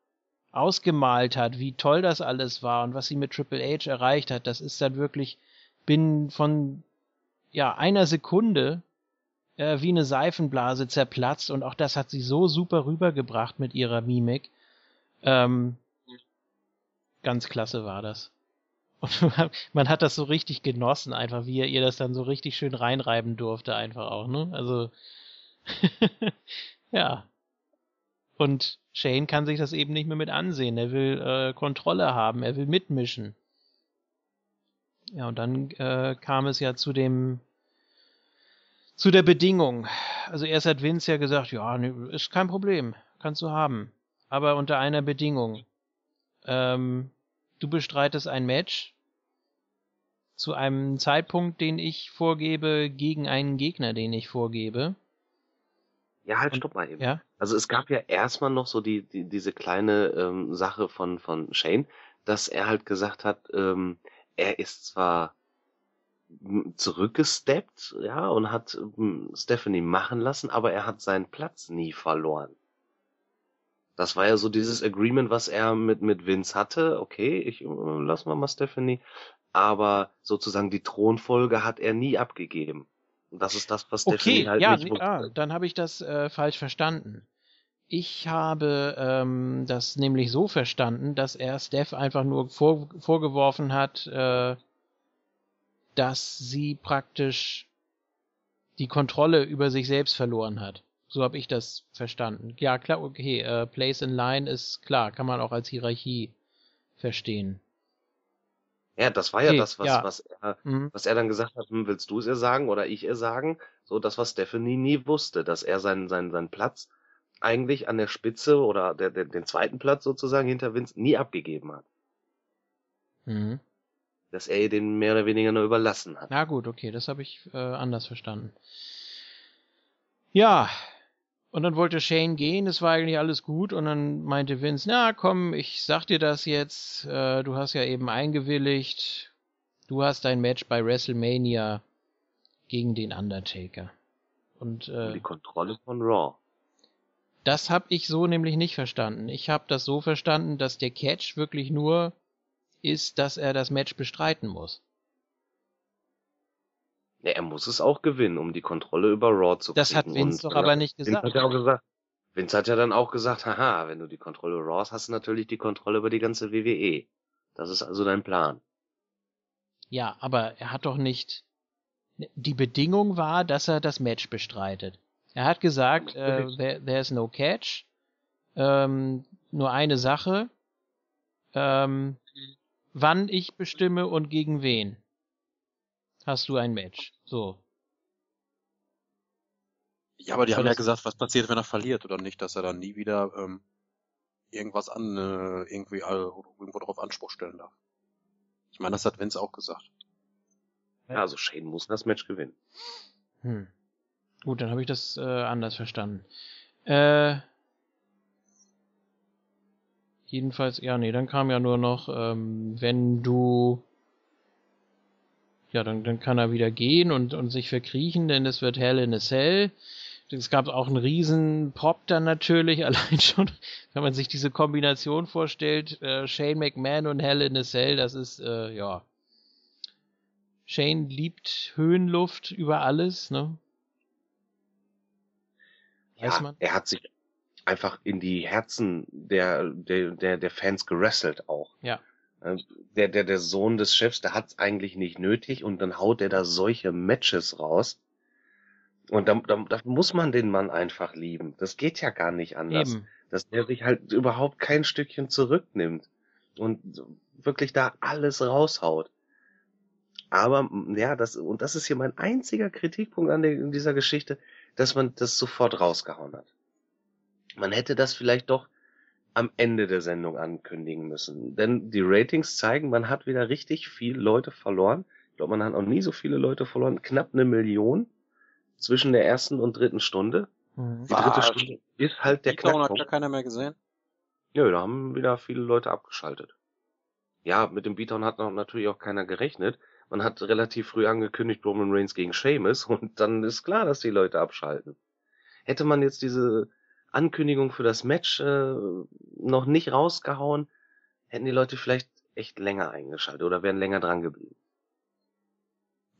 ausgemalt hat, wie toll das alles war und was sie mit Triple H erreicht hat, das ist dann wirklich bin von ja einer Sekunde äh, wie eine Seifenblase zerplatzt und auch das hat sie so super rübergebracht mit ihrer Mimik. Ähm, ganz klasse war das. Und man hat das so richtig genossen, einfach wie er ihr das dann so richtig schön reinreiben durfte, einfach auch, ne? Also, ja. Und Shane kann sich das eben nicht mehr mit ansehen. Er will äh, Kontrolle haben, er will mitmischen. Ja, und dann äh, kam es ja zu dem zu der Bedingung. Also erst hat Vince ja gesagt, ja, ist kein Problem, kannst du haben. Aber unter einer Bedingung. Ähm, du bestreitest ein Match zu einem Zeitpunkt, den ich vorgebe, gegen einen Gegner, den ich vorgebe. Ja, halt, stopp mal eben. Ja? Also es gab ja erstmal noch so die, die diese kleine ähm, Sache von, von Shane, dass er halt gesagt hat, ähm, er ist zwar zurückgesteppt, ja, und hat m, Stephanie machen lassen, aber er hat seinen Platz nie verloren. Das war ja so dieses Agreement, was er mit, mit Vince hatte. Okay, ich äh, lassen wir mal Stephanie. Aber sozusagen die Thronfolge hat er nie abgegeben. Und das ist das, was Stephanie Okay, halt ja, nicht wusste. ah, dann habe ich das äh, falsch verstanden. Ich habe ähm, das nämlich so verstanden, dass er Steph einfach nur vor, vorgeworfen hat, äh, dass sie praktisch die Kontrolle über sich selbst verloren hat. So habe ich das verstanden. Ja, klar, okay, äh, Place in Line ist klar, kann man auch als Hierarchie verstehen. Ja, das war ja Okay, das, was, ja. was er, Mhm. was er dann gesagt hat, hm, willst du es ihr sagen oder ich ihr sagen? So das, was Stephanie nie wusste, dass er seinen, seinen, seinen Platz eigentlich an der Spitze oder der, der, den zweiten Platz sozusagen hinter Vince nie abgegeben hat. Mhm. Dass er ihr den mehr oder weniger nur überlassen hat. Na gut, okay, das habe ich äh, anders verstanden. Ja, und dann wollte Shane gehen, es war eigentlich alles gut und dann meinte Vince, na komm, ich sag dir das jetzt, äh, du hast ja eben eingewilligt, du hast dein Match bei WrestleMania gegen den Undertaker. Und äh, die Kontrolle von Raw. das habe ich so nämlich nicht verstanden. Ich habe das so verstanden, dass der Catch wirklich nur ist, dass er das Match bestreiten muss. Ja, er muss es auch gewinnen, um die Kontrolle über Raw zu Das hat kriegen. Vince Und, doch äh, aber nicht Vince gesagt. hat ja auch gesagt. Vince hat ja dann auch gesagt, haha, wenn du die Kontrolle über Raw hast, hast du natürlich die Kontrolle über die ganze WWE. Das ist also dein Plan. Ja, aber er hat doch nicht. Die Bedingung war, dass er das Match bestreitet. Er hat gesagt, äh, there, there's no catch. Ähm, nur eine Sache. Ähm, wann ich bestimme und gegen wen hast du ein Match. So. Ja, aber die haben ja gesagt, was passiert, wenn er verliert oder nicht, dass er dann nie wieder ähm, irgendwas an, äh, irgendwie all, irgendwo darauf Anspruch stellen darf. Ich meine, das hat Vince auch gesagt. Ja, also Shane muss das Match gewinnen. Hm. Gut, dann habe ich das äh, anders verstanden. Äh, jedenfalls, ja, nee, dann kam ja nur noch, ähm, wenn du, ja, dann, dann kann er wieder gehen und, und sich verkriechen, denn es wird Hell in a Cell. Es gab auch einen riesen Pop dann natürlich, allein schon, wenn man sich diese Kombination vorstellt, äh, Shane McMahon und Hell in a Cell, das ist, äh, ja. Shane liebt Höhenluft über alles, ne? Weiß Ja, man. er hat sich einfach in die Herzen der, der, der, der Fans gerasselt auch. Ja. Äh, Der, der, der Sohn des Chefs, der hat's eigentlich nicht nötig und dann haut er da solche Matches raus. Und da, da, da muss man den Mann einfach lieben. Das geht ja gar nicht anders. Eben. Dass der sich halt überhaupt kein Stückchen zurücknimmt und wirklich da alles raushaut. Aber ja, das und das ist hier mein einziger Kritikpunkt an der, in dieser Geschichte, dass man das sofort rausgehauen hat. Man hätte das vielleicht doch am Ende der Sendung ankündigen müssen, denn die Ratings zeigen, man hat wieder richtig viel Leute verloren. Ich glaube, man hat auch nie so viele Leute verloren, knapp eine Million zwischen der ersten und dritten Stunde. Mhm. Die dritte? Stunde ist halt der Beatdown hat Knackpunkt. ja keiner mehr gesehen. Nö, da haben wieder viele Leute abgeschaltet. Ja, mit dem Beatdown hat noch natürlich auch keiner gerechnet. Man hat relativ früh angekündigt Roman Reigns gegen Sheamus und dann ist klar, dass die Leute abschalten. Hätte man jetzt diese Ankündigung für das Match äh, noch nicht rausgehauen, hätten die Leute vielleicht echt länger eingeschaltet oder wären länger dran geblieben.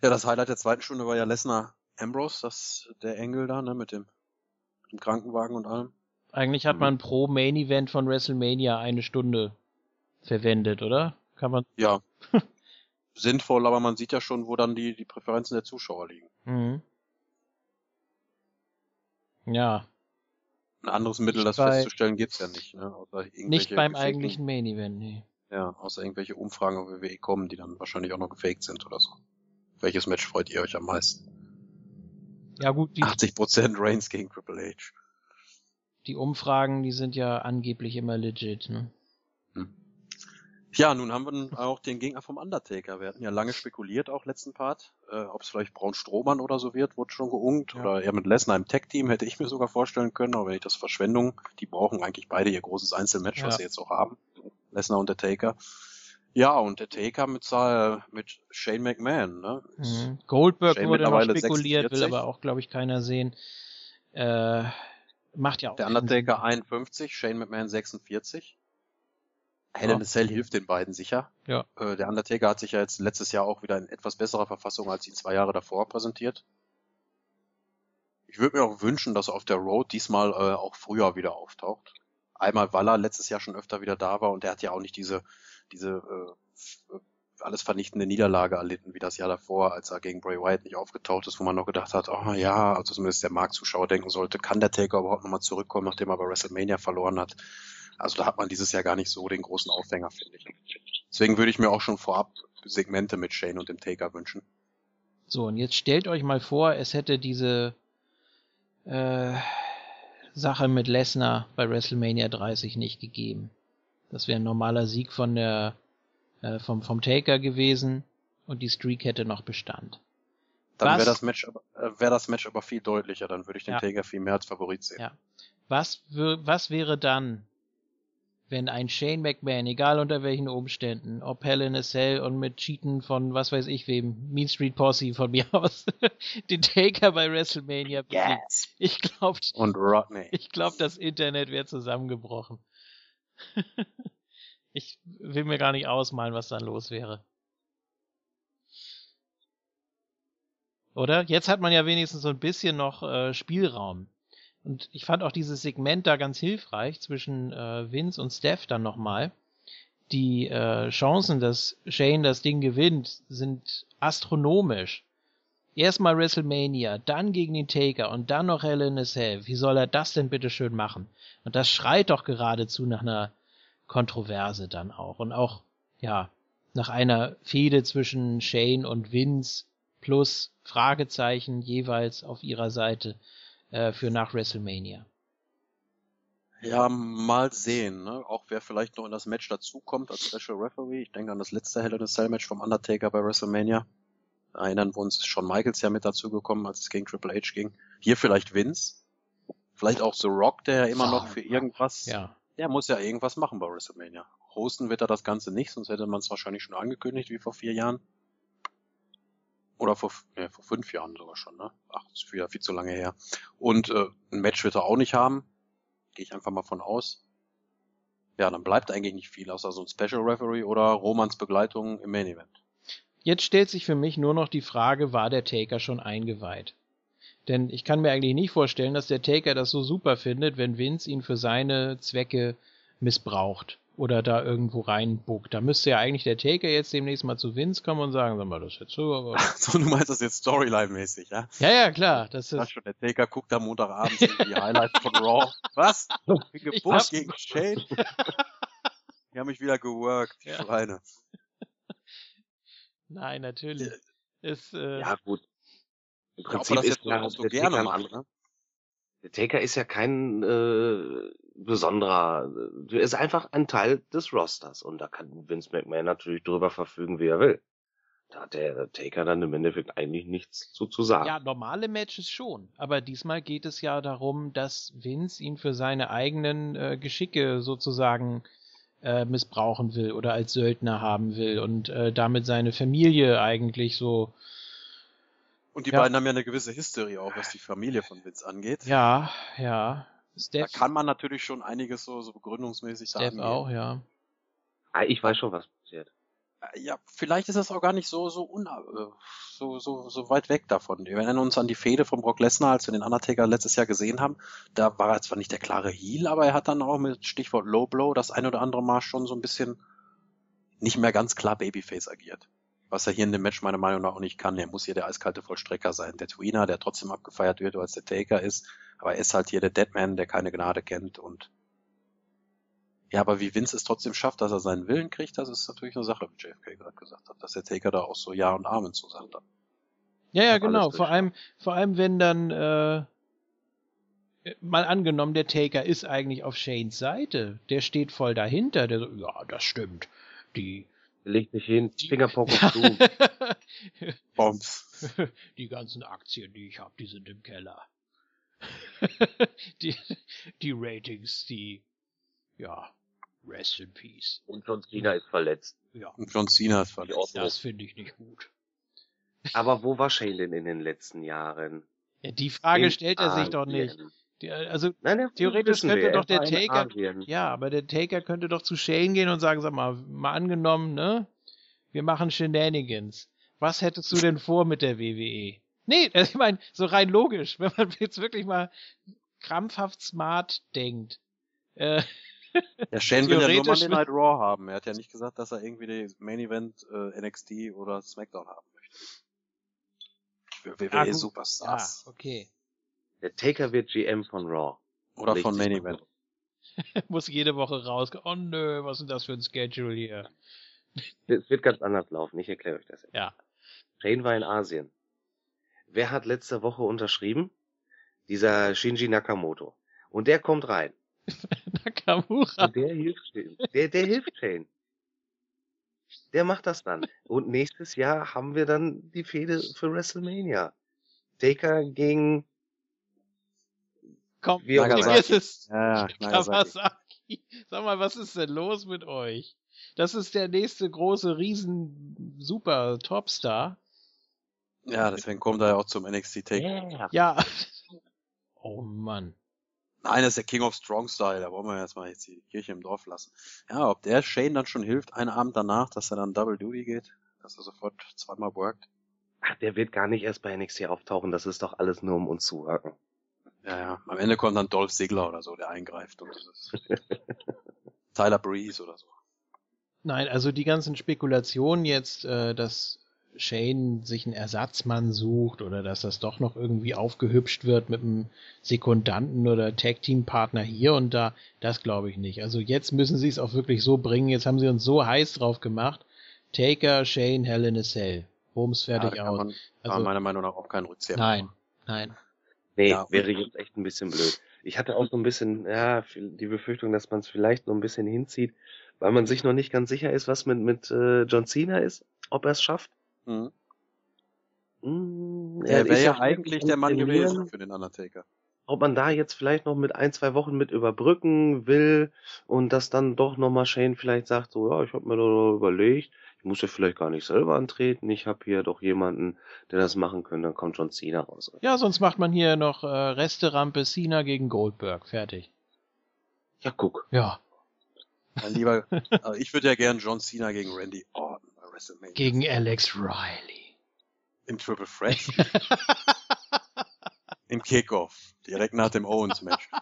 Ja, das Highlight der zweiten Stunde war ja Lesnar Ambrose, das der Engel da, ne, mit dem, mit dem Krankenwagen und allem. Eigentlich hat Mhm. man pro Main Event von WrestleMania eine Stunde verwendet, oder? Kann man. Ja. Sinnvoll, aber man sieht ja schon, wo dann die, die Präferenzen der Zuschauer liegen. Mhm. Ja, Ein anderes Mittel, das bei- festzustellen, gibt's ja nicht. Ne? Nicht beim eigentlichen Main Event, nee. Ja, außer irgendwelche Umfragen auf WWE kommen, die dann wahrscheinlich auch noch gefaked sind oder so. Welches Match freut ihr euch am meisten? Ja gut, die, 80% Reigns gegen Triple H. die Umfragen, die sind ja angeblich immer legit, ne? Ja, nun haben wir auch den Gegner vom Undertaker. Wir hatten ja lange spekuliert, auch letzten Part, äh, ob es vielleicht Braun Strohmann oder so wird, wurde schon geungt. Ja. Oder er mit Lesnar im Tag-Team hätte ich mir sogar vorstellen können, aber wenn ich das Verschwendung, die brauchen eigentlich beide ihr großes Einzelmatch, was Ja. sie jetzt auch haben. Lesnar und der Taker. Ja, und der Taker mit, Sa- mit Shane McMahon, ne? Mhm. Goldberg Shane wurde noch spekuliert, will 46. aber auch, glaube ich, keiner sehen. Äh, macht ja auch Der Undertaker Sinn. 51, Shane McMahon 46. Hell in Ja. a Cell hilft den beiden sicher. Ja. Äh, der Undertaker hat sich ja jetzt letztes Jahr auch wieder in etwas besserer Verfassung als ihn zwei Jahre davor präsentiert. Ich würde mir auch wünschen, dass er auf der Road diesmal äh, auch früher wieder auftaucht. Einmal, weil er letztes Jahr schon öfter wieder da war und er hat ja auch nicht diese, diese äh, alles vernichtende Niederlage erlitten wie das Jahr davor, als er gegen Bray Wyatt nicht aufgetaucht ist, wo man noch gedacht hat, oh ja, also zumindest der Marktzuschauer denken sollte, kann der Taker überhaupt nochmal zurückkommen, nachdem er bei WrestleMania verloren hat. Also da hat man dieses Jahr gar nicht so den großen Aufhänger, finde ich. Deswegen würde ich mir auch schon vorab Segmente mit Shane und dem Taker wünschen. So, und jetzt stellt euch mal vor, es hätte diese äh, Sache mit Lesnar bei WrestleMania 30 nicht gegeben. Das wäre ein normaler Sieg von der, äh, vom, vom Taker gewesen und die Streak hätte noch Bestand. Dann wäre das Match aber, äh, wäre das Match aber viel deutlicher, dann würde ich den Ja. Taker viel mehr als Favorit sehen. Ja. Was, was wäre dann, wenn ein Shane McMahon, egal unter welchen Umständen, ob Hell in a Cell und mit Cheaten von was weiß ich wem, Mean Street Posse von mir aus, den Taker bei WrestleMania besiegt? Ich glaube, Und Rodney. ich glaube, das Internet wäre zusammengebrochen. ich will mir gar nicht ausmalen, was dann los wäre. Oder? Jetzt hat man ja wenigstens so ein bisschen noch äh, Spielraum. Und ich fand auch dieses Segment da ganz hilfreich zwischen äh, Vince und Steph dann nochmal. Die äh, Chancen, dass Shane das Ding gewinnt, sind astronomisch. Erstmal WrestleMania, dann gegen den Taker und dann noch Hell in a Cell. Wie soll er das denn bitte schön machen? Und das schreit doch geradezu nach einer Kontroverse dann auch. Und auch, ja, nach einer Fehde zwischen Shane und Vince plus Fragezeichen jeweils auf ihrer Seite äh, für nach WrestleMania. Ja, mal sehen, ne? Auch wer vielleicht noch in das Match dazukommt als Special Referee. Ich denke an das letzte Hell in a Cell Match vom Undertaker bei WrestleMania. Erinnern wir uns, ist Shawn Michaels ja mit dazugekommen, als es gegen Triple H ging. Hier vielleicht Vince. Vielleicht auch The Rock, der ja immer noch für irgendwas, Ja. der muss ja irgendwas machen bei WrestleMania. Hosten wird er das Ganze nicht, sonst hätte man es wahrscheinlich schon angekündigt, wie vor vier Jahren. Oder vor, ne, vor fünf Jahren sogar schon, ne? Ach, ist wieder viel zu lange her. Und äh, ein Match wird er auch nicht haben. Gehe ich einfach mal von aus. Ja, dann bleibt eigentlich nicht viel, außer so ein Special Referee oder Romans Begleitung im Main Event. Jetzt stellt sich für mich nur noch die Frage, war der Taker schon eingeweiht? Denn ich kann mir eigentlich nicht vorstellen, dass der Taker das so super findet, wenn Vince ihn für seine Zwecke missbraucht oder da irgendwo reinbuckt. Da müsste ja eigentlich der Taker jetzt demnächst mal zu Vince kommen und sagen, sag mal, das jetzt so, aber. so, du meinst das jetzt Storyline-mäßig, ja? ja, ja, klar. Das Ja, ist, schon, der Taker guckt am Montagabend die Highlights von Raw. Was? Bin Ich gebucht hab- gegen Shane? Die haben mich wieder geworkt, die Ja. Schweine. nein, natürlich. Ist, äh, Ja, gut. Im Ja, Prinzip das ist klar, auch so der gerne Taker, macht, ne? der Taker ist ja kein äh, besonderer, er ist einfach ein Teil des Rosters und da kann Vince McMahon natürlich drüber verfügen, wie er will. Da hat der Taker dann im Endeffekt eigentlich nichts zu, zu sagen. Ja, normale Matches schon. Aber diesmal geht es ja darum, dass Vince ihn für seine eigenen äh, Geschicke sozusagen äh, missbrauchen will oder als Söldner haben will und äh, damit seine Familie eigentlich so, Und die Ja. beiden haben ja eine gewisse History auch, was die Familie von Vince angeht. ja, ja. Da Steph, kann man natürlich schon einiges so, so begründungsmäßig Steph sagen. auch, ja. Ah, Ich weiß schon, was passiert. Äh, Ja, vielleicht ist das auch gar nicht so, so, un, äh, so, so, so weit weg davon. Wir erinnern uns an die Fehde von Brock Lesnar, als wir den Undertaker letztes Jahr gesehen haben. Da war er zwar nicht der klare Heel, aber er hat dann auch mit Stichwort Low Blow das ein oder andere Mal schon so ein bisschen nicht mehr ganz klar Babyface agiert. Was er hier in dem Match meiner Meinung nach auch nicht kann. Er muss hier der eiskalte Vollstrecker sein. Der Tweener, der trotzdem abgefeiert wird, weil es der Taker ist. Aber er ist halt hier der Deadman, der keine Gnade kennt und ja, aber wie Vince es trotzdem schafft, dass er seinen Willen kriegt, das ist natürlich eine Sache, wie JFK gerade gesagt hat, dass der Taker da auch so Ja und Amen zu sagt hat. Ja, ja, genau. Vor allem, vor allem, wenn dann äh, mal angenommen, der Taker ist eigentlich auf Shanes Seite. Der steht voll dahinter. Der so, ja, das stimmt. Die, Leg dich hin, die Fingerpock auf du. Bombs. die ganzen Aktien, die ich habe, die sind im Keller. die, die Ratings, die, ja, Rest in Peace. Und John Cena ist verletzt. Ja, Und John Cena ist verletzt. Das finde ich nicht gut. Aber wo war Shane denn in den letzten Jahren? Ja, die Frage In stellt er sich doch nicht. Die, also, Nein, Theoretisch könnte doch der Taker- ja, aber der Taker könnte doch zu Shane gehen und sagen, sag mal, mal angenommen, ne? Wir machen Shenanigans. Was hättest du denn vor mit der WWE? Nee, also ich meine, so rein logisch, wenn man jetzt wirklich mal krampfhaft smart denkt. Äh, Der Shane will ja nur Monday Night Raw haben. Er hat ja nicht gesagt, dass er irgendwie den Main Event äh, NXT oder SmackDown haben möchte. Für WWE Ah, ja, Superstars. okay. Der Taker wird GM von Raw. Oder von. Main Event. Muss jede Woche raus. Oh nö, was ist denn das für ein Schedule hier? Es wird ganz anders laufen, ich erkläre euch das jetzt. Ja. Shane war in Asien. Wer hat letzte Woche unterschrieben? Dieser Shinji Nakamoto. Und der kommt rein. Nakamura. Und der hilft Shane. Der, der hilft Shane. Der macht das dann. Und nächstes Jahr haben wir dann die Fehde für WrestleMania. Taker gegen Komm, vergiss es. Ja. Kawasaki. Sag mal, was ist denn los mit euch? Das ist der nächste große, riesen, super Topstar. ja, deswegen kommt er ja auch zum NXT Take. Yeah. Ja. Oh Mann. Nein, das ist der King of Strong Style. Da wollen wir jetzt mal jetzt die Kirche im Dorf lassen. Ja, ob der Shane dann schon hilft, einen Abend danach, dass er dann Double Duty geht, dass er sofort zweimal workt. Ach, der wird gar nicht erst bei NXT auftauchen. Das ist doch alles nur um uns zu hacken. Ja, ja. Am Ende kommt dann Dolph Ziggler oder so, der eingreift und das ist Tyler Breeze oder so. Nein, also die ganzen Spekulationen jetzt, äh, dass Shane sich einen Ersatzmann sucht oder dass das doch noch irgendwie aufgehübscht wird mit einem Sekundanten oder Tag-Team-Partner hier und da, das glaube ich nicht. Also jetzt müssen sie es auch wirklich so bringen. Jetzt haben sie uns so heiß drauf gemacht. Taker, Shane, Hell in a Cell. Bums, Ja, fertig kann aus. man, Also, meiner Meinung nach auch keinen Rückzieher nein, machen. nein. Nee, Ja. wäre jetzt echt ein bisschen blöd. Ich hatte auch so ein bisschen, ja, die Befürchtung, dass man es vielleicht noch ein bisschen hinzieht, weil man sich noch nicht ganz sicher ist, was mit, mit äh, John Cena ist, ob er es schafft. Mhm. Hm, Er wäre ja eigentlich der Mann gewesen für den Undertaker. Ob man da jetzt vielleicht noch mit ein, zwei Wochen mit überbrücken will und dass dann doch nochmal Shane vielleicht sagt, so, ja, ich habe mir da überlegt, ich muss ja vielleicht gar nicht selber antreten, ich habe hier doch jemanden, der das machen könnte, dann kommt John Cena raus. Ja, sonst macht man hier noch äh, Resterampe Cena gegen Goldberg. Fertig. Ja, guck. Ja, Mein lieber, also ich würde ja gern John Cena gegen Randy Orton bei WrestleMania. gegen Alex Riley. Im Triple Threat. Im Kickoff. Direkt nach dem Owens-Match.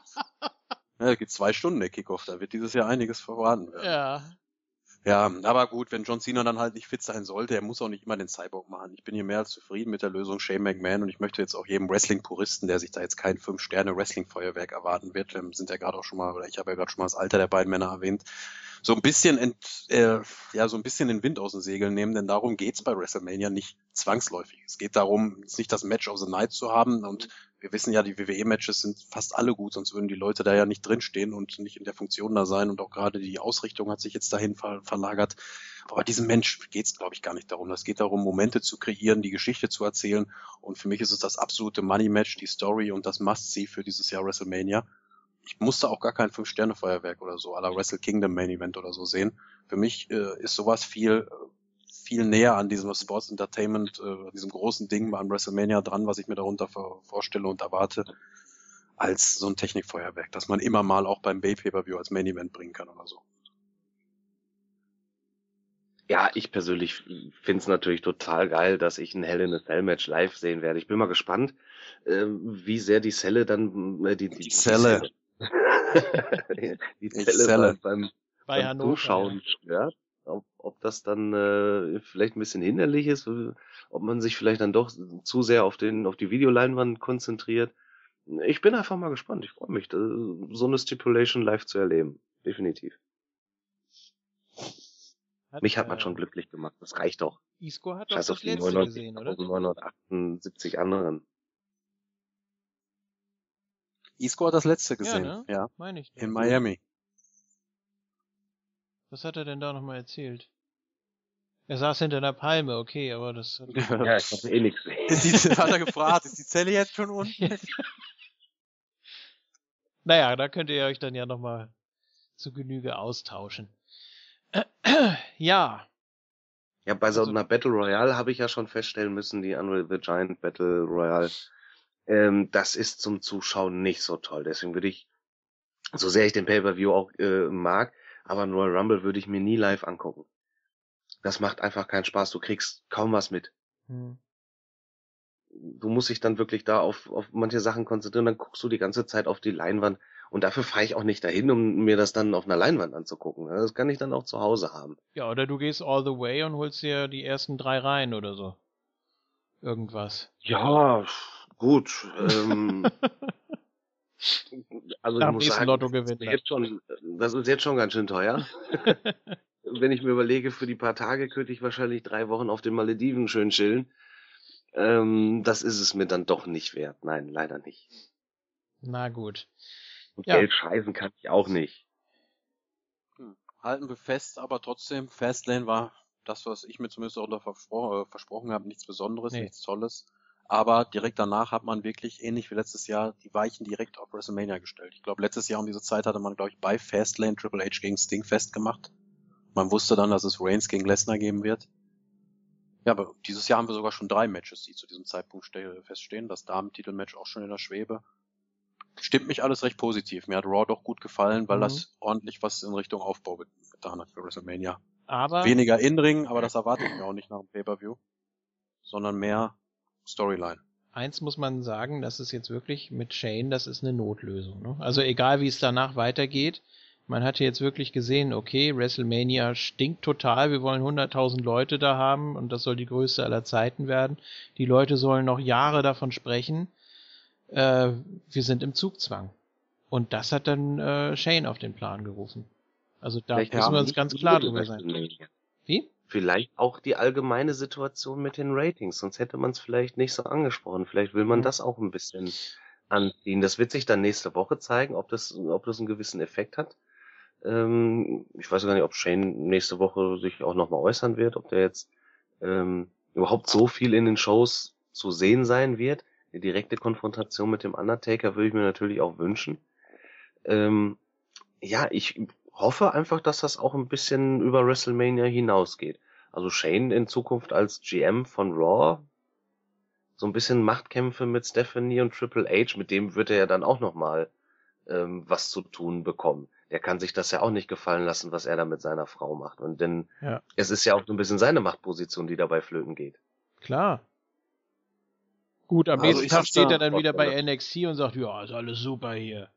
Ja, da geht zwei Stunden der Kickoff, da wird dieses Jahr einiges verraten werden. Ja. Ja, aber gut, wenn John Cena dann halt nicht fit sein sollte, er muss auch nicht immer den Cyborg machen. Ich bin hier mehr als zufrieden mit der Lösung Shane McMahon und ich möchte jetzt auch jedem Wrestling-Puristen, der sich da jetzt kein Fünf-Sterne-Wrestling-Feuerwerk erwarten wird, ähm, sind ja gerade auch schon mal, oder ich habe ja gerade schon mal das Alter der beiden Männer erwähnt, so ein bisschen ent, äh, ja, so ein bisschen den Wind aus den Segeln nehmen, denn darum geht's bei WrestleMania nicht zwangsläufig. Es geht darum, nicht das Match of the Night zu haben und wir wissen ja, die WWE-Matches sind fast alle gut, sonst würden die Leute da ja nicht drinstehen und nicht in der Funktion da sein und auch gerade die Ausrichtung hat sich jetzt dahin ver verlagert. Aber diesem Mensch geht's, glaube ich, gar nicht darum. Es geht darum, Momente zu kreieren, die Geschichte zu erzählen und für mich ist es das absolute Money-Match, die Story und das Must-See für dieses Jahr WrestleMania. Ich musste auch gar kein Fünf-Sterne-Feuerwerk oder so, la Wrestle Kingdom Main Event oder so sehen. Für mich äh, ist sowas viel, viel näher an diesem Sports Entertainment, äh, diesem großen Ding an WrestleMania dran, was ich mir darunter vor, vorstelle und erwarte, als so ein Technikfeuerwerk, das man immer mal auch beim Bay Pay-Per-View als Main Event bringen kann oder so. Ja, ich persönlich finde es natürlich total geil, dass ich ein Hell in a Cell Match live sehen werde. Ich bin mal gespannt, äh, wie sehr die Zelle dann äh, die, die, Die Zelle. die, Zelle Zelle. beim, beim, Bei beim. Zuschauen stört. Ob, ob das dann äh, vielleicht ein bisschen hinderlich ist, äh, ob man sich vielleicht dann doch zu sehr auf den auf die Videoleinwand konzentriert. Ich bin einfach mal gespannt. Ich freue mich, äh, so eine Stipulation live zu erleben. Definitiv. Mich hat man äh, schon glücklich gemacht. Das reicht doch. Isco hat doch Scheiß das auf die letzte gesehen, oder? 99.978 anderen. Isco hat das letzte gesehen, ne? ja, Meine ich. doch. in Miami. Was hat er denn da nochmal erzählt? Er saß hinter einer Palme, okay, aber das. Ja, ich habe eh nichts sehen. Ist die, hat er gefragt, ist die Zelle jetzt schon unten? naja, da könnt ihr euch dann ja nochmal zu Genüge austauschen. ja. Ja, bei so Also- einer Battle Royale habe ich ja schon feststellen müssen, die Unreal the Giant Battle Royale, ähm, das ist zum Zuschauen nicht so toll. Deswegen würde ich, so sehr ich den Pay-Per-View auch äh, mag, aber ein Royal Rumble würde ich mir nie live angucken. Das macht einfach keinen Spaß. Du kriegst kaum was mit. Hm. Du musst dich dann wirklich da auf, auf manche Sachen konzentrieren, dann guckst du die ganze Zeit auf die Leinwand. Und dafür fahre ich auch nicht dahin, um mir das dann auf einer Leinwand anzugucken. Das kann ich dann auch zu Hause haben. Ja, oder du gehst all the way und holst dir die ersten drei Reihen oder so. Irgendwas. Ja, gut. Ähm, also ich muss sagen, Lotto das ist gewinnt. jetzt schon, das ist jetzt schon ganz schön teuer. Wenn ich mir überlege, für die paar Tage könnte ich wahrscheinlich drei Wochen auf den Malediven schön chillen. Ähm, das ist es mir dann doch nicht wert. Nein, leider nicht. Na gut. Und Ja. Geld scheißen kann ich auch nicht. Halten wir fest, aber trotzdem, Fastlane war das, was ich mir zumindest auch noch verspro äh, versprochen habe, nichts Besonderes, Nee. nichts Tolles. Aber direkt danach hat man wirklich, ähnlich wie letztes Jahr, die Weichen direkt auf WrestleMania gestellt. Ich glaube, letztes Jahr um diese Zeit hatte man, glaube ich, bei Fastlane Triple H gegen Sting festgemacht. Man wusste dann, dass es Reigns gegen Lesnar geben wird. Ja, aber dieses Jahr haben wir sogar schon drei Matches, die zu diesem Zeitpunkt ste- feststehen. Das Damen-Titelmatch auch schon in der Schwebe. Stimmt mich alles recht positiv. Mir hat Raw doch gut gefallen, weil Mhm. das ordentlich was in Richtung Aufbau getan hat für WrestleMania. Aber Weniger In-Ring, aber das erwarte ich mir auch nicht nach dem Pay-Per-View, sondern mehr Storyline. eins muss man sagen, das ist jetzt wirklich mit Shane, das ist eine Notlösung. Ne? Also egal wie es danach weitergeht, man hat jetzt wirklich gesehen, okay, WrestleMania stinkt total, wir wollen 100.000 Leute da haben und das soll die größte aller Zeiten werden. Die Leute sollen noch Jahre davon sprechen. Äh, wir sind im Zugzwang. Und das hat dann äh, Shane auf den Plan gerufen. Also da Vielleicht müssen wir uns ganz klar drüber sein. Wie? Vielleicht auch die allgemeine Situation mit den Ratings, sonst hätte man es vielleicht nicht so angesprochen. Vielleicht will man Mhm. das auch ein bisschen anziehen. Das wird sich dann nächste Woche zeigen, ob das, ob das einen gewissen Effekt hat. Ähm, ich weiß gar nicht, ob Shane nächste Woche sich auch nochmal äußern wird, ob der jetzt ähm, überhaupt so viel in den Shows zu sehen sein wird. Eine direkte Konfrontation mit dem Undertaker würde ich mir natürlich auch wünschen. Ähm, ja, ich hoffe einfach, dass das auch ein bisschen über WrestleMania hinausgeht. Also Shane in Zukunft als GM von Raw, so ein bisschen Machtkämpfe mit Stephanie und Triple H, mit dem wird er ja dann auch nochmal ähm, was zu tun bekommen. Der kann sich das ja auch nicht gefallen lassen, was er da mit seiner Frau macht. Und denn Ja. es ist ja auch so ein bisschen seine Machtposition, die dabei flöten geht. Klar. Gut, am Also nächsten ich Tag steht er dann wieder bei. NXT und sagt, ja, ist alles super hier.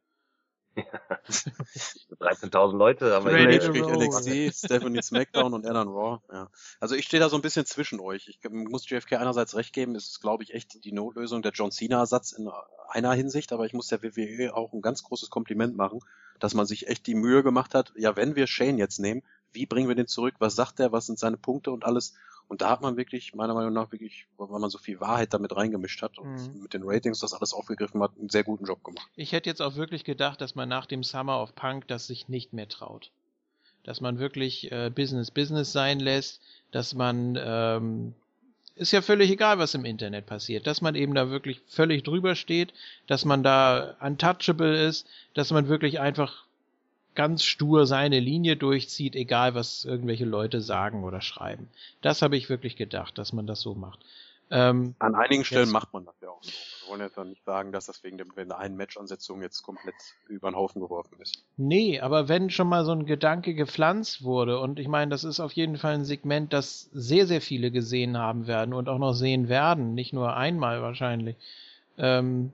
13.000 Leute haben wir Ready roll. NXT, Stephanie SmackDown und dann Raw. Ja. Also ich stehe da so ein bisschen zwischen euch. Ich muss JFK einerseits recht geben, es ist, glaube ich, echt die Notlösung der John Cena-Ersatz in einer Hinsicht, aber ich muss der WWE auch ein ganz großes Kompliment machen, dass man sich echt die Mühe gemacht hat, ja, wenn wir Shane jetzt nehmen, wie bringen wir den zurück, was sagt er, was sind seine Punkte und alles. Und da hat man wirklich, meiner Meinung nach, wirklich, weil man so viel Wahrheit damit reingemischt hat und Mhm. mit den Ratings das alles aufgegriffen hat, einen sehr guten Job gemacht. Ich hätte jetzt auch wirklich gedacht, dass man nach dem Summer of Punk das sich nicht mehr traut. Dass man wirklich äh, Business Business sein lässt, dass man ähm, ist ja völlig egal, was im Internet passiert, dass man eben da wirklich völlig drüber steht, dass man da untouchable ist, dass man wirklich einfach ganz stur seine Linie durchzieht, egal was irgendwelche Leute sagen oder schreiben. Das habe ich wirklich gedacht, dass man das so macht. Ähm, An einigen Stellen macht man das ja auch so. Wir wollen jetzt ja nicht sagen, dass das wegen, dem, wegen der einen Match-Ansetzung jetzt komplett über den Haufen geworfen ist. Nee, aber wenn schon mal so ein Gedanke gepflanzt wurde, und ich meine, das ist auf jeden Fall ein Segment, das sehr, sehr viele gesehen haben werden und auch noch sehen werden, nicht nur einmal wahrscheinlich, ähm,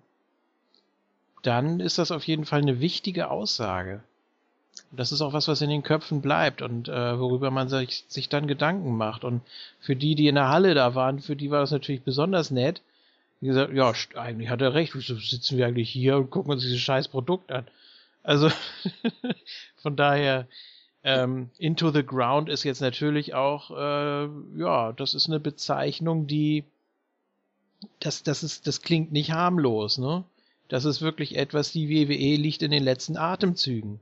dann ist das auf jeden Fall eine wichtige Aussage. Das ist auch was, was in den Köpfen bleibt und äh, worüber man sich, sich dann Gedanken macht. Und für die, die in der Halle da waren, für die war das natürlich besonders nett. Die gesagt, ja, eigentlich hat er recht, wieso sitzen wir eigentlich hier und gucken uns dieses scheiß Produkt an? Also von daher, ähm, Into the Ground ist jetzt natürlich auch, äh, ja, das ist eine Bezeichnung, die, das, das ist, das klingt nicht harmlos, ne? Das ist wirklich etwas, die WWE liegt in den letzten Atemzügen.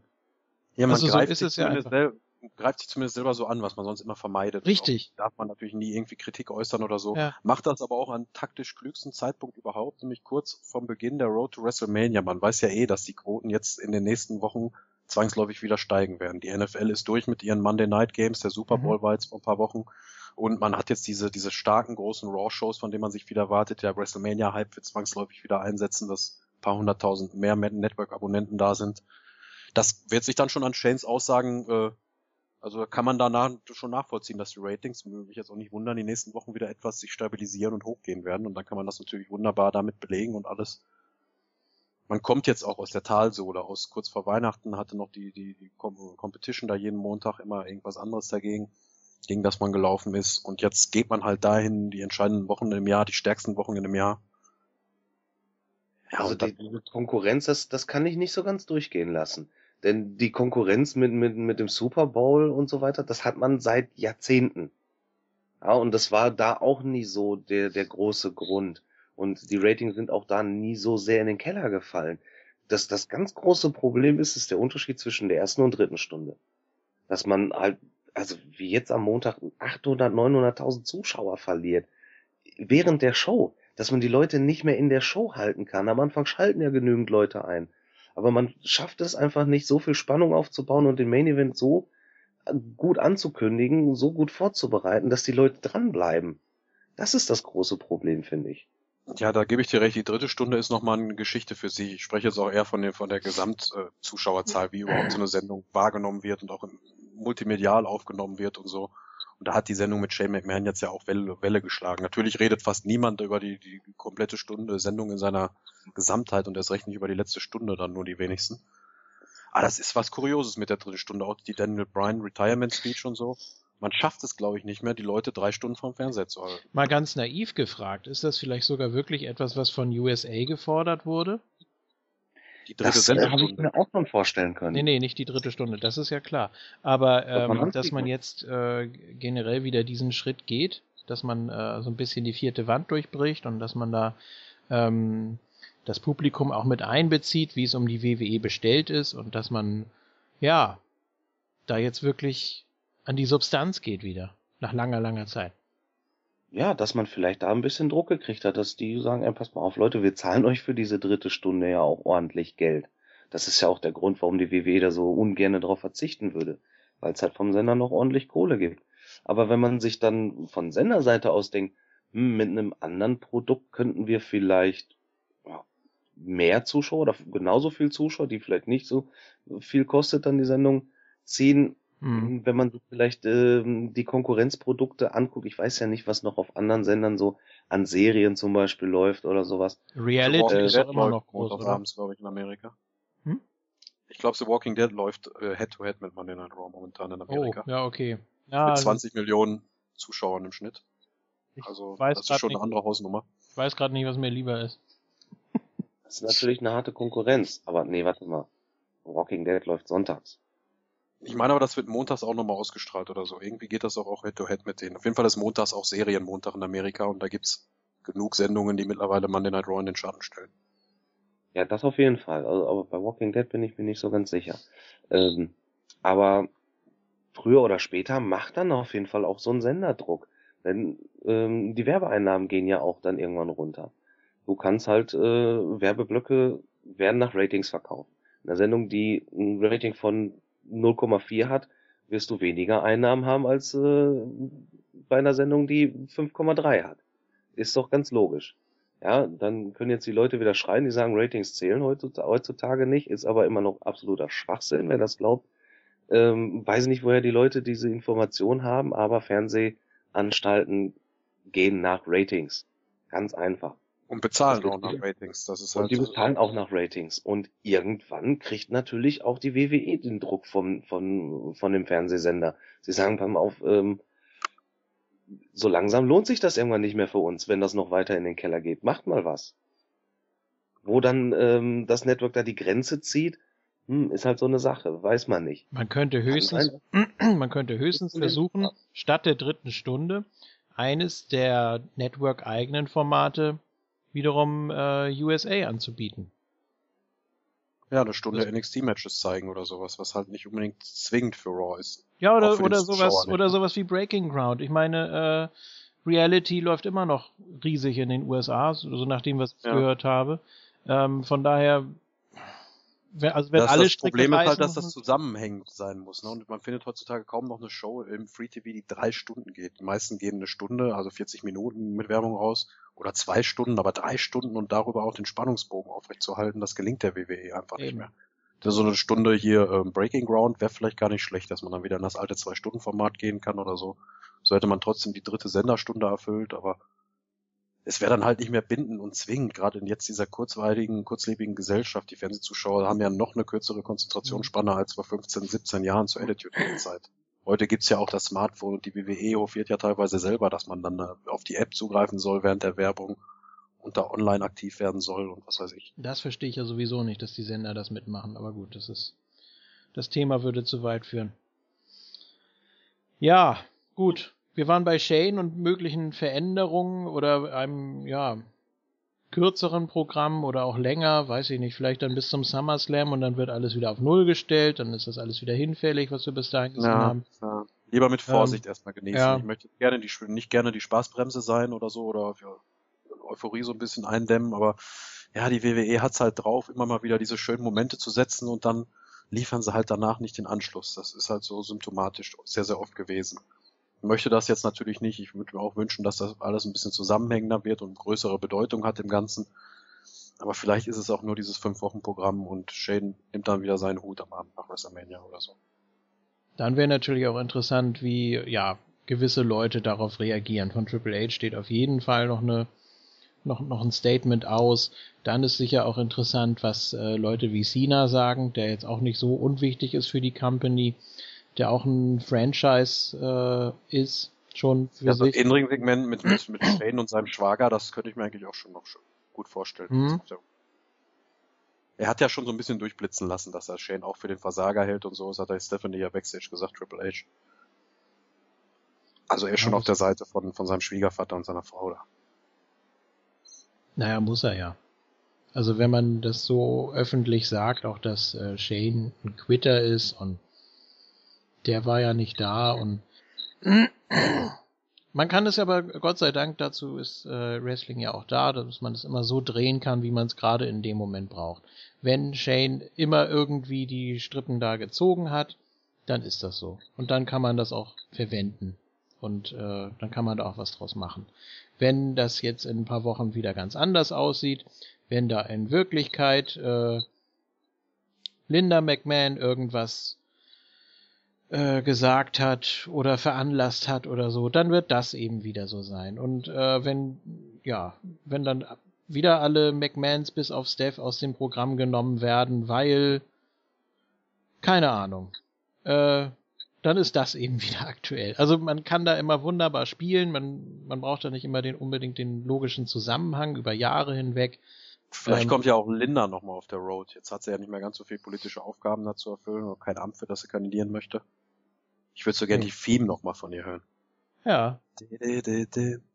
Ja, man Also so greift ist sich es ja zumindest sel- greift sich zumindest selber so an, was man sonst immer vermeidet. Richtig. Auch darf man natürlich nie irgendwie Kritik äußern oder so. Ja. Macht das aber auch an taktisch klügsten Zeitpunkt überhaupt, nämlich kurz vom Beginn der Road to WrestleMania. Man weiß ja eh, dass die Quoten jetzt in den nächsten Wochen zwangsläufig wieder steigen werden. Die NFL ist durch mit ihren Monday Night Games, der Super Bowl mhm. war jetzt vor ein paar Wochen und man hat jetzt diese, diese starken großen Raw-Shows, von denen man sich viel erwartet. Der WrestleMania-Hype wird zwangsläufig wieder einsetzen, dass ein paar hunderttausend mehr Network-Abonnenten da sind. Das wird sich dann schon an Shanes Aussagen äh, also kann man danach schon nachvollziehen, dass die Ratings, mich jetzt auch nicht wundern, die nächsten Wochen wieder etwas sich stabilisieren und hochgehen werden. Und dann kann man das natürlich wunderbar damit belegen und alles. Man kommt jetzt auch aus der Talsohle, aus kurz vor Weihnachten hatte noch die, die, die Competition da jeden Montag immer irgendwas anderes dagegen, gegen das man gelaufen ist. Und jetzt geht man halt dahin, die entscheidenden Wochen im Jahr, die stärksten Wochen in einem Jahr. Ja, also die, die Konkurrenz, das, das kann ich nicht so ganz durchgehen lassen. Denn die Konkurrenz mit, mit, mit dem Super Bowl und so weiter, das hat man seit Jahrzehnten. Ja, und das war da auch nie so der, der große Grund. Und die Ratings sind auch da nie so sehr in den Keller gefallen. Das, das ganz große Problem ist, ist der Unterschied zwischen der ersten und dritten Stunde. Dass man halt, also wie jetzt am Montag 800, 900.000 Zuschauer verliert. Während der Show. Dass man die Leute nicht mehr in der Show halten kann. Am Anfang schalten ja genügend Leute ein aber man schafft es einfach nicht, so viel Spannung aufzubauen und den Main Event so gut anzukündigen, so gut vorzubereiten, dass die Leute dranbleiben. Das ist das große Problem, finde ich. Ja, da gebe ich dir recht. Die dritte Stunde ist nochmal eine Geschichte für sich. Ich spreche jetzt auch eher von, den, von der Gesamtzuschauerzahl, wie überhaupt so eine Sendung wahrgenommen wird und auch multimedial aufgenommen wird und so. Und da hat die Sendung mit Shane McMahon jetzt ja auch Welle, Welle geschlagen. Natürlich redet fast niemand über die, die komplette Stunde Sendung in seiner Gesamtheit und erst recht nicht über die letzte Stunde dann nur die wenigsten. Aber das ist was Kurioses mit der dritten Stunde, auch die Daniel Bryan Retirement Speech und so. Man schafft es, glaube ich, nicht mehr, die Leute drei Stunden vom Fernseher zu halten. Mal ganz naiv gefragt, ist das vielleicht sogar wirklich etwas, was von USA gefordert wurde? Die dritte das Sendung. habe ich mir auch schon vorstellen können. Nee, nee, nicht die dritte Stunde, das ist ja klar. Aber ähm, man dass man jetzt äh, generell wieder diesen Schritt geht, dass man äh, so ein bisschen die vierte Wand durchbricht und dass man da ähm, das Publikum auch mit einbezieht, wie es um die WWE bestellt ist und dass man, ja, da jetzt wirklich an die Substanz geht wieder, nach langer, langer Zeit ja, dass man vielleicht da ein bisschen Druck gekriegt hat, dass die sagen, ey, passt mal auf, Leute, wir zahlen euch für diese dritte Stunde ja auch ordentlich Geld. Das ist ja auch der Grund, warum die WWE da so ungern darauf verzichten würde, weil es halt vom Sender noch ordentlich Kohle gibt. Aber wenn man sich dann von Senderseite aus denkt, hm, mit einem anderen Produkt könnten wir vielleicht ja, mehr Zuschauer oder genauso viel Zuschauer, die vielleicht nicht so viel kostet dann die Sendung, ziehen, Mhm. Wenn man vielleicht ähm, die Konkurrenzprodukte anguckt, ich weiß ja nicht, was noch auf anderen Sendern so an Serien zum Beispiel läuft oder sowas. Reality äh, ist auch immer noch groß, oder? abends, glaube ich, in Amerika. Hm? Ich glaube, The Walking Dead läuft äh, Head-to-Head -head mit Monday Night Raw momentan in Amerika. Oh, ja, okay. Ja, mit 20 also, Millionen Zuschauern im Schnitt. Also, das ist schon nicht, eine andere Hausnummer. Ich weiß gerade nicht, was mir lieber ist. Das ist natürlich eine harte Konkurrenz, aber nee, warte mal. Walking Dead läuft sonntags. Ich meine aber, das wird montags auch nochmal ausgestrahlt oder so. Irgendwie geht das auch, Head-to-Head mit denen. Auf jeden Fall ist montags auch Serienmontag in Amerika und da gibt's genug Sendungen, die mittlerweile Monday Night Raw in den Schatten stellen. Ja, das auf jeden Fall. Also, aber bei Walking Dead bin ich mir nicht so ganz sicher. Ähm, aber früher oder später macht dann auf jeden Fall auch so ein Senderdruck. Denn ähm, die Werbeeinnahmen gehen ja auch dann irgendwann runter. Du kannst halt äh, Werbeblöcke werden nach Ratings verkauft. Eine Sendung, die ein Rating von 0,4 hat, wirst du weniger Einnahmen haben als äh, bei einer Sendung, die 5,3 hat. Ist doch ganz logisch. Ja, dann können jetzt die Leute wieder schreien, die sagen, Ratings zählen heutzutage nicht, ist aber immer noch absoluter Schwachsinn, wer das glaubt. Ähm, weiß nicht, woher die Leute diese Information haben, aber Fernsehanstalten gehen nach Ratings. Ganz einfach. Und bezahlen auch nach Ratings. Das ist und halt die bezahlen auch nach Ratings. Und irgendwann kriegt natürlich auch die WWE den Druck vom, von, von dem Fernsehsender. Sie sagen, pass mal auf, ähm, so langsam lohnt sich das irgendwann nicht mehr für uns, wenn das noch weiter in den Keller geht. Macht mal was. Wo dann ähm, das Network da die Grenze zieht, hm, ist halt so eine Sache, weiß man nicht. Man könnte höchstens, man könnte höchstens versuchen, statt der dritten Stunde eines der Network-eigenen Formate wiederum äh, USA anzubieten. Ja, eine Stunde also, NXT-Matches zeigen oder sowas, was halt nicht unbedingt zwingend für Raw ist. Ja, oder, oder sowas, oder sowas wie Breaking Ground. Ich meine, äh, Reality läuft immer noch riesig in den USA, so nachdem was ich ja. gehört habe. Ähm, von daher, wenn, also wenn das, alle das Problem ist halt, dass das zusammenhängend sein muss. Ne? Und man findet heutzutage kaum noch eine Show im Free TV, die drei Stunden geht. Die meisten geben eine Stunde, also 40 Minuten mit Werbung raus. Oder zwei Stunden, aber drei Stunden und darüber auch den Spannungsbogen aufrechtzuerhalten, das gelingt der WWE einfach nicht Eben. mehr. Das ist so eine Stunde hier ähm, Breaking Ground wäre vielleicht gar nicht schlecht, dass man dann wieder in das alte Zwei-Stunden-Format gehen kann oder so. So hätte man trotzdem die dritte Senderstunde erfüllt, aber es wäre dann halt nicht mehr bindend und zwingend, gerade in jetzt dieser kurzweiligen, kurzlebigen Gesellschaft. Die Fernsehzuschauer haben ja noch eine kürzere Konzentrationsspanne als vor 15, 17 Jahren zur Attitude-Zeit. Heute gibt's ja auch das Smartphone und die WWE hofiert ja teilweise selber, dass man dann äh, auf die App zugreifen soll während der Werbung und da online aktiv werden soll und was weiß ich. Das verstehe ich ja sowieso nicht, dass die Sender das mitmachen, aber gut, das ist. Das Thema würde zu weit führen. Ja, gut. Wir waren bei Shane und möglichen Veränderungen oder einem, ja, kürzeren Programm oder auch länger, weiß ich nicht, vielleicht dann bis zum SummerSlam und dann wird alles wieder auf Null gestellt, dann ist das alles wieder hinfällig, was wir bis dahin gesehen haben. ja. Lieber mit Vorsicht erstmal genießen. ja. Ich möchte gerne die, nicht gerne die Spaßbremse sein oder so oder Euphorie so ein bisschen eindämmen, aber ja, die WWE hat's halt drauf, immer mal wieder diese schönen Momente zu setzen und dann liefern sie halt danach nicht den Anschluss. Das ist halt so symptomatisch sehr, sehr oft gewesen. Möchte das jetzt natürlich nicht. Ich würde mir auch wünschen, dass das alles ein bisschen zusammenhängender wird und größere Bedeutung hat im Ganzen. Aber vielleicht ist es auch nur dieses Fünf-Wochen-Programm und Shane nimmt dann wieder seinen Hut am Abend nach WrestleMania oder so. Dann wäre natürlich auch interessant, wie ja gewisse Leute darauf reagieren. Von Triple H steht auf jeden Fall noch eine noch noch ein Statement aus. Dann ist sicher auch interessant, was äh, Leute wie Cena sagen, der jetzt auch nicht so unwichtig ist für die Company, der auch ein Franchise äh, ist schon für Ja, sich. In-Ring-Segment mit, mit, mit Shane und seinem Schwager, das könnte ich mir eigentlich auch schon noch schon gut vorstellen. Mhm. Er hat ja schon so ein bisschen durchblitzen lassen, dass er Shane auch für den Versager hält und so. Das hat er Stephanie ja backstage gesagt, Triple H. Also er ist schon auf der Seite von, von seinem Schwiegervater und seiner Frau da. Naja, muss er ja. Also wenn man das so öffentlich sagt, auch dass äh, Shane ein Quitter ist und der war ja nicht da und man kann es aber, Gott sei Dank, dazu ist äh, Wrestling ja auch da, dass man es immer so drehen kann, wie man es gerade in dem Moment braucht. Wenn Shane immer irgendwie die Strippen da gezogen hat, dann ist das so. Und dann kann man das auch verwenden. Und äh, dann kann man da auch was draus machen. Wenn das jetzt in ein paar Wochen wieder ganz anders aussieht, wenn da in Wirklichkeit äh, Linda McMahon irgendwas äh, gesagt hat oder veranlasst hat oder so, dann wird das eben wieder so sein. Und äh, wenn, ja, wenn dann wieder alle McMahons bis auf Steph aus dem Programm genommen werden, weil, keine Ahnung, äh, dann ist das eben wieder aktuell. Also man kann da immer wunderbar spielen, man, man braucht da nicht immer den unbedingt den logischen Zusammenhang über Jahre hinweg. Vielleicht Ähm, kommt ja auch Linda nochmal auf der Road. Jetzt hat sie ja nicht mehr ganz so viel politische Aufgaben dazu erfüllen und kein Amt, für das sie kandidieren möchte. Ich würde so gerne die Theme nochmal von ihr hören. Ja,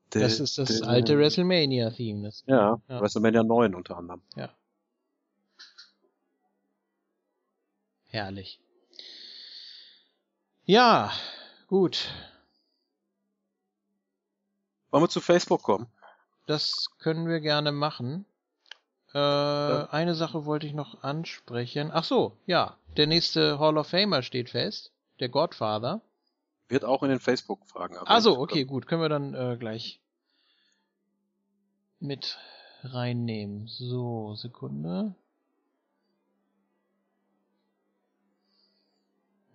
das ist das alte WrestleMania-Theme. Ja, Ja. WrestleMania 9 unter anderem. Herrlich. Ja, gut. Wollen wir zu Facebook kommen? Das können wir gerne machen. Äh, eine Sache wollte ich noch ansprechen. Ach so, ja. Der nächste Hall of Famer steht fest. Der Godfather. Wird auch in den Facebook-Fragen erwähnt. Ach so, okay, gut. Können wir dann äh, gleich mit reinnehmen. So, Sekunde.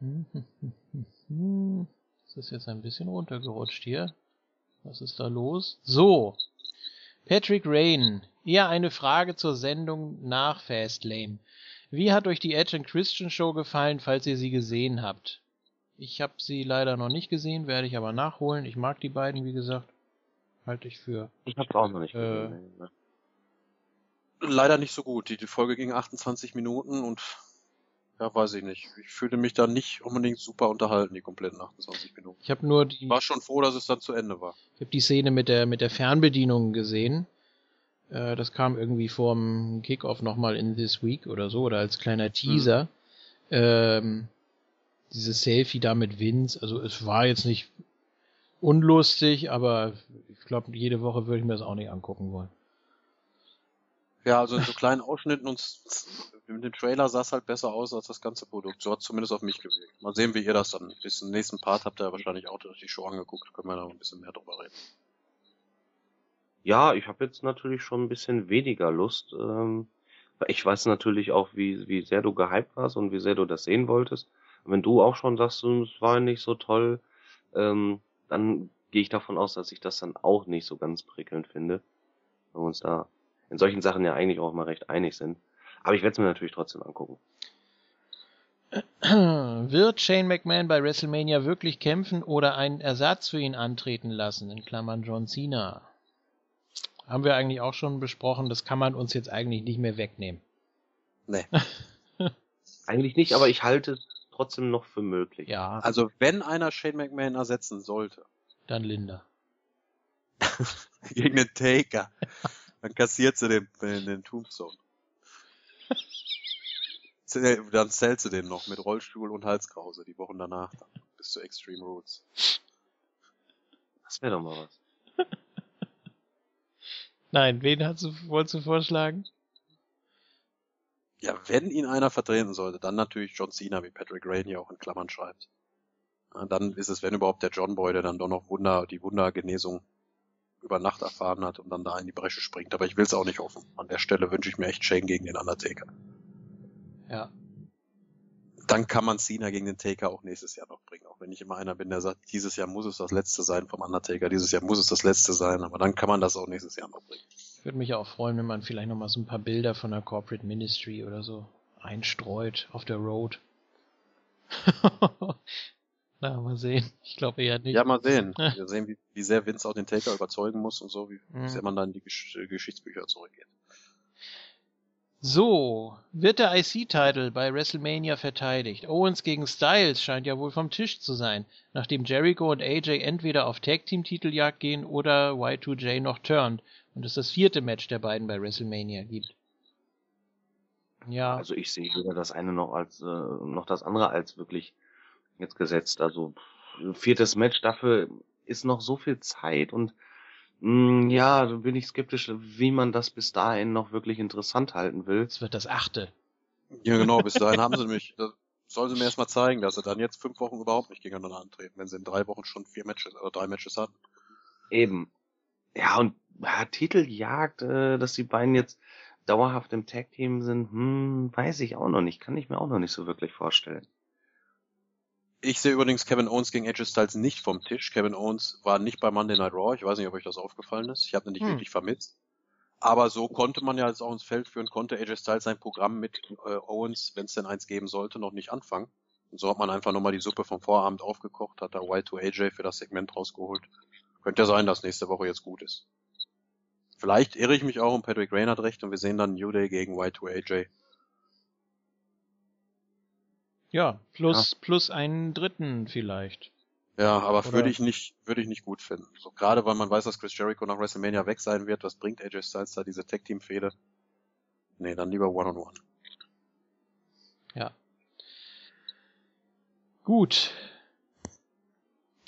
Das ist jetzt ein bisschen runtergerutscht hier. Was ist da los? So. Patrick Rain. Eher eine Frage zur Sendung nach Fastlane. Wie hat euch die Edge and Christian Show gefallen, falls ihr sie gesehen habt? Ich habe sie leider noch nicht gesehen, werde ich aber nachholen. Ich mag die beiden, wie gesagt. Halte ich für. Ich hab's auch noch nicht Äh, gesehen. ne. Leider nicht so gut. Die, die Folge ging 28 Minuten und ja, weiß ich nicht. Ich fühlte mich da nicht unbedingt super unterhalten, die kompletten 28 Minuten. Ich habe nur die, War schon froh, dass es dann zu Ende war. ich hab die Szene mit der mit der Fernbedienung gesehen. Äh, das kam irgendwie vorm Kickoff nochmal in This Week oder so oder als kleiner Teaser. Ähm, dieses Selfie da mit Vince. Also es war jetzt nicht unlustig, aber ich glaube, jede Woche würde ich mir das auch nicht angucken wollen. Ja, also in so kleinen Ausschnitten und mit dem Trailer sah es halt besser aus als das ganze Produkt. So hat zumindest auf mich gewirkt. Mal sehen, wie ihr das dann. Bis zum nächsten Part habt ihr wahrscheinlich auch die Show angeguckt. Können wir da noch ein bisschen mehr drüber reden. Ja, ich habe jetzt natürlich schon ein bisschen weniger Lust. Ähm, ich weiß natürlich auch, wie, wie sehr du gehypt warst und wie sehr du das sehen wolltest. Wenn du auch schon sagst, es war nicht so toll, ähm, dann gehe ich davon aus, dass ich das dann auch nicht so ganz prickelnd finde. Weil wir uns da in solchen Sachen ja eigentlich auch mal recht einig sind. Aber ich werde es mir natürlich trotzdem angucken. Wird Shane McMahon bei WrestleMania wirklich kämpfen oder einen Ersatz für ihn antreten lassen? In Klammern John Cena. Haben wir eigentlich auch schon besprochen, das kann man uns jetzt eigentlich nicht mehr wegnehmen. Nee. eigentlich nicht, aber ich halte es trotzdem noch für möglich. Ja. Also wenn einer Shane McMahon ersetzen sollte. Dann Linda. Gegen den Taker. Dann kassiert sie den, den, den Tombstone. Dann zählt sie den noch mit Rollstuhl und Halskrause die Wochen danach dann, bis zu Extreme Roots. Das wäre doch mal was. Nein, wen hast du, wolltest du vorschlagen? Ja, wenn ihn einer vertreten sollte, dann natürlich John Cena, wie Patrick Rain hier auch in Klammern schreibt. Dann ist es, wenn überhaupt, der John Boy, der dann doch noch Wunder, die Wundergenesung über Nacht erfahren hat und dann da in die Bresche springt. Aber ich will es auch nicht hoffen. An der Stelle wünsche ich mir echt Shane gegen den Undertaker. Ja. Dann kann man Cena gegen den Taker auch nächstes Jahr noch bringen. Auch wenn ich immer einer bin, der sagt, dieses Jahr muss es das letzte sein vom Undertaker, dieses Jahr muss es das letzte sein, aber dann kann man das auch nächstes Jahr noch bringen. Ich würde mich auch freuen, wenn man vielleicht nochmal so ein paar Bilder von der Corporate Ministry oder so einstreut auf der Road. Na, mal sehen. Ich glaube eher nicht. Ja, mal sehen. Wir sehen, wie, wie sehr Vince auch den Taker überzeugen muss und so, wie Mhm. sehr man dann in die Gesch Geschichtsbücher zurückgeht. So, wird der IC-Title bei WrestleMania verteidigt? Owens gegen Styles scheint ja wohl vom Tisch zu sein, nachdem Jericho und AJ entweder auf Tag-Team-Titeljagd gehen oder Y2J noch turned und es das vierte Match der beiden bei WrestleMania gibt. Ja, Also ich sehe weder das eine noch als äh, noch das andere als wirklich jetzt gesetzt. Also viertes Match dafür ist noch so viel Zeit und mh, ja, da bin ich skeptisch, wie man das bis dahin noch wirklich interessant halten will. es wird das achte. Ja, genau, bis dahin haben sie mich, das sollen sie mir erstmal zeigen, dass sie dann jetzt fünf Wochen überhaupt nicht gegeneinander antreten, wenn sie in drei Wochen schon vier Matches oder drei Matches hatten. Eben. Ja, und ja, Titeljagd, äh, dass die beiden jetzt dauerhaft im Tag-Team sind, hm, weiß ich auch noch nicht. Kann ich mir auch noch nicht so wirklich vorstellen. Ich sehe übrigens Kevin Owens gegen AJ Styles nicht vom Tisch. Kevin Owens war nicht bei Monday Night Raw. Ich weiß nicht, ob euch das aufgefallen ist. Ich habe ihn nicht Hm. wirklich vermisst. Aber so konnte man ja jetzt auch ins Feld führen, konnte AJ Styles sein Programm mit äh, Owens, wenn es denn eins geben sollte, noch nicht anfangen. Und so hat man einfach nochmal die Suppe vom Vorabend aufgekocht, hat da Y2AJ für das Segment rausgeholt. Könnte ja sein, dass nächste Woche jetzt gut ist. Vielleicht irre ich mich auch und Patrick Rain hat recht und wir sehen dann New Day gegen Y2AJ. Ja, plus, plus einen dritten vielleicht. Ja, aber Oder- würde ich nicht, würde ich nicht gut finden. So gerade weil man weiß, dass Chris Jericho nach WrestleMania weg sein wird, was bringt AJ Styles da diese Tag Team Fehde? Nee, dann lieber One on One. Ja. Gut.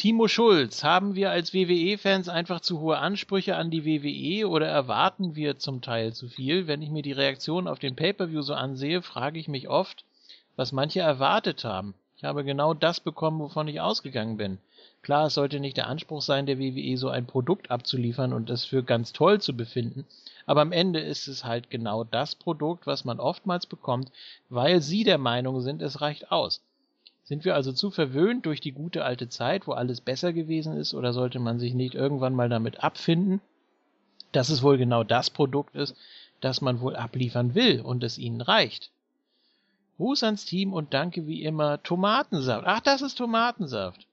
Timo Schulz, haben wir als WWE-Fans einfach zu hohe Ansprüche an die WWE oder erwarten wir zum Teil zu viel? Wenn ich mir die Reaktion auf den Pay-Per-View so ansehe, frage ich mich oft, was manche erwartet haben. Ich habe genau das bekommen, wovon ich ausgegangen bin. Klar, es sollte nicht der Anspruch sein, der WWE so ein Produkt abzuliefern und es für ganz toll zu befinden, aber am Ende ist es halt genau das Produkt, was man oftmals bekommt, weil sie der Meinung sind, es reicht aus. Sind wir also zu verwöhnt durch die gute alte Zeit, wo alles besser gewesen ist, oder sollte man sich nicht irgendwann mal damit abfinden, dass es wohl genau das Produkt ist, das man wohl abliefern will und es ihnen reicht? Gruß ans Team und danke wie immer Tomatensaft. Ach, das ist Tomatensaft.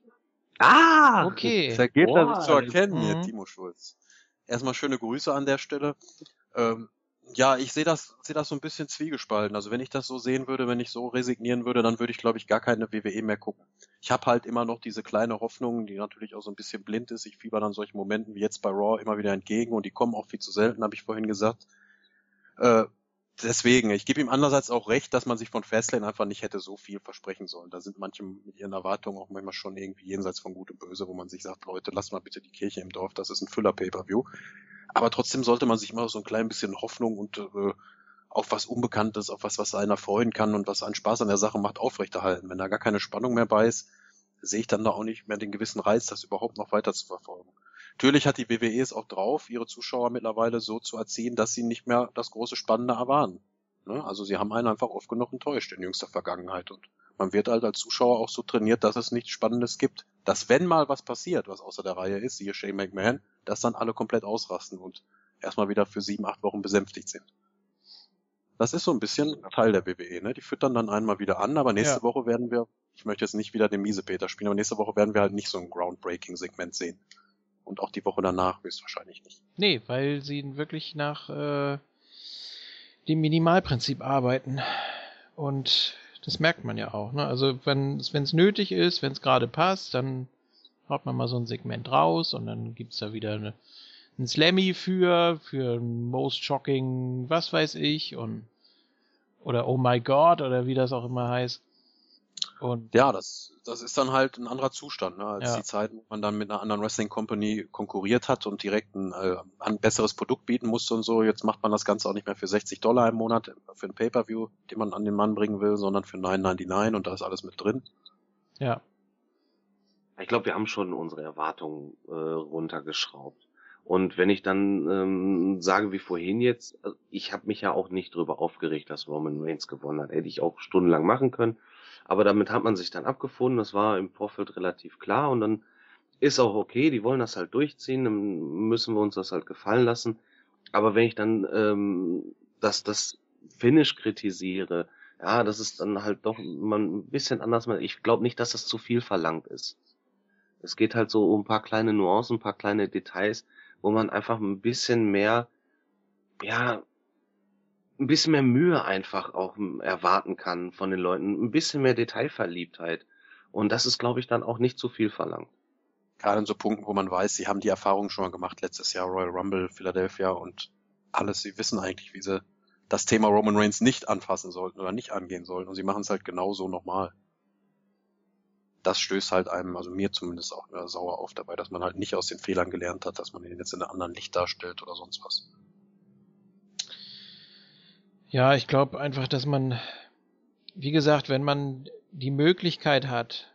Ah! Okay. Ja geht Boah, das zu erkennen hier, mhm. Timo Schulz. Erstmal schöne Grüße an der Stelle. Ähm, ja, ich sehe das, sehe das so ein bisschen zwiegespalten. Also wenn ich das so sehen würde, wenn ich so resignieren würde, dann würde ich, glaube ich, gar keine WWE mehr gucken. Ich habe halt immer noch diese kleine Hoffnung, die natürlich auch so ein bisschen blind ist. Ich fieber dann solchen Momenten wie jetzt bei Raw immer wieder entgegen und die kommen auch viel zu selten, habe ich vorhin gesagt. Äh, deswegen, ich gebe ihm andererseits auch recht, dass man sich von Fastlane einfach nicht hätte so viel versprechen sollen. Da sind manche mit ihren Erwartungen auch manchmal schon irgendwie jenseits von Gut und Böse, wo man sich sagt, Leute, lasst mal bitte die Kirche im Dorf, das ist ein Füller-Pay-Per-View. Aber trotzdem sollte man sich immer so ein klein bisschen Hoffnung und äh, auf was Unbekanntes, auf was, was einer freuen kann und was einen Spaß an der Sache macht, aufrechterhalten. Wenn da gar keine Spannung mehr bei ist, sehe ich dann da auch nicht mehr den gewissen Reiz, das überhaupt noch weiter zu verfolgen. Natürlich hat die WWE es auch drauf, ihre Zuschauer mittlerweile so zu erziehen, dass sie nicht mehr das große Spannende erwarten. Ne? Also sie haben einen einfach oft genug enttäuscht in jüngster Vergangenheit und man wird halt als Zuschauer auch so trainiert, dass es nichts Spannendes gibt. Dass wenn mal was passiert, was außer der Reihe ist, siehe Shane McMahon, dass dann alle komplett ausrasten und erstmal wieder für sieben, acht Wochen besänftigt sind. Das ist so ein bisschen Teil der WWE, ne? Die füttern dann einmal wieder an, aber nächste Ja. Woche werden wir, ich möchte jetzt nicht wieder den Miesepeter spielen, aber nächste Woche werden wir halt nicht so ein Groundbreaking-Segment sehen. Und auch die Woche danach höchstwahrscheinlich nicht. Nee, weil sie wirklich nach äh, dem Minimalprinzip arbeiten. Und das merkt man ja auch. Ne? Also wenn es nötig ist, wenn es gerade passt, dann haut man mal so ein Segment raus und dann gibt's da wieder eine, ein Slammy für, für Most Shocking, was weiß ich, und oder Oh My God oder wie das auch immer heißt. Und Ja, das, das ist dann halt ein anderer Zustand, ne, als Ja. die Zeit, wo man dann mit einer anderen Wrestling Company konkurriert hat und direkt ein, äh, ein besseres Produkt bieten musste und so. Jetzt macht man das Ganze auch nicht mehr für 60 Dollar im Monat für ein Pay-Per-View, den man an den Mann bringen will, sondern für 9,99 und da ist alles mit drin. ja, Ich glaube, wir haben schon unsere Erwartungen äh, runtergeschraubt. Und wenn ich dann ähm, sage wie vorhin jetzt, also ich habe mich ja auch nicht drüber aufgeregt, dass Roman Reigns gewonnen hat. Hätte ich auch stundenlang machen können. Aber damit hat man sich dann abgefunden. Das war im Vorfeld relativ klar. Und dann ist auch okay, die wollen das halt durchziehen. Dann müssen wir uns das halt gefallen lassen. Aber wenn ich dann ähm, das, das Finish kritisiere, ja, das ist dann halt doch man ein bisschen anders. Ich glaube nicht, dass das zu viel verlangt ist. Es geht halt so um ein paar kleine Nuancen, ein paar kleine Details, wo man einfach ein bisschen mehr, ja, ein bisschen mehr Mühe einfach auch erwarten kann von den Leuten, ein bisschen mehr Detailverliebtheit. Und das ist, glaube ich, dann auch nicht zu viel verlangt. Gerade in so Punkten, wo man weiß, sie haben die Erfahrung schon mal gemacht, letztes Jahr Royal Rumble, Philadelphia und alles, sie wissen eigentlich, wie sie das Thema Roman Reigns nicht anfassen sollten oder nicht angehen sollten und sie machen es halt genauso nochmal. Das stößt halt einem, also mir zumindest auch äh, sauer auf dabei, dass man halt nicht aus den Fehlern gelernt hat, dass man ihn jetzt in einem anderen Licht darstellt oder sonst was. Ja, ich glaube einfach, dass man, wie gesagt, wenn man die Möglichkeit hat,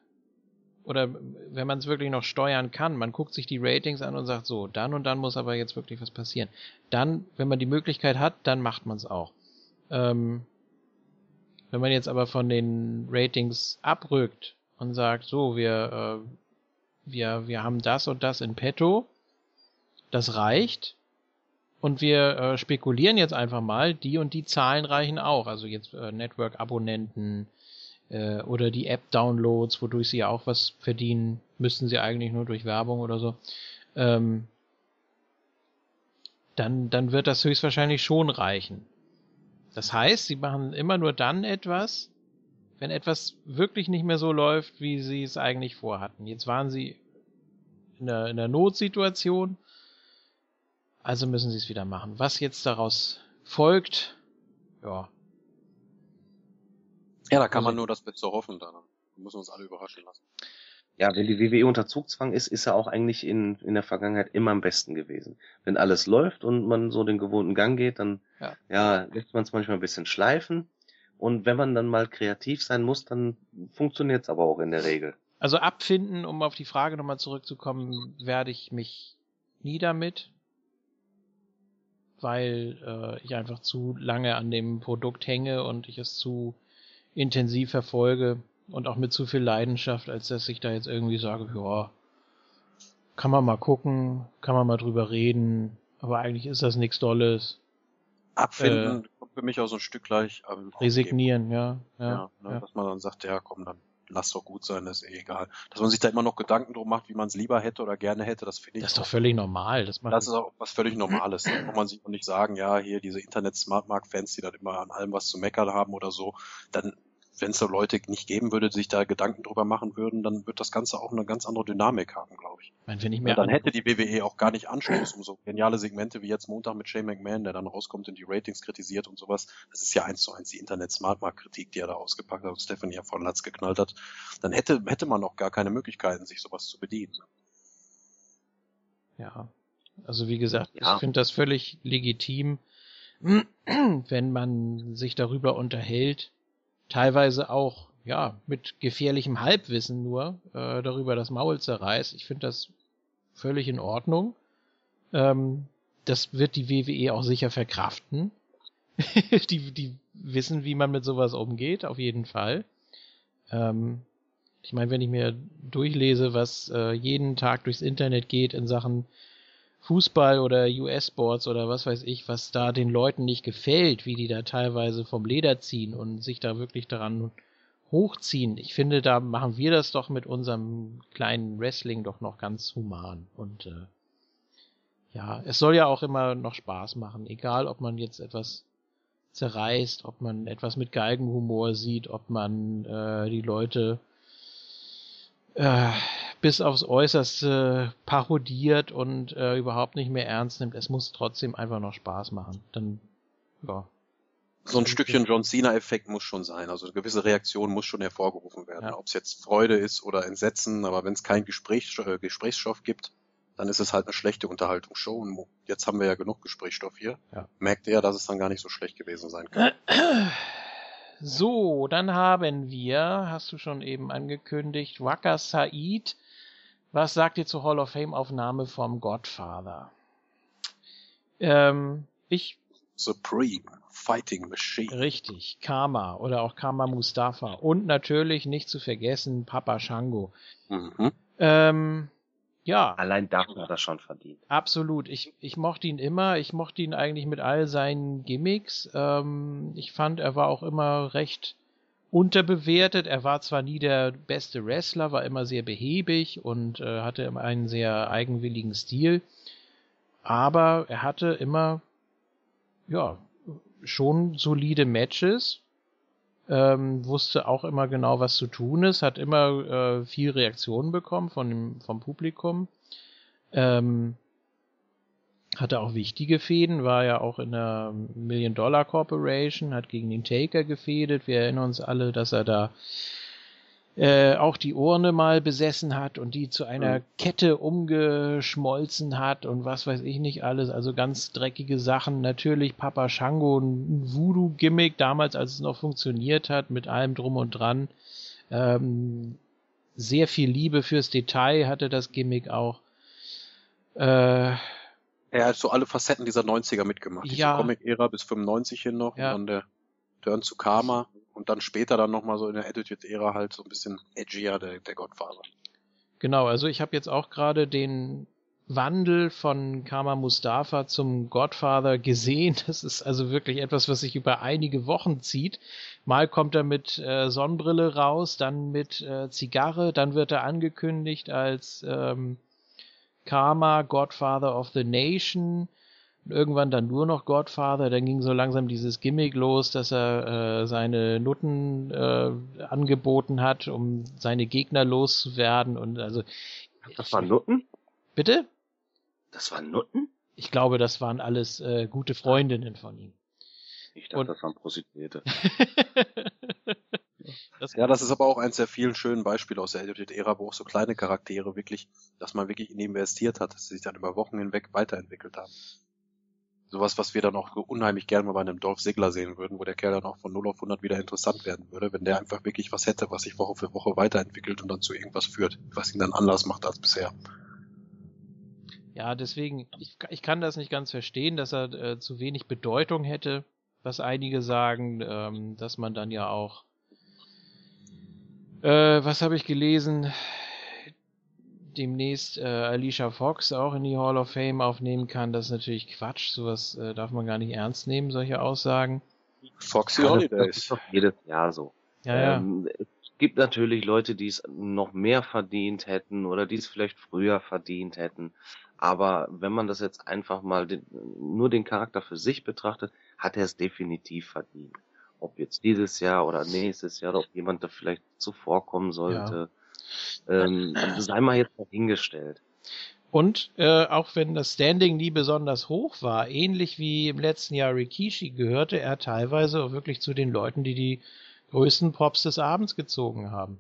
oder wenn man es wirklich noch steuern kann, man guckt sich die Ratings an und sagt so, dann und dann muss aber jetzt wirklich was passieren. Dann, wenn man die Möglichkeit hat, dann macht man es auch. Ähm, wenn man jetzt aber von den Ratings abrückt und sagt, so, wir, äh, wir, wir haben das und das in petto, das reicht, und wir äh, spekulieren jetzt einfach mal, die und die Zahlen reichen auch. Also jetzt äh, Network-Abonnenten äh, oder die App-Downloads, wodurch sie ja auch was verdienen, müssten sie eigentlich nur durch Werbung oder so. Ähm, dann, dann wird das höchstwahrscheinlich schon reichen. Das heißt, sie machen immer nur dann etwas, wenn etwas wirklich nicht mehr so läuft, wie sie es eigentlich vorhatten. Jetzt waren sie in der, in der Notsituation, also müssen sie es wieder machen. Was jetzt daraus folgt, ja. Ja, da kann Also- man nur das Beste hoffen, dann müssen wir uns alle überraschen lassen. Ja, wenn die WWE unter Zugzwang ist, ist er auch eigentlich in, in der Vergangenheit immer am besten gewesen. Wenn alles läuft und man so den gewohnten Gang geht, dann Ja. ja, lässt man es manchmal ein bisschen schleifen. Und wenn man dann mal kreativ sein muss, dann funktioniert es aber auch in der Regel. Also abfinden, um auf die Frage nochmal zurückzukommen, werde ich mich nie damit, weil äh, ich einfach zu lange an dem Produkt hänge und ich es zu intensiv verfolge und auch mit zu viel Leidenschaft, als dass ich da jetzt irgendwie sage, ja, kann man mal gucken, kann man mal drüber reden, aber eigentlich ist das nichts Dolles. Abfinden kommt für mich auch so ein Stück gleich. Resignieren, ja. Ja, Ja, ne, ja. dass man dann sagt, ja komm, dann lass doch gut sein, das ist eh egal. Dass man sich da immer noch Gedanken drum macht, wie man es lieber hätte oder gerne hätte, das finde ich Das ist doch völlig normal. Das Das ist auch was völlig Normales. Da kann man sich auch nicht sagen, ja, hier diese Internet-Smartmark-Fans, die dann immer an allem was zu meckern haben oder so, dann, wenn es so Leute nicht geben würde, die sich da Gedanken drüber machen würden, dann wird das Ganze auch eine ganz andere Dynamik haben, glaube ich. meine, wenn ich Ja, mir dann an- hätte die WWE auch gar nicht Anstoß um so geniale Segmente wie jetzt Montag mit Shane McMahon, der dann rauskommt und die Ratings kritisiert und sowas. Das ist ja eins zu eins die Internet-Smartmark-Kritik, die er da ausgepackt hat und Stephanie ja von Latz geknallt hat. Dann hätte, hätte man auch gar keine Möglichkeiten, sich sowas zu bedienen. Ja. Also wie gesagt, Ja. ich finde das völlig legitim, wenn man sich darüber unterhält, teilweise auch ja mit gefährlichem Halbwissen nur äh, darüber das Maul zerreißt. Ich finde das völlig in Ordnung. Ähm, das wird die WWE auch sicher verkraften. die, die wissen, wie man mit sowas umgeht, auf jeden Fall. Ähm, ich meine, wenn ich mir durchlese, was äh, jeden Tag durchs Internet geht in Sachen Fußball oder US-Sports oder was weiß ich, was da den Leuten nicht gefällt, wie die da teilweise vom Leder ziehen und sich da wirklich daran hochziehen. Ich finde, da machen wir das doch mit unserem kleinen Wrestling doch noch ganz human. Und äh, ja, es soll ja auch immer noch Spaß machen, egal ob man jetzt etwas zerreißt, ob man etwas mit Geigenhumor sieht, ob man äh, die Leute äh, bis aufs Äußerste parodiert und äh, überhaupt nicht mehr ernst nimmt. Es muss trotzdem einfach noch Spaß machen. Dann, ja. So ein Stückchen John Cena-Effekt muss schon sein. Also eine gewisse Reaktion muss schon hervorgerufen werden. Ja. Ob es jetzt Freude ist oder Entsetzen, aber wenn es keinen Gespräch, äh, Gesprächsstoff gibt, dann ist es halt eine schlechte Unterhaltungsshow. Und mo- jetzt haben wir ja genug Gesprächsstoff hier. Ja. Merkt ihr, dass es dann gar nicht so schlecht gewesen sein kann. So, dann haben wir, hast du schon eben angekündigt, Waka Said. Was sagt ihr zur Hall of Fame Aufnahme vom Godfather? Ähm, ich Supreme Fighting Machine. Richtig, Karma oder auch Karma Mustafa und natürlich nicht zu vergessen Papa Shango. Mhm. Ähm, ja, Allein dafür hat er schon verdient. absolut. Ich, ich mochte ihn immer. Ich mochte ihn eigentlich mit all seinen Gimmicks. Ähm, ich fand, er war auch immer recht unterbewertet. Er war zwar nie der beste Wrestler, war immer sehr behäbig und äh, hatte immer einen sehr eigenwilligen Stil. Aber er hatte immer, ja, schon solide Matches. Ähm, wusste auch immer genau, was zu tun ist, hat immer äh, viel Reaktionen bekommen von dem, vom Publikum. Ähm, hatte auch wichtige Fäden, war ja auch in der Million Dollar Corporation, hat gegen den Taker gefädet. Wir erinnern uns alle, dass er da äh, auch die Urne mal besessen hat und die zu einer Mhm. Kette umgeschmolzen hat und was weiß ich nicht alles. Also ganz dreckige Sachen. Natürlich Papa Shango, ein Voodoo-Gimmick, damals als es noch funktioniert hat, mit allem drum und dran. Ähm, sehr viel Liebe fürs Detail hatte das Gimmick auch. Äh, Er hat so alle Facetten dieser 90er mitgemacht. Diese Ja. Comic-Ära bis 95 hin noch Ja. und dann der Turn zu Karma und dann später dann nochmal so in der Attitude-Ära halt so ein bisschen edgier, der, der Godfather. Genau, also ich habe jetzt auch gerade den Wandel von Karma Mustafa zum Godfather gesehen. Das ist also wirklich etwas, was sich über einige Wochen zieht. Mal kommt er mit äh, Sonnenbrille raus, dann mit äh, Zigarre, dann wird er angekündigt als ähm, Karma, Godfather of the Nation. Irgendwann dann nur noch Godfather, dann ging so langsam dieses Gimmick los, dass er äh, seine Nutten äh, angeboten hat, um seine Gegner loszuwerden und also Das waren Nutten? bitte? Das waren Nutten? Ich glaube, das waren alles äh, gute Freundinnen von ihm. Ich dachte, Und- das waren Prostituierte. das, Ja, das ist aber auch eins der vielen schönen Beispiele aus der Attitude-Ära, wo auch so kleine Charaktere wirklich, dass man wirklich in die investiert hat, dass sie sich dann über Wochen hinweg weiterentwickelt haben. Sowas, was wir dann auch unheimlich gerne mal bei einem Dolph Ziggler sehen würden, wo der Kerl dann auch von 0 auf 100 wieder interessant werden würde, wenn der einfach wirklich was hätte, was sich Woche für Woche weiterentwickelt und dann zu irgendwas führt, was ihn dann anders macht als bisher. ja, deswegen, ich, ich kann das nicht ganz verstehen, dass er äh, zu wenig Bedeutung hätte, was einige sagen, ähm, dass man dann ja auch, äh, was habe ich gelesen, demnächst äh, Alicia Fox auch in die Hall of Fame aufnehmen kann. Das ist natürlich Quatsch, sowas äh, darf man gar nicht ernst nehmen, solche Aussagen. Foxy Ja, das, das ist Holidays. doch jedes Jahr so. Ja, ja. Ähm, es gibt natürlich Leute, die es noch mehr verdient hätten oder die es vielleicht früher verdient hätten. Aber wenn man das jetzt einfach mal den, nur den Charakter für sich betrachtet, hat er es definitiv verdient. Ob jetzt dieses Jahr oder nächstes Jahr oder ob jemand da vielleicht zuvorkommen sollte, ähm, sei mal jetzt dahingestellt. Und äh, auch wenn das Standing nie besonders hoch war, ähnlich wie im letzten Jahr Rikishi, gehörte er teilweise auch wirklich zu den Leuten, die die größten Pops des Abends gezogen haben.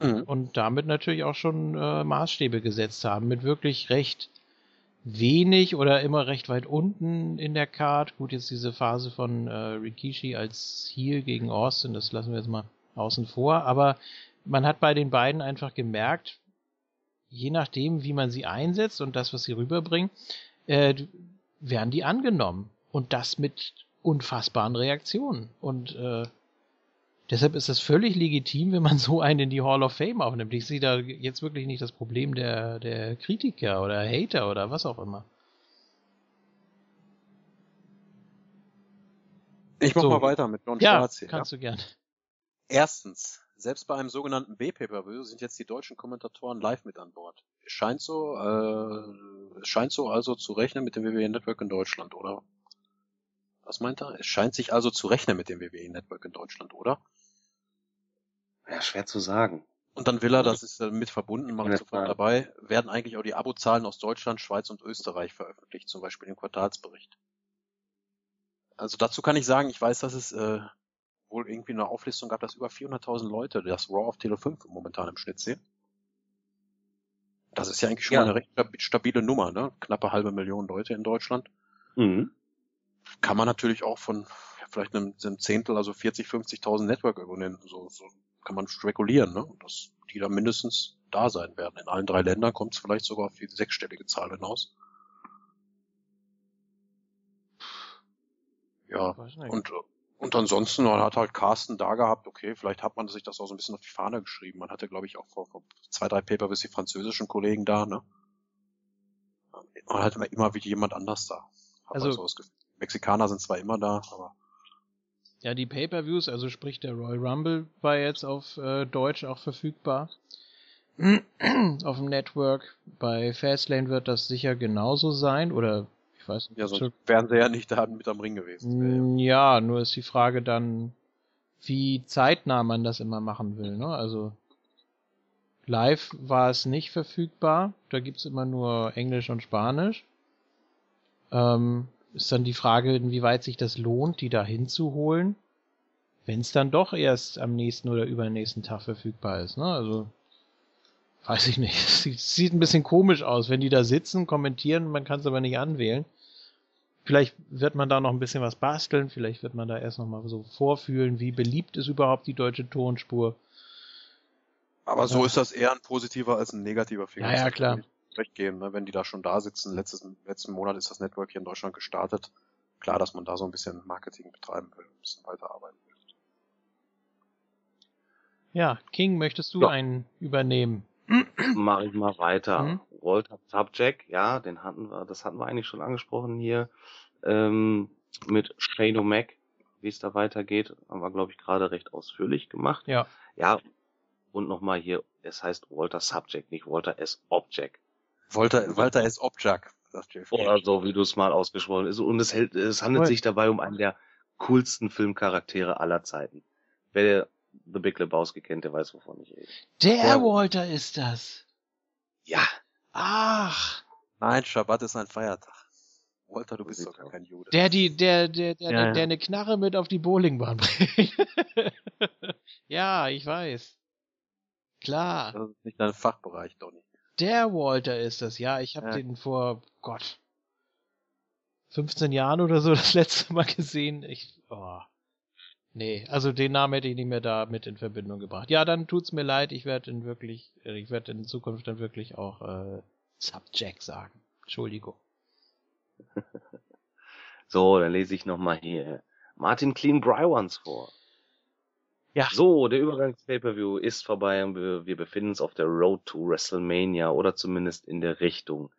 Mhm. Und damit natürlich auch schon äh, Maßstäbe gesetzt haben, mit wirklich recht wenig oder immer recht weit unten in der Card. Gut, jetzt diese Phase von äh, Rikishi als Heel gegen Austin, das lassen wir jetzt mal außen vor. Aber man hat bei den beiden einfach gemerkt, je nachdem, wie man sie einsetzt und das, was sie rüberbringen, äh, werden die angenommen. Und das mit unfassbaren Reaktionen. Und äh, deshalb ist es völlig legitim, wenn man so einen in die Hall of Fame aufnimmt. Ich sehe da jetzt wirklich nicht das Problem der, der Kritiker oder Hater oder was auch immer. Ich mach So. mal weiter mit John Ja, Schwarz hier. kannst du gern. Erstens, selbst bei einem sogenannten B-Pay-Per-View sind jetzt die deutschen Kommentatoren live mit an Bord. Es scheint so, äh, es scheint so also zu rechnen mit dem WWE Network in Deutschland, oder? Was meint er? Es scheint sich also zu rechnen mit dem WWE Network in Deutschland, oder? Ja, schwer zu sagen. Und dann will er, das ist mit verbunden, mache ich Ja, sofort dabei, werden eigentlich auch die Abozahlen aus Deutschland, Schweiz und Österreich veröffentlicht, zum Beispiel im Quartalsbericht. Also dazu kann ich sagen, ich weiß, dass es äh, wohl irgendwie eine Auflistung gab, dass über 400.000 Leute das Raw auf Tele 5 momentan im Schnitt sehen. Das ist ja eigentlich schon Ja. mal eine recht stab- stabile Nummer, ne? Knappe halbe Million Leute in Deutschland. Mhm. Kann man natürlich auch von vielleicht einem, einem Zehntel, also 40, 50.000 Network-Abonnenten, so, so kann man spekulieren, ne? dass die da mindestens da sein werden. In allen drei Ländern kommt es vielleicht sogar auf die sechsstellige Zahl hinaus. Ja, Weiß nicht. und, und ansonsten man hat halt Carsten da gehabt, okay, vielleicht hat man sich das auch so ein bisschen auf die Fahne geschrieben. Man hatte, glaube ich, auch vor, vor zwei, drei Paper bis die französischen Kollegen da, ne? Man hat immer, immer wieder jemand anders da. Also- also. Mexikaner sind zwar immer da, aber Ja, die Pay-per-Views, also sprich der Royal Rumble war jetzt auf äh, Deutsch auch verfügbar. auf dem Network. Bei Fastlane wird das sicher genauso sein oder ich weiß nicht. ja, so- sonst wären sie ja nicht da mit am Ring gewesen. Mm, Ja, nur ist die Frage dann, wie zeitnah man das immer machen will. Ne? Also live war es nicht verfügbar. Da gibt's immer nur Englisch und Spanisch. Ähm, ist dann die Frage, inwieweit sich das lohnt, die da hinzuholen, wenn es dann doch erst am nächsten oder übernächsten Tag verfügbar ist. Ne? Also weiß ich nicht. Es sieht, sieht ein bisschen komisch aus, wenn die da sitzen, kommentieren, man kann es aber nicht anwählen. Vielleicht wird man da noch ein bisschen was basteln, vielleicht wird man da erst noch mal so vorfühlen, wie beliebt ist überhaupt die deutsche Tonspur. Aber so Ja. ist das eher ein positiver als ein negativer Finger. Ja, ja, klar. Recht geben, ne? wenn die da schon da sitzen. Letztes, letzten Monat ist das Network hier in Deutschland gestartet. Klar, dass man da so ein bisschen Marketing betreiben will, ein bisschen weiterarbeiten will. Ja, King, möchtest du Ja. einen übernehmen? Mache ich mal weiter. Mhm. Walter Subject, ja, den hatten wir, das hatten wir eigentlich schon angesprochen hier. Ähm, mit Shane O'Mac, wie es da weitergeht, haben wir, glaube ich, gerade recht ausführlich gemacht. Ja. Ja, und nochmal hier, es heißt Walter Subject, nicht Walter S. Object. Walter, Walter S. Objak, sagt JFK. Oder so, wie du es mal ausgesprochen hast. Und es, hält, es handelt Voll. sich dabei um einen der coolsten Filmcharaktere aller Zeiten. Wer The Big Lebowski kennt, der weiß, wovon ich rede. Der Ja. Walter ist das. Ja, Ach, Nein, Schabbat ist ein Feiertag. Walter, du bist doch gar kein Jude. der die, der, der, der, Ja, ja. der eine Knarre mit auf die Bowlingbahn bringt. ja, ich weiß. Klar. Das ist nicht dein Fachbereich, Donny. Der Walter ist das, ja. Ich habe Ja. den vor Gott 15 Jahren oder so das letzte Mal gesehen. Ich, oh. Nee, also den Namen hätte ich nicht mehr da mit in Verbindung gebracht. Ja, dann tut's mir leid. Ich werde in wirklich, äh, ich werde in Zukunft dann wirklich auch äh, Subjack sagen. Entschuldigung. So, dann lese ich nochmal hier Martin Clean Brywans vor. Ja. So, der Übergangs-Pay-Per-View ist vorbei und wir, wir befinden uns auf der Road to WrestleMania oder zumindest in der Richtung.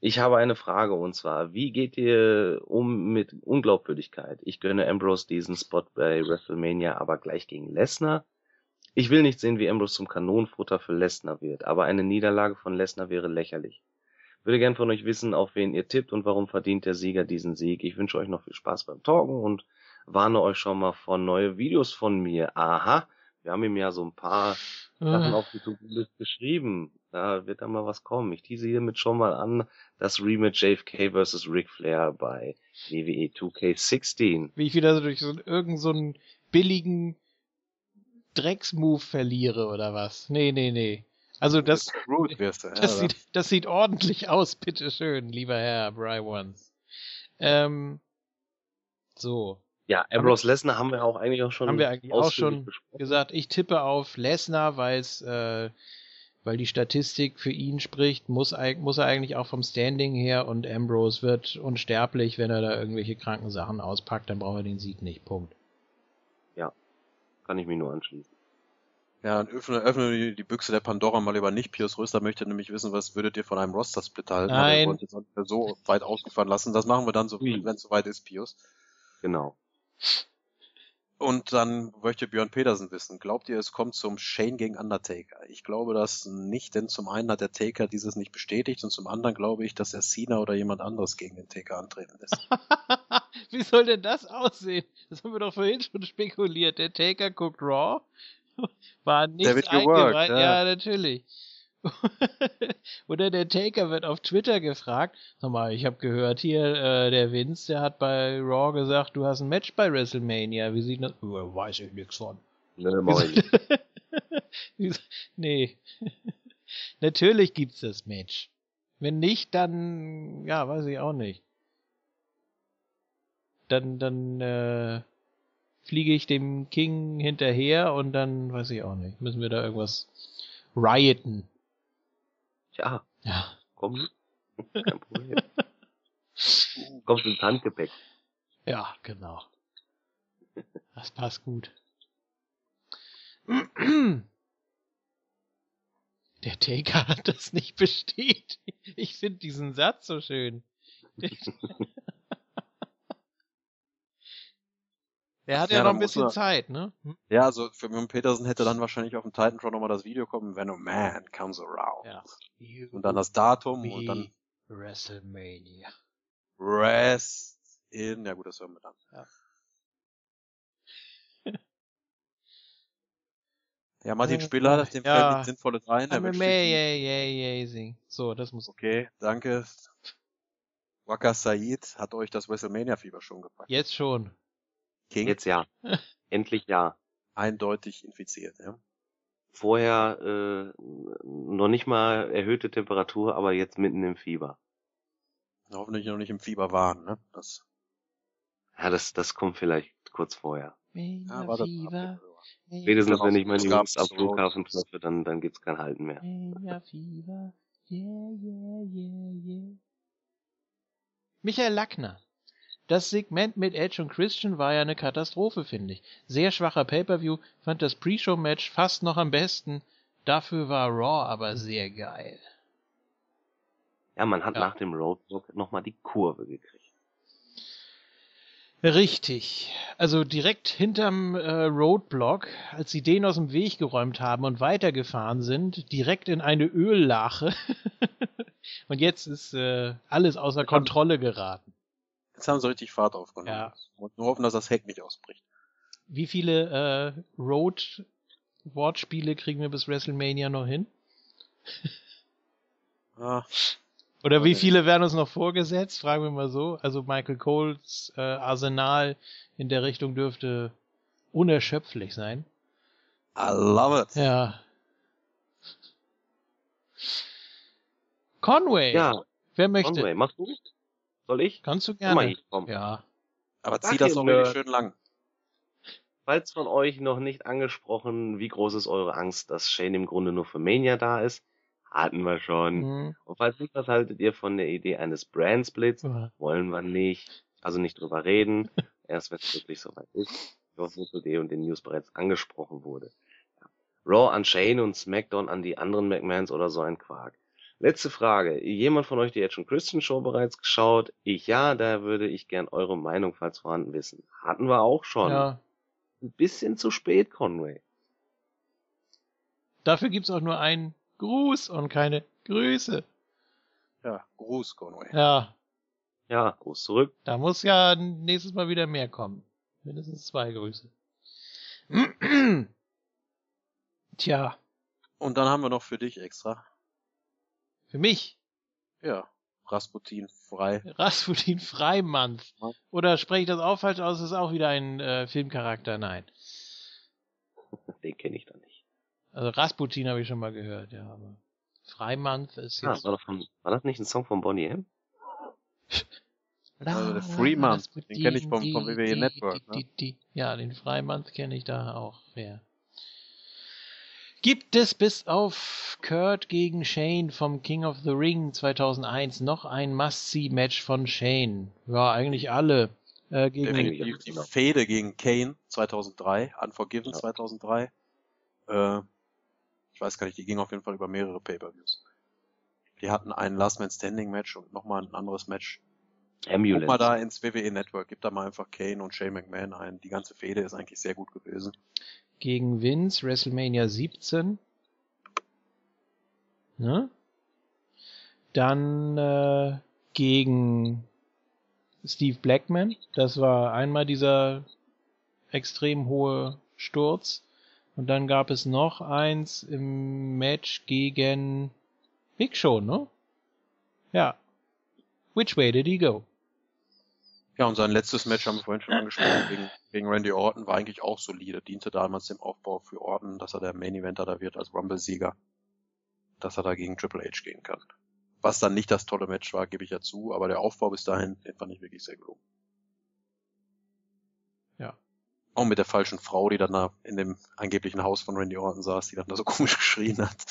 Ich habe eine Frage und zwar, wie geht ihr um mit Unglaubwürdigkeit? Ich gönne Ambrose diesen Spot bei WrestleMania, aber gleich gegen Lesnar. Ich will nicht sehen, wie Ambrose zum Kanonenfutter für Lesnar wird, aber eine Niederlage von Lesnar wäre lächerlich. Würde gern von euch wissen, auf wen ihr tippt und warum verdient der Sieger diesen Sieg. Ich wünsche euch noch viel Spaß beim Talken und warne euch schon mal vor neue Videos von mir. Aha, wir haben ihm ja so ein paar Sachen Äh, auf die To-Do-List geschrieben. Da wird dann mal was kommen. Ich tease hiermit schon mal an das Rematch JFK vs. Ric Flair bei WWE 2K16. wie ich wieder so durch so irgendeinen so einen billigen Drecksmove verliere oder was? Nee, nee, nee. Also das, wirst du. Ja, das, sieht, das sieht ordentlich aus, bitteschön, lieber Herr Bry Once. Ähm, so, Ja, Ambrose Lesnar haben wir auch eigentlich auch schon Haben wir eigentlich auch schon besprochen. gesagt, ich tippe auf Lesnar, weil es, äh, weil die Statistik für ihn spricht, muss, muss er eigentlich auch vom Standing her und Ambrose wird unsterblich, wenn er da irgendwelche kranken Sachen auspackt, dann braucht er den Sieg nicht. Punkt. Kann ich mich nur anschließen. Ja, dann öffne, öffne die, Büchse der Pandora mal lieber nicht. Pius Röster möchte nämlich wissen, was würdet ihr von einem Roster-Split halten? Nein. Wir wollen jetzt so weit ausgefahren lassen. Das machen wir dann so, wenn es soweit ist, Pius. Genau. Und dann möchte Björn Petersen wissen, glaubt ihr, es kommt zum Shane gegen Undertaker? Ich glaube das nicht, denn zum einen hat der Taker dieses nicht bestätigt und zum anderen glaube ich, dass er Cena oder jemand anderes gegen den Taker antreten lässt. Wie soll denn das aussehen? Das haben wir doch vorhin schon spekuliert. Der Taker guckt Raw. War nicht Der wird geworkt, ja. Ja, natürlich. Oder der Taker wird auf Twitter gefragt. Sag mal, ich habe gehört hier, äh, der Vince, der hat bei Raw gesagt, du hast ein Match bei WrestleMania. Wie sieht das? Äh, weiß ich nichts von. Ne, mach ich nicht. Nee. Natürlich gibt's das Match. Wenn nicht, dann, ja, weiß ich auch nicht. Dann, dann, äh, fliege ich dem King hinterher und dann, weiß ich auch nicht, müssen wir da irgendwas rioten. Tja, Ja. komm. Kein Problem. Kommst ins Handgepäck. Ja, genau. Das passt gut. Der Taker hat das nicht bestätigt. Ich finde diesen Satz so schön. Er hat ja, Ja, noch ein bisschen er- Zeit, ne? Hm? Ja, also für Björn Petersen hätte dann wahrscheinlich auf dem Titantron nochmal das Video kommen, wenn a man comes around. Ja. Und dann das Datum und dann WrestleMania. Rest in, ja gut, das hören wir dann. Ja. Ja, Martin Äh, Spiller, dem ja. fällt Sinnvolles ein- amazing. So, das muss. Okay, danke. Waka Said hat euch das WrestleMania-Fieber schon gepackt. Jetzt schon. King Jetzt ja. Endlich ja. eindeutig infiziert, ja. Vorher äh, noch nicht mal erhöhte Temperatur, aber jetzt mitten im Fieber. Hoffentlich noch nicht im Fieber waren, ne? Das, Ja, das, das kommt vielleicht kurz vorher. ja, ab. Spätestens Genau, wenn ich meine es Jungs am Flughafen treffe, dann, dann gibt's kein Halten mehr. Mania Fever. Yeah, yeah, yeah, yeah. Michael Lackner. Das Segment mit Edge und Christian war ja eine Katastrophe, finde ich. Sehr schwacher Pay-Per-View, fand das Pre-Show-Match fast noch am besten. Dafür war Raw aber sehr geil. Ja, man hat Ja. nach dem Roadblock nochmal die Kurve gekriegt. Richtig. Also direkt hinterm äh, Roadblock, als sie den aus dem Weg geräumt haben und weitergefahren sind, direkt in eine Öllache. und jetzt ist äh, alles außer Kontrolle geraten. Jetzt haben sie richtig Fahrt aufgenommen. Ja. Und nur hoffen, dass das Heck nicht ausbricht. Wie viele äh, Road-Wortspiele kriegen wir bis WrestleMania noch hin? Ah, Oder wie viele werden uns noch vorgesetzt? Fragen wir mal so. Also Michael Coles äh, Arsenal in der Richtung dürfte unerschöpflich sein. I love it. Ja. Conway. Ja, Wer möchte? Conway, machst du? Soll ich? Kannst du mal, gerne. ich komm. Ja. Aber Sag zieh das doch äh, schön lang. Falls von euch noch nicht angesprochen, wie groß ist eure Angst, dass Shane im Grunde nur für Mania da ist? Hatten wir schon. Mhm. Und falls nicht, was haltet ihr von der Idee eines Brand Splits? Ja. Wollen wir nicht. Also nicht drüber reden. Erst wenn es wirklich soweit ist. Was zur Idee und den News bereits angesprochen wurde. Ja. Raw an Shane und SmackDown an die anderen McMahons oder so ein Quark. Letzte Frage. Jemand von euch die Edge und Christian Show bereits geschaut? Ich ja, da würde ich gern eure Meinung, falls vorhanden, wissen. Hatten wir auch schon. ja. Ein bisschen zu spät, Conway. Dafür gibt's auch nur einen Gruß und keine Grüße. Ja, Gruß, Conway. Ja. Ja, Gruß zurück. Da muss ja nächstes Mal wieder mehr kommen. Mindestens zwei Grüße. Tja, Und dann haben wir noch für dich extra. Für mich Ja, Rasputin frei. Rasputin Freimann. Ja. Oder spreche ich das auch falsch aus? Ist auch wieder ein äh, Filmcharakter? Nein. Den kenne ich dann nicht. Also Rasputin habe ich schon mal gehört, ja, aber Freimonth ist Ah, jetzt. war, das von, war das nicht ein Song von Bonnie M? Also der Free Month, den kenn ich vom- vom WWE Network, ne? Die, die, ja, den Freimonth kenne ich da auch. Ja. Gibt es bis auf Kurt gegen Shane vom King of the Ring 2001 noch ein Must-See-Match von Shane? Ja, eigentlich alle. Äh, gegen Die, die. Fehde gegen Kane 2003, Unforgiven Ja. 2003. Äh, ich weiß gar nicht, die ging auf jeden Fall über mehrere Pay-Per-Views. Die hatten ein Last Man Standing Match und nochmal ein anderes Match. Guck Ambulance. mal da ins WWE Network, gib da mal einfach Kane und Shane McMahon ein. Die ganze Fehde ist eigentlich sehr gut gewesen. gegen Vince, WrestleMania 17. Ne? Dann äh, gegen Steve Blackman. Das war einmal dieser extrem hohe Sturz. Und dann gab es noch eins im Match gegen Big Show, ne? Ja. Which way did he go? Ja, und sein letztes Match haben wir vorhin schon angesprochen, gegen, gegen Randy Orton, war eigentlich auch solide. Diente damals dem Aufbau für Orton, dass er der Main Eventer da wird als Rumble-Sieger. Dass er da gegen Triple H gehen kann. Was dann nicht das tolle Match war, gebe ich ja zu, aber der Aufbau bis dahin, den fand ich wirklich sehr gelungen. Ja. Auch mit der falschen Frau, die dann da in dem angeblichen Haus von Randy Orton saß, die dann da so komisch geschrien hat.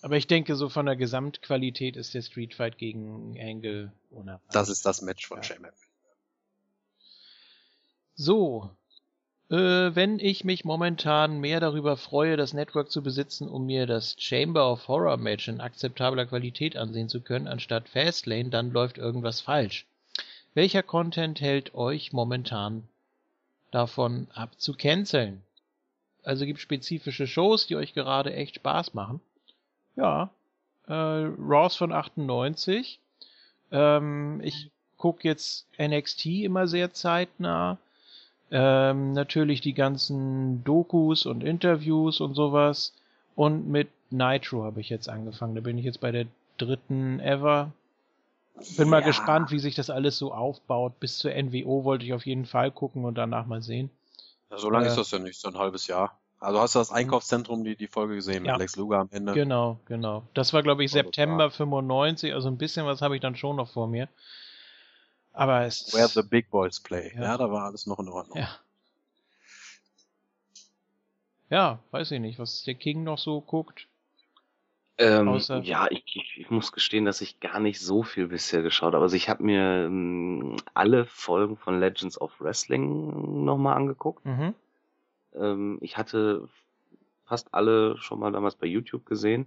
Aber ich denke, so von der Gesamtqualität ist der Street Fight gegen Angle unerwartet. Das ist das Match von Ja. Shane McMahon. So, äh, wenn ich mich momentan mehr darüber freue, das Network zu besitzen, um mir das Chamber of Horror Match in akzeptabler Qualität ansehen zu können, anstatt Fastlane, dann läuft irgendwas falsch. Welcher Content hält euch momentan davon ab zu canceln? Also gibt spezifische Shows, die euch gerade echt Spaß machen. Ja, äh, Raws von 98. Ähm, ich gucke jetzt NXT immer sehr zeitnah. Ähm, natürlich die ganzen Dokus und Interviews und sowas. Und mit Nitro habe ich jetzt angefangen. Da bin ich jetzt bei der dritten Ever. Bin mal Ja. gespannt, wie sich das alles so aufbaut. Bis zur NWO wollte ich auf jeden Fall gucken und danach mal sehen. Ja, so lange Äh, ist das ja nicht, so ein halbes Jahr. Also hast du das Einkaufszentrum, die, die Folge gesehen Ja. mit Lex Luger am Ende? Genau, genau. Das war, glaube ich. September 95. Also ein bisschen was habe ich dann schon noch vor mir. Aber es Where the Big Boys Play. Ja. Ja, da war alles noch in Ordnung. Ja. Ja, weiß ich nicht, was der King noch so guckt. Ähm, ja, ich, ich, ich muss gestehen, dass ich gar nicht so viel bisher geschaut habe. Also ich habe mir ähm, alle Folgen von Legends of Wrestling nochmal angeguckt. Mhm. Ähm, ich hatte fast alle schon mal damals bei YouTube gesehen.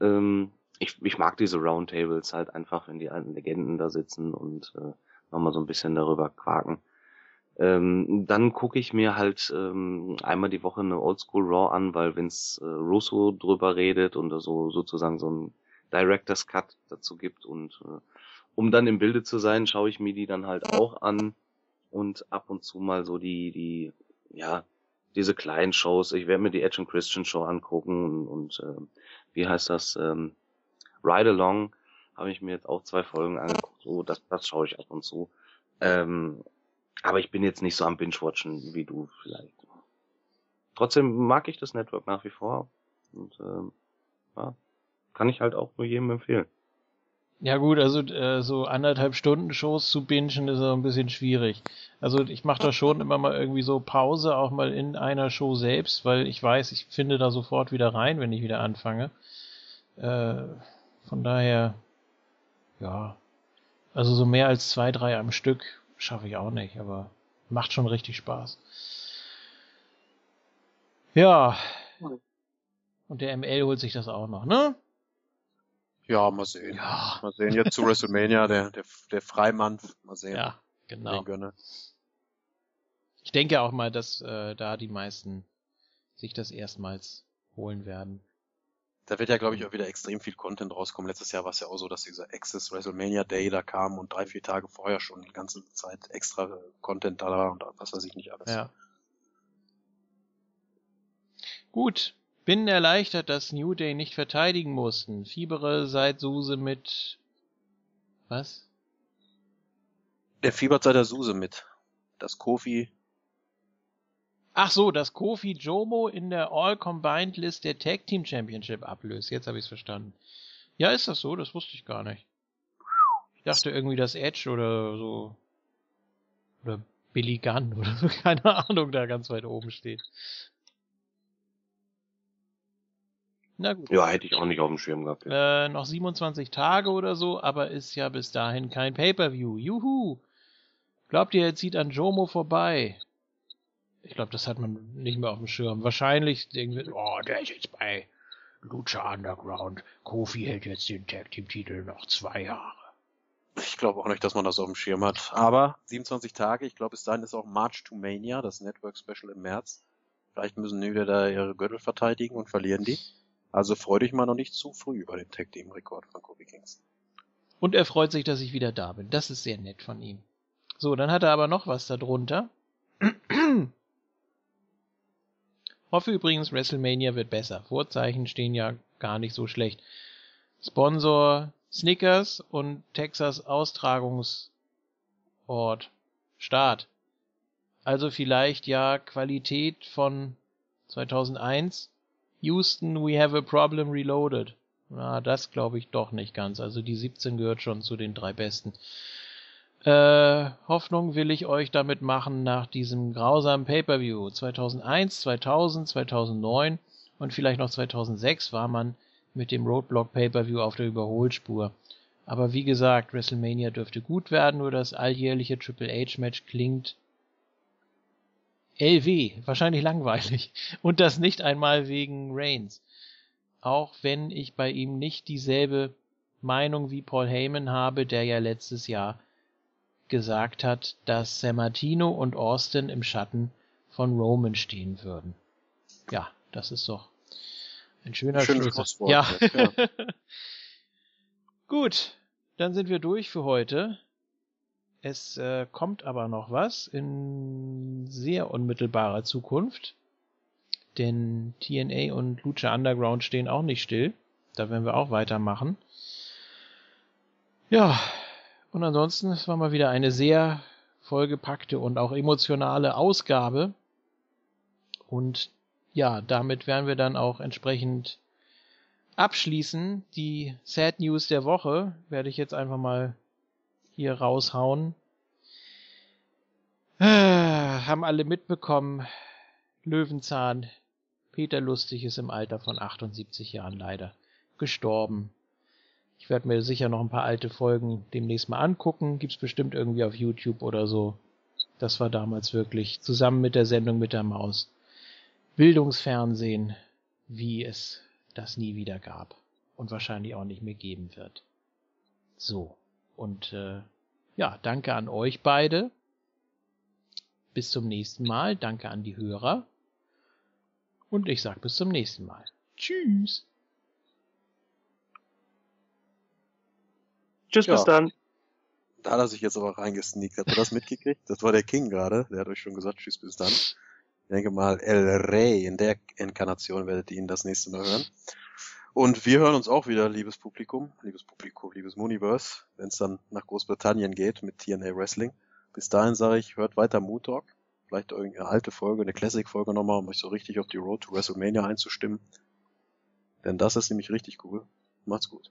Ähm, ich, ich mag diese Roundtables halt einfach, wenn die alten Legenden da sitzen und äh, nochmal so ein bisschen darüber quaken. Ähm, dann gucke ich mir halt ähm, einmal die Woche eine Oldschool Raw an, weil Vince äh, Russo drüber redet und so sozusagen so ein Director's Cut dazu gibt und äh, um dann im Bilde zu sein, schaue ich mir die dann halt auch an und ab und zu mal so die die ja diese kleinen Shows. Ich werde mir die Edge and Christian Show angucken und, und äh, wie heißt das ähm, Ride Along habe ich mir jetzt auch zwei Folgen angeguckt. So das das schaue ich ab und zu. Ähm, aber ich bin jetzt nicht so am Binge-Watchen wie du vielleicht. Trotzdem mag ich das Network nach wie vor. Und ähm, ja, kann ich halt auch nur jedem empfehlen. Ja gut, also äh, so anderthalb Stunden Shows zu bingen ist auch ein bisschen schwierig. Also ich mache da schon immer mal irgendwie so Pause, auch mal in einer Show selbst, weil ich weiß, ich finde da sofort wieder rein, wenn ich wieder anfange. Äh, von daher, ja, also so mehr als zwei, drei am Stück schaffe ich auch nicht, aber macht schon richtig Spaß. Ja. Und der ML holt sich das auch noch, ne? Ja, mal sehen. Ja. Mal sehen. Jetzt zu WrestleMania, der, der, der Freimann. Mal sehen. Ja, genau. Gönne. Ich denke auch mal, dass äh, da die meisten sich das erstmals holen werden. Da wird ja, glaube ich, auch wieder extrem viel Content rauskommen. Letztes Jahr war es ja auch so, dass dieser Access WrestleMania Day da kam und drei, vier Tage vorher schon die ganze Zeit extra äh, Content da war und was weiß ich nicht alles. Ja. Gut. Bin erleichtert, dass New Day nicht verteidigen mussten. Fiebere seit Suse mit. Was? Der fiebert seit der Suse mit. Dass Kofi Ach so, dass Kofi Jomo in der All-Combined List der Tag Team Championship ablöst. Jetzt habe ich es verstanden. Ja, ist das so? Das wusste ich gar nicht. Ich dachte irgendwie, dass Edge oder so. Oder Billy Gunn oder so, keine Ahnung, da ganz weit oben steht. Na gut. Ja, hätte ich auch nicht auf dem Schirm gehabt. Äh, noch 27 Tage oder so, aber ist ja bis dahin kein Pay-Per-View. Juhu! Glaubt ihr, er zieht an Jomo vorbei? Ich glaube, das hat man nicht mehr auf dem Schirm. Wahrscheinlich irgendwie, oh, der ist jetzt bei Lucha Underground. Kofi hält jetzt den Tag Team Titel noch zwei Jahre. Ich glaube auch nicht, dass man das auf dem Schirm hat. Aber 27 Tage, ich glaube, bis dahin ist auch March to Mania, das Network Special im März. Vielleicht müssen die wieder da ihre Gürtel verteidigen und verlieren die. Also freu dich mal noch nicht zu früh über den Tag Team Rekord von Kofi Kingston. Und er freut sich, dass ich wieder da bin. Das ist sehr nett von ihm. So, dann hat er aber noch was darunter. Hoffe übrigens, WrestleMania wird besser. Vorzeichen stehen ja gar nicht so schlecht. Sponsor Snickers und Texas Austragungsort. Start. Also vielleicht ja Qualität von 2001. Houston, we have a problem reloaded. Na, das glaube ich doch nicht ganz. Also die 17 gehört schon zu den drei besten. Äh, Hoffnung will ich euch damit machen nach diesem grausamen Pay-per-View. 2001, 2000, 2009 und vielleicht noch 2006 war man mit dem Roadblock Pay-per-View auf der Überholspur. Aber wie gesagt, WrestleMania dürfte gut werden, nur das alljährliche Triple H Match klingt LW, wahrscheinlich langweilig. Und das nicht einmal wegen Reigns. Auch wenn ich bei ihm nicht dieselbe Meinung wie Paul Heyman habe, der ja letztes Jahr gesagt hat, dass Sammartino und Austin im Schatten von Roman stehen würden. Ja, das ist doch ein schöner Schönes Schluss. Schlusswort, Ja. ja. Gut, dann sind wir durch für heute. Es äh, kommt aber noch was in sehr unmittelbarer Zukunft. Denn TNA und Lucha Underground stehen auch nicht still. Da werden wir auch weitermachen. Ja, und ansonsten, es war mal wieder eine sehr vollgepackte und auch emotionale Ausgabe. Und ja, damit werden wir dann auch entsprechend abschließen. Die Sad News der Woche werde ich jetzt einfach mal hier raushauen. Äh, haben alle mitbekommen, Löwenzahn, Peter Lustig ist im Alter von 78 Jahren leider gestorben. Ich werde mir sicher noch ein paar alte Folgen demnächst mal angucken. Gibt's bestimmt irgendwie auf YouTube oder so. Das war damals wirklich zusammen mit der Sendung mit der Maus. Bildungsfernsehen, wie es das nie wieder gab. Und wahrscheinlich auch nicht mehr geben wird. So. Und äh, ja, danke an euch beide. Bis zum nächsten Mal. Danke an die Hörer. Und ich sag bis zum nächsten Mal. Tschüss. Tschüss, Ja. bis dann. Da hat er sich jetzt aber reingesneakt. Habt ihr das mitgekriegt? Das war der King gerade. Der hat euch schon gesagt, tschüss, bis dann. Ich denke mal, El Rey, in der Inkarnation werdet ihr ihn das nächste Mal hören. Und wir hören uns auch wieder, liebes Publikum, liebes Publikum, liebes Muniverse, wenn es dann nach Großbritannien geht mit TNA Wrestling. Bis dahin sage ich, hört weiter Mood Talk. Vielleicht irgendeine alte Folge, eine Classic-Folge nochmal, um euch so richtig auf die Road to WrestleMania einzustimmen. Denn das ist nämlich richtig cool. Macht's gut.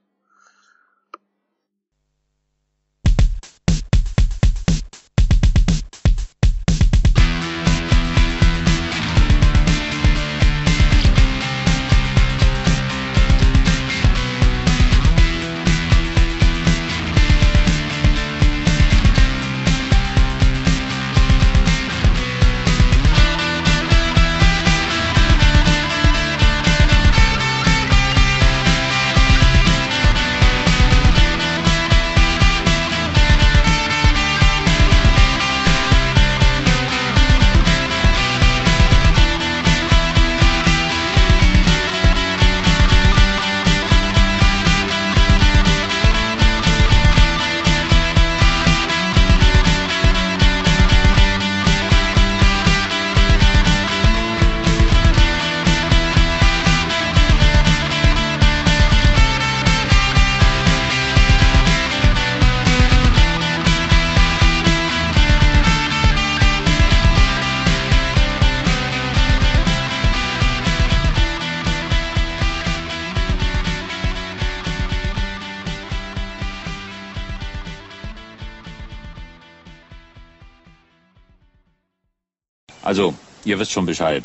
Ihr wisst schon Bescheid.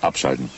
Abschalten.